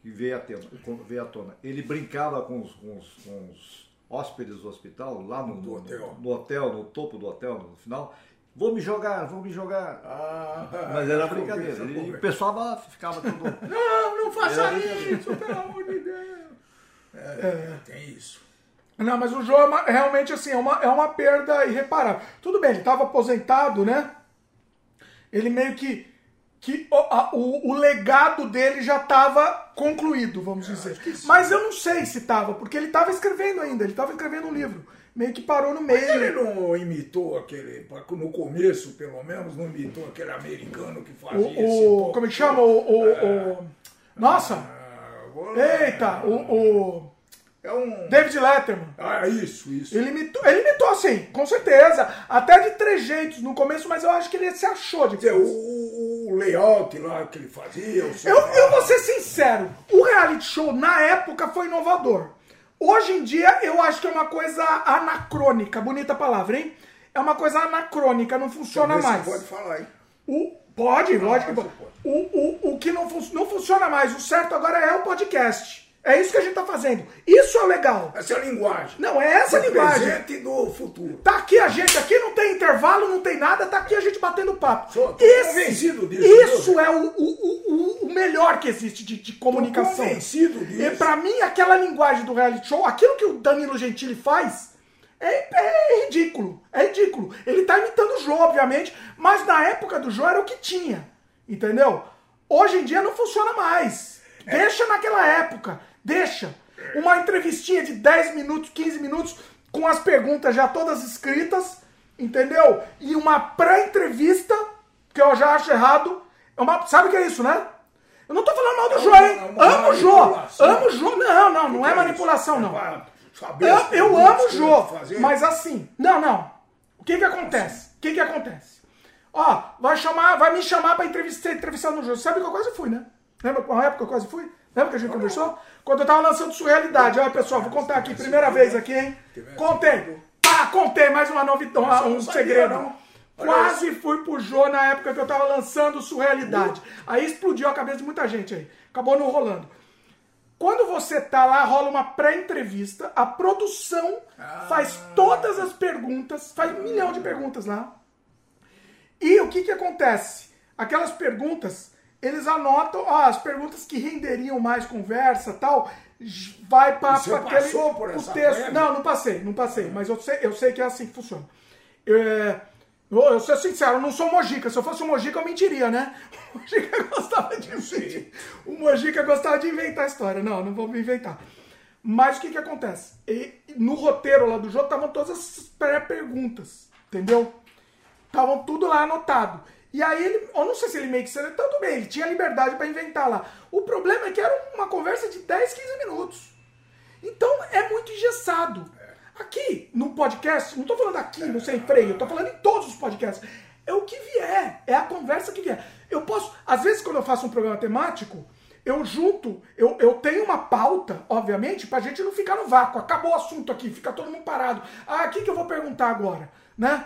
e veio à, tona, veio à tona. Ele brincava com os, com os- com os hóspedes do hospital, lá no, no- hotel. no hotel, no topo do hotel, no final. Vou me jogar, vou me jogar. Ah, Mas era brincadeira. E o pessoal lá ficava tudo. [LAUGHS] Não, não faça Era isso, pelo amor de Deus. É, tem isso. Não, mas o Jô é realmente assim, é uma, é uma perda irreparável. Tudo bem, ele estava aposentado, né? Ele meio que. Que o, a- o, o legado dele já estava concluído, vamos dizer. Mas eu não sei se estava, porque ele estava escrevendo ainda, ele estava escrevendo um livro. Meio que parou no meio. Ele não imitou aquele, no começo pelo menos, não imitou aquele americano que fazia esse O, toque. como é que chama? O, o- nossa! Ah. Eita! O, É um. David Letterman. Ah, isso, isso. Ele imitou, ele imitou assim, com certeza. Até de trejeitos no começo, mas eu acho que ele se achou de dizer, o layout lá que ele fazia. Eu, eu vou ser sincero, o reality show na época foi inovador. Hoje em dia eu acho que é uma coisa anacrônica, bonita palavra, hein? É uma coisa anacrônica, não funciona Talvez mais. Pode falar aí. O, pode, lógico que pode. O, o, o que não, fun- não funciona mais, o certo agora é o podcast. É isso que a gente tá fazendo. Isso é o legal. Essa é a linguagem. Não, é essa a linguagem. presente do futuro. Tá aqui a gente, aqui não tem intervalo, não tem nada, tá aqui a gente batendo papo. Só tô convencido disso, Isso é o, o, o, o melhor que existe de, de comunicação. convencido disso. E pra mim, aquela linguagem do reality show, aquilo que o Danilo Gentili faz, é, é ridículo. É ridículo. Ele tá imitando o Jô, obviamente, mas na época do Jô era o que tinha. Entendeu? Hoje em dia não funciona mais. É. Deixa naquela época. Deixa. Uma entrevistinha de 10 minutos, 15 minutos, com as perguntas já todas escritas, entendeu? E uma pré-entrevista, que eu já acho errado. É uma, sabe o que é isso, né? Eu não tô falando mal do Jô, hein? É uma Amo o Jô. Amo o Jô. Não, não, não é Que manipulação, não. É saber Eu, eu amo o que Jô, fazer? mas assim, não, não. O que que acontece? O que que acontece? Ó, vai chamar, vai me chamar pra entrevistar, entrevistar no Jô. Sabe que eu quase fui, né? Lembra qual época eu quase fui? Lembra que a gente conversou? Quando eu tava lançando Surrealidade. Olha, pessoal, vou contar aqui, primeira vez aqui, hein? Contei. Pá, contei mais uma novidade, um segredo. Quase fui pro Jô na época que eu tava lançando Surrealidade. Aí explodiu a cabeça de muita gente aí. Acabou não rolando. Quando você tá lá, rola uma pré-entrevista, a produção faz todas as perguntas, faz um milhão de perguntas lá. E o que que acontece? Aquelas perguntas, eles anotam ó, as perguntas que renderiam mais conversa tal, vai para Você passou por essa o texto. prévia? Não, não passei, não passei, mas eu sei, eu sei que é assim que funciona. É, eu, eu sou sincero, eu não sou Mojica. Se eu fosse um Mojica, eu mentiria, né? O [LAUGHS] Mojica gostava de mentir. O Mojica gostava de inventar história. Não, não vou me inventar. Mas o que que acontece? E, no roteiro lá do jogo estavam todas as pré-perguntas, entendeu? Estavam tudo lá anotado. E aí ele, eu não sei se ele meio que seletou, tudo bem, ele tinha liberdade para inventar lá. O problema é que era uma conversa de 10, 15 minutos. Então é muito engessado. Aqui, no podcast, não tô falando aqui, no Sem Freio, eu tô falando em todos os podcasts. É o que vier, é a conversa que vier. Eu posso, às vezes quando eu faço um programa temático, eu junto, eu, eu tenho uma pauta, obviamente, pra gente não ficar no vácuo. Acabou o assunto aqui, fica todo mundo parado. Ah, o que, que eu vou perguntar agora? Né?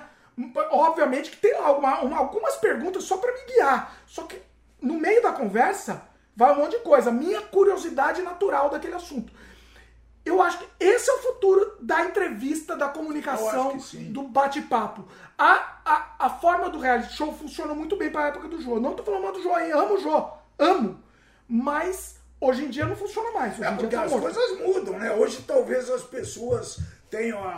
Obviamente que tem lá uma, uma, algumas perguntas só para me guiar. Só que no meio da conversa vai um monte de coisa. Minha curiosidade natural daquele assunto. Eu acho que esse é o futuro da entrevista, da comunicação, do bate-papo. A, a, a forma do reality show funciona muito bem para a época do Jô. Não tô falando mal do Jô, hein? amo o Jô, amo. Mas hoje em dia não funciona mais. Hoje é porque dia tá as morto. coisas mudam, né? Hoje talvez as pessoas tenham a,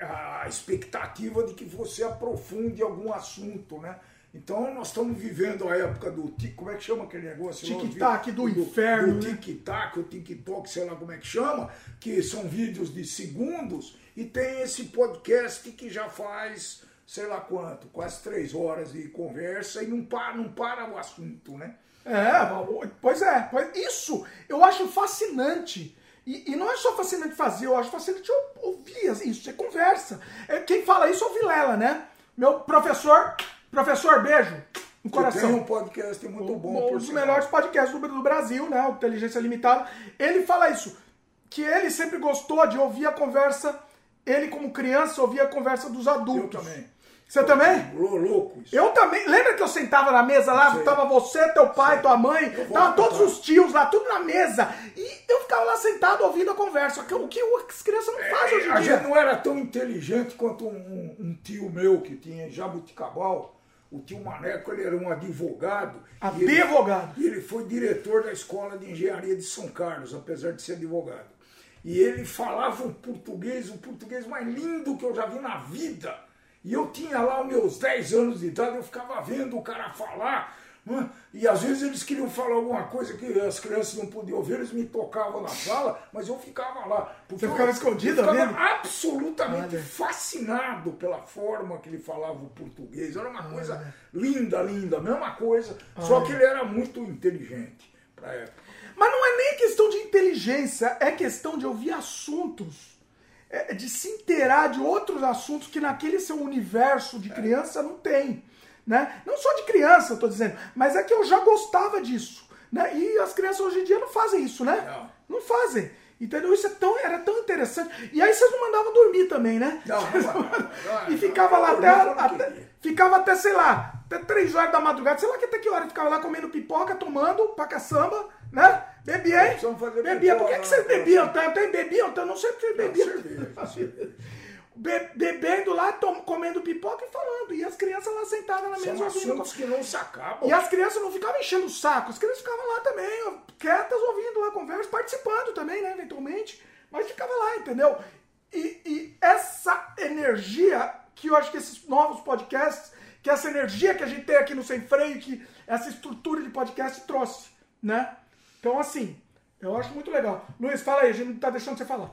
a expectativa de que você aprofunde algum assunto, né? Então nós estamos vivendo a época do tic, como é que chama aquele negócio? Tic-tac do inferno, Do né? tic-tac, o TikTok, sei lá como é que chama, que são vídeos de segundos, e tem esse podcast que já faz, sei lá quanto, quase três horas de conversa e não para, não para o assunto, né? É, pois é. pois- Isso eu acho fascinante. E, e não é só fascinante fazer, eu acho fascinante eu ouvir isso, você conversa. É, quem fala isso é o Vilela, né? Meu professor, professor, beijo no Você tem coração. um podcast muito bom, um por dos sinal. melhores podcasts do, do Brasil, né? O Inteligência Limitada. Ele fala isso, que ele sempre gostou de ouvir a conversa, ele como criança ouvia a conversa dos Eu adultos. também. Você também? Lou- Louco isso. Eu também. Lembra que eu sentava na mesa lá? Sei. Tava você, teu pai, tua mãe, tava todos os tios lá, tudo na mesa. E eu ficava lá sentado ouvindo a conversa. que- O que as crianças não fazem hoje É, A em gente dia. não era tão inteligente quanto um, um- um tio meu que tinha em Jabuticabal. O tio Maneco, ele era um advogado. ele- Advogado. E ele foi diretor da Escola de Engenharia de São Carlos, apesar de ser advogado. E ele falava um português, o português mais lindo que eu já vi na vida. E eu tinha lá os meus 10 anos de idade, eu ficava vendo o cara falar. né? E às vezes eles queriam falar alguma coisa que as crianças não podiam ouvir, eles me tocavam na sala, mas eu ficava lá. Porque Você ficava eu ficava vendo? absolutamente Olha. fascinado pela forma que ele falava o português. Era uma coisa linda, linda, mesma coisa. Só que ele era muito inteligente pra época. Mas não é nem questão de inteligência, é questão de ouvir assuntos. É de se inteirar de outros assuntos que naquele seu universo de criança não tem. Né? Não só de criança, tô dizendo, mas é que eu já gostava disso. Né? E as crianças hoje em dia não fazem isso, né? Não. Não fazem. Entendeu? Isso é tão, era tão interessante. E aí vocês não mandavam dormir também, né? Não, não e ficava lá até, até-. Ficava até, sei lá, até 3 horas da madrugada, sei lá que até que hora. Ficava lá comendo pipoca, tomando pra caçamba, né? Bebia, hein? Bebia. Por que, que vocês né? bebiam tanto, hein? Bebiam tanto? Não sei porque bebiam. cerveja, cerveja. Be- bebendo lá, comendo pipoca e falando. E as crianças lá sentadas na São mesa ouvindo. que não se acabam. E as crianças não ficavam enchendo o saco, as crianças ficavam lá também, ó, quietas, ouvindo lá a conversa, participando também, né, eventualmente. Mas ficava lá, entendeu? E, e essa energia que eu acho que esses novos podcasts, que essa energia que a gente tem aqui no Sem Freio, que essa estrutura de podcast trouxe, né? Então, assim, eu acho muito legal. Luiz, fala aí, a gente não tá deixando você falar.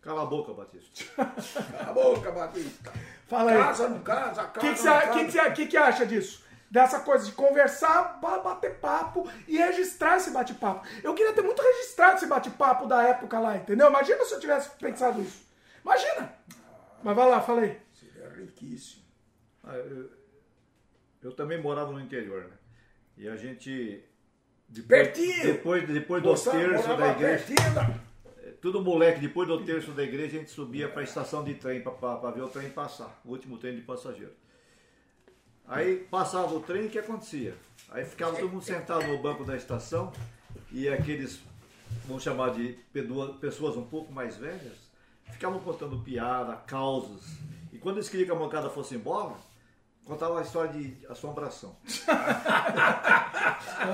Cala a boca, Batista. [LAUGHS] Cala a boca, Batista. Fala aí. Casa, não casa, O casa, que, que, você, não que, que, você- que que acha disso? Dessa coisa de conversar, ba- bater papo e registrar esse bate-papo. Eu queria ter muito registrado esse bate-papo da época lá, entendeu? Imagina se eu tivesse pensado isso. Imagina! Mas vai lá, fala aí. Seria riquíssimo. Ah, eu, eu também morava no interior, né? E a gente. Depois, Pertinho! Depois, depois do Moçada, terço da igreja. pertinho da- Tudo moleque, depois do terço da igreja, a gente subia para a estação de trem para ver o trem passar, o último trem de passageiro. Aí passava o trem, o que acontecia? Aí ficava todo mundo sentado no banco da estação e aqueles, vamos chamar de pessoas um pouco mais velhas, ficavam contando piada, causas. E quando eles queriam que a mancada fosse embora, contava a história de assombração. [LAUGHS]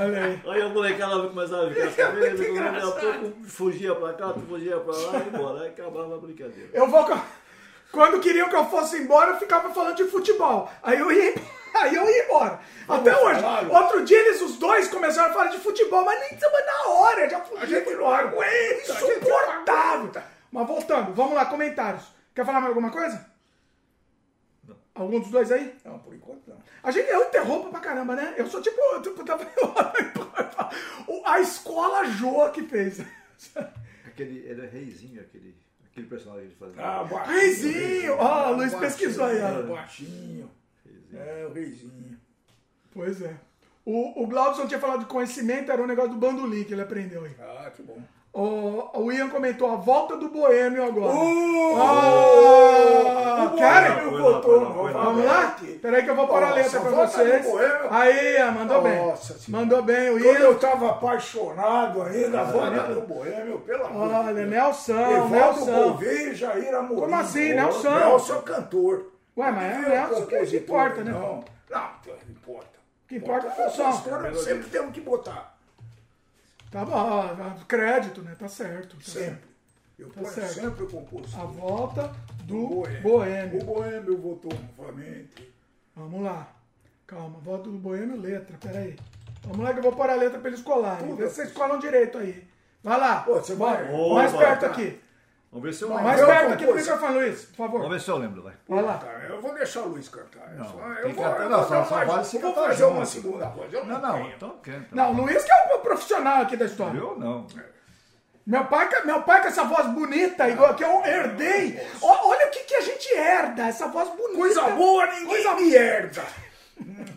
Olha aí. Aí a molecada começava a ficar sabendo, [LAUGHS] daqui a pouco fugia pra cá, tu fugia pra lá e embora. Aí acabava a brincadeira. Eu vou. Quando queriam que eu fosse embora, eu ficava falando de futebol. Aí eu ia, [LAUGHS] aí eu ia embora. Até hoje. falar. Outro dia eles, os dois, começaram a falar de futebol, mas nem mas na hora, já fugia A gente não embora. aguenta, Insuportável. Mas voltando, vamos lá, comentários. Quer falar mais alguma coisa? Algum dos dois aí? Não, por enquanto não. A gente, eu interrompo pra caramba, né? Eu sou tipo. tipo [LAUGHS] O- a escola Joa que fez. Aquele, ele é reizinho, aquele, aquele personagem que ele fazia. Ah, baixinho. Reizinho! Ó, Luiz Baixinho, pesquisou aí, ó. Baixinho. É, o reizinho. Pois é. O, o Glaudson tinha falado de conhecimento, era um negócio do bandolim que ele aprendeu aí. Ah, que bom. O, o Ian comentou a volta do Boêmio agora. Uh! Ah, O? Boêmio voltou Vamos lá? Peraí que eu vou pôr a letra pra volta vocês. do Boêmio. Aí, Ian, mandou bem. Nossa Senhora. Mandou bem, o Quando Ian. eu tava apaixonado ainda, volta do Boêmio, pelo amor de Olha, Deus. Nelson, Evaldo Nelson. Gouveia e Jair Amorim. Como assim, Nelson? Nelson é cantor. Ué, mas é Não Nelson que importa, né? Não, não, não importa. O que importa é o som. Compositor, sempre temos que botar. Tá bom, crédito, né? Tá certo. Tá certo. Sempre. Eu ponho certo. sempre o compositor. A volta do Boêmio. Boêmio. O Boêmio voltou novamente. Vamos lá. Calma, volta do Boêmio, letra, peraí. Vamos lá que eu vou pôr a letra pra eles colarem. Vê se vocês colam direito aí. Vai lá. Pô, você Bora. vai- Mais perto aqui. Vamos ver se eu lembro. Mais eu perto aqui do microfone, Luiz, por favor. Vamos ver se eu lembro, vai. Vai lá. Tá, eu vou deixar o Luiz cantar. Eu Não, só- eu vou, cantar. eu Não, vou só- vale se vou fazer uma segunda. Eu Não, não, então canta. Não, o Luiz que é o profissional aqui da história. Eu não. Meu pai, com- meu pai com essa voz bonita, igual que eu herdei. Olha o que, que a gente herda, essa voz bonita. Coisa boa ninguém Coisa- me herda.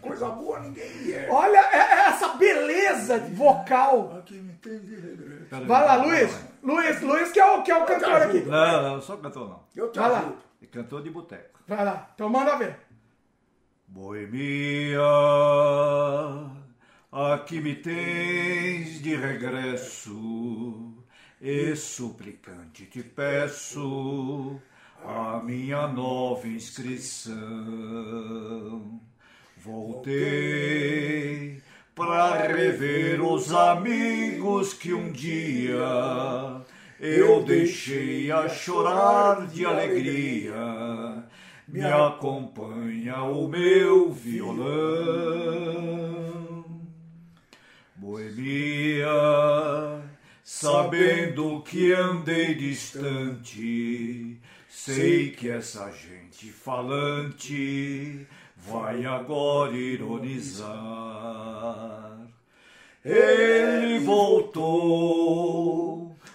Coisa boa ninguém me herda. Olha é- é essa beleza vocal. Aqui me tem de regresso. Pera aí, Vai lá, vai, Luiz. Luiz, Luiz que é o, que é o cantor ajudo. aqui. Não, não, não sou cantor não. Eu te Vai lá. ajudo. É cantor de boteco. Vai lá, então manda ver. Boemia, aqui me tens de regresso, e suplicante te peço a minha nova inscrição. Voltei para rever os amigos que um dia eu deixei a chorar de alegria. Me acompanha o meu violão. Boemia, sabendo que andei distante, sei que essa gente falante vai agora ironizar. Ele voltou,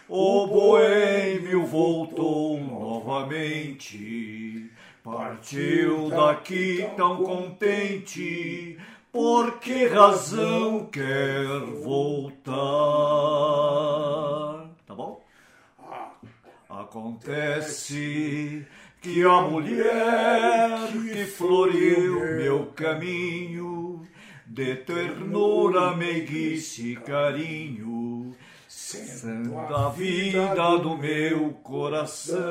o boêmio voltou novamente. Partiu daqui tão contente, por que razão quer voltar? Tá bom? Acontece que a mulher que floriu meu caminho, de ternura, meiguice e carinho, sendo a vida do meu coração,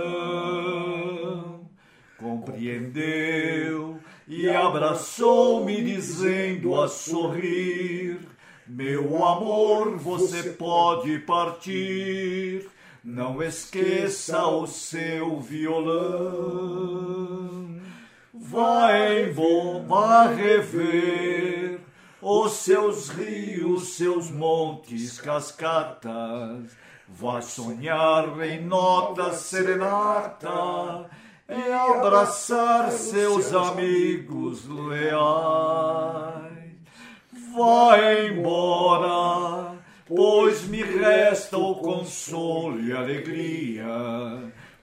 compreendeu e abraçou-me, dizendo a sorrir: Meu amor, você pode partir. Não esqueça o seu violão. Vai vá rever os seus rios, seus montes, cascatas. Vá sonhar em nota serenata e abraçar seus amigos leais. Vai embora, pois me resta o consolo e alegria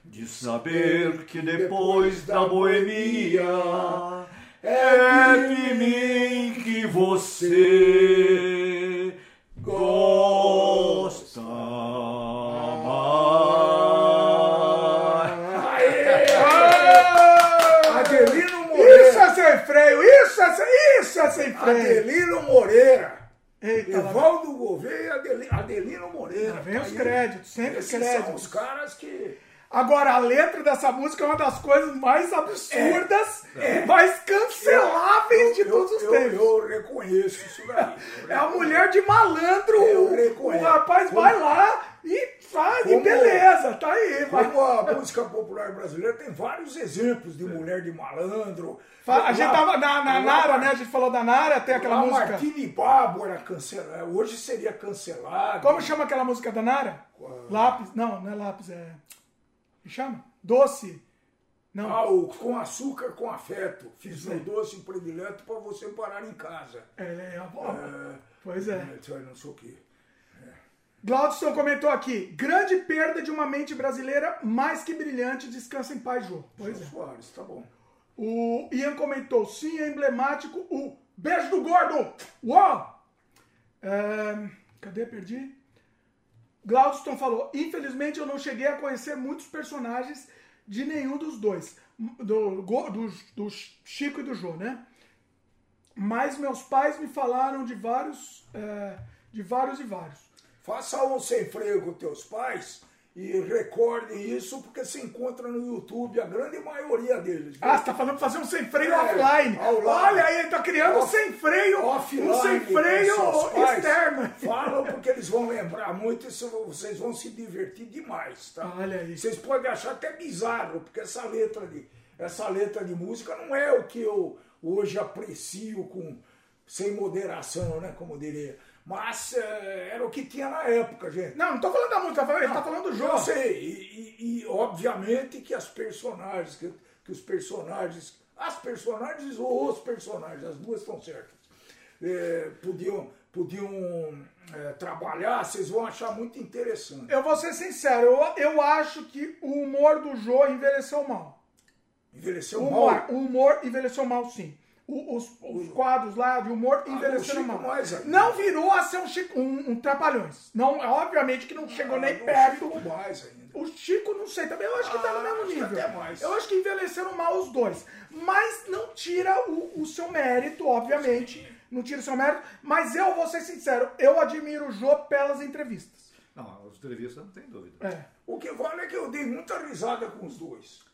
de saber que depois da boemia é de mim que você gosta mais. Adelino Isso Moreira. é sem freio, isso é sem, isso é sem freio. Adelino Moreira. Eita, lá Evaldo Gouveia e Adeli- Adelino Moreira. vem os créditos, sempre Esses são créditos. os caras que... Agora, a letra dessa música é uma das coisas mais absurdas, mais canceláveis de eu, todos os eu, tempos. eu reconheço isso daí. É a mulher de malandro. Eu O, reconheço. o rapaz vai lá e faz, e Como- beleza, tá aí. vai. Como a música popular brasileira tem vários exemplos de mulher de malandro. A gente Lá- tava na, na Nara, né? A gente falou da Nara, tem aquela lá música. Martini Babo era cancelada. Hoje seria cancelado. Como chama aquela música da Nara? Lápis. Não, não é lápis, é. Me chama? Doce. Não. Ah, o com açúcar com afeto. Fiz um doce predileto para você parar em casa. É, é, a. É, Pois é. é, não sei o quê. Glaudson comentou aqui: grande perda de uma mente brasileira mais que brilhante. Descansa em paz, Jô. Pois é. Soares, tá bom. O Ian comentou: sim, é emblemático o Beijo do gordo! Uau! É, cadê? Perdi. Glaudston falou: Infelizmente eu não cheguei a conhecer muitos personagens de nenhum dos dois. Do, do, do Chico e do Jô, né? Mas meus pais me falaram de vários. É, de vários e vários. Faça um sem freio com teus pais e recorde isso porque se encontra no YouTube a grande maioria deles. Ah, você tá falando fazer um sem freio é, offline. offline. Olha aí, ele tá criando Off, sem freio, offline, um sem freio externo. Falam porque eles vão lembrar muito e vocês vão se divertir demais, tá? Olha aí. Vocês podem achar até bizarro, porque essa letra de, essa letra de música não é o que eu hoje aprecio com sem moderação, né, como diria. Mas é, era o que tinha na época, gente. Não, não tô falando da música, ele tá falando do jogo. Eu sei, e, e, e, obviamente que as personagens, que, que, os personagens, as personagens ou os personagens, as duas estão certas, é, podiam, podiam é, trabalhar, vocês vão achar muito interessante. Eu vou ser sincero, eu, eu acho que o humor do Jô envelheceu mal. Envelheceu o humor, mal? O humor envelheceu mal, sim os, os quadros lá de humor ah, envelheceram mal. Mais, não virou a ser um, Chico, um, um Trapalhões. Não, obviamente que não chegou nem não perto. Mais ainda. O Chico, não sei também, eu acho que ah, tá no ah, mesmo nível. Até mais. Eu acho que envelheceram mal os dois. Mas não tira o, o seu mérito, obviamente. Sim. Não tira o seu mérito. Mas eu vou ser sincero, eu admiro o Jô pelas entrevistas. Não, as entrevistas não tem dúvida. É. O que vale é que eu dei muita risada com os dois.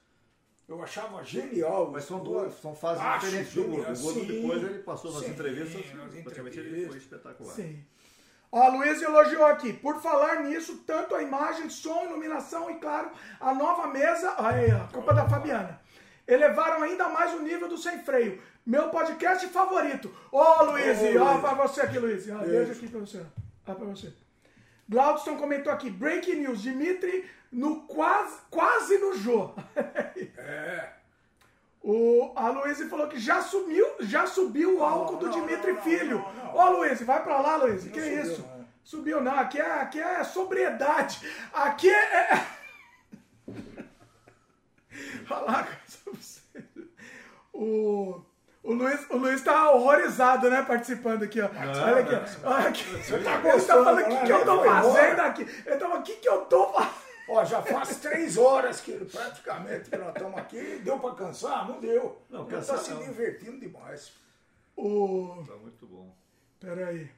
Eu achava genial. Mas são duas, são fases diferentes do Gordo. O Gordo depois ele passou nas sim, entrevistas, praticamente ele foi espetacular. Sim. Ó, a Luiz elogiou aqui. Por falar nisso, tanto a imagem, som, iluminação e, claro, a nova mesa. Aí, a culpa da Fabiana. Elevaram ainda mais o nível do sem freio. Meu podcast favorito. Ô, Luiz, ó, pra você aqui, Luiz. Ó, beijo aqui pra você. Ó, pra você. Glaudston comentou aqui. Breaking news. Dimitri no quase, quase no Jô. é. [LAUGHS] O, a Luísa falou que já sumiu, já subiu o álcool não, do não, Dimitri não, Filho. Ó, Luísa, vai pra lá, Luísa. Que é isso? Subiu, não. Aqui é, aqui é sobriedade. Aqui é. é... [LAUGHS] Olha lá, [LAUGHS] o. O Luiz, o Luiz tá horrorizado, né? Participando aqui, ó. Não, Olha aqui, ó. Olha aqui. Você tá gostando, Ele tá falando o que, que eu tô fazendo aqui. Ele tava, o que, que eu tô fazendo? Ó, já faz três horas que praticamente que nós estamos aqui. Deu para cansar? Não deu. Não, cansar tá se divertindo demais. O... Tá muito bom. Peraí.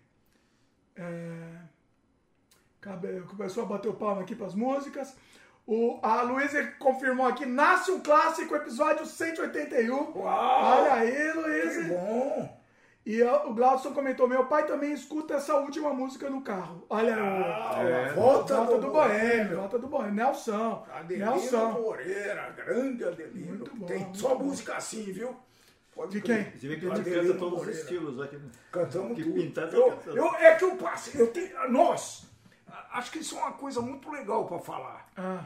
É... Começou a bater o palmo aqui para as músicas. O, a Luísa confirmou aqui, nasce um clássico, episódio 181. Uau! Olha aí, Luísa. Que bom! E o Glaudson comentou: meu pai também escuta essa última música no carro. Olha, ah, é, volta, volta do, do Boêmio. Volta do Boêmio. Nelson. Adelino Nelson. Moreira, grande Adelino. Muito bom, Tem só bom. música assim, viu? Pode de quem? Você vê que a gente canta todos Moreira. os estilos aqui. Né? Cantamos que tudo. Pintar, eu, tá eu, é que eu passei. Eu tenho, nós, acho que isso é uma coisa muito legal para falar. Ah.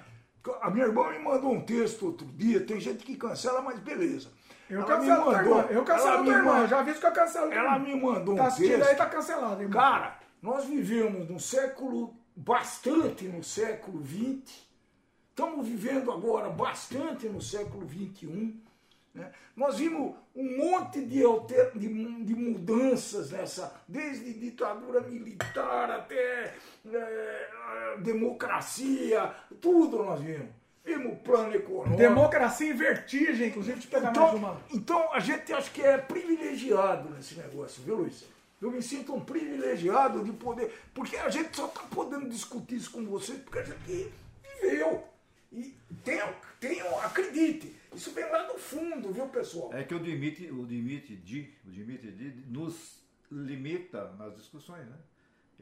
A minha irmã me mandou um texto outro dia. Tem gente que cancela, mas beleza. Eu ela cancelo me mandou, Eu cancelo tua irmã. Já aviso que eu cancelo Ela me mandou tá um texto. aí, tá cancelado, irmão. Cara, nós vivemos num século, bastante no século XX. Estamos vivendo agora bastante no século XXI. Né? Nós vimos um monte de, alter, de, de, mudanças nessa, desde ditadura militar até é, democracia, tudo nós vimos. Vimos plano econômico. Democracia em vertigem, inclusive, de pegar então, mais uma. Então a gente acha que é privilegiado nesse negócio, viu, Luiz? Eu me sinto um privilegiado de poder. Porque a gente só está podendo discutir isso com vocês porque a gente viveu. E tenham, tenham, acredite, isso vem lá do fundo, viu, pessoal? É que o Dimitri, o Dimitri, o Dimitri nos limita nas discussões, né?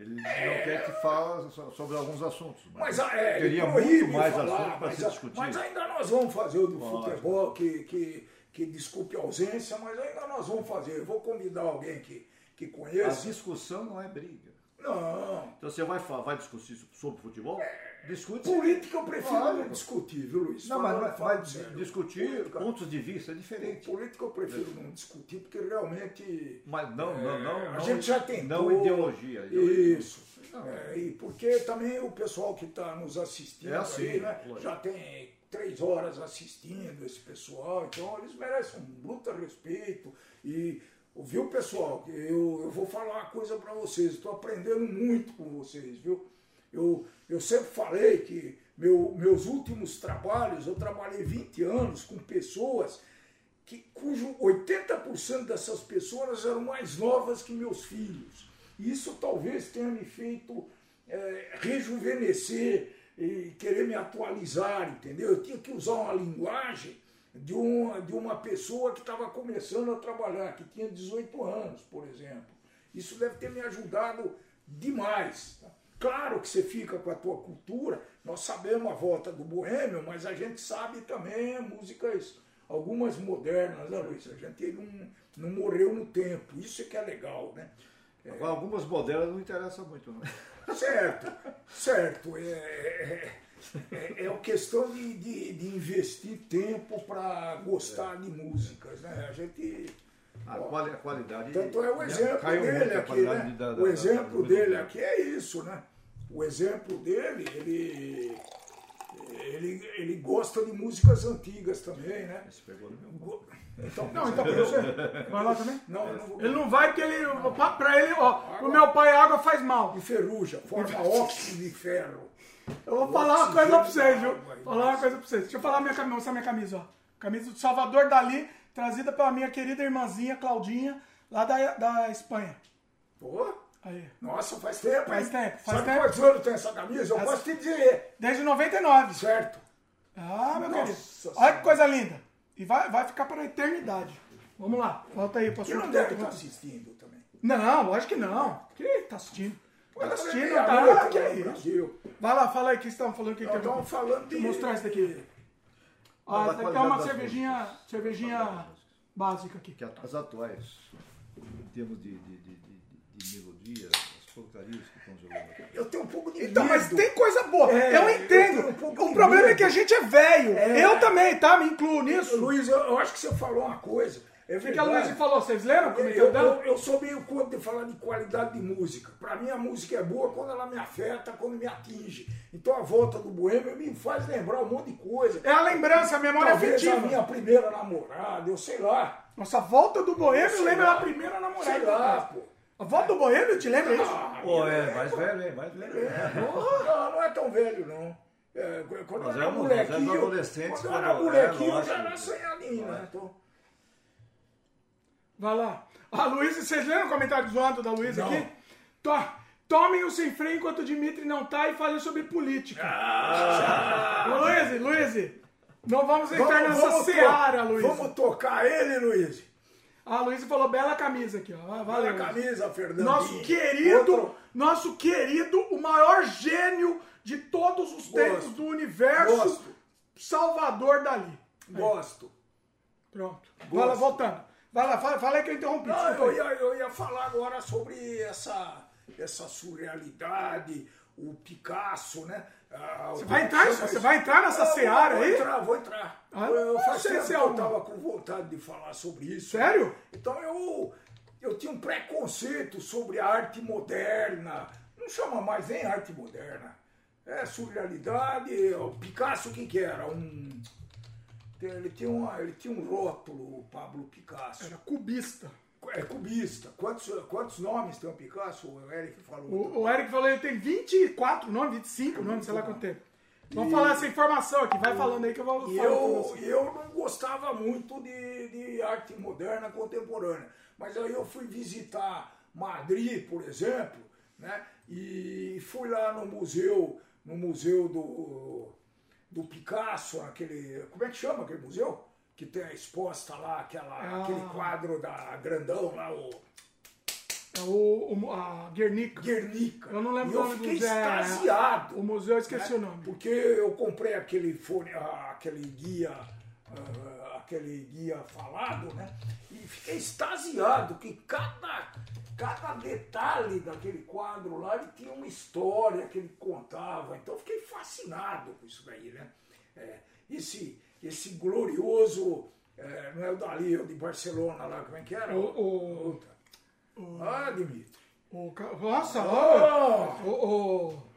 Ele não quer que fale sobre alguns assuntos. Mas, mas é, teria muito mais assuntos para ser discutido. Mas ainda nós vamos fazer o do futebol, que, que, que desculpe a ausência, mas ainda nós vamos fazer. Eu vou convidar alguém que, que conheça. A discussão não é briga. Não. Então você vai, vai discutir sobre futebol? É. Discute. Política eu prefiro não discutir, viu, Luiz? Não, mas, mas discutir política, pontos de vista é diferente. Política eu prefiro não discutir, porque realmente. Mas não, é, não, não. A não, gente já tentou. Não ideologia. Isso. É, e porque também o pessoal que está nos assistindo é assim, aí, né, já tem três horas assistindo esse pessoal, então eles merecem um bruto respeito. E Viu, pessoal? Eu, eu vou falar uma coisa para vocês. Estou aprendendo muito com vocês, viu? Eu, eu sempre falei que meu, meus últimos trabalhos, eu trabalhei 20 anos com pessoas que, cujo 80% dessas pessoas eram mais novas que meus filhos. Isso talvez tenha me feito é, rejuvenescer e querer me atualizar, entendeu? Eu tinha que usar uma linguagem de uma, de uma pessoa que estava começando a trabalhar, que tinha 18 anos, por exemplo. Isso deve ter me ajudado demais. Tá? Claro que você fica com a tua cultura, nós sabemos a volta do boêmio, mas a gente sabe também músicas, algumas modernas, né, Luiz? A gente não, não morreu no tempo, isso é que é legal, né? É... Algumas modernas não interessam muito, não. [LAUGHS] Certo, certo. É, é, é, é questão de, de, de, investir tempo para gostar de músicas, né? A gente. A, ó, a qualidade. Tanto é o exemplo dele aqui, né? Da, da, o exemplo da, dele aqui é isso, né? O exemplo dele, ele. Ele, ele gosta de músicas antigas também, né? Esse pegou no meu então, não, então você. Vai lá também? Não, eu não vou. Ele não vai porque ele. Pra ele, ó, água, pro meu pai água faz mal. Enferruja, forma [LAUGHS] óxido de ferro. Eu vou falar uma coisa pra vocês, viu? Falar uma coisa pra vocês. Deixa eu falar minha camisa, mostrar minha camisa, ó. Camisa do Salvador Dali, trazida pela minha querida irmãzinha Claudinha, lá da, da Espanha. Pô? Aí. Nossa, faz tempo, Faz hein? tempo, faz Sabe tempo. quantos anos tem essa camisa? Eu Essa- posso te dizer. Desde 99. Certo. Ah, meu Nossa querido. Senhora. Olha que coisa linda. E vai, vai ficar para a eternidade. Vamos lá, volta aí, Que pastor. não deve estar assistindo também. Não, lógico que não. Que tá assistindo? Tá Ela assistindo, é tá? que é isso? Brasil. Vai lá, fala aí o que vocês estavam falando. Que Nós estamos falando de. Eu mostrar isso daqui. Ah, essa aqui é uma cervejinha, cervejinha básica aqui. Que as atuais, em termos de, de, de, de, melodia, as porcarias que estão jogando aqui. Eu tenho um pouco de Então, medo. mas tem coisa boa. É, eu eu entendo. tenho um o problema é medo. que a gente é velho. É. Eu também, tá? Me incluo nisso. Luiz, eu, eu acho que você falou uma coisa. É O que a. Luísa falou? Vocês lembram? Eu, Comentário eu, dela? eu sou meio contra de falar de qualidade de música. Para mim, a música é boa quando ela me afeta, quando me atinge. Então, a volta do Boêmio me faz lembrar um monte de coisa. É a lembrança, a memória Talvez a afetiva. minha primeira namorada, eu sei lá. Nossa, a volta do Boêmio lembra lá. a primeira namorada. Sei lá, pô. A volta do Boêmio te lembra isso? Ah, Pô, é, mais velho, hein? Mais velho. Não, não é tão velho, não. É, quando Nós eu era éramos- nós éramos molequinho, adolescentes quando eu era quando- molequinho, é, eu já era sonhadinho, né? Então, Vai lá. A Luísa, vocês leram o comentário zoando da Luísa aqui? To- Tomem o sem freio enquanto o Dimitri não tá e falem sobre política. Luísa, Luísa, não vamos entrar nessa to- seara, Luísa. vamos tocar ele, Luiz. A Luísa falou bela camisa aqui, ó. Olha Valeu. a camisa, Fernandinho. Nosso querido, Outro- nosso querido, o maior gênio de todos os tempos Gosto. do universo, Gosto. Salvador Dali. Gosto. Pronto. Gosto. Vai lá, voltando. Vai lá, fala, fala aí que eu interrompi. Não, eu ia, eu ia falar agora sobre essa, essa surrealidade, o Picasso, né? Ah, Você vai entrar, você vai entrar nessa Ah, vou- seara vou aí? entrar, vou entrar. Ah, eu, eu faz tempo que é eu um- tava com vontade de falar sobre isso. Sério? Então eu, eu tinha um preconceito sobre a arte moderna. Não chama mais nem arte moderna. É surrealidade. O Picasso, o que que era? Um... Ele tinha, uma, ele tinha um rótulo, o Pablo Picasso. Era cubista. É cubista. Quantos, quantos nomes tem o Picasso? O Eric falou. O, o Eric falou ele tem 24 nomes, 25 nomes, sei lá quanto tempo. Vamos falar essa informação aqui, vai falando aí que eu vou E falar eu, eu não gostava muito de, de arte moderna contemporânea. Mas aí eu fui visitar Madrid, por exemplo, né? E fui lá no museu, no museu do, do Picasso, aquele. Como é que chama aquele museu? Que tem exposta lá aquela, Ah. aquele quadro da grandão lá, o É o, o- a Guernica. Guernica. Eu não lembro e o nome do museu. é, extasiado. O museu eu esqueci né? o nome. Porque eu comprei aquele fone, aquele guia, ah, aquele guia falado, né? E fiquei extasiado que cada, cada detalhe daquele quadro lá ele tinha uma história que ele contava. Então eu fiquei fascinado com isso daí, né? É, esse, esse glorioso, é, não é o Dali, é o de Barcelona lá, como é que era? O- o- Ah, Dimitri. O, nossa, Oh! ó, o, o,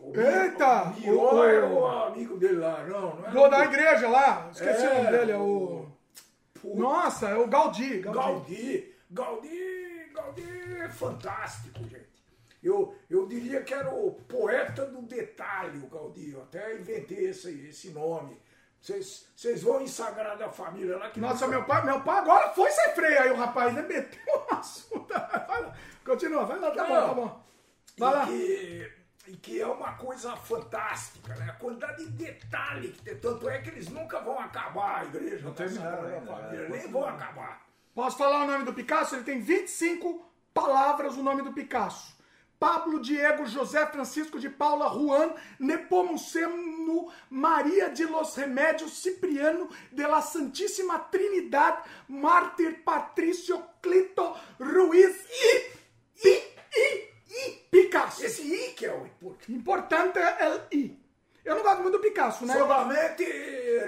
O Eita! O O- o- era o amigo dele lá, não, não era da o- igreja lá, esqueci o nome É, dele, é o... o- Nossa, é o Gaudí. Gaudí. Gaudí. Gaudí, Gaudí é fantástico, gente. Eu, eu diria que era o poeta do detalhe, o Gaudí. Eu até inventei esse, esse nome. Vocês vão em Sagrada Família lá que. Nossa, meu pai, meu pai agora foi sem freio aí, o rapaz, ele meteu um assunto. [LAUGHS] Vai lá, continua, vai lá, tá bom, tá bom. Vai e lá. Que, e que é uma coisa fantástica, né? A quantidade de detalhe que tem. Tanto é que eles nunca vão acabar a igreja. Não Sagrada ainda, Família, é, nem vão acabar. Posso falar o nome do Picasso? Ele tem 25 palavras o nome do Picasso. Pablo Diego José Francisco de Paula Juan Nepomuceno Maria de los Remédios Cipriano de la Santíssima Trinidad Mártir Patrício Clito Ruiz I I I I Picasso. Esse I que é o importante. Importante é o I. Eu não gosto muito do Picasso, né? Solamente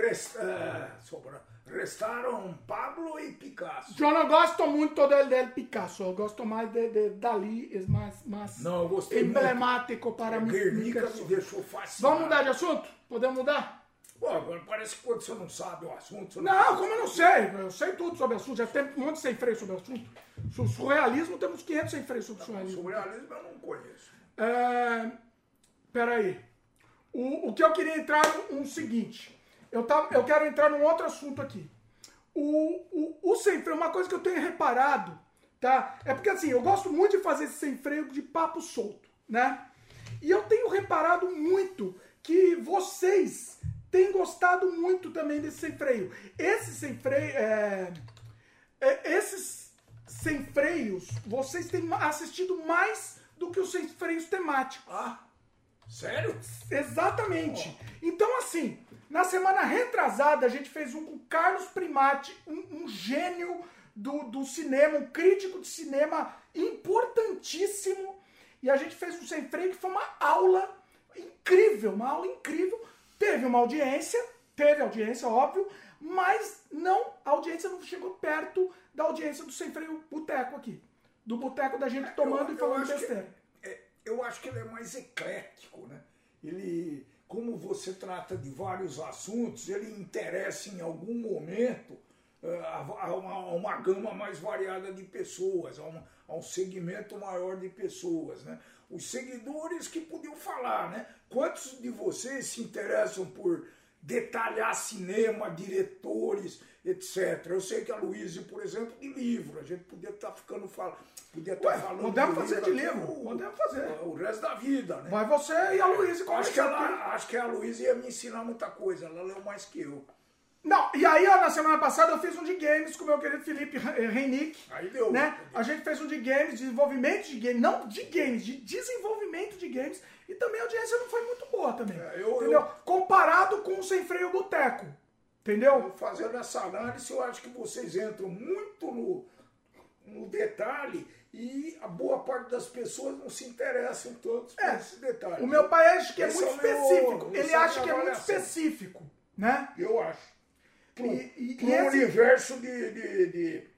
rest, eh, sobra- restaram Pablo e Picasso. Eu não gosto muito del, del Picasso, eu gosto mais de, de Dali, é mais, mais Não, eu gostei emblemático para mim. Guernica me deixou fascinado. Vamos mudar de assunto? Podemos mudar? Pô, agora parece que quando você não sabe o assunto... Você Não, como eu não sei? Eu sei tudo sobre o assunto, já tem um monte de sem freio sobre o assunto. Sobre surrealismo, temos 500 sem freio sobre surrealismo. Surrealismo eu não conheço. É, peraí. O, o que eu queria entrar é um seguinte. Eu, tava, eu quero entrar num outro assunto aqui. O, o, o sem freio, uma coisa que eu tenho reparado, tá? É porque assim, eu gosto muito de fazer esse sem freio de papo solto, né? E eu tenho reparado muito que vocês têm gostado muito também desse sem freio. Esse sem freio, é, é, esses sem freios, vocês têm assistido mais do que os sem freios temáticos. Ah, sério? Exatamente. Então, assim, na semana retrasada, a gente fez um com o Carlos Primati, um, um gênio do, do cinema, um crítico de cinema importantíssimo. E a gente fez um sem freio que foi uma aula incrível, uma aula incrível. Teve uma audiência, teve audiência, óbvio, mas não, a audiência não chegou perto da audiência do sem freio boteco aqui. Do boteco da gente tomando Eu- e falando eu acho que- besteira. é, eu acho que ele é mais eclético, né? Ele, como você trata de vários assuntos, ele interessa em algum momento eh, a, uma, a uma gama mais variada de pessoas, a, uma- a um segmento maior de pessoas, né? Os seguidores que podiam falar, né? Quantos de vocês se interessam por detalhar cinema, diretores, etc. Eu sei que a Luísa, por exemplo, de livro, a gente podia estar ficando falando, podia estar Ué, falando podemos fazer de aqui livro, o- podemos fazer. o resto da vida, né? Vai você e a Luísa Eu acho que, ela, acho que a Luísa ia me ensinar muita coisa, ela leu mais que eu. Não, e aí, ó, na semana passada eu fiz um de games com o meu querido Felipe Reinick. Aí deu. Né? A gente fez um de games, desenvolvimento de games, não de games, de desenvolvimento de games. E também a audiência não foi muito boa também. É, eu- entendeu? eu- Comparado com o Sem Freio Boteco. Entendeu? Fazendo essa análise, eu acho que vocês entram muito no, no detalhe e a boa parte das pessoas não se interessam tanto por É, esse detalhe. O meu pai acha que é Esse muito é o meu- específico. esse Ele é acha que é muito específico. Né? Eu acho. Para E- e- um e esse- universo de, de, de,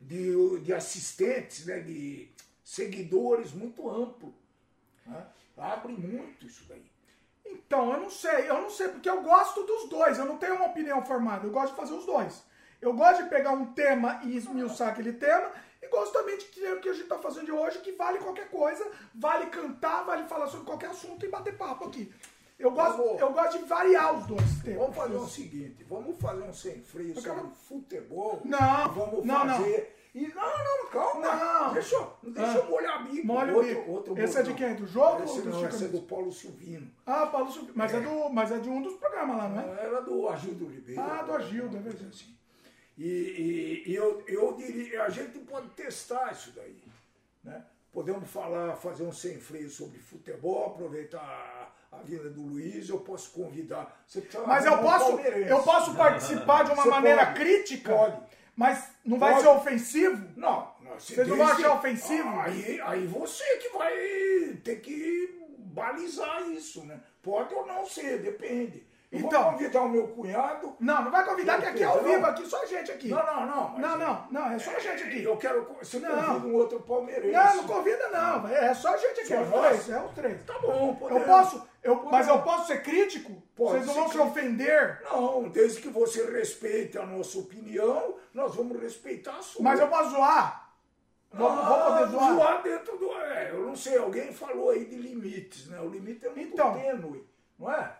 de, de assistentes, né, de seguidores muito amplo. Né? Abre muito isso daí. Então, eu não sei, eu não sei, porque eu gosto dos dois, eu não tenho uma opinião formada, eu gosto de fazer os dois. Eu gosto de pegar um tema e esmiuçar aquele tema, e gosto também de ter o que a gente tá fazendo de hoje, que vale qualquer coisa, vale cantar, vale falar sobre qualquer assunto e bater papo aqui. Eu gosto, Vamos. eu gosto de variar os dois temas. Vamos fazer o seguinte, vamos fazer um sem freio sobre quero- futebol. Não, vamos não, não. E, não, não, calma. Não. Deixa, eu- deixa Ah. eu molhar a bico. Molha o outro, bico. Outro Esse é de quem? Do jogo Esse ou do não, esse é do Paulo Silvino. Ah, Paulo Silvio, mas é. do, mas é de um dos programas lá, não é? Era do Agildo Ribeiro. Ah, do Agildo, é verdade. Assim. E, e- e eu, eu diria, a gente pode testar isso daí. Né? Podemos falar, fazer um sem freio sobre futebol, aproveitar a vinda do Luiz, eu posso convidar. Mas eu posso, eu posso participar de uma Você maneira pode, crítica, pode. mas não vai Pode. ser ofensivo? Não, não você Vocês não vão desde- achar ofensivo? Aí, aí você que vai ter que balizar isso, né? Pode ou não ser, depende. Eu Então. vou convidar o meu cunhado. Não, não vai convidar que aqui é ao vivo, aqui só a gente aqui. Não, não, não. Não, não, não, é só a gente aqui. Eu quero. Você Não. convida um outro palmeirense. Não, não convida não, é só a gente aqui, Só é nós? três, é os três. Tá bom, Eu podemos. posso, eu, mas eu posso ser crítico? Pode Vocês não vão se ofender? Não, desde que você respeite a nossa opinião, nós vamos respeitar a sua. Mas eu posso zoar? Vou, vou poder Ah, zoar? zoar dentro do. É, eu não sei, alguém falou aí de limites, né? O limite é muito Então. tênue, não é?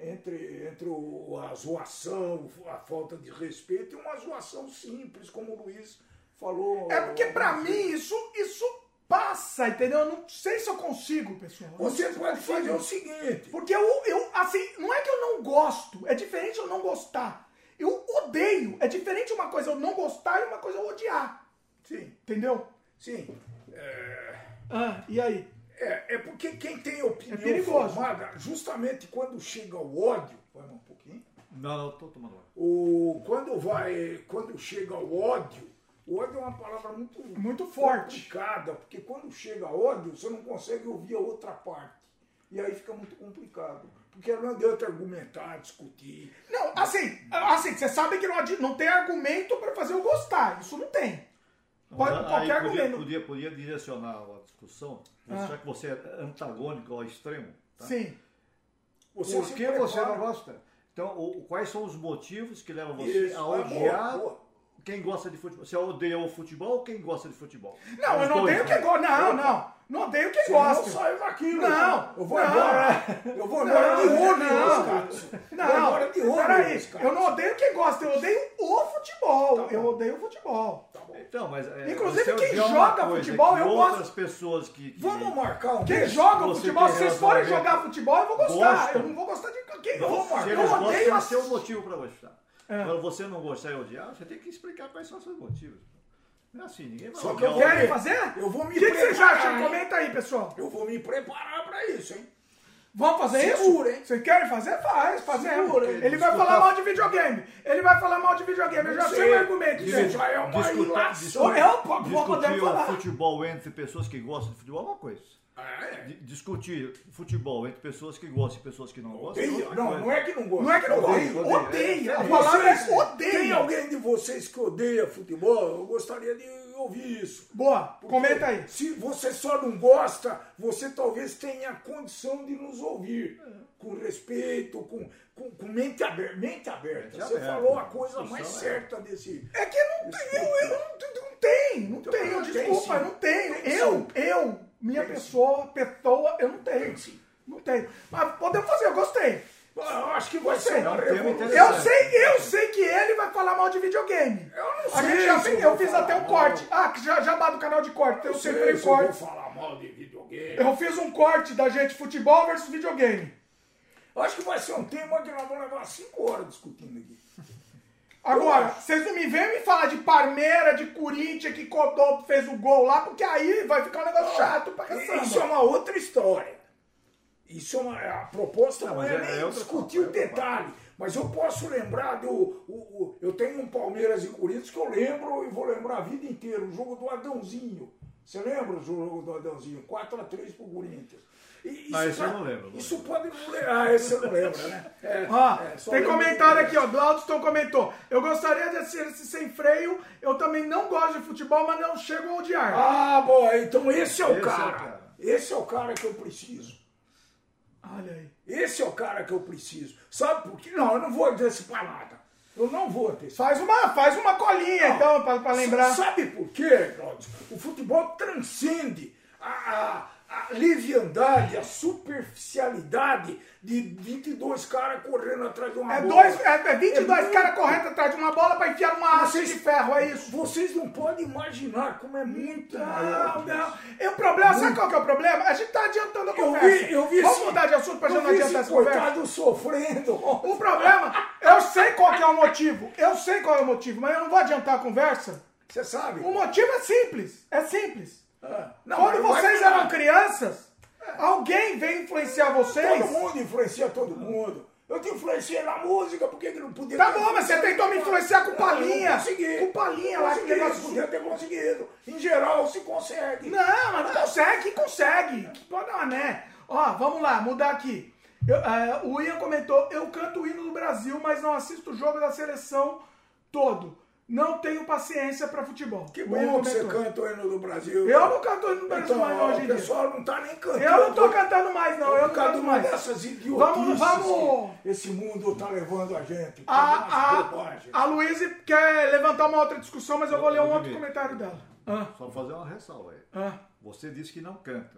Entre, entre o- a zoação, a falta de respeito e uma zoação simples, como o Luiz falou. É porque pra mim isso, isso passa, entendeu? Eu não sei se eu consigo, pessoal. Eu Você pode consigo. fazer o seguinte. Porque eu, eu, assim, não é que eu não gosto, é diferente eu não gostar. Eu odeio. É diferente uma coisa eu não gostar e uma coisa eu odiar. Sim, Entendeu? sim. É, Ah, e aí? É, é porque quem tem opinião É formada, justamente quando chega o ódio. Vai um pouquinho. Não, não, tô tomando água. O, quando vai, quando chega o ódio, o ódio é uma palavra muito, Muito forte. complicada, porque quando chega ódio, você não consegue ouvir a outra parte. E aí fica muito complicado. Porque não adianta argumentar, discutir. Não, assim, assim, você sabe que não, não tem argumento pra fazer eu gostar. Isso não tem. Pode, Mas qualquer podia, argumento. podia, podia direcionar a discussão, Ah. já que você é antagônico ao extremo. Tá? Sim. Você Por que você não gosta? Então, o- quais são os motivos que levam você Isso, a boa, odiar boa. quem gosta de futebol? Você odeia o futebol ou quem gosta de futebol? Não, eu Os não dois, odeio né? quem gosta. Não, não. Não odeio quem não gosta. saiu daquilo. Não, Eu vou não. embora. Eu vou embora de Não, ônibus, não. cara. Vou Não, embora de ônibus, peraí. cara. Eu não odeio quem gosta, eu odeio o futebol. Tá eu odeio o futebol. Tá. Então, mas é, Inclusive, quem joga coisa futebol, que eu outras gosto. pessoas que, que- Vamos marcar um Quem joga você futebol, se tem vocês forem jogar futebol, eu vou gostar. Gosta. Eu não vou gostar de quem Eu vou marcar. Eu gostam, odeio tem que ter um motivo para gostar. É. Agora, você não gostar e odiar, você tem que explicar quais são os seus motivos. Não é assim, ninguém vai Só que eu o- quero- Querem fazer? Eu vou me O que, que vocês preparar, acham? hein? Comenta aí, pessoal. Eu vou me preparar pra isso, hein? Vamos fazer Segura, isso? hein? Vocês querem fazer? Faz, fazemos. Segura, hein? Ele vai falar mal de videogame. Ele vai falar mal de videogame. Eu já sei o argumento, gente. já é uma Discutir- ilação. Eu, eu, po- Discutir podemos o falar. futebol entre pessoas que gostam de futebol é uma coisa. Ah, é? Di- Discutir futebol entre pessoas que gostam e pessoas que não gostam é Odeia. outra Não, coisa. não é que não gosta. Não é que não Odeio, gosta. odeio. Odeia. A É, palavra Vocês- é odeia. Tem alguém de vocês que odeia futebol? Eu gostaria de ouvir isso. Boa, Porque comenta aí. Se você só não gosta, você talvez tenha condição de nos ouvir. Com respeito, com, com, com mente aberta. Mente aberta. Mente você aberta. falou a coisa mais é. certa desse. É que não tem, eu, eu não, não tem, não tenho, tem desculpa, sim. não. Tem Eu, eu, minha Tem pessoa, pessoa, eu não tenho. Tem sim. Não tenho. Mas podemos fazer, eu gostei. Eu acho que vai Sei. ser É um. Eu sei, eu sei que ele vai falar mal de videogame. Eu não A sei gente já eu eu fiz até um mal. corte. Ah, que já, já do canal de corte, eu Eu sei sempre se eu vou corte. falar mal de videogame. Eu fiz um corte da gente futebol versus videogame. Eu acho que vai ser um tema que nós vamos levar cinco horas discutindo aqui. Agora, vocês não me vêm me falar de Parmeira, de Corinthians, que Codô fez o gol lá, porque aí vai ficar um negócio chato pra caçamba. Isso é uma outra história. Isso é uma. A proposta Não, não, é, é- nem é outra discutir o é detalhe. Mas eu posso lembrar do. O, o- eu tenho um Palmeiras e Corinthians que eu lembro e vou lembrar a vida inteira. O jogo do Adãozinho. Você lembra o jogo do Adãozinho? 4x3 pro Corinthians. Ah, isso esse eu pra- não lembro, não Isso pode não lembrar. Ah, esse você não lembra, né? É, Ó, é, tem lembro comentário aqui, ó. Glaudston comentou. Eu gostaria de ser esse sem freio. Eu também não gosto de futebol, mas não chego a odiar. Ah, bom, então esse é o Esse é o cara. cara. Esse é o cara que eu preciso. Olha aí. Esse é o cara que eu preciso. Sabe por quê? Não, eu não vou antecipar nada. Eu não vou antecipar. Faz uma, faz uma colinha, então, pra, pra lembrar. Sabe por quê, Claudio? O futebol transcende a, a, a leviandade, a superficialidade de 22 caras correndo atrás de uma É, bola. dois, é, é 22 É muito- caras correndo atrás de uma bola pra enfiar uma haste de ferro, é isso? Vocês não podem imaginar como é muito Não, não. E o problema, sabe qual que é o problema? A gente tá adiantando a Eu conversa. vi, eu vi Vamos esse- mudar de assunto pra gente não adiantar essa conversa? coitado sofrendo. O problema, eu sei qual que é o motivo. Eu sei qual é o motivo, mas eu não vou adiantar a conversa. Você sabe? O motivo é simples. É simples. Ah, não, Quando vocês eram crianças, alguém veio influenciar vocês. Todo mundo influencia todo mundo. Eu te influenciei na música, por que que não podia Tá bom, mas você tentou me influenciar com Não, palinha. eu consegui. Com palinha lá, que negócio. podia ter conseguido. Em geral, se consegue. Não, mas não consegue, consegue. Pode dar uma né. Ó, vamos lá, mudar aqui. Eu, é, o Ian comentou: eu canto o hino do Brasil, mas não assisto o jogo da seleção todo. Não tenho paciência pra futebol. Que O bom que você canta o hino do Brasil. Eu não canto o hino do Brasil Então, mais não, hoje o em dia. pessoal não tá nem cantando. Eu não tô cantando mais, não. Eu não canto mais. dessas idiotices Vamos- vamos- esse mundo tá levando a gente. A, bobagens. a, a Luísa quer levantar uma outra discussão, mas eu vou ler um outro comentário dela. Ah, Só fazer uma ressalva aí. ah. Você disse que não canta.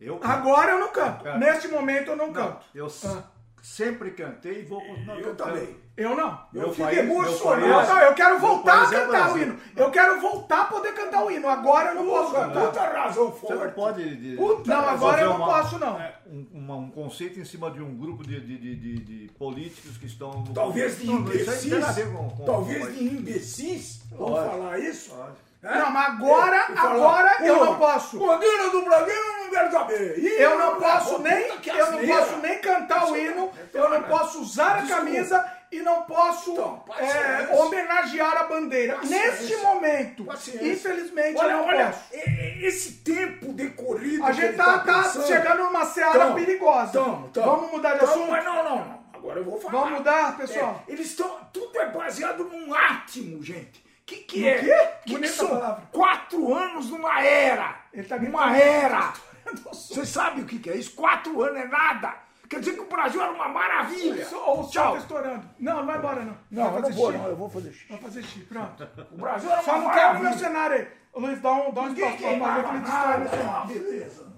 Eu Agora eu não canto. Cara. Neste momento eu não não, canto. eu Ah. sempre cantei e vou continuar Eu cantando. também. Eu não. Eu Meu fico país- emocionado. meu Eu, país- não, eu quero voltar a é cantar o Brasil. hino. Eu quero voltar a poder cantar o hino. Agora eu não posso Puta, cantar. puta razão Você não forte. pode. de- Puta, Não, agora eu não uma- posso, não. é, Um, uma- um conceito em cima de um grupo de, de, de, de- de políticos que estão. Talvez de imbecis. com- com- talvez com- de imbecis. Vamos Pode. falar isso? Pode. É? Não, mas agora, E falar, agora eu "Pô, não posso. Bandeira do Brasil eu não quero saber. Ih, Eu não posso nem, eu não posso nem cantar o hino, eu não posso usar a camisa e não posso Então, é, homenagear a bandeira. Paciência. Neste momento, Paciência. infelizmente, Olha, eu não olha, posso. esse tempo decorrido. A gente ele tá, tá pensando- chegando numa seara perigosa. Vamos mudar de assunto? Mas não, não, não. Agora eu vou falar. Vamos mudar, pessoal? É, eles estão. Tudo é baseado num átimo, gente. O que, que No é? quê? Que que são palavra. quatro anos numa era. Ele tá uma era. [LAUGHS] Você sabe o que, que é isso? Quatro anos é nada. Quer dizer que o Brasil era uma maravilha. Ou o Tchau. tá estourando. Não, não vai embora, não. Não, vai eu não fazer vou, xixi. não. Eu vou fazer xixi. Vai fazer xixi, pronto. O Brasil era Só uma não quero o meu maravilha. cenário aí. Ô, Luiz, dá um, dá um espaço pra fazer que ele destrói meu nada. cenário. Ah, Beleza.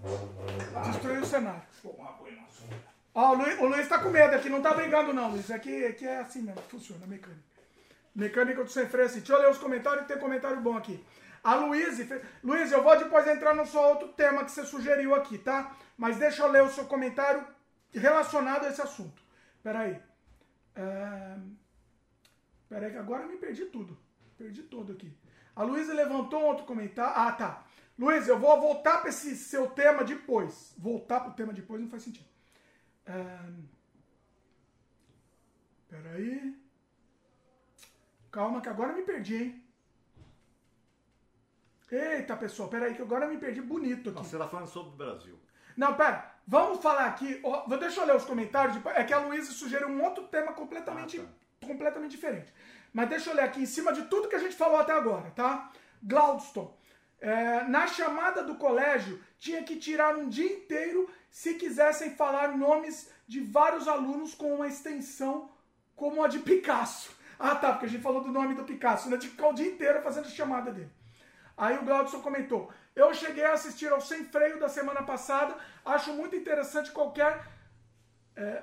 Destruiu o cenário. Tomar banho na sombra. Ó, o Luiz, o Luiz tá com medo aqui, não tá brigando não, Luiz. Aqui, aqui é assim mesmo, funciona, mecânica. Mecânica do sem freio, assim. Deixa eu ler os comentários, tem comentário bom aqui. A Luiz, Luiz, eu vou depois entrar no seu outro tema que você sugeriu aqui, tá? Mas deixa eu ler o seu comentário relacionado a esse assunto. Peraí. É... Peraí que agora eu me perdi tudo. Perdi tudo aqui. A Luísa levantou um outro comentário. Ah, tá. Luiz, eu vou voltar para esse seu tema depois. Voltar pro tema depois não faz sentido. Ahn, Peraí. Calma que agora eu me perdi, hein? Eita, pessoal, peraí que agora me perdi bonito aqui. Não, você está falando sobre o Brasil. Não, pera. Vamos falar aqui. vou- deixa eu ler os comentários. É que a Luísa sugeriu um outro tema completamente, Ah, completamente diferente. Mas deixa eu ler aqui em cima de tudo que a gente falou até agora, tá? Glaudston. é, na chamada do colégio, tinha que tirar um dia inteiro se quisessem falar nomes de vários alunos com uma extensão como a de Picasso. Ah, tá, porque a gente falou do nome do Picasso, né? Tinha que ficar o dia inteiro fazendo chamada dele. Aí o Glaudson comentou: Eu cheguei a assistir ao Sem Freio da semana passada, acho muito interessante qualquer é,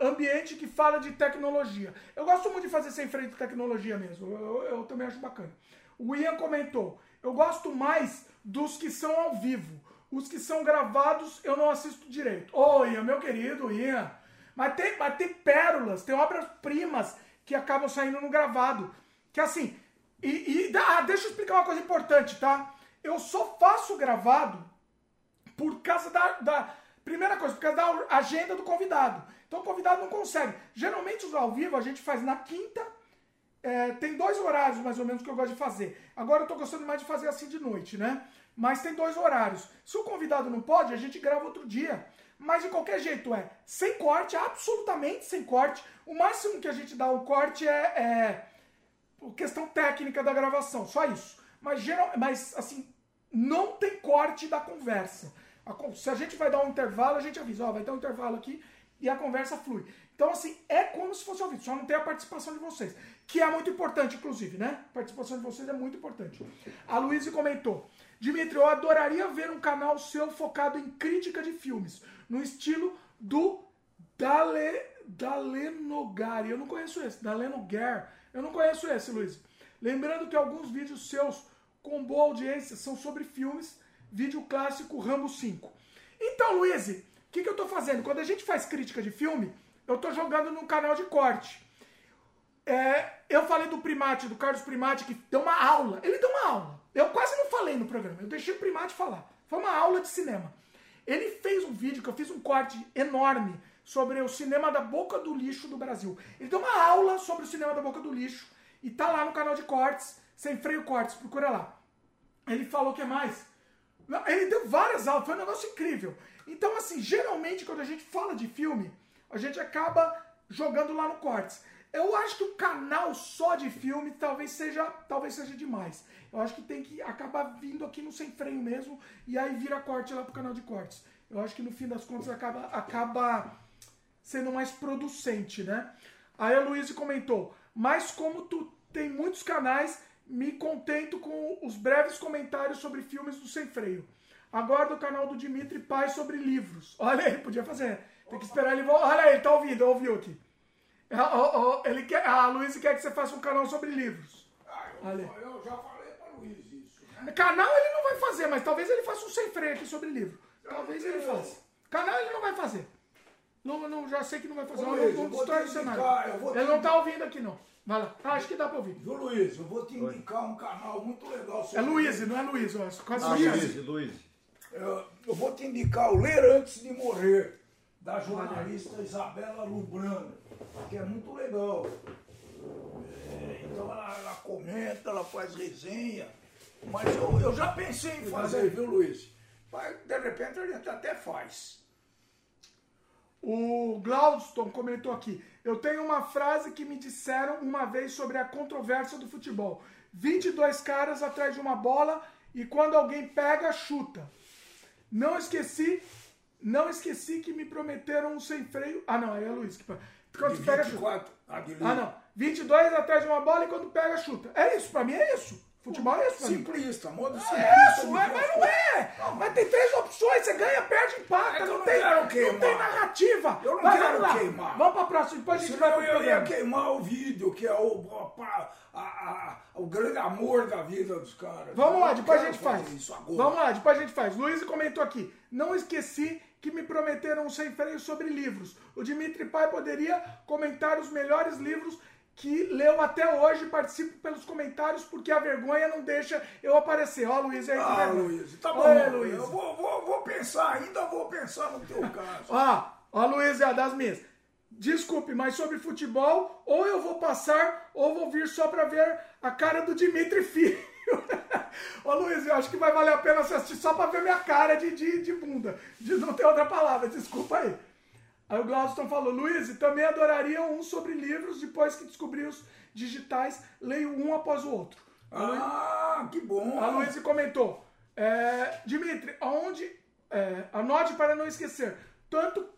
ambiente que fala de tecnologia. Eu gosto muito de fazer sem freio de tecnologia mesmo, eu, eu- eu também acho bacana. O Ian comentou: Eu gosto mais dos que são ao vivo. Os que são gravados eu não assisto direito. Ô, Ian, meu querido Ian. Mas tem, mas tem pérolas, tem obras-primas que acabam saindo no gravado. Que assim, e, e- ah, deixa eu explicar uma coisa importante, tá? Eu só faço gravado por causa da, da- Primeira coisa, por causa da agenda do convidado. Então o convidado não consegue. Geralmente os ao vivo a gente faz na quinta. é, tem dois horários mais ou menos que eu gosto de fazer. Agora eu tô gostando mais de fazer assim de noite, né? Mas tem dois horários. Se o convidado não pode, a gente grava outro dia. Mas de qualquer jeito é sem corte, absolutamente sem corte. O máximo que a gente dá o corte é, é questão técnica da gravação, só isso. Mas, geral, mas assim, não tem corte da conversa. Se a gente vai dar um intervalo, a gente avisa, ó, vai ter um intervalo aqui e a conversa flui. Então, assim, é como se fosse ao vivo, só não tem a participação de vocês, que é muito importante, inclusive, né? A participação de vocês é muito importante. A Luísa comentou, Dimitri, eu adoraria ver um canal seu focado em crítica de filmes, no estilo do Dale, Dalenogari. Eu não conheço esse. Dalenogar. Eu não conheço esse, Luiz. Lembrando que alguns vídeos seus com boa audiência são sobre filmes. Vídeo clássico Rambo 5. Então, Luiz, o que, que eu tô fazendo? Quando a gente faz crítica de filme, eu tô jogando num canal de corte. É, eu falei do Primate, do Carlos Primate, que deu uma aula. Ele deu uma aula. Eu quase não falei no programa. Eu deixei o Primate falar. Foi uma aula de cinema. Ele fez um vídeo que eu fiz um corte enorme sobre o cinema da boca do lixo do Brasil. Ele deu uma aula sobre o cinema da boca do lixo e tá lá no canal de cortes, sem freio cortes, procura lá. Ele falou que mais? Não, Ele deu várias aulas, foi um negócio incrível. Então, assim, geralmente quando a gente fala de filme, a gente acaba jogando lá no Cortes. Eu acho que o canal só de filme talvez seja, talvez seja demais. Eu acho que tem que acabar vindo aqui no Sem Freio mesmo e aí vira corte lá pro canal de cortes. Eu acho que no fim das contas acaba, acaba sendo mais producente, né? Aí a Luísa comentou, mas como tu tem muitos canais, me contento com os breves comentários sobre filmes do Sem Freio. Agora do canal do Dimitri Pai sobre livros. [LAUGHS] Olha aí, podia fazer. Tem que esperar ele voltar. Olha aí, ele tá ouvindo, ouviu aqui. Ele quer, a Luísa quer que você faça um canal sobre livros. Ah, eu, eu, já falei para Luiz isso. Né? Canal ele não vai fazer, mas talvez ele faça um sem freio aqui sobre livro. Talvez ele faça. Canal ele não vai fazer. Não, não, já sei que não vai fazer. Ô, Luiz, não, eu não vou destrói o cenário. Ele não tá ouvindo aqui, não. Vai lá. Ah, acho que dá pra ouvir. Viu, Luiz? Eu vou te indicar um canal muito legal. É Luiz, não é Luiz. ó, Quase Ah, ah, Luiz, Luiz. Eu, eu vou te indicar o Ler Antes de Morrer, da jornalista Isabela Lubrano, que é muito legal. É, então ela, ela comenta, ela faz resenha. Mas eu, eu já pensei em fazer, viu, Luiz? Mas de repente a gente até faz. O Glaudston comentou aqui. Eu tenho uma frase que me disseram uma vez sobre a controvérsia do futebol. 22 caras atrás de uma bola e quando alguém pega, chuta. Não esqueci, não esqueci que me prometeram um sem freio. Ah, não, aí é Luiz que. Quando De pega, chuta. 24, a de Ah, não. 22 atrás de uma bola e quando pega, chuta. É isso, pra mim é isso. Futebol é isso. Simplista, modo É simplista. isso, de mas, mas não é. Mas tem três opções, você ganha, perde, empata. É não, não tem, não queimar. tem narrativa. Eu não Vai, quero vamos queimar. Vamos pra próxima, depois a gente vai Senão pro eu ia programa. queimar o vídeo, que é o, a- a- a- o grande amor da vida dos caras. Vamos Eu lá, não depois a gente faz. Isso agora. Vamos lá, depois a gente faz. Luiz comentou aqui. Não esqueci que me prometeram um sem freio sobre livros. O Dimitri Pai poderia comentar os melhores livros que leu até hoje. Participo pelos comentários porque a vergonha não deixa eu aparecer. Ó, Luiz, aí que Ah. Luiz, tá bom. Oi, Luiz. Eu vou, vou, vou pensar, ainda vou pensar no teu caso. Ó, ó, Luiz, é das minhas. Desculpe, mas sobre futebol, ou eu vou passar, ou vou vir só pra ver a cara do Dimitri Filho. [LAUGHS] Ô Luiz, eu acho que vai valer a pena você assistir só pra ver minha cara de, de, de bunda. De não ter outra palavra, desculpa aí. Aí o Glaudston falou, Luiz, também adoraria um sobre livros, depois que descobri os digitais, leio um após o outro. Ah, que bom. A Luísa comentou. É, Dimitri, aonde. é, anote para não esquecer. Tanto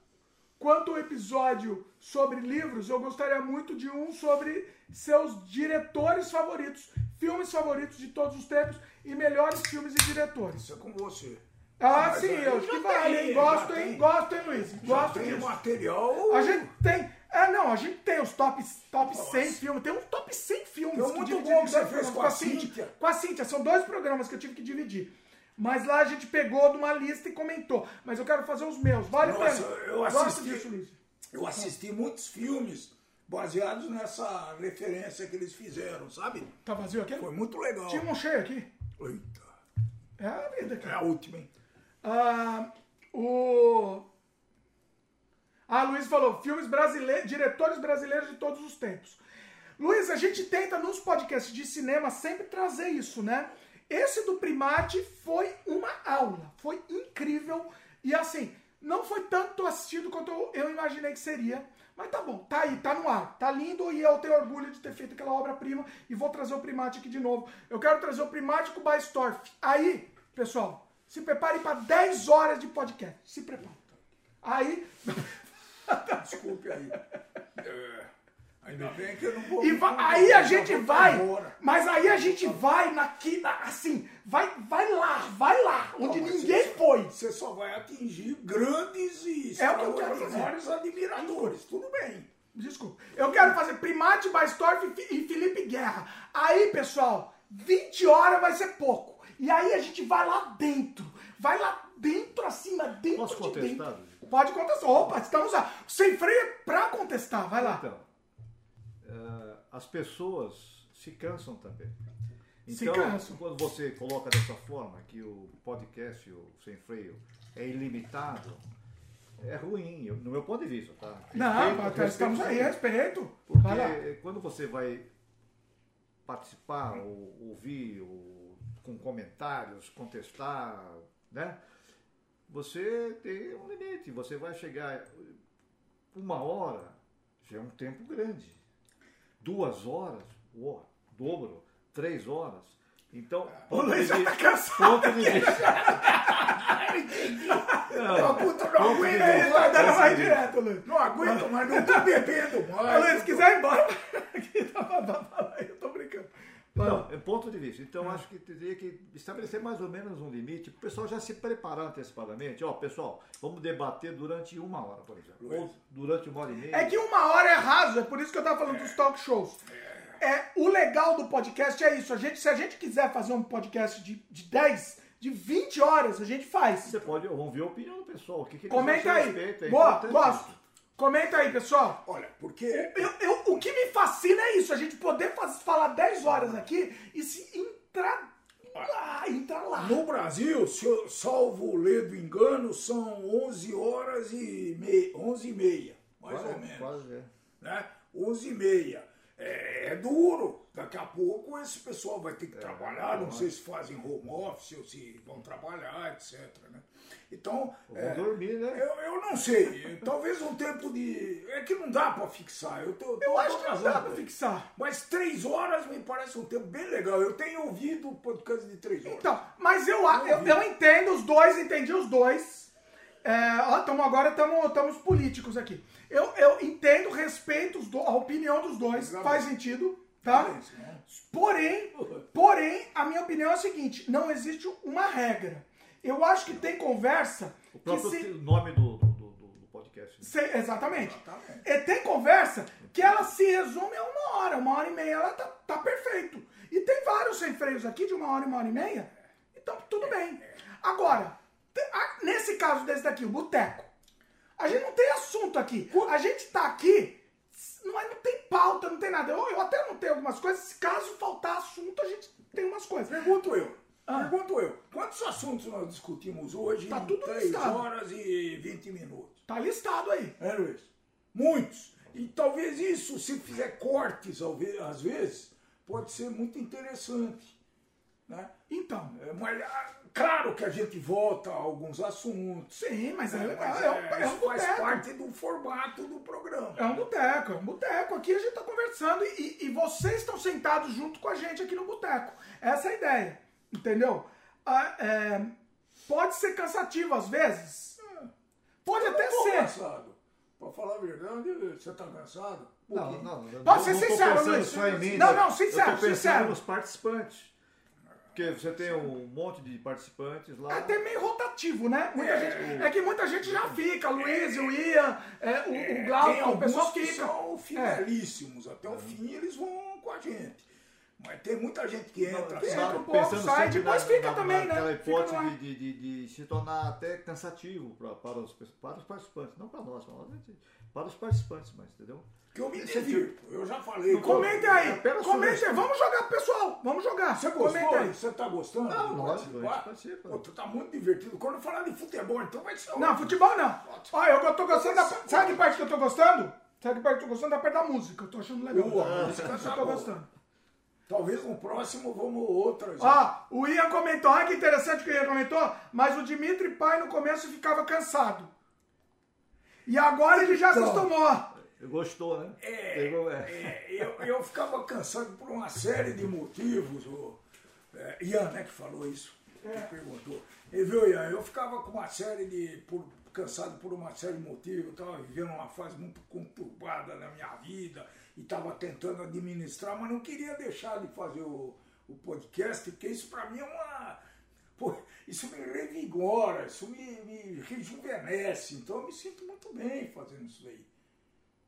quanto o episódio sobre livros, eu gostaria muito de um sobre seus diretores favoritos, filmes favoritos de todos os tempos e melhores filmes e diretores. Isso é com você. Ah, sim, eu já que vale, tem, hein? Gosto, já hein? tem. Gosto, hein, Luiz? Já Gosto tem disso. material. A gente tem. É, não, a gente tem os top, top 100 filmes. Tem um top 100 filmes. Tem um muito bom que você fez com a Cíntia. Com a Cíntia. São dois programas que eu tive que dividir. Mas lá a gente pegou de uma lista e comentou. Mas eu quero fazer os meus. Vale Nossa, eu Gosto assisti- disso, Luiz. Eu assisti muitos filmes baseados nessa referência que eles fizeram, sabe? Tá vazio aqui? Foi muito legal. Tinha um cheio aqui. Eita, É a vida aqui. é a última, hein? Ah, o. Ah, Luiz falou, filmes brasileiros, diretores brasileiros de todos os tempos. Luiz, a gente tenta nos podcasts de cinema sempre trazer isso, né? Esse do Primate foi uma aula, foi incrível. E assim, não foi tanto assistido quanto eu- imaginei que seria. Mas tá bom, tá aí, tá no ar, tá lindo e eu tenho orgulho de ter feito aquela obra-prima e vou trazer o Primate aqui de novo. Eu quero trazer o Primate com o Baestorff. Aí, pessoal, se preparem para 10 horas de podcast. Se preparem. Aí, [LAUGHS] Desculpe aí. É, ainda bem que eu não vou. e me va- convidar, aí a gente vai, mas aí a gente vai naqui, na, assim, vai, vai lá, vai lá, onde Não, ninguém você- foi. Você só vai atingir grandes e É o que eu quero extraordinários admiradores. Tudo bem. Desculpa. Eu quero fazer Primate, Baistorff Fi- e Felipe Guerra. Aí, pessoal, 20 horas vai ser pouco. E aí a gente vai lá dentro. Vai lá dentro, acima, dentro Posso de contestar, dentro. Pode contestar. Opa, estamos lá. Sem freio pra contestar. Vai lá. Então, eh, as pessoas se cansam também. Se Então, quando você coloca dessa forma que o podcast, o Sem Freio, é ilimitado, é ruim, no meu ponto de vista, tá? Não, Respeito- mas respeito estamos aí, respeito. Porque quando você vai participar, ou ouvir, ou, com comentários, contestar, né? você tem um limite. Você vai chegar uma hora, já é um tempo grande. Duas horas, oh, dobro, três horas. Então, O ponto de Luiz já tá cansado. ponto de vista. Não, puta, não aguento, Ele tá dando mais direto, Luiz. não aguento, mas não tô bebendo mais. Luiz, se quiser ir embora. [LAUGHS] Aqui, tá, tá, tá, tá, eu tô brincando. Não, é ponto de vista. Então, acho que teria que estabelecer mais ou menos um limite, para o pessoal já se preparar antecipadamente. Ó, pessoal, vamos debater durante uma hora, por exemplo. Ou durante uma hora e meia. É que uma hora é raso, é por isso que eu tava falando dos talk shows. É, o legal do podcast é isso. A gente, se a gente quiser fazer um podcast de, de 10, de 20 horas, a gente faz. Você pode, ver a opinião do pessoal. O que, que Comenta aí. respeito, é Boa, gosto. Comenta aí, pessoal. Olha, porque Eu, eu- o que me fascina é isso, a gente poder faz- falar 10 horas aqui e se entrar lá, entrar lá. no Brasil, se eu salvo o ledo engano, são 11 horas e meia, 11 e meia, mais Quase, ou menos. quase, é. né? 11 e meia. É, é duro. Daqui a pouco esse pessoal vai ter que trabalhar. Não sei se fazem home office ou se vão trabalhar, etc. Né? Então, Vão é, dormir, né? eu, eu não sei. Talvez um tempo de. É que não dá para fixar. Eu, tô, Eu tô acho que não dá pra né? fixar. Mas três horas me parece um tempo bem legal. Eu tenho ouvido o podcast de três horas. Então, mas eu, a- eu, eu entendo os dois, entendi os dois. É, ó, tamo, agora estamos políticos aqui. Eu, eu entendo, respeito do- a opinião dos dois, Exato. faz sentido, tá? É né? Porém, porém, a minha opinião é a seguinte: não existe uma regra. Eu acho que tem conversa O que próprio se. nome do, do, do- do podcast. né? se- exatamente. Exatamente. E tem conversa que ela se resume a uma hora, uma hora e meia, ela tá, tá perfeito. E tem vários sem freios aqui de uma hora e uma hora e meia, então tudo bem. Agora, nesse caso desse daqui, o boteco, a gente não tem assunto aqui. A gente tá aqui, não, é, não tem pauta, não tem nada. Eu, eu até anotei algumas coisas, se caso faltar assunto, a gente tem umas coisas. Pergunto eu. Ah. Pergunto eu. Quantos assuntos nós discutimos hoje Tá tudo 3 listado. horas e 20 minutos? Tá listado aí. É, Luiz? Muitos. E talvez isso, se fizer cortes às vezes, pode ser muito interessante. Né? Então, É, Mas, ah, claro que a gente volta a alguns assuntos. sim, mas é, né? é, Mas é, é, é um isso faz boteco. parte do formato do programa. É um boteco, é um boteco. Aqui a gente tá conversando e, e vocês estão sentados junto com a gente aqui no boteco. Essa é a ideia, entendeu? Ah, é, pode ser cansativo às vezes. Pode até ser. cansado. Pra falar a verdade, você tá cansado? Não, não, eu Pode ser não sincero, Luiz. Não, né? não, sincero, Eu tô sincero. nos participantes. Porque você tem um monte de participantes lá. É até meio rotativo, né? Muita É. gente, é que muita gente já fica. Luiz, o Ian, é, o, o Tem Glauco, o pessoal que fica. são fidelíssimos. Até o fim eles vão com a gente. Mas tem muita gente que entra, que sai. entra um pouco, sai, depois fica também, né? Naquela Fica hipótese de, de, de, se tornar até cansativo pra, para, os, para os participantes. Não para nós, para, nós, para os participantes, mas entendeu? Que eu me divirto. Eu já falei. Comenta aí, comenta aí. Vamos jogar, pessoal. Vamos jogar. Você gostou? aí. Você tá gostando? Não, lógico, participa. Pô, tu tá muito divertido. Quando falar de futebol, então vai ser Não, ótimo. futebol não. Olha, eu tô gostando da. Sabe que parte que eu tô gostando? Sabe que parte que eu tô gostando? Da parte da música. Eu tô achando legal. Boa, a música Isso tá eu tô gostando. Talvez no próximo vamos outras. Ó, o Ian comentou. Olha que interessante que o Ian comentou. Mas o Dimitri pai no começo ficava cansado. E agora ele já se Então. acostumou. Gostou, né? É, Pegou, é. é, eu, eu ficava cansado por uma série de motivos. O, é, Ian, né, que falou isso, que perguntou. E viu, Ian, eu ficava com uma série de. Por, cansado por uma série de motivos. Eu estava vivendo uma fase muito conturbada na minha vida e estava tentando administrar, mas não queria deixar de fazer o, o podcast, porque isso para mim é uma. Pô, isso me revigora, isso me, me rejuvenesce. Então eu me sinto muito bem fazendo isso aí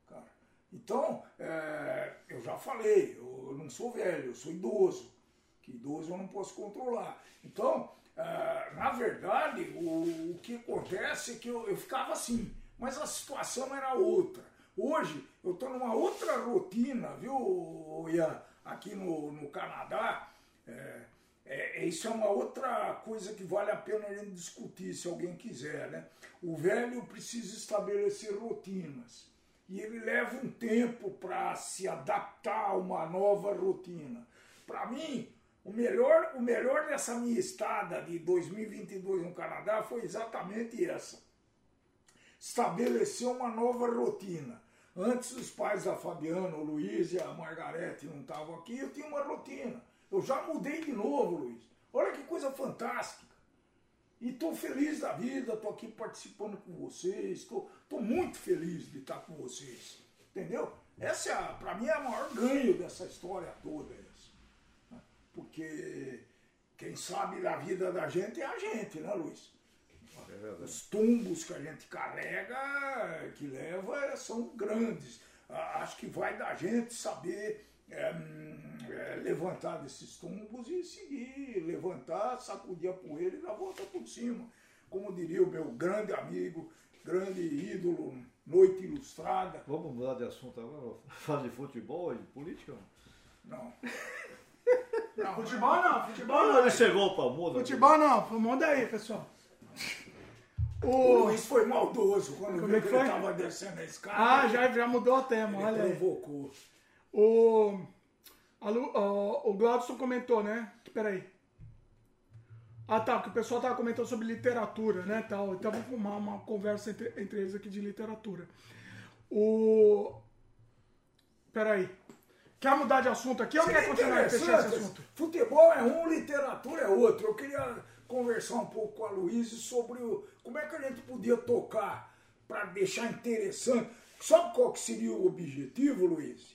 cara. Então, é, eu já falei, eu não sou velho, eu sou idoso. Que idoso eu não posso controlar. Então, é, na verdade, o, o que acontece é que eu, eu ficava assim, mas a situação era outra. Hoje, eu estou numa outra rotina, viu, Ian, aqui no, no Canadá. É, é, isso é uma outra coisa que vale a pena a gente discutir, se alguém quiser. Né? O velho precisa estabelecer rotinas e ele leva um tempo para se adaptar a uma nova rotina. Para mim, O melhor, o melhor dessa minha estada de 2022 no Canadá foi exatamente essa. Estabelecer uma nova rotina. Antes os pais da Fabiana, o Luiz e a Margarete não estavam aqui, eu tinha uma rotina. Eu já mudei de novo, Luiz. Olha que coisa fantástica. E estou feliz da vida, estou aqui participando com vocês, estou muito feliz de estar com vocês. Entendeu? Essa, é, para mim, é o maior ganho dessa história toda. Essa. Porque quem sabe da vida da gente é a gente, né, Luiz? É Os tumbos que a gente carrega, que leva, são grandes. Acho que vai da gente saber é, é, levantar desses tumbos e seguir, levantar, sacudir a poeira e dar a volta por cima. Como diria o meu grande amigo, grande ídolo, Noite Ilustrada. Vamos mudar de assunto agora? Falar de futebol e de política? Não. [LAUGHS] não futebol não, futebol não. Ele chegou para muda. Futebol não, muda aí, pessoal. O, Luiz foi maldoso quando Como viu é que que ele estava descendo a escada. Ah, já, já mudou o tema, ele olha aí. provocou. O, a Lu- o, o Gladson comentou, né? Peraí. Ah, tá, que o pessoal tava comentando sobre literatura, né, tal. Então vamos uma, uma conversa entre, entre eles aqui de literatura. O... Peraí. Quer mudar de assunto aqui ou Seria quer continuar a fechar esse assunto? Futebol é um, literatura é outro. Eu queria conversar um pouco com a Luísa sobre o, como é que a gente podia tocar para deixar interessante. Sabe qual que seria o objetivo, Luiz?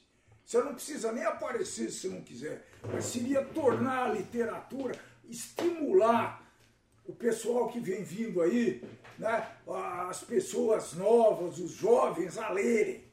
Você não precisa nem aparecer se não quiser, mas seria tornar a literatura, estimular o pessoal que vem vindo aí, né, as pessoas novas, os jovens a lerem.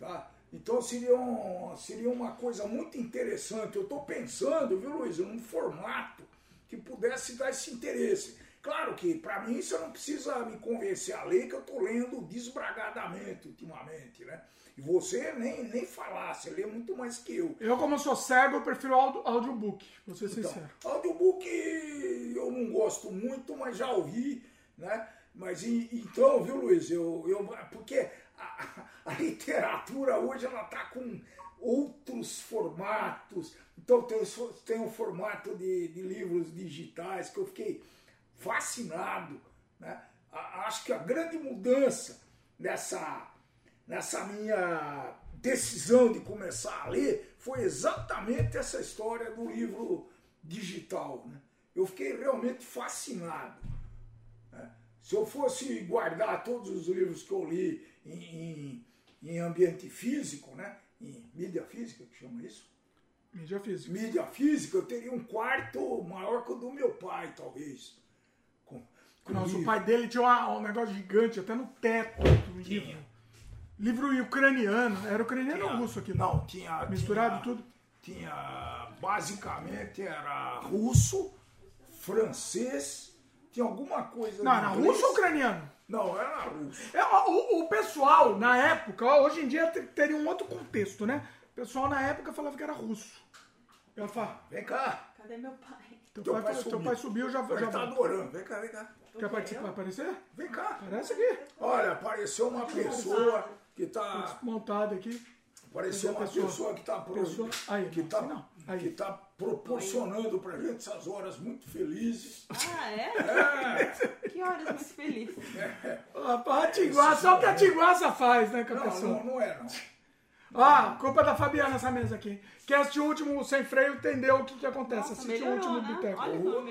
Tá? Então seria, um, seria uma coisa muito interessante. Eu estou pensando, viu, Luiz, num formato que pudesse dar esse interesse. Claro que, para mim, você não precisa me convencer a ler, que eu estou lendo desbragadamente ultimamente, né? E você nem, nem falar, você lê muito mais que eu. Eu, como eu sou cego, eu prefiro audio, audiobook, vou ser Então, sincero. audiobook eu não gosto muito, mas já ouvi, né? Mas e- então, viu, Luiz, eu, eu porque a, [LAUGHS] a literatura hoje ela tá com outros formatos. Então tem, tem o formato de, de livros digitais que eu fiquei fascinado, né? Acho que a grande mudança nessa nessa minha decisão de começar a ler foi exatamente essa história do livro digital. Né? Eu fiquei realmente fascinado. né? Se eu fosse guardar todos os livros que eu li em, em- em ambiente físico, né? em mídia física, que chama isso? Mídia física. mídia física, eu teria um quarto maior que o do meu pai, talvez. Com, com Nossa, o pai dele tinha um negócio gigante, até no teto do livro. Livro ucraniano. Era ucraniano ou russo aqui? Não, tinha. Misturado tinha- tudo? Tinha. Basicamente era russo, francês, tinha alguma coisa. Não, era russo ou ucraniano? Não, era russo. É, o, o pessoal, na época, hoje em dia te- teria um outro contexto, né? O pessoal na época falava que era russo. Eu falava, Vem cá. Cadê meu pai? teu, Teu pai, pai teu subiu. pai subiu, já, Ele já tá adorando. Vem cá, vem cá. Quer participar, aparecer? Vem cá. Aparece aqui. Olha, apareceu uma pessoa que tá. Montado aqui. Apareceu a uma pessoa? pessoa que está Pessoa- que tá, não. Que tá proporcionando pra gente essas horas muito felizes. Ah, é? É, Que horas muito felizes. A, a Tinguaça, só o que a Tinguaça faz, né, com a não, pessoa. não, não é não. Ah, culpa da Fabiana essa mesa aqui. Quem assistiu o último Sem Freio entendeu o que, que acontece. Nossa, assistiu o último né? Boteco. Outro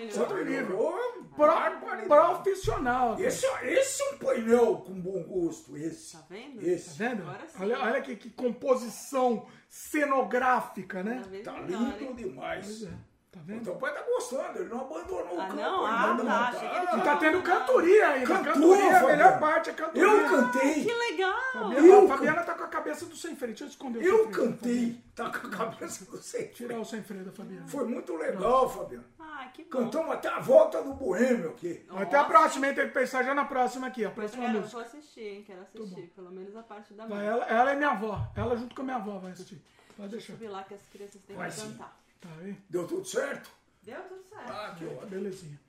nível. Melhorou, Pro- profissional. cara. Esse, esse é um painel com bom gosto, esse. Tá vendo? Esse. Tá vendo? Agora sim. Olha, olha que, que composição cenográfica, né? Tá melhor, lindo demais. Pois é, tá vendo? Então o pai tá gostando, ele não abandonou Ah, o campo. não? Ah, não, tá, E tá tendo cantoria ainda. Cantou, cantoria é a melhor parte, é cantoria. Eu cantei, Que legal! Fabiana, Eu a Fabiana tá com a cabeça do sem freio. Deixa eu esconder o eu sem freio. cantei, tá com a cabeça do centro. Tirar o sem freio da Fabiana. Foi muito legal, Fabiano. Ah, que bom. Cantamos até a volta do Boêmio aqui. Até a Nossa. próxima, hein? Tem que pensar já na próxima aqui, a Eu próxima quero, música. vou assistir, hein? Quero assistir. Pelo menos a parte da mãe. ela, ela é minha avó. Ela junto com a minha avó vai assistir. Pode deixar. Subir lá que as crianças têm Vai que sim. Tá aí? Deu tudo certo? Deu tudo certo. Ah, que ótimo. Belezinha.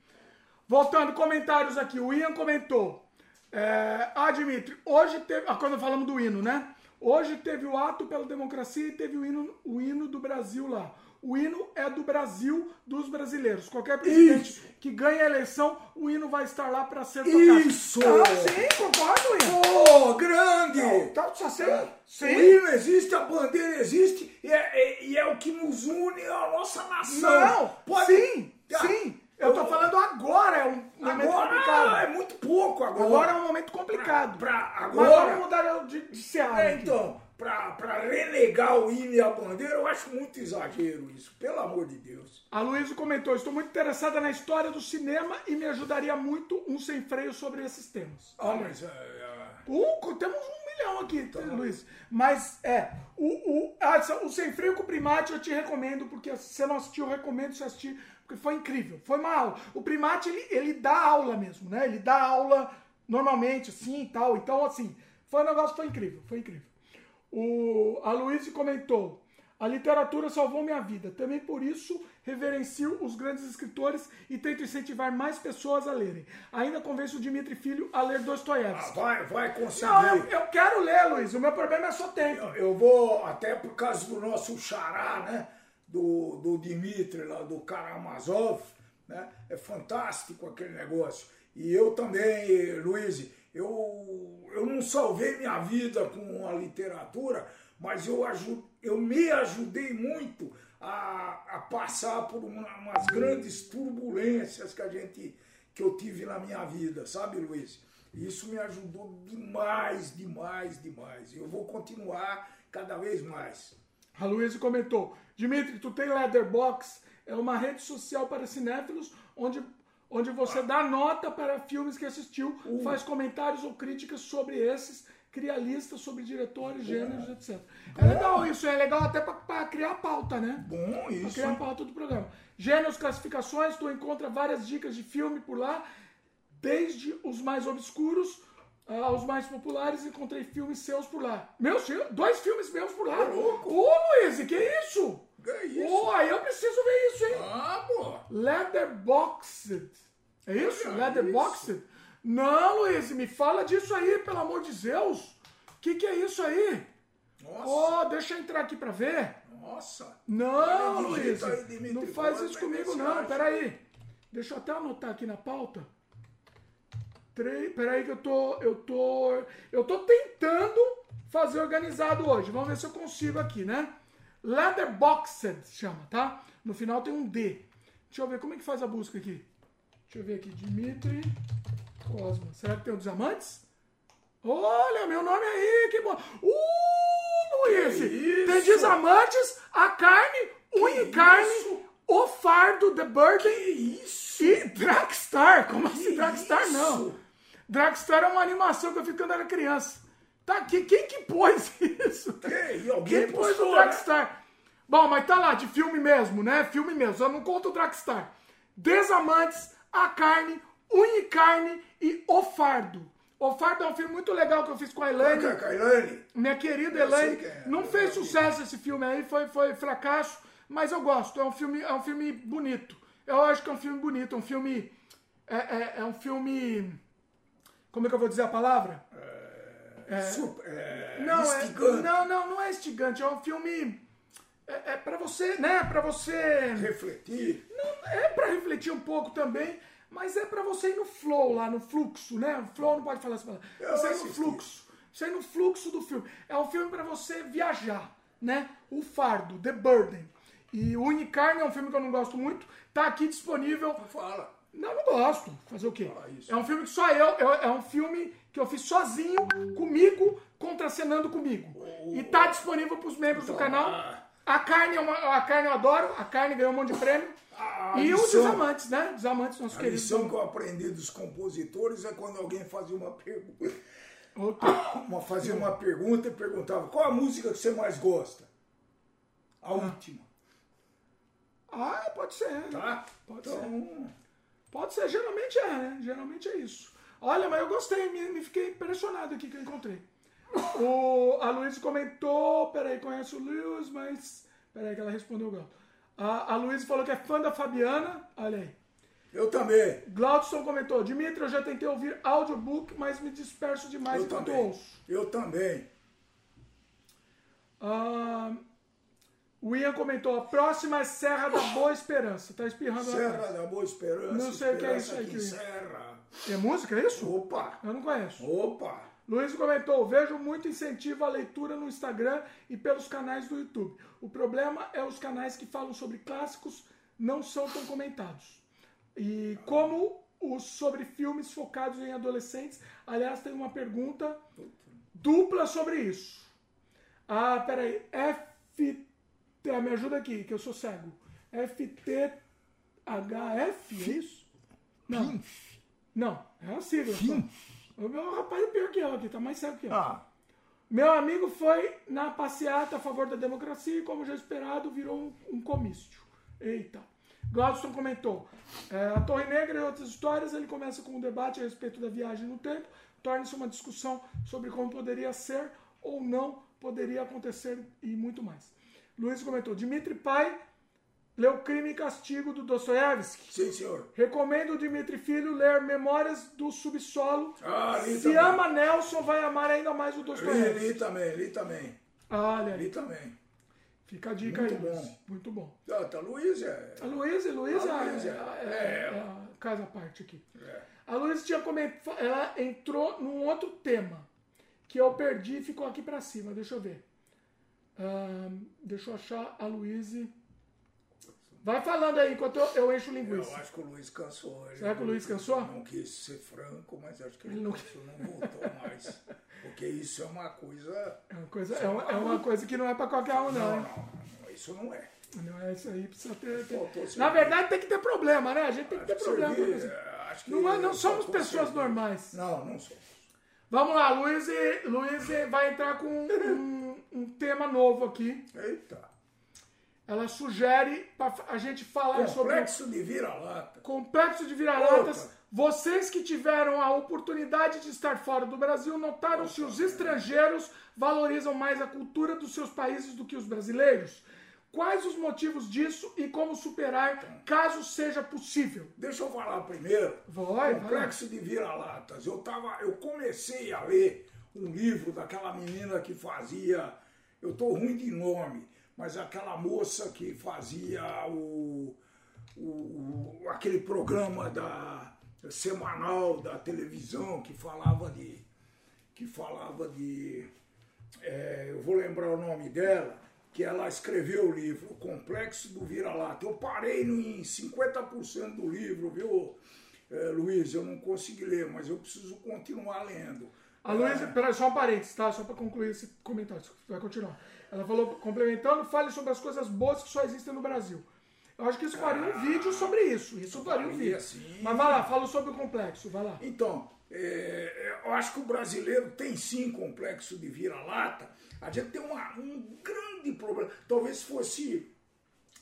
Voltando, comentários aqui. O Ian comentou. É, ah, Dimitri, hoje teve. Ah, quando falamos do hino, né? Hoje teve o ato pela democracia e teve o hino, o hino do Brasil lá. O hino é do Brasil, dos brasileiros. Qualquer presidente Isso. que ganhe a eleição, o hino vai estar lá para ser tocado. Isso! Ah, sim, concordo, hino. Oh, grande! Tá, só sei. O Sim. hino existe, a bandeira existe, e é, é- e é o que nos une à nossa nação. Não, Pode- sim, Ah, sim. Eu tô falando agora, é um momento Agora complicado. é muito pouco agora. Agora é um momento complicado. Pra- Mas agora- vamos mudar de, de seara É, então, pra, pra renegar o hino e a bandeira, eu acho muito exagero isso, pelo amor de Deus. A Luísa comentou, estou muito interessada na história do cinema e me ajudaria muito um sem freio sobre esses temas. Ah, mas é, é, Uh, temos um milhão aqui, Luiz. Mas é, o, o, ah, o Sem Freio com o Primate eu te recomendo, porque se você não assistiu, eu recomendo você assistir, porque foi incrível. Foi uma aula. O Primate, ele, ele dá aula mesmo, né? Ele dá aula normalmente, assim e tal. Então, assim, foi um negócio, foi incrível, foi incrível. O, a Luísa comentou, a literatura salvou minha vida. Também por isso reverencio os grandes escritores e tento incentivar mais pessoas a lerem. Ainda convenço o Dimitri Filho a ler ah, Dostoiévski. vai, vai conseguir. Não, eu, eu quero ler, Luiz. O meu problema é só tempo. Eu, eu vou, até por causa do nosso xará, né? Do, do Dimitri, lá do Karamazov, né? É fantástico aquele negócio. E eu também, Luiz, eu, eu não salvei minha vida com a literatura, mas eu, eu me ajudei muito a, a passar por uma- umas grandes turbulências que a gente que eu tive na minha vida, sabe, Luiz? Isso me ajudou demais, demais, demais. Eu vou continuar cada vez mais. A Luísa comentou: Dimitri, tu tem Letterbox? É uma rede social para cinéfilos onde, onde você dá nota para filmes que assistiu, faz comentários ou críticas sobre esses, cria listas sobre diretores, gêneros, etc. É legal isso, é legal até para criar pauta, né? Bom, Pra isso. criar a pauta do programa. Gêneros, classificações, tu encontra várias dicas de filme por lá, desde os mais obscuros aos mais populares, encontrei filmes seus por lá. Meus filmes? Dois filmes meus por lá. Ô, louco. Ô, Luiz, que isso? Que isso? Ô, aí eu preciso ver isso, hein? Ah, pô. Letterboxd. É isso? Olha Letterboxd? Não, Luiz, me fala disso aí, pelo amor de Deus. O que, que é isso aí? Nossa. Ô, deixa eu entrar aqui pra ver. Nossa. Não, Luiz, aí, não faz isso comigo não, peraí. Deixa eu até anotar aqui na pauta. Três, peraí que eu tô, eu tô, eu tô tentando fazer organizado hoje. Vamos ver se eu consigo aqui, né? Leatherboxed chama, tá? No final tem um D. Deixa eu ver como é que faz a busca aqui. Deixa eu ver aqui, Dimitri Cosma. Será que tem o dos amantes? Olha, meu nome aí, que bom. Uh, Luiz! Tem desamantes, a carne, unha e carne, o fardo, The Burden Que isso? e Dragstar. Como assim Que Dragstar? isso? Não. Dragstar é uma animação que eu fiz quando era criança. Tá aqui, quem que pôs [LAUGHS] isso? Que? Alguém Quem pôs o postou, né? Dragstar? Bom, mas tá lá, de filme mesmo, né? Filme mesmo. Eu não conto o Dragstar. Desamantes, a carne, unha e carne e o fardo. O fardo é um filme muito legal que eu fiz com a Elaine. Olha, Kailane. Minha querida Eu Elaine, quem é, não eu fez já vi. sucesso esse filme aí, foi, foi fracasso, mas eu gosto. É um filme, é um filme bonito. Eu acho que é um filme bonito, é um filme. É, é, é um filme. Como é que eu vou dizer a palavra? Super, é, Não, é, não, não, não é instigante, é um filme. É, é para você, né? Para você. Refletir. Não, é para refletir um pouco também, mas é para você ir no flow lá, no fluxo, né? O flow não pode falar essa palavra. Você ir no fluxo. Você ir no fluxo do filme. É um filme para você viajar, né? O Fardo, The Burden. E o Unicarne é um filme que eu não gosto muito. Tá aqui disponível. Fala. Não, não gosto. Fazer o quê? Ah. É um filme que só eu, eu- É um filme que eu fiz sozinho, comigo, contracenando comigo. E tá disponível pros membros do Então, canal. ah. A carne, é uma, a carne eu adoro. A carne ganhou um monte de prêmio. A e os desamantes, né? Desamantes, nossos A queridos. lição que eu aprendi dos compositores é quando alguém fazia uma pergunta. [COUGHS] Uma, fazia uma pergunta e perguntava qual a música que você mais gosta? A última, Ah, pode ser. tá? Pode então, Pode ser, geralmente é, né? Geralmente é isso. Olha, mas eu gostei, me, me fiquei impressionado aqui que eu encontrei. O, a Luísa comentou, peraí, conhece o Lewis, mas. Peraí, que ela respondeu o. A, a Luísa falou que é fã da Fabiana, olha aí. eu também. Glaudson comentou, Dimitri, eu já tentei ouvir audiobook, mas me disperso demais Eu enquanto também. ouço. Eu também. Ah, O Ian comentou, a próxima é Serra da Boa Esperança. Tá espirrando Serra atrás. da Boa Esperança. Não sei o que é isso aí, que Serra. É música, é isso? Opa, Eu não conheço. opa. Luiz comentou, vejo muito incentivo à leitura no Instagram e pelos canais do YouTube. O problema é os canais que falam sobre clássicos não são tão comentados. E como os sobre filmes focados em adolescentes. Aliás, tem uma pergunta dupla sobre isso. Ah, peraí. F... Ah, me ajuda aqui, que eu sou cego. FTHF, é isso? Não. Não, é a sigla. O meu rapaz é pior que eu aqui, tá mais cego que eu. Ah, Meu amigo foi na passeata a favor da democracia e, como já esperado, virou um, um comício. Eita. Gladstone comentou: é, a Torre Negra e outras histórias. Ele começa com um debate a respeito da viagem no tempo, torna-se uma discussão sobre como poderia ser ou não poderia acontecer e muito mais. Luiz comentou: Dimitri Pai leu Crime e Castigo do Dostoiévski. sim, senhor. Recomendo o Dimitri Filho ler Memórias do Subsolo. Ah, li Se também. ama Nelson, vai amar ainda mais o Li, Dostoiévski. li também, li também. Olha aí. Li também. Fica a dica Muito aí. bom. Luiz. Muito bom. Ah, tá, Luiz é. A Luísa, Luísa A é, Luísa, é, é. é a casa à parte aqui. é. A Luísa tinha comentado, ela entrou num outro tema que eu perdi e ficou aqui pra cima. Deixa eu ver. Deixa eu achar a Luísa. Vai falando aí enquanto eu, eu encho Eu linguiça. acho que o Luiz cansou. Ele Será que o Luiz cansou? Não quis ser franco, mas acho que ele, Ele não- cansou, não voltou mais. Porque isso é uma coisa. É uma coisa, é uma, é uma coisa que não é pra qualquer um, não. Não, não, não, isso não é. Não é isso aí, precisa ter. ter- Na verdade, tem que ter problema, né? A gente tem que ter Acho problema. servir, é, acho que Não, é- não somos pessoas servir. normais. Não, não somos. Vamos lá, Luiz, Luiz vai entrar com um, um tema novo aqui. Eita. Ela sugere para a gente falar sobre Complexo de vira-lata. complexo de vira-latas. Vocês que tiveram a oportunidade de estar fora do Brasil notaram se os estrangeiros valorizam mais a cultura dos seus países do que os brasileiros? Quais os motivos disso e como superar, caso seja possível? Deixa eu falar primeiro. Vai, vai. Complexo de vira-latas. Eu, tava, eu comecei a ler um livro daquela menina que fazia. Eu tô ruim de nome, mas aquela moça que fazia o- o- aquele programa da semanal da televisão que falava de que falava de é, eu vou lembrar o nome dela, que ela escreveu o livro O Complexo do Vira-Lata. Eu parei no, em 50% do livro, viu, é, Luiz? Eu não consegui ler, mas eu preciso continuar lendo. A Luísa, peraí, só um parênteses, tá? Só para concluir esse comentário, vai continuar. Ela falou, complementando, fale sobre as coisas boas que só existem no Brasil. Eu acho que isso faria um vídeo sobre isso. Isso faria um vídeo. sim. Mas vai lá, fala sobre o complexo, vai lá. Então, é, eu acho que o brasileiro tem sim complexo de vira-lata. A gente tem uma- um grande problema. Talvez fosse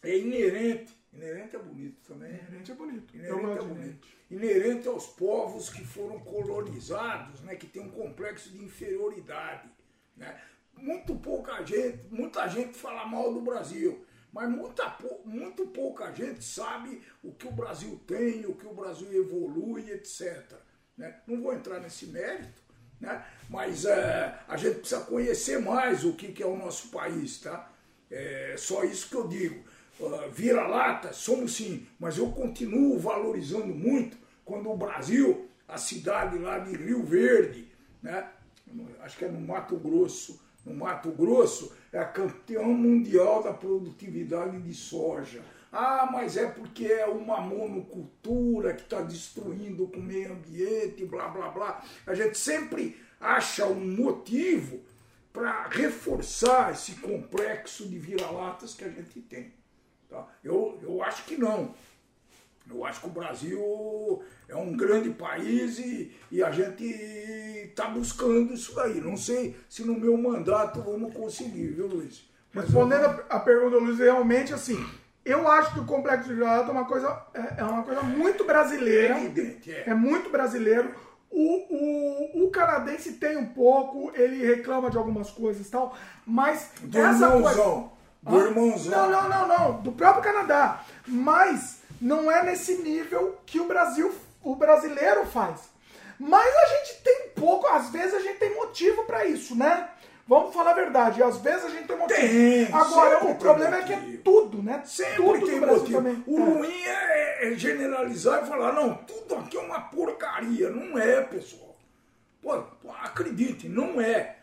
é inerente. Inerente é bonito também. Inerente é bonito. Inerente, é bonito. inerente. Aos povos que foram colonizados, né, que tem um complexo de inferioridade. Né? Muito pouca gente, muita gente fala mal do Brasil, mas muita, muito pouca gente sabe o que o Brasil tem, o que o Brasil evolui, etc. né? Não vou entrar nesse mérito, né? mas é, a gente precisa conhecer mais o que, que é o nosso país. Tá? É só isso que eu digo. Ah, Vira-lata, somos sim, mas eu continuo valorizando muito quando o Brasil, a cidade lá de Rio Verde, né? acho que é no Mato Grosso, no Mato Grosso, é a campeã mundial da produtividade de soja. Ah, mas é porque é uma monocultura que está destruindo o meio ambiente, blá blá blá. A gente sempre acha um motivo para reforçar esse complexo de vira-latas que a gente tem. Tá? Eu, eu acho que não. Eu acho que o Brasil é um grande país e, e a gente está buscando isso daí. Não sei se no meu mandato vamos conseguir, viu, Luiz? Mas Respondendo a, a pergunta do Luiz, realmente assim, eu acho que o complexo de vira-lata é uma coisa, é, é uma coisa muito brasileira. É evidente, é. É muito brasileiro. O, o, o canadense tem um pouco, ele reclama de algumas coisas e tal, mas Do essa irmãozão. Do Ah, irmãozão. Não, não, não, não. Do próprio Canadá. Mas não é nesse nível que o Brasil, o brasileiro faz. Mas a gente tem pouco, às vezes a gente tem motivo para isso, né? Vamos falar a verdade. Às vezes a gente tem motivo. Tem, Agora, o problema é que é tudo, né? Sempre tudo tem motivo. também. O É. ruim é, é generalizar e falar, não, tudo aqui é uma porcaria. Não é, pessoal. Pô, acredite, não é.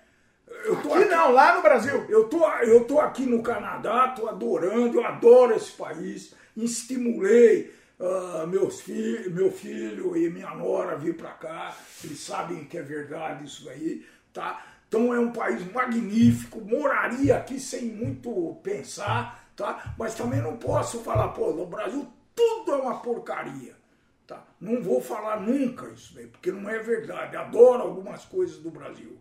Eu tô Aqui não, lá no Brasil. Eu tô, eu tô aqui no Canadá, tô adorando, eu adoro esse país. Estimulei ah, meus fi meu filho e minha nora vir para cá. Eles sabem que é verdade isso daí, tá? Então é um país magnífico, moraria aqui sem muito pensar, tá? Mas também não posso falar, pô, no Brasil tudo é uma porcaria. Tá? Não vou falar nunca isso daí, porque não é verdade. Adoro algumas coisas do Brasil.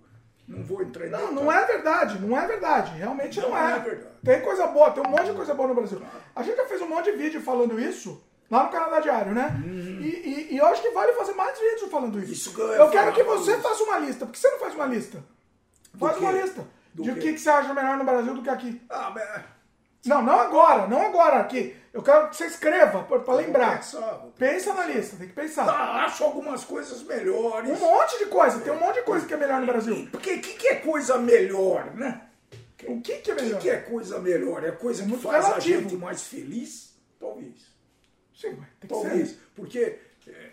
Não vou entrar em Não, detalhe. não é verdade, não é verdade. Realmente não, Não é. é verdade. Tem coisa boa, tem um monte de coisa boa no Brasil. A gente já fez um monte de vídeo falando isso lá no Canadá Diário, né? E, e- e eu acho que vale fazer mais vídeos falando isso. Uhum. Isso que eu eu quero que você faça uma lista. Por que você não faz uma lista? Faz uma lista. Do de o que, que você acha melhor no Brasil do que aqui. Ah, mas... Não, não agora, não agora aqui. Eu quero que você escreva pra lembrar. pensar, Pensa na lista, tem que pensar. Ah, acho algumas coisas melhores. Um monte de coisa, tem um monte de coisa que é melhor no Brasil. Porque o que, que é coisa melhor, né? O que, que é O que, melhor? que é coisa melhor? É coisa que Muito faz relativo. a gente mais feliz? Talvez. Sim, tem que Talvez. ser. Porque. é,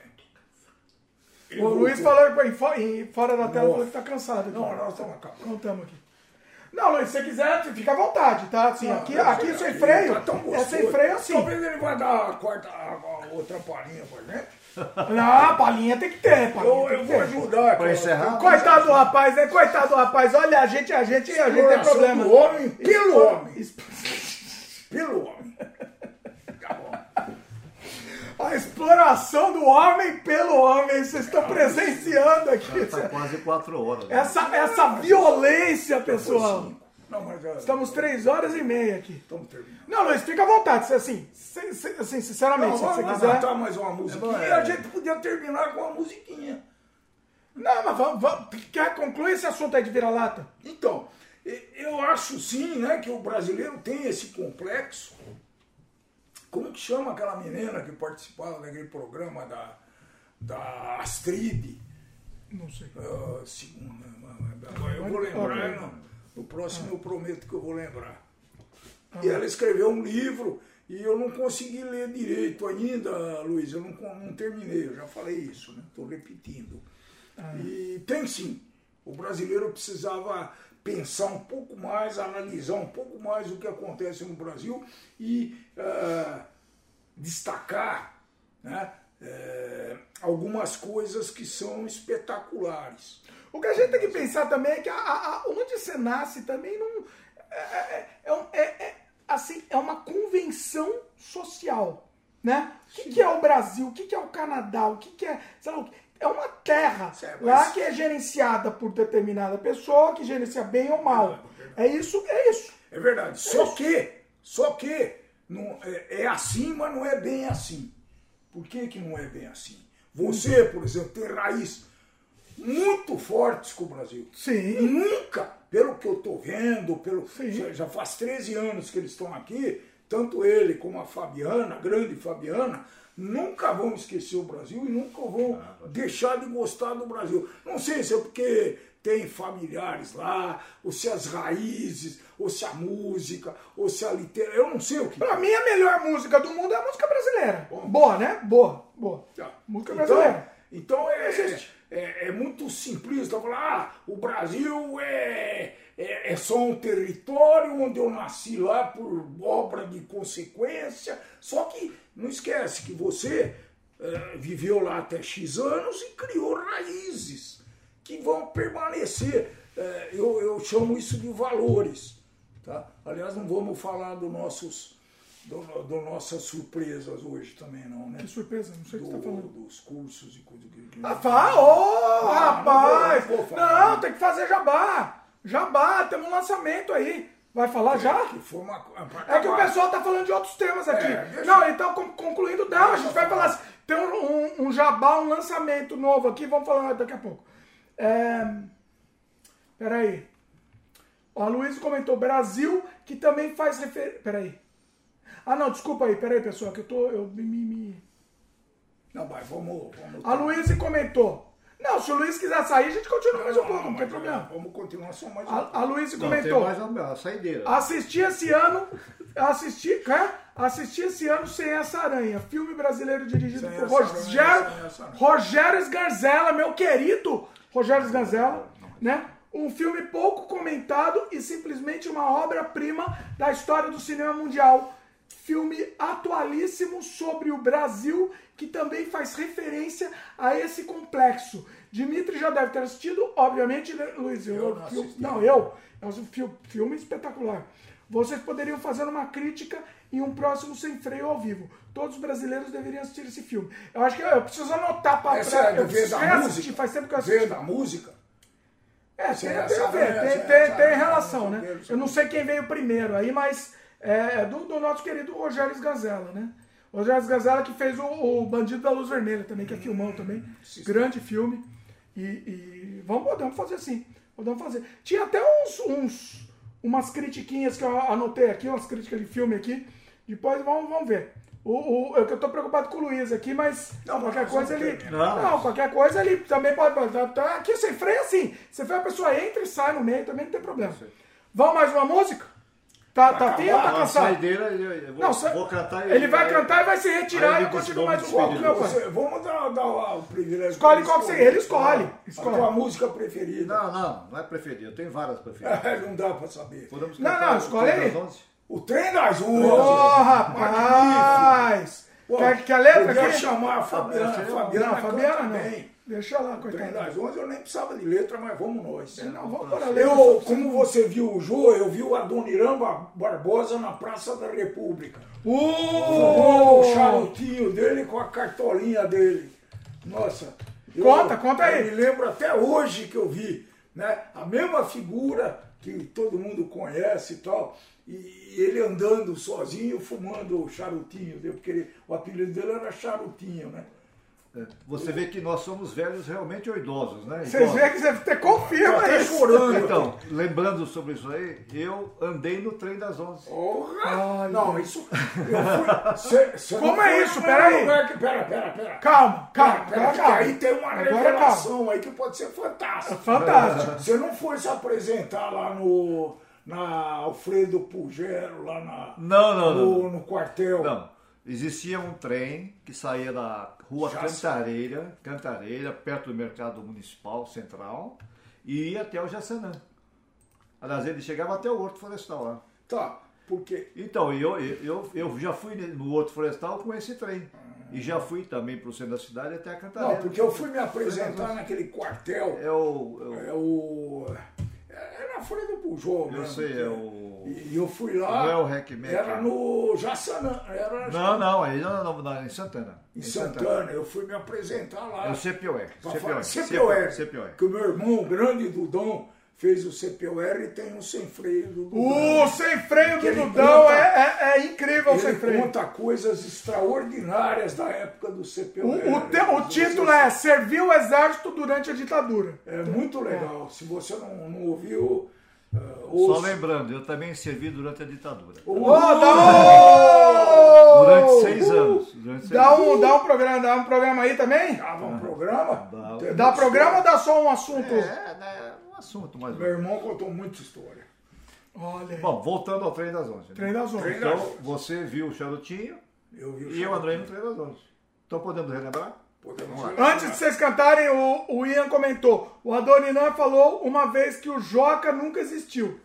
ele O Luiz falou em, fora da tela Nossa. que tá cansado. Aqui. Não, nós estamos acabando. Contamos aqui. Não, Luiz, se você quiser, fica à vontade, tá? Assim, Não, aqui, não, aqui sem freio. tá é sem freio assim. Talvez ele vai dar a quarta, a, a outra palhinha pra gente. [LAUGHS] Não, a palhinha tem que ter, palhinha Eu, eu vou ter. ajudar. Pra encerrar? Coitado do rapaz, né? Coitado do rapaz. Olha, a gente, a gente, a gente tem problema. do homem pelo homem. Pelo homem. A exploração do homem pelo homem. Vocês estão presenciando aqui. Está quase quatro horas. né? Essa, essa violência, pessoal. Não, mas Estamos três horas e meia aqui. estamos terminando. Não, Luiz, fica à vontade. se- Assim, assim sinceramente, Não, se você vamos quiser. cantar mais uma musiquinha É, a gente podia terminar com uma musiquinha. Não, mas vamos, vamos- quer concluir esse assunto aí de vira-lata? Então, eu acho sim, né, que o brasileiro tem esse complexo. Como que chama aquela menina que participava daquele programa da, da Astrid? Não sei. Ah, segunda, agora eu vou lembrar, não. no próximo eu prometo que eu vou lembrar. E ela escreveu um livro e eu não consegui ler direito ainda, Luiz, eu não, não terminei, eu já falei isso, né? Estou repetindo. E tem sim, o brasileiro precisava pensar um pouco mais, analisar um pouco mais o que acontece no Brasil e ah, destacar né, eh, algumas coisas que são espetaculares. O que a gente tem que pensar também é que a, a- onde você nasce também não. É, é- é um- é- é- assim, é uma convenção social. Né? O que, que é o Brasil? O que, que é o Canadá? O que, que é. Sei lá, o que- é uma terra Certo, lá mas- que é gerenciada por determinada pessoa que gerencia bem ou mal. É isso, é isso. É verdade. Só que, só que não, é, é assim, mas não é bem assim. Por que, que não é bem assim? Você, por exemplo, tem raiz muito fortes com o Brasil. E Sim. nunca, pelo que eu estou vendo, pelo, já, já faz 13 anos que eles estão aqui, tanto ele como a Fabiana, a grande Fabiana, nunca vão esquecer o Brasil e nunca vão deixar de gostar do Brasil. Não sei se é porque tem familiares lá, ou se as raízes, ou se a música, ou se a literatura, eu não sei o que. Pra mim, a melhor música do mundo é a música brasileira. Boa, né? Boa, boa. Música Então, brasileira. então é, é, é muito simplista falar, ah, o Brasil é, é, é só um território onde eu nasci lá por obra de consequência. Só que não esquece que você eh, viveu lá até X anos e criou raízes que vão permanecer. Eh, eu, eu chamo isso de valores. Tá? Aliás, não vamos falar dos nossos do, nossas surpresas hoje também não, né? Que surpresa, não sei o que você tá Do- falando. dos cursos e coisa que. que- Ah, fala, ô, Ah, rapaz! não vou- vou. Não, tem que fazer jabá. Jabá, temos um lançamento aí. Vai falar já? Que uma. É que o pessoal tá falando de outros temas aqui. É, deixa- Não, então con- concluindo, não, a gente vai falar assim, tem um, um- um jabá, um lançamento novo aqui, vamos falar daqui a pouco. É... Peraí. A Luiz comentou Brasil, que também faz referência. Peraí. Ah, não, desculpa aí, peraí, pessoal, que eu tô. Eu me. me- Não, mas vamos. vamos A Luísa comentou. Não, se o Luiz quiser sair, a gente continua mais um pouco, não tem problema. Vamos continuar só mais um A, a Luiz Não, tem comentou. mais a, a saideira. Assisti esse ano. Assisti, é? assisti esse ano sem essa aranha. Filme brasileiro dirigido Sem por Rogério. Rogério Sgarzella, meu querido Rogério Sgarzella, né? Um filme pouco comentado e simplesmente uma obra-prima da história do cinema mundial. Filme atualíssimo sobre o Brasil, que também faz referência a esse complexo. Dimitri já deve ter assistido, obviamente, né, Luiz? Eu, Eu não eu- assisti. não, eu. É um fi- filme espetacular. Vocês poderiam fazer uma crítica em um próximo Sem Freio ao vivo. Todos os brasileiros deveriam assistir esse filme. Eu acho que eu preciso anotar para Essa é do eu V preciso reassistir. Faz tempo que eu Veio assisti. da música? É, tem, tem tem, sem tem- relação, né? Eu não sei quem veio primeiro aí, mas é, é do, do nosso querido Rogério Sgazella, né? Rogério Sgazella que fez o, o Bandido da Luz Vermelha também, que é filmão também. Grande filme. E, e vamos, podemos fazer sim. Podemos fazer. Tinha até uns, uns umas critiquinhas que eu anotei aqui, umas críticas de filme aqui. Depois vamos, vamos ver. O, o, eu que eu tô preocupado com o Luiz aqui, mas Não, qualquer coisa ele. terminar. Não, qualquer coisa ele também pode. tá- Aqui sem freio é assim. Você freia, a pessoa entra e sai no meio, também não tem problema. Vamos mais uma música? Tá, tá afim ou tá a cansado? saideira, eu, eu vou, Não, só- vou cantar e ele vai cantar e vai se retirar e eu continua mais um pouco, me meu pai. Você- vamos dar, dar o privilégio. Escolhe qual que você- ele escolhe, A escolhe. tua música preferida. Não, não, não é preferido. Eu tenho várias preferidas. [LAUGHS] Não dá pra saber. Podemos Não, não, escolhe aí. O trem das Ô, ruas. rapaz! Pô, Quer, quer a letra aqui? chamar a Fabiana. É A Fabiana, Não, Fabiana não. bem. Deixa lá, O trem coitada. das onze eu nem precisava de letra, mas vamos nós. Não, vamos para a letra. Eu, como você viu o Jô, eu vi o Adoniran Ba- Barbosa na Praça da República. Fumando o charutinho dele com a cartolinha dele. Nossa. eu- Conta, conta aí. Eu me lembro até hoje que eu vi, né? A mesma figura que todo mundo conhece e tal. E ele andando sozinho, fumando o charutinho porque ele- o apelido dele era charutinho, né? É, Você vê que nós somos velhos realmente ou idosos, né? Vocês veem que você até confirma até isso. chorando. Então, lembrando sobre isso aí, eu andei no trem das onze. Porra! Não, isso. Eu fui, cê, cê Como não é foi isso? no Pera Pera, pera, pera. Calma, calma, Pera, calma, que calma. aí tem uma Agora revelação aí que pode ser fantástica. Fantástico. Você não foi se apresentar lá no. Na Alfredo Pugero, lá na, Não, não, não. no, no quartel. Não. Existia um trem que saía da rua Cantareira, Cantareira, perto do mercado municipal central, e ia até o Jaçanã. Aliás, ele chegava até o Horto Florestal lá. Tá, porque. Então, eu, eu, eu já fui no Horto Florestal com esse trem. E já fui também para o centro da cidade até a Cantareira. Não, porque eu fui me apresentar naquele quartel. É o. é o- É o. Folha do Pujol, eu mesmo, sei, é o. E eu fui lá. Não é o Rec Mac, Era né? no Jaçanã. Era Não, não, aí não, não, em Santana. em Santana. Eu fui me apresentar lá. É o CPOR. CPOR. CPOR. CPOR. Que o meu irmão, o grande Dudão, fez o CPOR e tem um sem freio do Dudão. O sem freio Que do ele Dudão conta- é, é, é incrível o sem Ele freio. conta coisas extraordinárias da época do CPOR. O, o, te- o título é Serviu o Exército durante a ditadura. É muito legal. Se você não, não ouviu, uh, Só lembrando, eu também servi durante a ditadura. Dá um... Durante seis anos. Durante seis Dá anos. um, dá um programa, dá um programa aí também? Dava um programa. Dá. Dá programa ou dá só um assunto? É, né, é um assunto mais ou Meu irmão contou muita história. Olha. Bom, voltando ao trem das onze. né? Trem das onze. Trem Então, das onze. você viu o charutinho Eu vi o e eu show. andei no trem das onze. Então podemos relembrar? Podemos ir. Antes de vocês cantarem, o, o Ian comentou. O Adoniran falou uma vez que o Joca nunca existiu.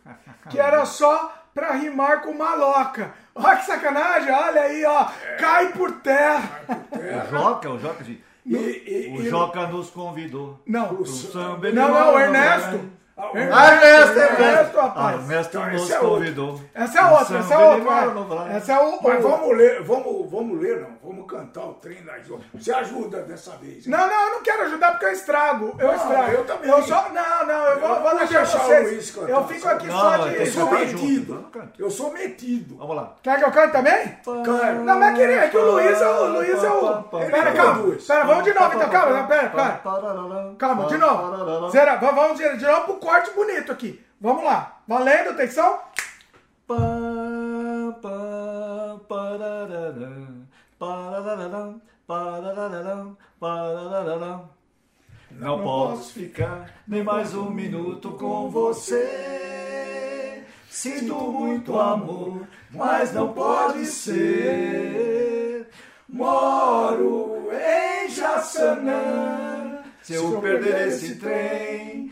Que era [LAUGHS] só pra rimar com maloca. Olha que sacanagem, olha aí, ó. Cai por terra. O Joca, o Joca, sim. E, e, O Joca nos convidou. Não. ele Não, não, o Ernesto. Ah, Ah, Ernesto, Ernesto, Ernesto. rapaz. Ernesto Então, nos esse é convidou. Essa é outra, essa é outra. Essa é o. Mas vamos ler, vamos, vamos ler, não. Vamos cantar o trem das onze. Você ajuda dessa vez. hein? Não, não, eu não quero ajudar porque eu estrago. Eu estrago. eu também. Eu só, não, não, eu vou, Eu vou vou deixar vocês. Luiz cantar. Eu fico aqui Não, só de. Eu sou metido. Eu sou metido. Vamos lá. Quer que eu cante também? Cara, Não, mas queria, é que o Luiz é o. Luiz é o. Pera, calma. Luiz. Pera, vamos de novo então, calma, pera, pera. Calma, de novo. Vamos de, de novo pro corte bonito aqui. Vamos lá. Valendo, atenção. Parararam. Não posso ficar nem mais um minuto com você. Sinto muito amor, mas não pode ser. Moro em Jaçanã. Se eu perder esse trem,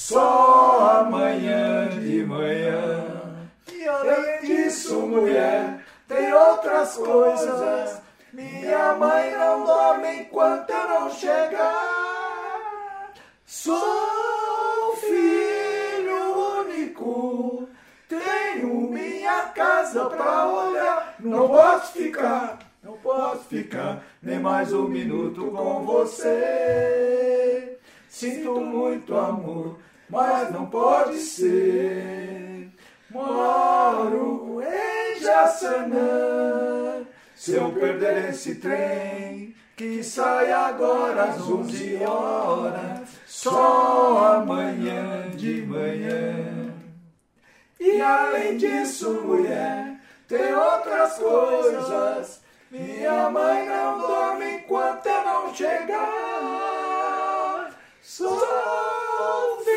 só amanhã de manhã. E além disso, mulher, tem outras coisas. Minha mãe não dorme enquanto eu não chegar. Sou filho único, tenho minha casa pra olhar. Não posso ficar, não posso ficar nem mais um minuto com você. Sinto muito amor, mas não pode ser. Moro em Jaçanã. Se eu perder esse trem, que sai agora às 11 horas, só amanhã de manhã. E além disso, mulher, tem outras coisas. Minha mãe não dorme enquanto eu não chegar. Sou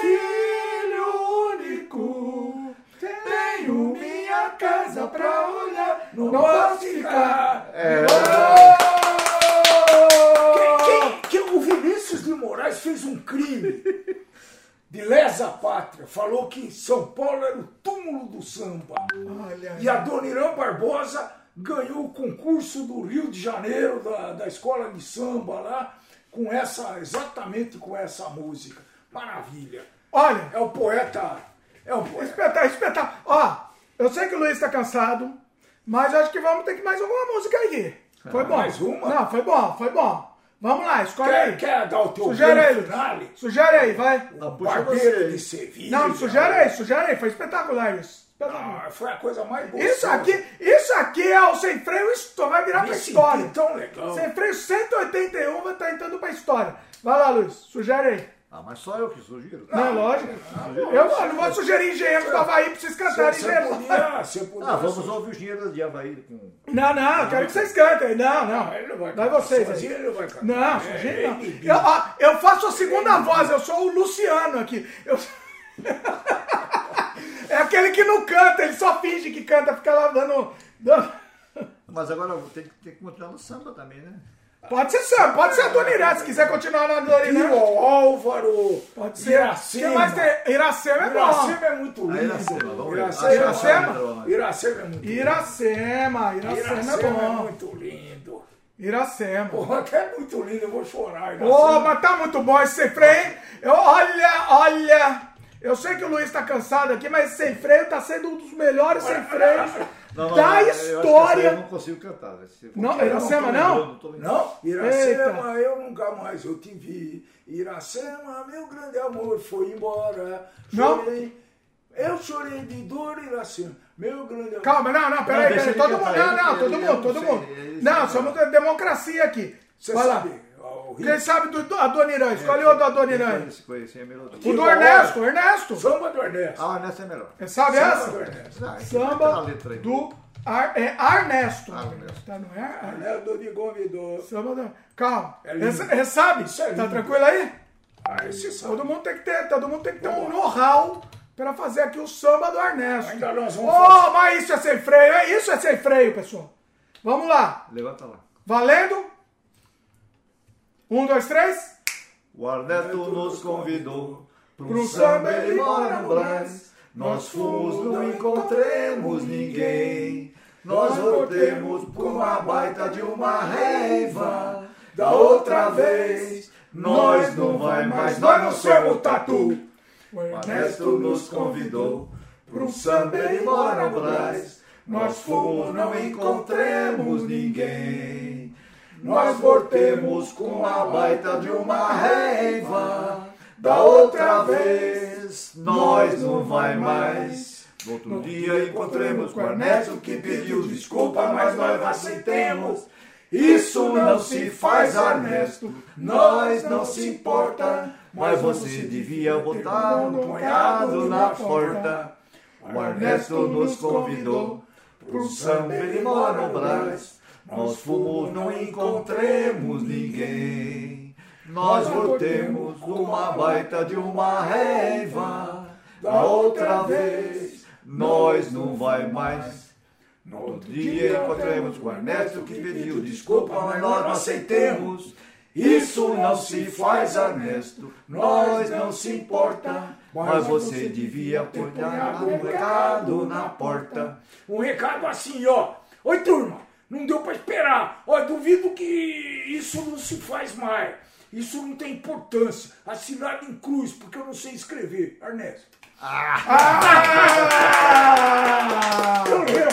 filho único, tenho minha casa pra olhar. Não, posso ficar. Quem, quem- o Vinícius de Moraes fez um crime de lesa pátria. Falou que São Paulo era o túmulo do samba. Olha. E a Dona Irã Barbosa ganhou o concurso do Rio de Janeiro, da, da escola de samba lá, com essa, exatamente com essa música. Maravilha. Olha, É o poeta. É o poeta. espetáculo, espetáculo. Ó, eu sei que o Luiz tá cansado, mas acho que vamos ter que mais alguma música aí. Foi bom. Mais uma? Não, foi bom, foi bom. Vamos lá, escolhe Quer, aí. quer dar o teu Sugere aí, finale? Sugere aí, vai. Ah, O puxa Barbeiro de Sevilha. Não, sugere aí, sugere aí. Foi espetacular isso. Espetacular. Ah, foi a coisa mais boa. Isso aqui, isso aqui é o sem freio, histó- vai virar pra Me senti história. tão legal. Sem freio 181 vai estar entrando pra história. Vai lá, Luiz, sugere aí. Ah, mas só eu que sugiro. Não, é lógico. Eu não vou sugerir engenheiros do Havaí pra vocês cantarem Você engenheiros do Havaí. Ah, vamos ouvir os dinheiros de Havaí com. Não, não, eu quero que vocês cantem. Não, não. Ele não vai cantar. vocês Sozinho aí. ele não vai cantar. Não, É, sozinho não. Eu, ó, eu faço a segunda voz, eu sou o Luciano aqui. Eu- [LAUGHS] É aquele que não canta, ele só finge que canta, fica lá dando. dando- Mas agora tem, que- tem que continuar no samba também, né? Pode ser samba, pode ser a Donirã, se quiser continuar na E Donirã. o Álvaro. Pode ser. Iracema. Quem mais tem? Iracema é bom. Iracema é muito Ah, lindo. Iracema, vamos ver. Iracema, Ah, Iracema? Iracema é muito lindo. Iracema, Iracema Iracema é é bom. muito lindo. Iracema. Porra, até é muito lindo, eu vou chorar. Iracema. Ô, mas tá muito bom esse sem freio? Eu, olha, olha. Eu sei que o Luiz tá cansado aqui, mas esse sem freio tá sendo um dos melhores sem freios [LAUGHS] Não, não, da eu aí Eu história. não consigo cantar. Esse- Não, eu Iracema, não? Não, Iracema, Eita. eu nunca mais eu te vi. Iracema, meu grande amor, foi embora. Não? Chorei. Eu chorei de dor, Iracema. Meu grande amor. Calma, não, não, peraí, Não, peraí. Todo mundo, não, não, todo ele- mundo, eu todo não mundo. ele Não, somos democracia aqui. Você Vai lá. sabe? ó, o Quem sabe do, do Adoniran? Escolhe o do Adoniran. Conhece, conhece, é melhor. O do Ernesto, Ernesto. Samba do Ernesto. Ah, nessa é melhor. Você sabe Samba essa? do Ernesto. Ah, então Samba letra aí. do Ar, é Arnesto. Arnesto. Tá, não é? Ernesto de convidou. Samba do... Calma. É sabe? Isso é Tá tranquilo aí? Ah, esse sabe. Todo mundo tem que ter, todo mundo tem que ter um know-how para fazer aqui o samba do Ernesto. Ainda nós vamos Oh, mas isso é sem freio, é isso é sem freio, pessoal. Vamos lá. Levanta lá. Valendo? Um, dois, três. O Arnesto nos convidou Pro samba, ele mora no Brás. Nós fomos, não encontremos ninguém. Nós voltemos com uma baita de uma reiva. Da outra vez, nós não vai mais, nós não somos tatu. O Ernesto nos convidou pro samba, ele mora no Brás. Nós fomos, não encontremos ninguém. Nós voltemos com a baita de uma reiva. Da outra vez, nós não vai mais. No outro dia encontremos com Ernesto que pediu desculpa, mas nós aceitemos. Isso não se faz, Ernesto. Nós não se importa. Mas você devia botar um punhado na porta. O Ernesto nos convidou pro samba, ele mora no. Nós fomos, não encontremos ninguém. Nós voltemos uma baita de uma raiva. Da outra vez, nós não vai mais. No outro dia encontramos com Ernesto que pediu desculpa, mas nós não aceitemos. Isso não se faz, Ernesto, nós não se importa. Mas você devia pôr um recado na porta. Um recado assim, ó. Oi, turma, não deu pra esperar. Ó, duvido que isso não se faz mais. Isso não tem importância. Assinado em cruz, porque eu não sei escrever. Ernesto. Ah! Eu lembro.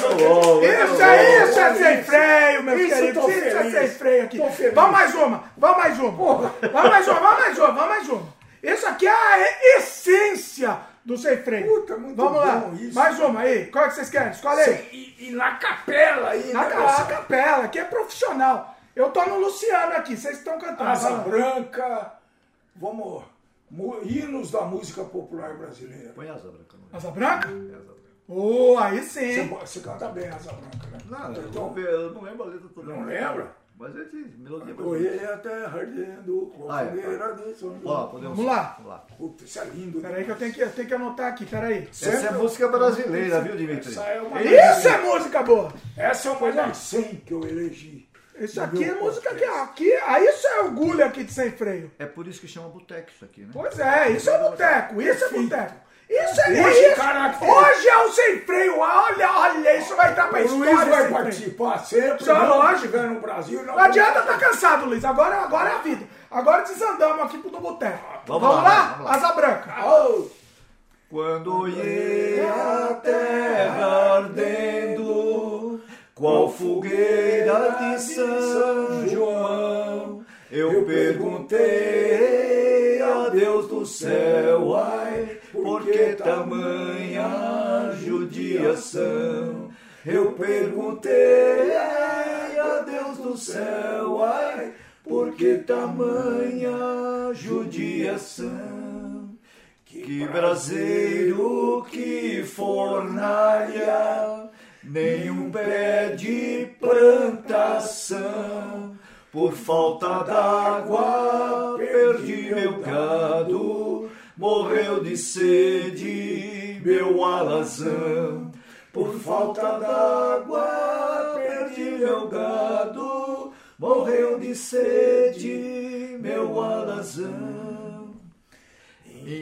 Isso é isso, é sem freio, meu Isso, querido. Isso é sem freio aqui. Vamos mais uma, vamos mais uma. Vamos mais uma, vamos mais uma, vamos mais uma. Isso aqui é a essência do sem freio. Puta, muito vamos lá, bom isso. mais uma aí. Qual é que vocês querem? Escolhe aí. E, e na capela aí, Na né, ca- moça? capela, que é profissional. Eu tô no Luciano aqui, vocês estão cantando. Asa lá. Branca. Vamos. Hinos da música popular brasileira. Põe asa branca. não é? Asa branca? Asa branca. Oh, aí Você, sim. você canta bem Asa Branca, né? Não, eu, então, vou ver, eu não lembro a letra toda. Não lembra? Mas é de melodia Correr brasileira. a terra ardendo com Ah, é. fogueira de São João. Vamos lá. Vamos lá. Puta, isso é lindo. Peraí que eu tenho que, eu tenho que anotar aqui, peraí. Essa é música brasileira, viu, Dimitri? Essa é uma Isso é música boa. Essa é uma das 100 que eu elegi. Isso aqui é música que aqui, aí isso é orgulho aqui de sem freio. É por isso que chama boteco isso aqui, né? Pois é, isso é boteco, isso é boteco. Isso é Hoje, isso. caraca, Hoje é o sem freio. Olha, olha, isso vai entrar pra O história. Luiz vai sem freio. participar sempre. Só não lógico. no Brasil. Não adianta tá cansado, Luiz. Agora, agora é a vida. Agora desandamos aqui pro do boteco. Vamos Vamos, lá, lá? vamos lá. Asa branca. Quando olhei a terra ardendo, qual fogueira de São João, eu perguntei a Deus do céu, ai, por que tamanha judiação? Eu perguntei a Deus do céu, ai, por que tamanha judiação? Que braseiro, que fornalha, nenhum pé de plantação. Por falta d'água, perdi meu gado, morreu de sede meu alazão. Por falta d'água, perdi meu gado, morreu de sede meu alazão.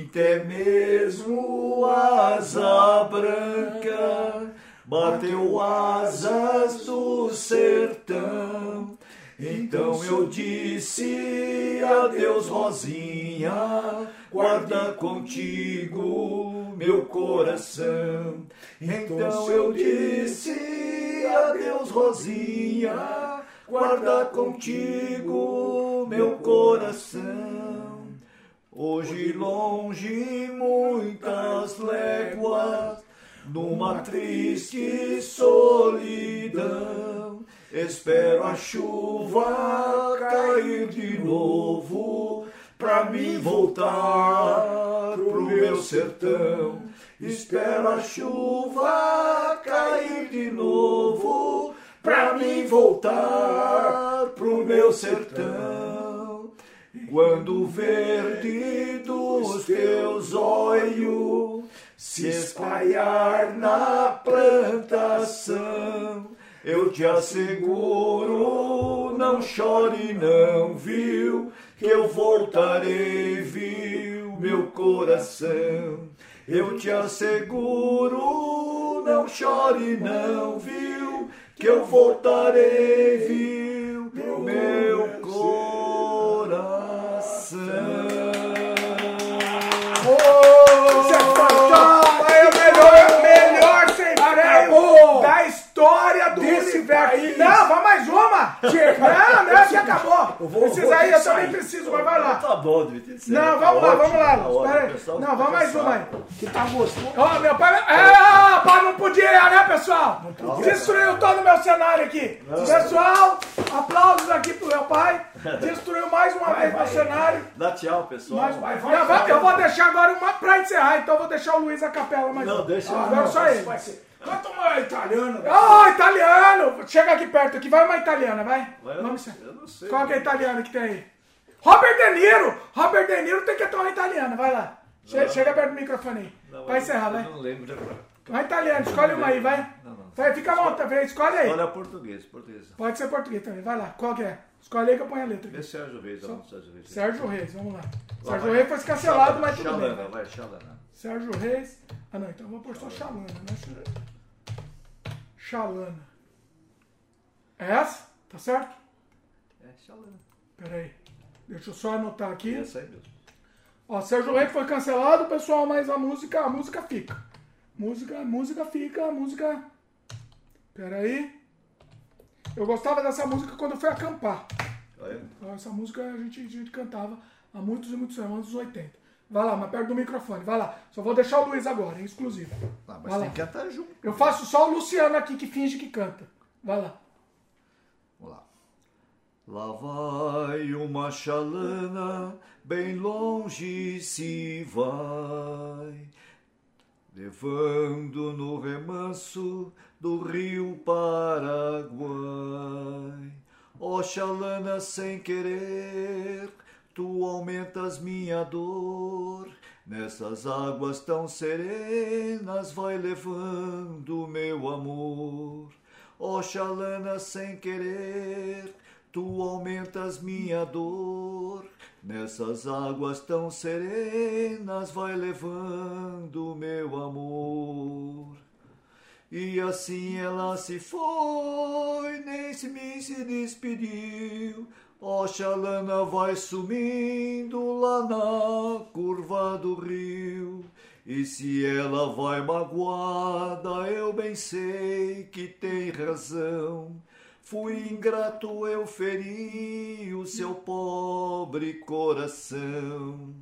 Até mesmo asa branca bateu asas do sertão. Então eu disse adeus, Rosinha, guarda contigo meu coração. Então eu disse adeus, Rosinha, guarda contigo meu coração. Hoje longe muitas léguas, numa triste solidão, espero a chuva cair de novo, pra mim voltar pro meu sertão. Espero a chuva cair de novo, pra mim voltar pro meu sertão. Quando o verde dos teus olhos se espalhar na plantação, eu te asseguro, não chore não, viu, que eu voltarei, viu, meu coração. Eu te asseguro, não chore não, viu, que eu voltarei, viu, meu coração. Não, vamos mais uma! Chega. Não, não, que acabou. Eu vou rodar aí, eu também preciso, mas vai lá. Tá bom, você Não, tá vamos lá, vamos lá. tá Espera aí. pessoal Não, vamos mais uma aí. Que tá gostoso. Ó, meu pai. É, pai, não podia, né, pessoal? Destruiu todo o meu cenário aqui. Pessoal, aplausos aqui pro meu pai. Destruiu mais uma vez meu cenário. Dá tchau, pessoal. Mas, vai, eu, vai, vou, vai. eu vou deixar agora uma pra encerrar, então eu vou deixar o Luiz a capela mais Não, deixa Ah, Agora Não, só ele. Vai Canta uma italiana. Ó, italiano! Chega aqui perto aqui, vai uma italiana, vai. Mas eu, Vamos eu não sei. Qual que é a italiana que tem aí? Robert De Niro! Robert De Niro tem que ter uma italiana, vai lá. Che- Não. Chega perto do microfone aí. Não, Vai encerrar, vai. não lembro agora. Uma italiana, escolhe uma aí, vai. Não, não. Vai, fica à vontade, escolhe aí. Olha português, português. Pode ser português também, vai lá. Qual que é? Escolhe aí que eu ponho a letra. Vê aqui. Sérgio Reis, um Sérgio Reis. Sérgio Reis, vamos lá. Sérgio vai. Reis foi cancelado, mas tudo bem. vai. Sérgio Reis. Ah não, então eu vou pôr só Xalana, né? Xalana. É essa? Tá certo? É, Xalana. Pera aí. Deixa eu só anotar aqui. Essa aí mesmo. Ó, Sérgio Reis foi cancelado, pessoal, mas a música, a música fica. Música, música fica, a música. Pera aí. Eu gostava dessa música quando eu fui acampar. Então, essa música a gente, a gente cantava há muitos e muitos anos, anos 80. Vai lá, mas perto do microfone, vai lá. Só vou deixar o Luiz agora, é exclusivo. Ah, mas Vai tem lá. que cantar junto. Eu faço só o Luciano aqui que finge que canta. Vai lá. Vamos lá. Lá vai uma chalana, bem longe se vai, levando no remanso do rio Paraguai. Ó chalana, sem querer, tu aumentas minha dor. Nessas águas tão serenas vai levando meu amor. Oxalana sem querer, tu aumentas minha dor. Nessas águas tão serenas vai levando meu amor. E assim ela se foi, nem se me se despediu. Oxalana vai sumindo lá na curva do rio. E se ela vai magoada, eu bem sei que tem razão. Fui ingrato, eu feri o seu pobre coração.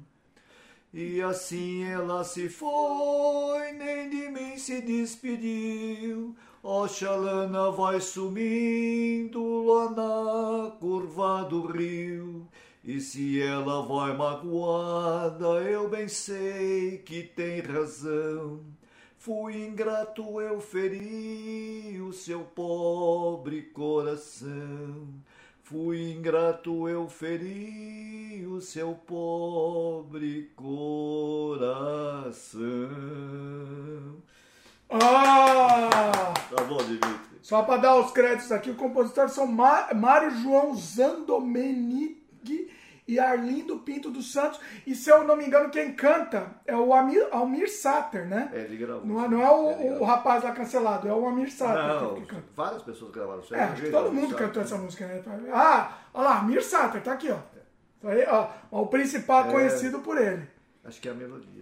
E assim ela se foi, nem de mim se despediu. Oxalana vai sumindo lá na curva do rio. E se ela vai magoada, eu bem sei que tem razão. Fui ingrato, eu feri o seu pobre coração. Fui ingrato, eu feri o seu pobre coração. Ah! Tá bom, Dimitri? Só para dar os créditos aqui, os compositores são Mário João Zandomenig e Arlindo Pinto dos Santos. E se eu não me engano, quem canta é o Amir, Almir Sater, né? É, ele gravou. Não é, não é o, o rapaz lá cancelado, é o Amir Sater Não, que, que canta. várias pessoas gravaram. É, acho que todo mundo cantou essa música, né? Ah, olha lá, Amir Sater, tá aqui, ó. Tá aí, ó. O principal É. conhecido por ele. Acho que é a melodia.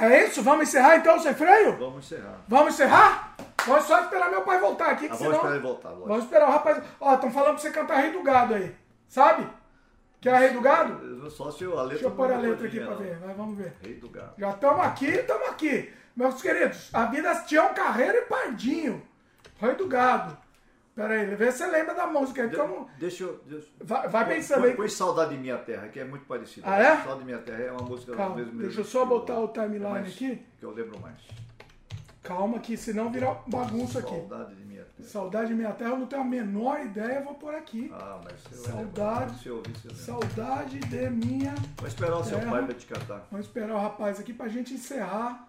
É isso? Vamos encerrar então, sem freio? Vamos encerrar. Vamos encerrar? Vamos só esperar meu pai voltar aqui, que Ah, senão... vamos esperar ele voltar, lógico. Vamos esperar o rapaz. Ó, estão falando pra você cantar Rei do Gado aí. Sabe? Quer Rei do Gado? Só se a letra Deixa eu pôr a é letra aqui pra ver. Vamos ver. Rei do gado. Já estamos aqui, estamos aqui. Meus queridos, a vida tinha um carreiro e pardinho. Rei do Gado. Pera aí, vê se você lembra da música. De- Então, Deixa eu. Deixa... vai, vai Põe- pensando põe, aí. põe Saudade de Minha Terra, que é muito parecido. Ah, é? Saudade de Minha Terra é uma música Calma, do mesmo deixa eu só botar o timeline É mais- aqui. Que eu lembro mais. Calma que senão vira bagunça aqui. Saudade de Minha Terra. Saudade de minha terra, eu não tenho a menor ideia, eu vou pôr aqui. Ah, mas você vai Saudade. eu ouvir, você. Saudade de minha Vou esperar o seu Terra. pai pra te cantar. Vamos esperar o rapaz aqui pra gente encerrar.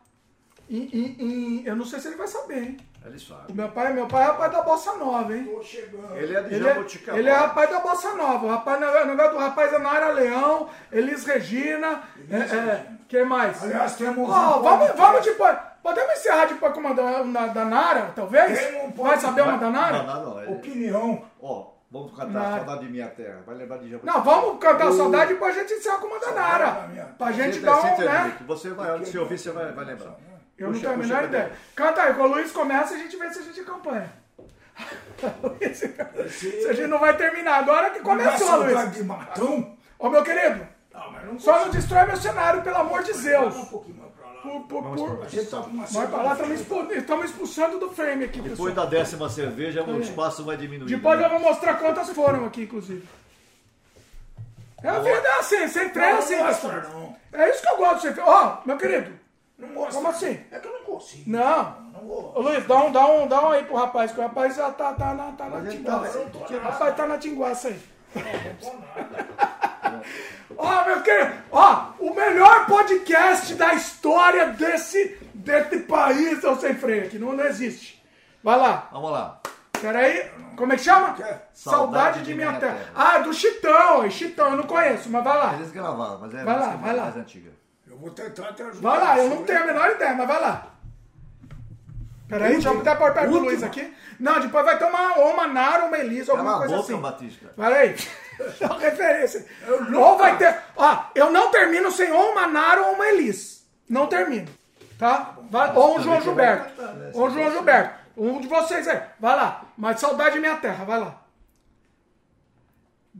Em- em- em- eu não sei se ele vai saber, hein? Ele O sabe. meu pai, meu pai é rapaz da Bossa Nova, hein? Tô chegando. Ele é de Ele é, Jaboticabal. ele é rapaz da Bossa Nova. O rapaz, o negócio do rapaz é Nara Leão, Elis Regina. É, é, quem mais? Aliás, temos Ó, um vamos, podcast. vamos depois. Podemos encerrar depois com uma da, uma da Nara, talvez? Tem um Vai saber uma da Não, Nara? não, não. ele- Opinião. Ó, vamos cantar Nada. Saudade de Minha Terra. Vai lembrar de Jaboticabal. Não, vamos cantar Saudade e depois a gente encerra com uma da da Nara. minha- Pra gente dar um, né? Dimitri, Você vai, se ouvir, você vai, vai lembrar. Eu não Puxa- tenho a menor ideia. cadeira. Canta aí, quando o Luiz começa, a gente vê se a gente acompanha. [LAUGHS] Se a gente não vai terminar agora que começou, Luiz. de matão. Ô, meu querido, Não, mas não só não destrói meu cenário, pelo amor de Zeus. Um pouquinho mais pra lá. Por, por, por... A gente tá com uma Vai pra lá, estamos expu- estamos expulsando do frame aqui, pessoal. Depois da décima cerveja, o espaço vai diminuir. Depois né? eu vou mostrar quantas foram aqui, inclusive. É a vida é assim, sem freio é assim, Não pessoal. não. É isso que eu gosto de. Ó, meu querido, Não. Como assim? É que eu não consigo. não. Não vou. Ô Luiz, dá um, dá um, dá um aí pro rapaz, que o rapaz já tá, tá na, tá na tinguaça. tá- O rapaz tá na tinguaça aí. Ó, meu querido, ó, o melhor podcast da história desse, desse país é o Sem Freio aqui, não, não existe. Vai lá, Vamos lá. peraí, como é que chama? Quer? Saudade de minha terra. Ah, do Chitão, Chitão, eu não conheço, mas vai lá. Eles gravaram, mas é Vai lá, vai lá. mais antiga. Eu vou tentar te ajudar. Vai lá, eu não Sobre- tenho a menor ideia, mas vai lá. Peraí, deixa eu até pôr perto do. Luiz aqui. Não, depois vai ter uma, ou uma Nara ou uma Elisa, alguma coisa boca, assim. Batista. Peraí. [LAUGHS] Dá uma referência. Ou vai ter. Ó, eu não termino sem ou uma Nara ou uma Elis. Não termino. Tá? Vai, ou um João Gilberto. né? Ou um João Gilberto. Um de vocês aí. Vai lá. Mas saudade minha terra, vai lá.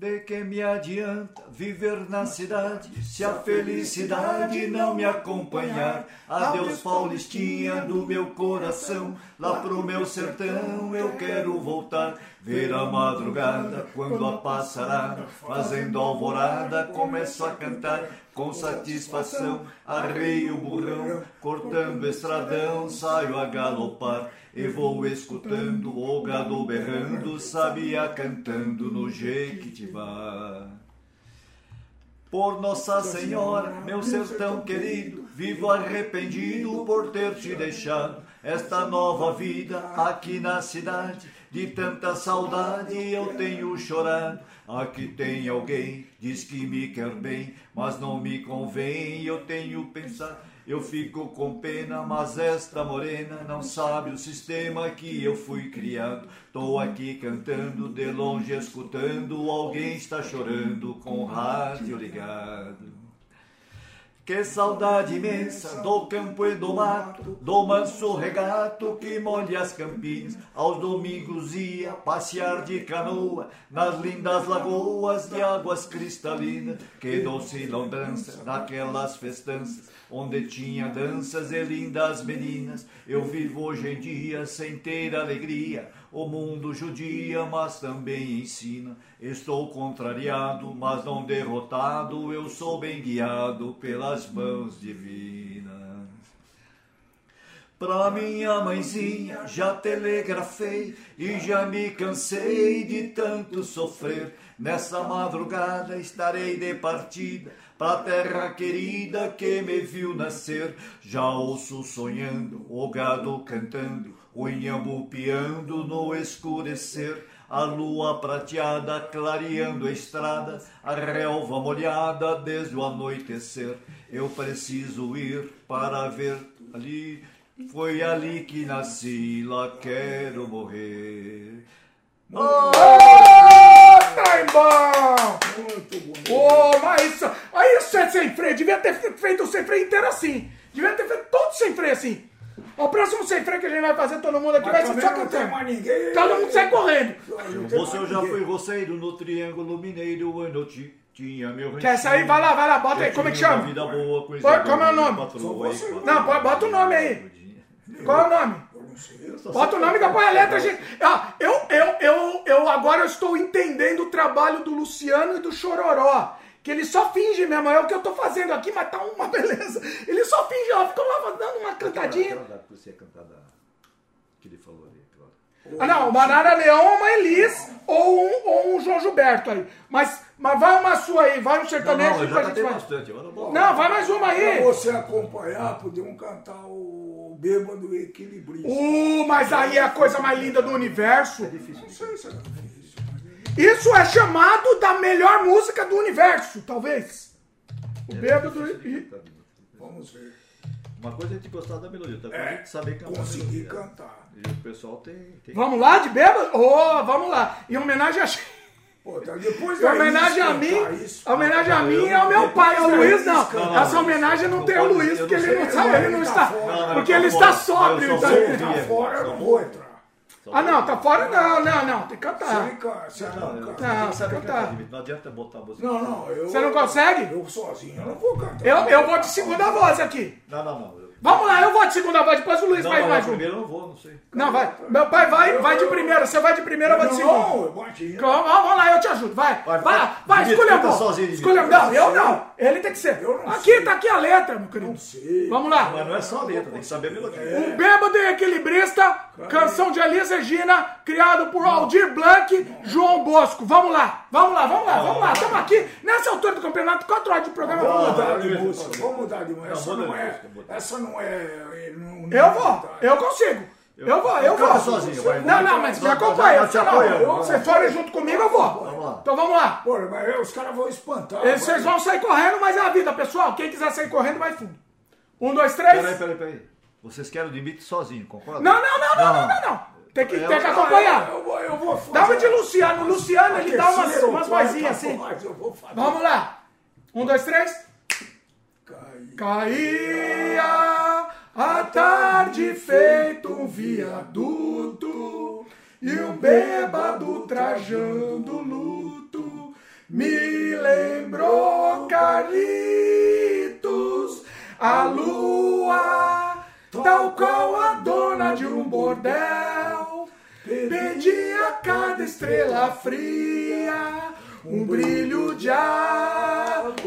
De que me adianta viver na cidade se a felicidade não me acompanhar? Adeus, Paulistinha do meu coração, lá pro meu sertão eu quero voltar. Ver a madrugada quando a passarada, fazendo alvorada, começo a cantar com satisfação. Arreio o burrão, cortando estradão, saio a galopar. E vou escutando o gado berrando, sabia cantando no Jequitibá. Por Nossa Senhora, meu sertão querido, vivo arrependido por ter te deixado esta nova vida aqui na cidade. De tanta saudade eu tenho chorado. Aqui tem alguém, diz que me quer bem, mas não me convém, eu tenho pensado. Eu fico com pena, mas esta morena não sabe o sistema que eu fui criado. Tô aqui cantando, de longe escutando, alguém está chorando com o rádio ligado. Que saudade imensa do campo e do mato, do manso regato que molha as campinas. Aos domingos ia passear de canoa nas lindas lagoas de águas cristalinas. Que doce lambança naquelas festanças onde tinha danças e lindas meninas. Eu vivo hoje em dia sem ter alegria. O mundo judia, mas também ensina. Estou contrariado, mas não derrotado. Eu sou bem guiado pelas mãos divinas. Pra minha mãezinha já telegrafei e já me cansei de tanto sofrer. Nessa madrugada estarei de partida pra terra querida que me viu nascer. Já ouço sonhando, o gado cantando, o inhambu piando no escurecer. A lua prateada clareando a estrada, a relva molhada desde o anoitecer. Eu preciso ir para ver ali, foi ali que nasci, lá quero morrer. Ô, trem bom! Muito bonito. Ô, mas isso. Aí isso é sem freio. Devia ter fe- feito o sem freio inteiro assim. Devia ter feito todo sem freio assim. O próximo sem freio que a gente vai fazer, todo mundo aqui vai Mas ser também só cantando. Todo mundo sai correndo. Você eu já fui roceiro no Triângulo Mineiro, onde eu ti- tinha meu Quer sair? Vai lá, vai lá, bota aí. Como é que chama? Vida boa, coisa Qual- como é o nome? você. Não, bota o nome aí. Qual é o nome? Eu não sei. Bota o nome da põe a letra, gente. Ah, eu, eu, eu, eu agora eu estou entendendo o trabalho do Luciano e do Chororó. Que ele só finge mesmo, é o que eu tô fazendo aqui, mas tá uma [LAUGHS] beleza. Ele só finge, ó, ficam lá dando uma cantadinha. Aquela que você ia cantar da... que ele falou ali, claro. Ah, não, uma Nara Leão, uma Elis ou um, ou um João Gilberto aí. Mas, mas vai uma sua aí, vai um Não, sertanejo não, eu que já a gente vai. bastante. Vamos Não, vai mais uma Pra aí. você acompanhar, podiam cantar o Bêbado Equilibrista. Uh, mas aí é a coisa mais linda do universo. Não sei se era difícil, mas Isso é chamado da melhor música do universo, talvez. O bêbado e... vamos ver. Uma coisa é a gente gostar da melodia, outra coisa é gente saber cantar. Conseguir cantar. E o pessoal tem... tem... Vamos lá de bêbado? Oh, vamos lá. Em homenagem a... Pô, tá, depois da homenagem a mim, cantar isso, a homenagem a Não, mim é o não meu pai, é o Não, Luiz, não, não. não, Essa não, homenagem não não tem o Luiz, porque não ele não sabe, não, ele não ele está. tá. Não, Porque tá ele está sóbrio. Ele-. Tá fora, eu vou- vou entrar. Ah, não, tá fora não, não, não, tem que cantar. Não, não, eu canta. tenho Não, saber você cantar, tá. Não adianta botar a música. Não, não, eu. Você não consegue? Eu sozinho, eu não vou cantar. Eu, eu vou de segunda voz aqui. Não, não, não. Vamos lá, eu vou de segunda voz, depois o Luiz Não, não, mais um. primeiro eu não vou, não sei. Não, vai. Meu pai vai, vai de primeira, você vai de primeira, eu vou de segunda. Não, eu. Calma, Vamos lá, eu te ajudo, vai. Vai, Vai, vai, vai escolha voz. sozinho. Escolha, não, eu não. Ele tem que ser. Eu não Aqui, sei. tá aqui a letra, meu querido. Não sei. Vamos lá. Mas não é só a letra, tem que saber a melodia. Um bêbado e equilibrista, canção de Elis Regina, criado por Aldir Blanc, João Bosco. Vamos lá, vamos lá, vamos lá, vamos lá. Estamos aqui, nessa altura do campeonato, quatro horas de programa. Vamos mudar de música, vamos mudar de música. Essa não é. Essa não é. não- não- Eu vou, eu consigo. Eu vou, eu vou. sozinho, vai. Não, não, mas me acompanha. Se forem junto comigo, eu vou. Vamos lá. Então vamos lá. Pô, mas os caras vão espantar. Eles- Vocês vão sair correndo, mas é a vida, pessoal. Quem quiser sair correndo, vai fundo. Um, dois, três. Peraí, peraí, peraí. Vocês querem o Dimitri sozinho, concorda? Não, não, não, não, não, não, não. Tem que, Eu- tem que acompanhar. Eu vou, eu vou fazer. Dá uma de Luciano. Luciano, ele dá umas, umas vozinhas assim. mas eu vou fazer. Vamos lá. Um, dois, três. Caía a tarde feito um viaduto e um bêbado trajando luto me lembrou Carlitos a lua tal qual a dona de um bordel pedia a cada estrela fria um brilho de aluguel.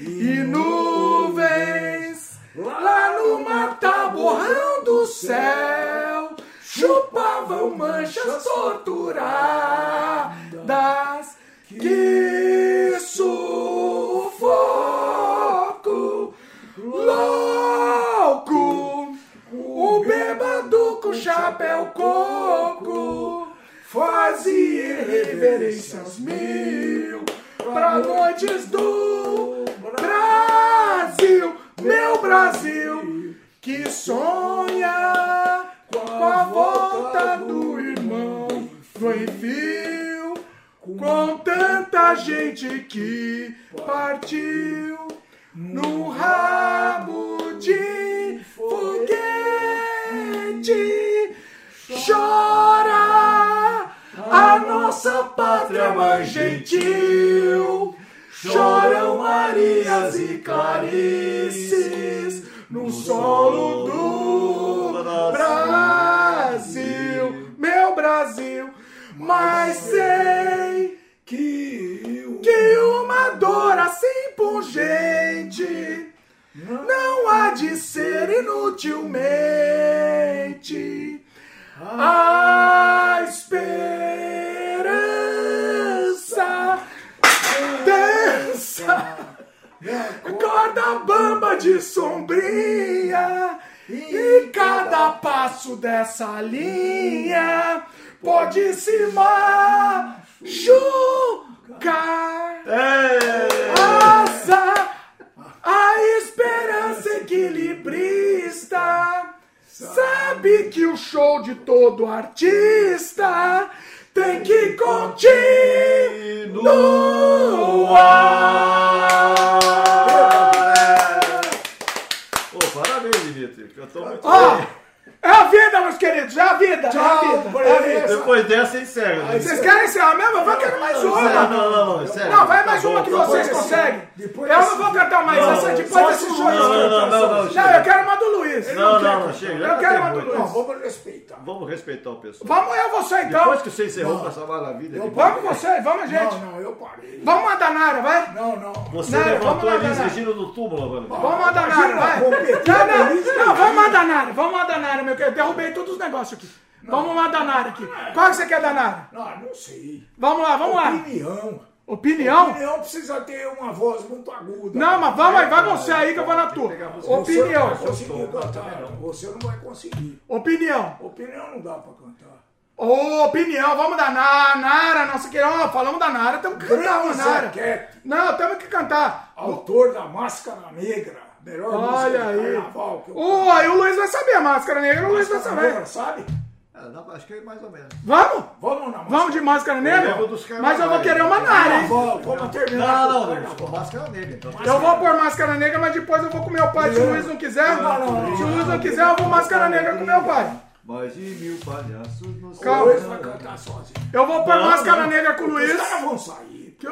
E nuvens lá no mataborrão do céu chupavam manchas torturadas que sufoco louco! O bêbado com chapéu coco fazia reverências mil pra noites do Brasil, meu Brasil, que sonha com a volta do irmão enfio, com tanta gente que partiu no rabo de foguete. Chora a nossa pátria mãe gentil. Choram Marias e Clarices no solo do Brasil, meu Brasil. Mas sei Que que uma dor assim pungente não há de ser inutilmente a esperança. Dança. Corda bamba de sombria e cada passo dessa linha pode se machucar asa a esperança equilibrista sabe que o show de todo artista tem que continuar. Ô, parabéns, Dimitri. Cantou muito Ó, bem. É a vida, meus queridos, é a vida, é a Tchau, vida. É a vida. Depois dessa, encerra. Vocês querem encerrar mesmo? Eu vou querer mais Não, uma. não, não, não, sério. Não, vai Tá mais bom, uma que tá vocês conseguem. depois Eu não vou cantar mais Não, essa não, depois desse show. Luiz Não, não, não, não, não, Não, eu quero uma do Luiz. Não, não, não, chega. Eu já quero uma do muito. Não, vamos respeitar. Vamos respeitar o pessoal. Vamos eu, você então. Depois que você encerrou essa maravilha, Eu- Dimitri, Vamos você, vamos gente. Não, não, eu parei. Vamos uma danara, vai. Não, não. você Não, levantou Danara. Regina do túmulo, mano. Vamos uma danara, vai. Não, não, não, vamos uma danara, vamos uma danara, meu querido. Derrubei todos os negócios aqui. Vamos uma danara aqui. Qual que você quer danara? Não, não sei. Vamos lá, vamos lá. Opinião. Opinião? Opinião precisa ter uma voz muito aguda. Não, mas vamos aí, vai você aí que eu vou na tua. Você não Opinião. vai conseguir cantar. Você não vai conseguir. Opinião. Opinião não dá pra cantar. Ô, opinião, vamos da Na- Nara, nossa querida. Falamos da Nara, temos que cantar Nara. Não, temos que cantar. autor da Máscara Negra. Melhor Olha aí. carnaval que eu Ô, aí o Luiz vai saber, a máscara negra, o Luiz vai Máscara saber. Negra, sabe? É, acho que é mais ou menos. Vamos? Vamos na Vamos de máscara negra? dos Mas eu vou querer uma nara, hein? Vamos, vamos terminar. Não, não, não, máscara negra, então. Eu vou pôr máscara negra, mas depois eu vou com meu pai. Se o Luiz não quiser, se o Luiz não quiser, eu vou máscara negra com meu pai. Mais de mil palhaços no Calma. O Luiz vai cantar sozinho. Eu vou pôr Não, máscara não. negra com o Luiz. Os caras vão sair. Que-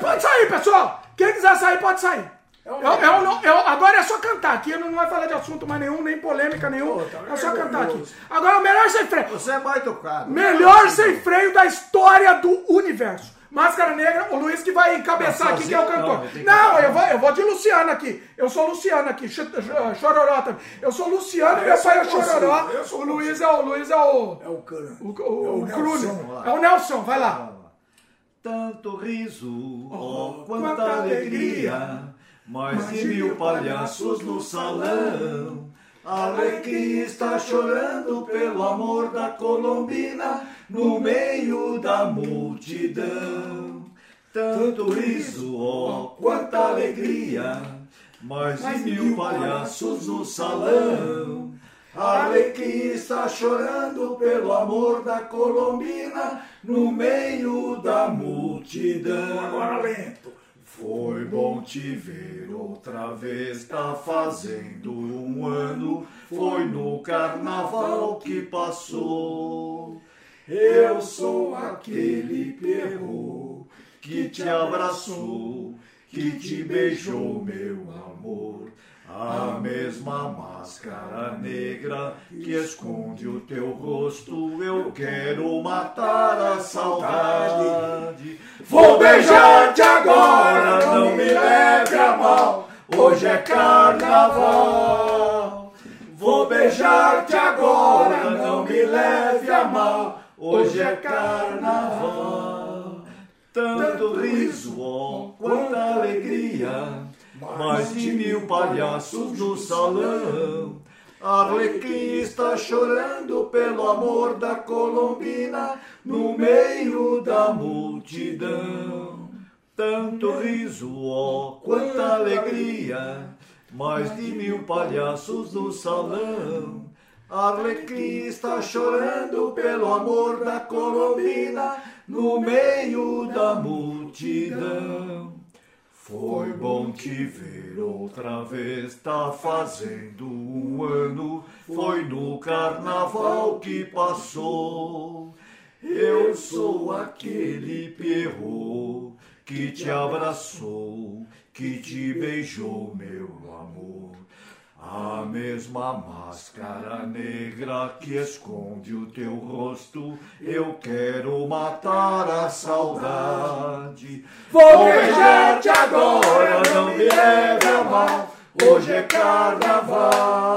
Pode sair, pessoal. Quem quiser sair, pode sair. Eu, eu não- eu- agora é só cantar aqui, não vai falar de assunto mais nenhum, nem polêmica nenhum. Pô, tá É só cantar aqui. Agora, o melhor sem freio. Você é mais tocado. Melhor sem freio da história do universo. Máscara Negra, o Luiz que vai encabeçar Não, aqui, que é o cantor. não, que Não, eu vou, eu vou de Luciano aqui. Eu sou Luciano aqui, Ch- ch- Chororó também. Eu sou Luciano, Ah, meu eu pai é Chororó. eu O Luiz é o Luiz é o. É o o, É o. Nelson. É o Nelson, vai lá. Tanto riso, oh, quanta, quanta alegria, mais de mil palhaços no salão. A alegria está chorando pelo amor da Colombina no meio da multidão. Tanto riso, oh, quanta alegria, mais de mil palhaços no salão. A alegria está chorando pelo amor da Colombina no meio da multidão. Agora lento. Foi bom te ver outra vez, tá fazendo um ano. Foi no carnaval que passou. Eu sou aquele perro que te abraçou, que te beijou, meu amor. A mesma máscara negra que esconde o teu rosto, eu quero matar a saudade. Vou beijar-te agora, não me leve a mal, hoje é carnaval. Vou beijar-te agora, não me leve a mal, hoje é carnaval. Tanto riso, quanta alegria, mais de mil palhaços no salão. Arlequim está chorando pelo amor da Colombina no meio da multidão. Tanto riso, ó, quanta alegria, mais de mil palhaços no salão. Arlequim está chorando pelo amor da Colombina no meio da multidão. Foi bom te ver outra vez, tá fazendo um ano. Foi no carnaval que passou. Eu sou aquele perro que te abraçou, que te beijou, meu amor. A mesma máscara negra que esconde o teu rosto, eu quero matar a saudade. Vou beijar-te agora, não me leve a mal, hoje é carnaval.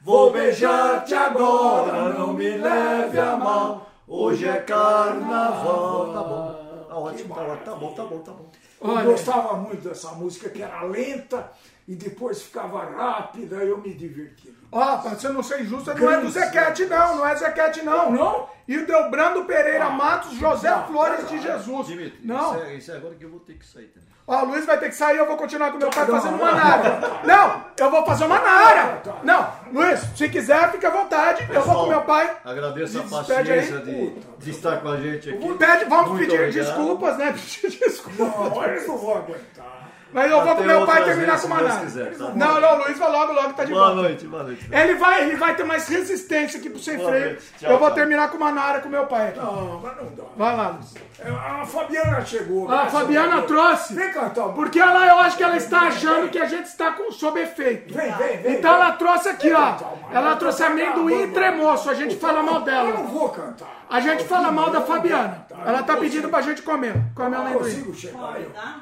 Vou beijar-te agora, não me leve a mal, hoje é carnaval. Tá bom, tá ótimo, tá, ótimo, tá bom, tá bom, tá bom. Eu gostava muito dessa música que era lenta e depois ficava rápida e eu me divertia. Ó, pra você não ser injusto, não é do Zequete, não. Não é Zequete, não. Não? E o Delbrando Pereira Matos, José Não, Flores de Jesus. Dimitri, Não. Isso, é, isso é agora que eu vou ter que sair também. Ó, o Luiz vai ter que sair, eu vou continuar com meu pai fazendo uma não. nara. Não, eu vou fazer uma nara. Não, Luiz, se quiser, fica à vontade. Eu vou com meu pai. Agradeço a paciência aí. de, de estar com a gente aqui. Pede, vamos Muito pedir obrigado. desculpas, né? [LAUGHS] Pedir desculpas. Não, eu não vou aguentar. Mas eu vou com Até meu pai terminar com uma se Deus nara. quiser, tá? Não, não, o Luiz vai logo, logo tá de Boa volta. noite, boa noite. Ele vai, ele vai ter mais resistência aqui pro sem Boa freio. noite. Tchau, eu vou tchau. terminar com uma nara com meu pai aqui. Não, mas não dá. Vai lá, Luiz. É, A Fabiana chegou. A Fabiana trouxe. Vem cantar. Porque ela, eu acho que ela está achando que a gente está com, sob efeito. Vem, vem, vem. Então vem. ela trouxe aqui, ó. Ela trouxe amendoim e tremoço. A gente fala mal Eu não dela. vou cantar. A gente fala mal da Fabiana. Ela tá pedindo pra gente comer. Come Eu não amendoim. consigo chegar. Pode, Eu, tá?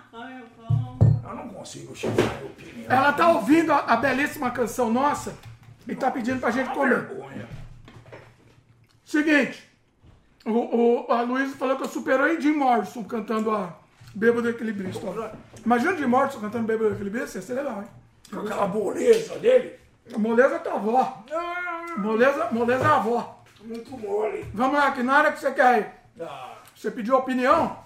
Consigo chegar opinião. Ela tá ouvindo a, a belíssima canção nossa e tá pedindo pra gente comer. Vergonha. Seguinte. O, o, a Luísa falou que eu superei Jim Morrison cantando a Bêbado Equilibrista. ó. Imagina o Jim Morrison cantando Bêbado Equilibrista, ia ser legal, hein? Com aquela boleza dele. A moleza é tua avó. Ah, Moleza, moleza é a avó. muito mole. Vamos lá, que na área que você quer ir? Ah, Você pediu opinião?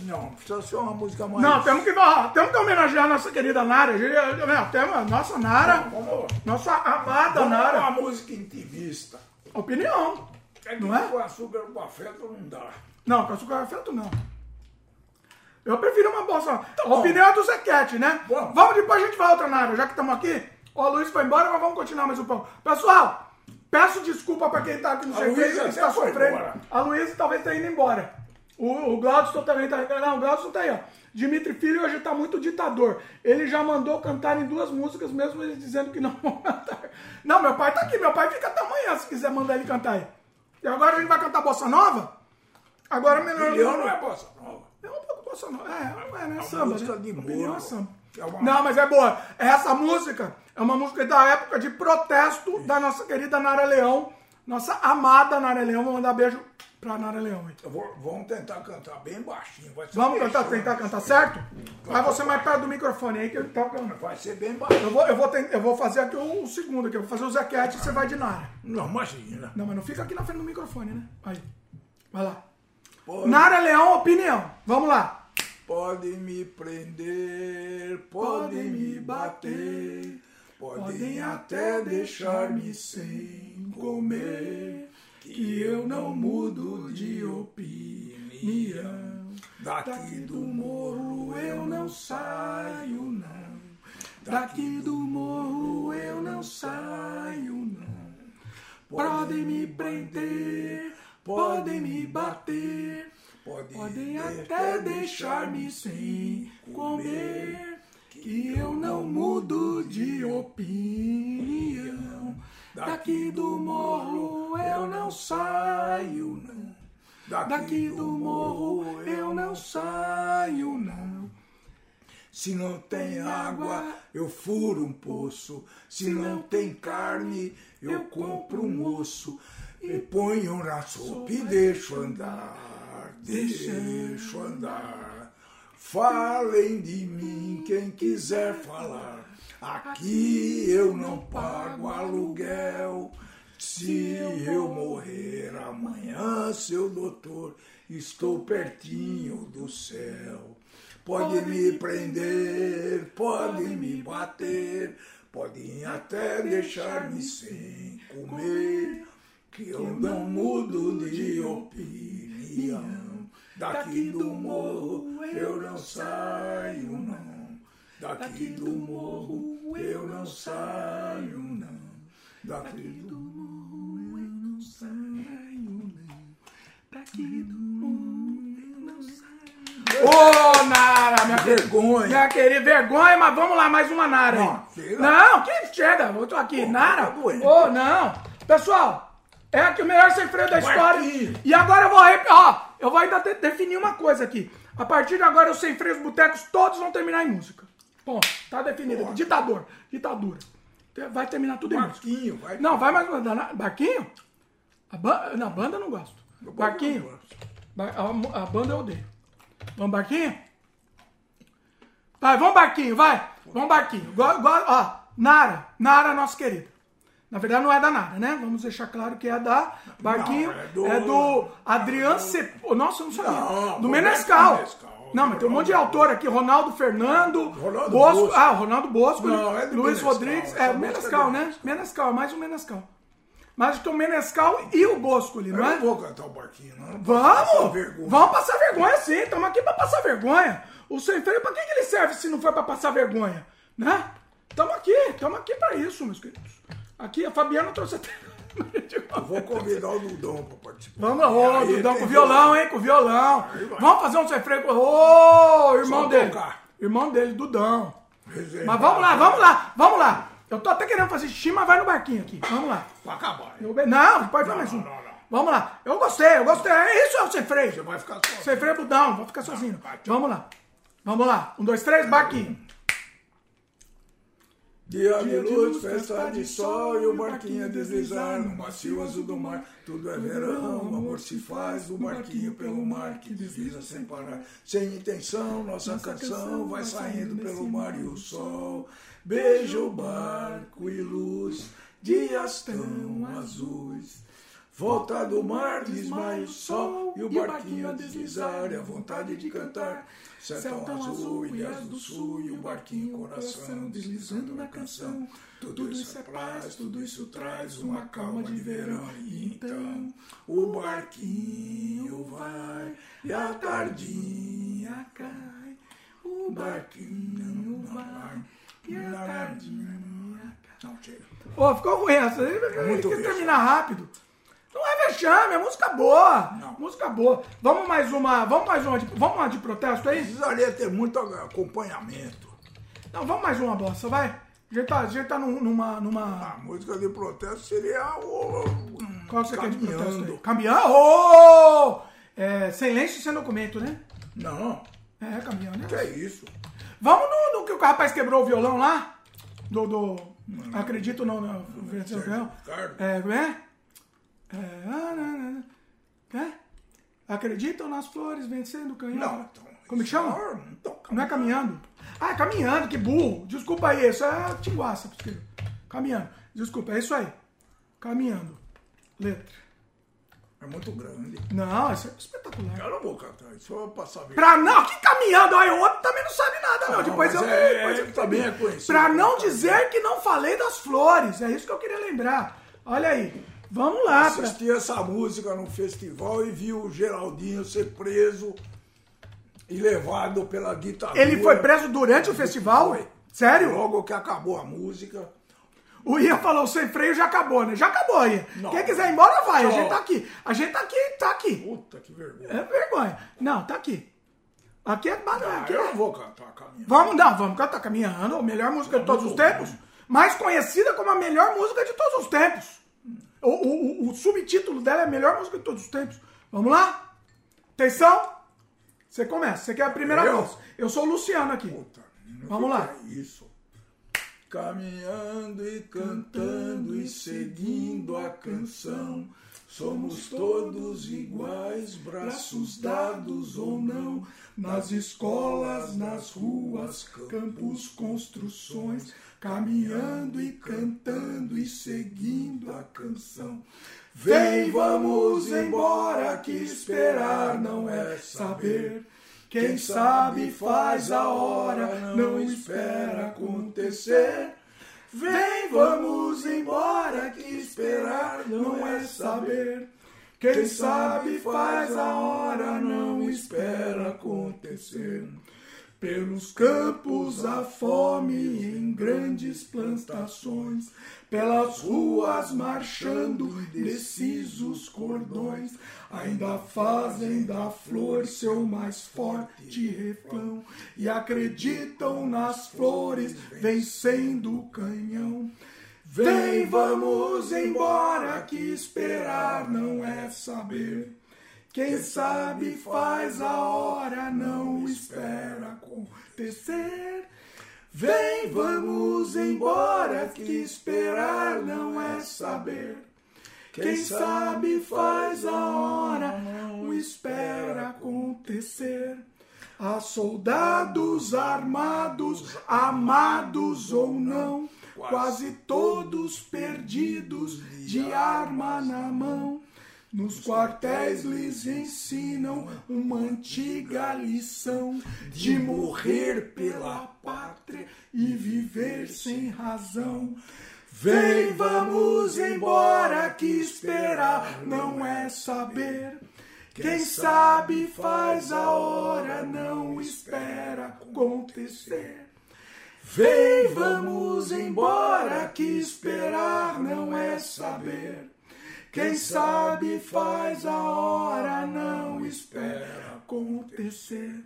Não, precisa ser uma música mais. Não, temos que, temos que homenagear a nossa querida Nara. Temos nossa Nara, Vamos, nossa amada vamos Nara. uma música intimista. Opinião. É Não é? com açúcar com afeto não dá. Não, com açúcar afeto não. Eu prefiro uma bossa a bom. opinião é do Zequete, né? Bom. Vamos depois a gente vai outra na área, já que estamos aqui. Ó, o Luiz foi embora, mas vamos continuar mais um pouco. Pessoal, peço desculpa para quem tá aqui no serviço, que está sofrendo. embora. A Luísa talvez tenha ido embora. O, o Glaudston também tá. Não, o Glaudston tá aí, ó. Dimitri Filho hoje tá muito ditador. Ele já mandou cantar em duas músicas, mesmo ele dizendo que não vão [LAUGHS] cantar. Não, meu pai tá aqui, meu pai fica até amanhã se quiser mandar ele cantar aí. E agora a gente vai cantar Bossa Nova? Agora melhor. Milhão não é bossa nova. É um pouco bossa nova. É, não é, né? uma Samba. música né? de morro. é samba. É uma- Não, mas é boa. Essa música é uma música da época de protesto da nossa querida Nara Leão. Nossa amada Nara Leão. Vou mandar beijo pra Nara Leão vou- vamos tentar cantar bem baixinho. Vamos cantar, deixando. tentar cantar certo? Vai você mais perto do microfone aí que eu tá cantando. Vai ser bem baixinho. Eu vou, eu, vou eu vou fazer aqui o, segundo aqui. Eu vou fazer o Zequete e você vai de Nara. Não, imagina. Não, mas não fica aqui na frente do microfone, né? Aí. Vai lá. Pode, Nara Leão, opinião. Vamos lá. pode me prender, pode me bater, podem até deixar-me sem comer, que eu não mudo de opinião. Daqui do morro eu não saio, não. Daqui do morro eu não saio, não. Podem me prender, podem me bater, podem até deixar-me sem comer, que eu não mudo de opinião. Daqui do morro eu não saio, não. Daqui do morro eu não saio, não. Se não tem água, eu furo um poço. Se não tem carne, eu compro um osso. E ponho na sopa e deixo andar, deixo andar. Falem de mim quem quiser falar. Aqui eu não pago aluguel. Se eu morrer amanhã, seu doutor, estou pertinho do céu. Pode me prender, pode me bater, podem até deixar-me sem comer, que eu não mudo de opinião. Daqui do morro eu não saio, não. Daqui do morro eu não saio, não. Daqui do morro eu não saio, não. Daqui do morro eu não saio. Ô, Nara, minha Vergonha. minha querida, vergonha, mas vamos lá, mais uma Nara Não. Não, que chega, eu tô aqui. Nara? tá doendo. Ô, não. Pessoal, é aqui o melhor sem freio da história. E agora eu vou, rep- ó, eu vou ainda de- definir uma coisa aqui. A partir de agora, os sem freios botecos todos vão terminar em música. Bom, tá definido. aqui. Ditador, ditadura. Vai terminar tudo em música. Marquinho, vai. Não, vai mais. Barquinho? A ba... Na banda eu não gosto. Barquinho? gosto. A, a banda eu odeio. Vamos, Barquinho? Vai, vamos, Barquinho, vai. Vamos, Barquinho. Go- go- ó, Nara. Nara, nossa querida. Na verdade, não é da Nara, né? Vamos deixar claro que é da Barquinho. Não, é do- é do Adriano Cep... Nossa, eu não sabia. Não, do Menescal. Menescal. Não, mas tem um monte de autor aqui. Ronaldo Fernando. Ronaldo Bosco. Bosco. Ah, Ronaldo Bosco. Não, é Luiz Menescal, Rodrigues. É, Menescal, né? Menescal. Mais um Menescal. Mas que o Menescal e o Bosco ali, Eu não é? não vou cantar o barquinho, não. passar Vamos! vergonha. Vamos passar vergonha sim, estamos aqui para passar vergonha. O sem freio, para que, que ele serve se não for para passar vergonha? Né? Estamos aqui, estamos aqui para isso, meus queridos. Aqui a Fabiana trouxe até. [LAUGHS] Eu vou convidar o Dudão para participar. Vamos lá, ô, Dudão, com violão, hein? Com violão. Vamos fazer um sem freio com. Ô, irmão Só dele. tocar. Irmão dele, Dudão. Reserva. Mas vamos lá, vamos lá, vamos lá. Eu tô até querendo fazer xixi, mas vai no barquinho aqui. Vamos lá. Pra acabar. Eu- Não, pode fazer mais um. não, não. Vamos lá. Eu gostei, eu gostei. É isso, é o sem freio. Você vai ficar só. Sem freio budão, vou ficar sozinho. Vamos lá. Vamos lá. Um, dois, três, barquinho. Dia de luz, festa de sol e o barquinho a deslizar no macio azul do mar. Tudo é verão, o amor se faz, o barquinho pelo mar que desliza sem parar. Sem intenção, nossa canção vai saindo pelo mar e o sol. Beija o barco e luz, dias tão azuis. Volta do mar, desmaia o sol e o barquinho a deslizar, e a vontade de cantar. Céu tão azul, ilhas do sul e o barquinho coração deslizando na canção. Tudo isso é paz, tudo isso traz uma calma de verão. E então o barquinho vai e a tardinha cai. O barquinho vai e a tardinha cai. Não, chega. Ô, ficou ruim essa. Muito Tem que terminar rápido. Não é vexame, é música boa. Não. Música boa. Vamos mais uma. Vamos mais uma de, vamos uma de protesto aí? Precisaria ter muito acompanhamento. Não, vamos mais uma bossa, vai. A gente tá, a gente tá num- numa. numa... A música de protesto seria o. Qual você quer de protesto aí? Caminhando. Caminhando? Ô! É, sem lenço e sem documento, né? Não, É, caminhando. que Né? é isso? Vamos no, no que o rapaz quebrou o violão lá? Do. do acredito não, não. É, não, não, não. É? Acreditam nas flores vencendo o canhão? Não, então, Como que chama? Não, então, Não é caminhando? Ah, é caminhando, que burro. Desculpa aí, isso é tinguaça. porque- Caminhando. Desculpa, é isso aí. Caminhando. Letra. É muito grande. Não, isso é espetacular. Eu não vou cantar isso, só pra saber. Pra não, que caminhando, aí o outro também não sabe nada, não. Ah, depois eu. é- depois é eu também é conhecido. Pra não dizer que não falei das flores. É isso que eu queria lembrar. Olha aí. Vamos lá. Pra... Assisti essa música no festival e vi o Geraldinho ser preso e levado pela ditadura. Ele foi preso durante o festival? Foi. Sério? Logo que acabou a música. O Ian falou, sem freio já acabou, né? Já acabou, Ian. Não. Quem quiser ir embora, vai. A gente tá aqui. A gente tá aqui, tá aqui. Puta que vergonha. É vergonha. Não, tá aqui. Aqui é banana. Ah, Aqui eu é... não vou cantar caminhando. Vamos dar, vamos cantar caminhando. A melhor música de todos os tempos. Mais conhecida como a melhor música de todos os tempos. O, o- o- subtítulo dela é a melhor música de todos os tempos. Vamos lá? Atenção. Você começa. Você quer a primeira Eu? voz. Eu sou o Luciano aqui. Puta, Vamos lá. fica Isso. Caminhando e cantando e seguindo a canção. Somos todos iguais, braços dados ou não. Nas escolas, nas ruas, campos, construções. Caminhando e cantando e seguindo a canção. Vem, vamos embora, que esperar não é saber. Quem sabe faz a hora, não espera acontecer. Vem, vamos embora, que esperar não é saber. Quem sabe faz a hora, não espera acontecer. Pelos campos a fome em grandes plantações, pelas ruas marchando indecisos cordões, ainda fazem da flor seu mais forte refrão e acreditam nas flores vencendo o canhão. Vem, vamos embora, que esperar não é saber. Quem sabe faz a hora, não espera acontecer. Vem, vamos embora, que esperar não é saber. Quem sabe faz a hora, não espera acontecer. Há soldados armados, amados ou não, quase todos perdidos, de arma na mão. Nos quartéis lhes ensinam uma antiga lição de morrer pela pátria e viver sem razão. Vem, vamos embora, que esperar não é saber. Quem sabe faz a hora, não espera acontecer. Vem, vamos embora, que esperar não é saber. Quem sabe faz a hora, não espera acontecer.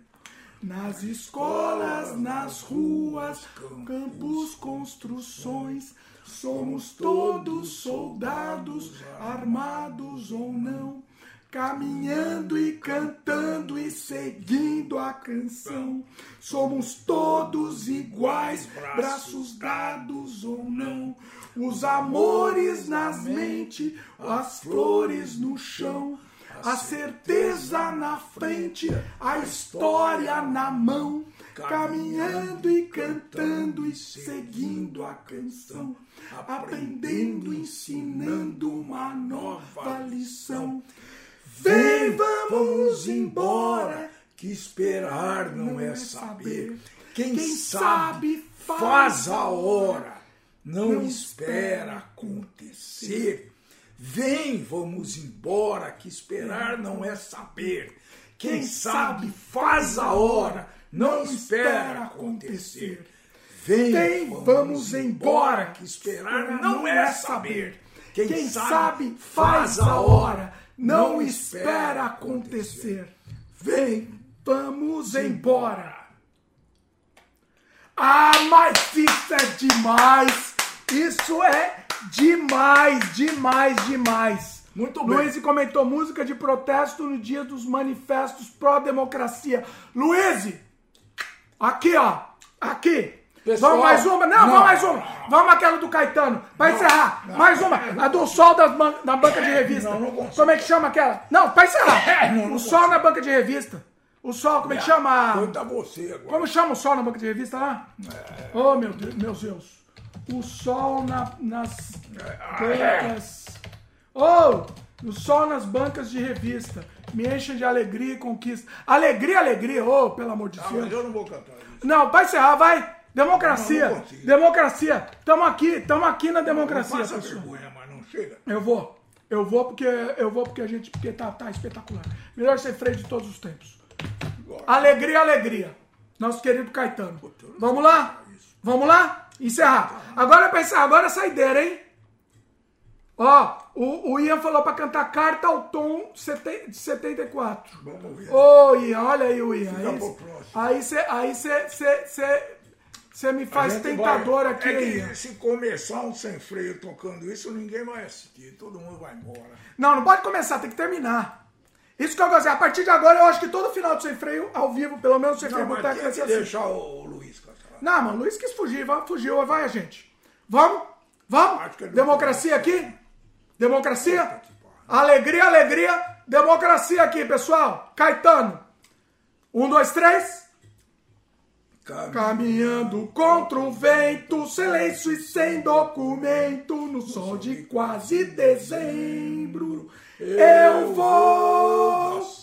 Nas escolas, nas ruas, campos, construções, somos todos soldados, armados ou não, caminhando e cantando e seguindo a canção. Somos todos iguais, braços dados ou não. Os amores nas mentes, as flores no chão. a certeza na frente, a história na mão, caminhando e cantando e seguindo a canção, aprendendo, ensinando uma nova lição. Vem, vamos embora, que esperar não é saber. Quem, Quem sabe faz a hora, não espera acontecer. Vem, vamos embora, que esperar não é saber. Quem sabe faz a hora, não espera acontecer. Vem, vamos embora, que esperar não é saber. Quem sabe faz a hora, não espera acontecer. Vem, vamos embora. Ah, mas isso é demais! Isso é demais, demais, demais. Muito bem. Luiz comentou música de protesto no dia dos manifestos pró-democracia. Luiz, aqui ó, aqui. Pessoal, vamos mais uma? Não, não. vamos mais uma. Vamos aquela do Caetano. Pra encerrar. mais uma. A do sol das ban na banca de revista. Não, não como é que chama aquela? Não, pra encerrar. [LAUGHS] Não, não o sol na banca de revista. O sol, como é que chama? Conta você agora. Como chama o sol na banca de revista lá? Oh, meu Deus, meus Deus. O sol na- nas bancas. Oh, o sol nas bancas de revista. Me enche de alegria e conquista. Alegria, alegria, oh, pelo amor de Ah, Deus. eu não vou cantar isso. Não, vai encerrar, vai. Democracia. Não, não democracia. Tamo aqui, tamo aqui na Não democracia, faça pessoal. vergonha, mas não chega. Eu vou. Eu vou porque eu vou porque a gente porque tá, tá espetacular. Melhor ser freio de todos os tempos. Alegria, alegria. Nosso querido Caetano. Vamos lá? Vamos lá? Encerrar. Agora é encerrar, agora é saideira, hein? Ó, o, o Ian falou pra cantar Carta ao Tom de 74. Vamos ver. Ô, Ian, olha aí o Ian. Aí, você aí cê, cê, cê, cê me faz tentador vai- aqui, É se começar um sem freio tocando isso, ninguém vai assistir. Todo mundo vai embora. Não, não pode começar, tem que terminar. Isso que eu gostei. A partir de agora, eu acho que todo final do Sem Freio, ao vivo, pelo menos Sem Freio Não, Boteco tem que assim. deixar o. Não, mano, Luiz quis fugir, vai, fugiu, vai a gente. Vamos? Vamos? Democracia aqui? Democracia? Alegria, alegria. Democracia aqui, pessoal. Caetano. Um, dois, três. Caminhando contra o vento, silêncio e sem documento, no sol de quase dezembro, eu vou.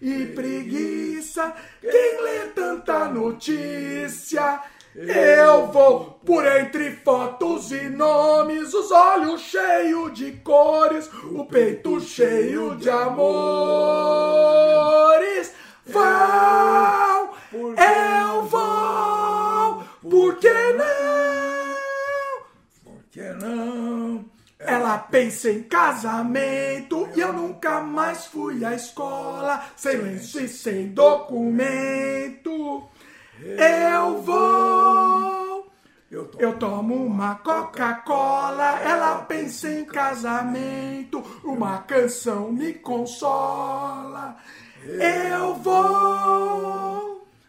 e preguiça. Quem lê tanta notícia? Eu vou por entre fotos e nomes, os olhos cheios de cores, o peito cheio de amores. Vão, eu vou, por que não? Por que não? Ela pensa em casamento e eu nunca mais fui à escola, sem lenço e sem documento. Eu vou. Eu tomo uma Coca-Cola, ela pensa em casamento, uma canção me consola. Eu vou.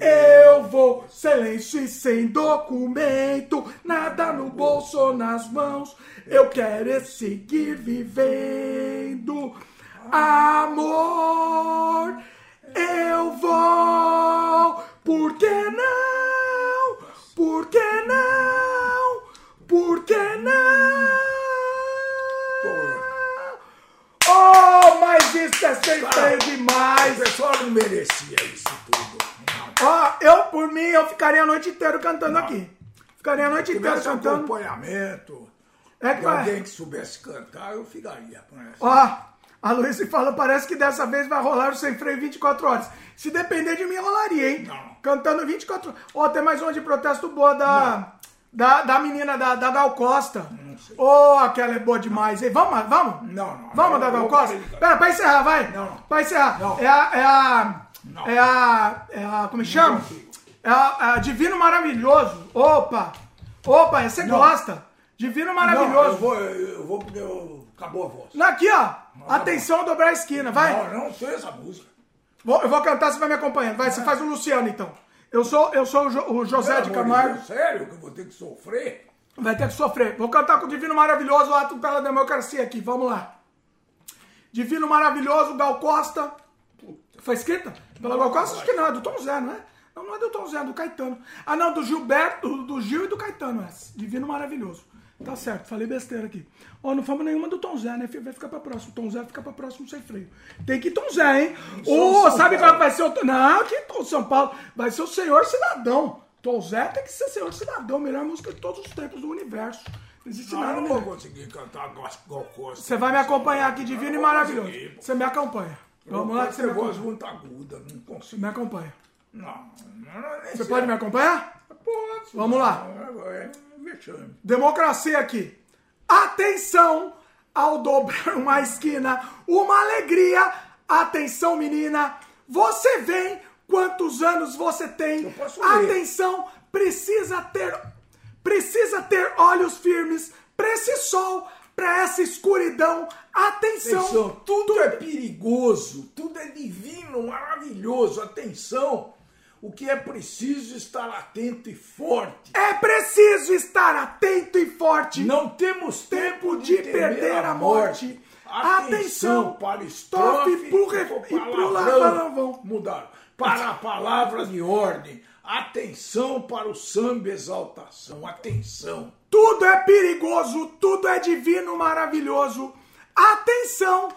Eu vou lenço e sem documento, nada no bolso ou nas mãos. Eu quero é seguir vivendo. Amor, eu vou. Por que não? Por que não? Por que não? Oh, mas isso é sempre O demais. pessoal não merecia isso tudo. Ó, eu por mim, eu ficaria a noite inteira cantando aqui. Ficaria a noite Se inteira cantando. acompanhamento É que alguém que soubesse cantar, eu ficaria com essa. Ó, a Luísa fala, parece que dessa vez vai rolar o sem freio 24 horas. Se depender de mim, rolaria, hein? Não. Cantando 24 horas. Ó, tem mais uma de protesto boa da, da, da menina da, da Gal Costa. sei. Ô, aquela é boa demais, hein? Vamos, vamos? Não, não. Vamos Eu- da Gal Costa? Pera, pra encerrar, vai. Não, não. Pra encerrar. Não. É a... É a... Não. É a... É a... Como chama? consigo. É a, é a Divino Maravilhoso. Opa! Opa, você Não. gosta? Divino Não, Maravilhoso. eu vou, eu vou porque eu- acabou a voz. Aqui, ó. Atenção, dobrar a esquina. Vai. Não, não sei essa música. Vou- eu vou cantar, você vai me acompanhando. Vai, você faz o Luciano, então. Eu sou, eu sou o, Jo- o José de Pelo Camargo. Deus, sério que eu vou ter que sofrer? Vai ter que sofrer. Vou cantar com o Divino Maravilhoso, o ato pela democracia aqui. Vamos lá. Divino Maravilhoso, Gal Costa. Foi escrita? Pela Gal Costa? Acho que não, é do Tom Zé, não é? Não, não é do Tom Zé, é do Caetano. Ah, não, do Gilberto, do, Gil e do Caetano, essa. Divino Maravilhoso. Tá certo, falei besteira aqui. Ó, não fomos nenhuma do Tom Zé, né? Vai ficar pra próximo. Tom Zé fica pra próximo sem freio. Tem que ir Tom Zé, hein? Ô, São sabe qual vai ser o. Não, que Tom São Paulo. Vai ser o Senhor Cidadão. Tom Zé tem que ser Senhor Cidadão, melhor música de todos os tempos do universo. Não existe Não, nada eu não vou conseguir cantar Costa. Você vai me acompanhar aqui, divino e maravilhoso. Você me acompanha. Vamos lá que você voz muito aguda, não consigo. Me acompanha. Não, não, Você pode me acompanhar? Pode. Vamos lá. É, é vexame. Democracia aqui. Atenção ao dobrar uma esquina, uma alegria. Atenção, menina. Você vem. Quantos anos você tem? Posso. Atenção, precisa ter precisa ter olhos firmes para esse sol, para essa escuridão. Atenção. Atenção, tudo é perigoso, tudo é divino, maravilhoso. Atenção, o que é preciso estar atento e forte. É preciso estar atento e forte. Não temos tempo de, de perder a morte. Atenção Atenção para estrofe estrofe pro e pro palavrão. Mudaram. Para a palavra de ordem. Atenção para o samba exaltação. Atenção. Tudo é perigoso, tudo é divino, maravilhoso. Atenção!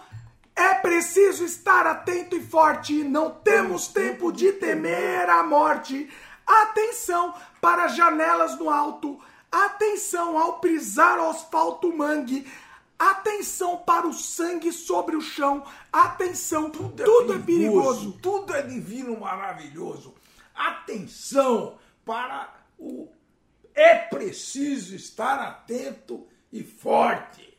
É preciso estar atento e forte. Não temos tempo de temer a morte. Atenção para as janelas no alto. Atenção ao pisar o asfalto mangue. Atenção para o sangue sobre o chão. Atenção, tudo é, perigoso. Tudo é divino, maravilhoso. Atenção para o. É preciso estar atento e forte.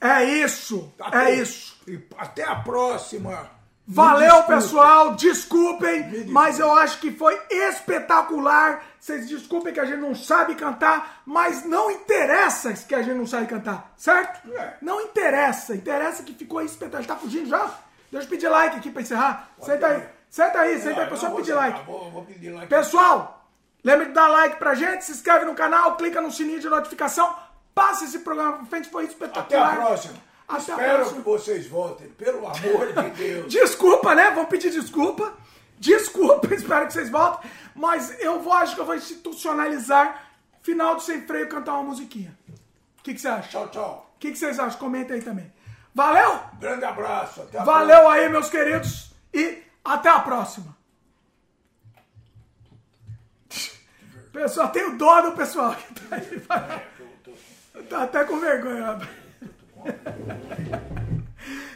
É isso, Até- é isso. Até a próxima. Valeu, desculpe. pessoal. Desculpem, desculpe. mas eu acho que foi espetacular. Vocês desculpem que a gente não sabe cantar, mas não interessa que a gente não sabe cantar, certo? É. Não interessa. Interessa que ficou espetacular. Ele tá fugindo já? Deixa eu pedir like aqui pra encerrar. Senta aí. Senta aí, senta aí, pessoal, pedir like. Vou, vou pedir like. Pessoal, lembre de dar like pra gente, se inscreve no canal, clica no sininho de notificação, passa esse programa pra frente, foi Até espetacular. a próxima. Até a Espero próxima. que vocês voltem, pelo amor de [LAUGHS] Deus. Desculpa, né? Vou pedir desculpa. Desculpa, [LAUGHS] espero que vocês voltem. Mas eu vou, acho que eu vou institucionalizar final do Sem Freio cantar uma musiquinha. O que, que você acha? Tchau, tchau. O que, que vocês acham? Comenta aí também. Valeu? Grande abraço. Até a Valeu aí, meus queridos. E até a próxima. Pessoal, tenho dó do pessoal que tá aí. Tá até com vergonha. rapaz.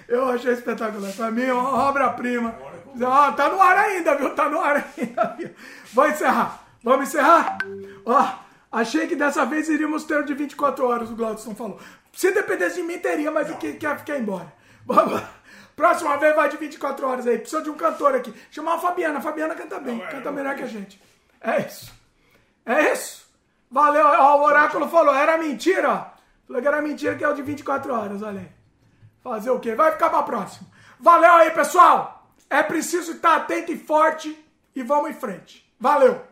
Eu achei espetacular. Pra mim, é uma obra-prima. Ó, tá no ar ainda, viu? Tá no ar ainda, viu? Vou encerrar. Vamos encerrar? Ó, achei que dessa vez iríamos ter o de 24 horas, o Glaudson falou. Se dependesse de mim, teria, mas o que quer ficar embora. Vamos lá. Próxima vez vai de 24 horas aí. Precisa de um cantor aqui. Chamar a Fabiana. A Fabiana canta bem. Canta melhor que a gente. É isso. É isso. Valeu. Ó, o oráculo falou. Era mentira. Falou que era mentira que é o de 24 horas. Olha aí. Fazer o quê? Vai ficar pra próxima. Valeu aí, pessoal. É preciso estar atento e forte. E vamos em frente. Valeu.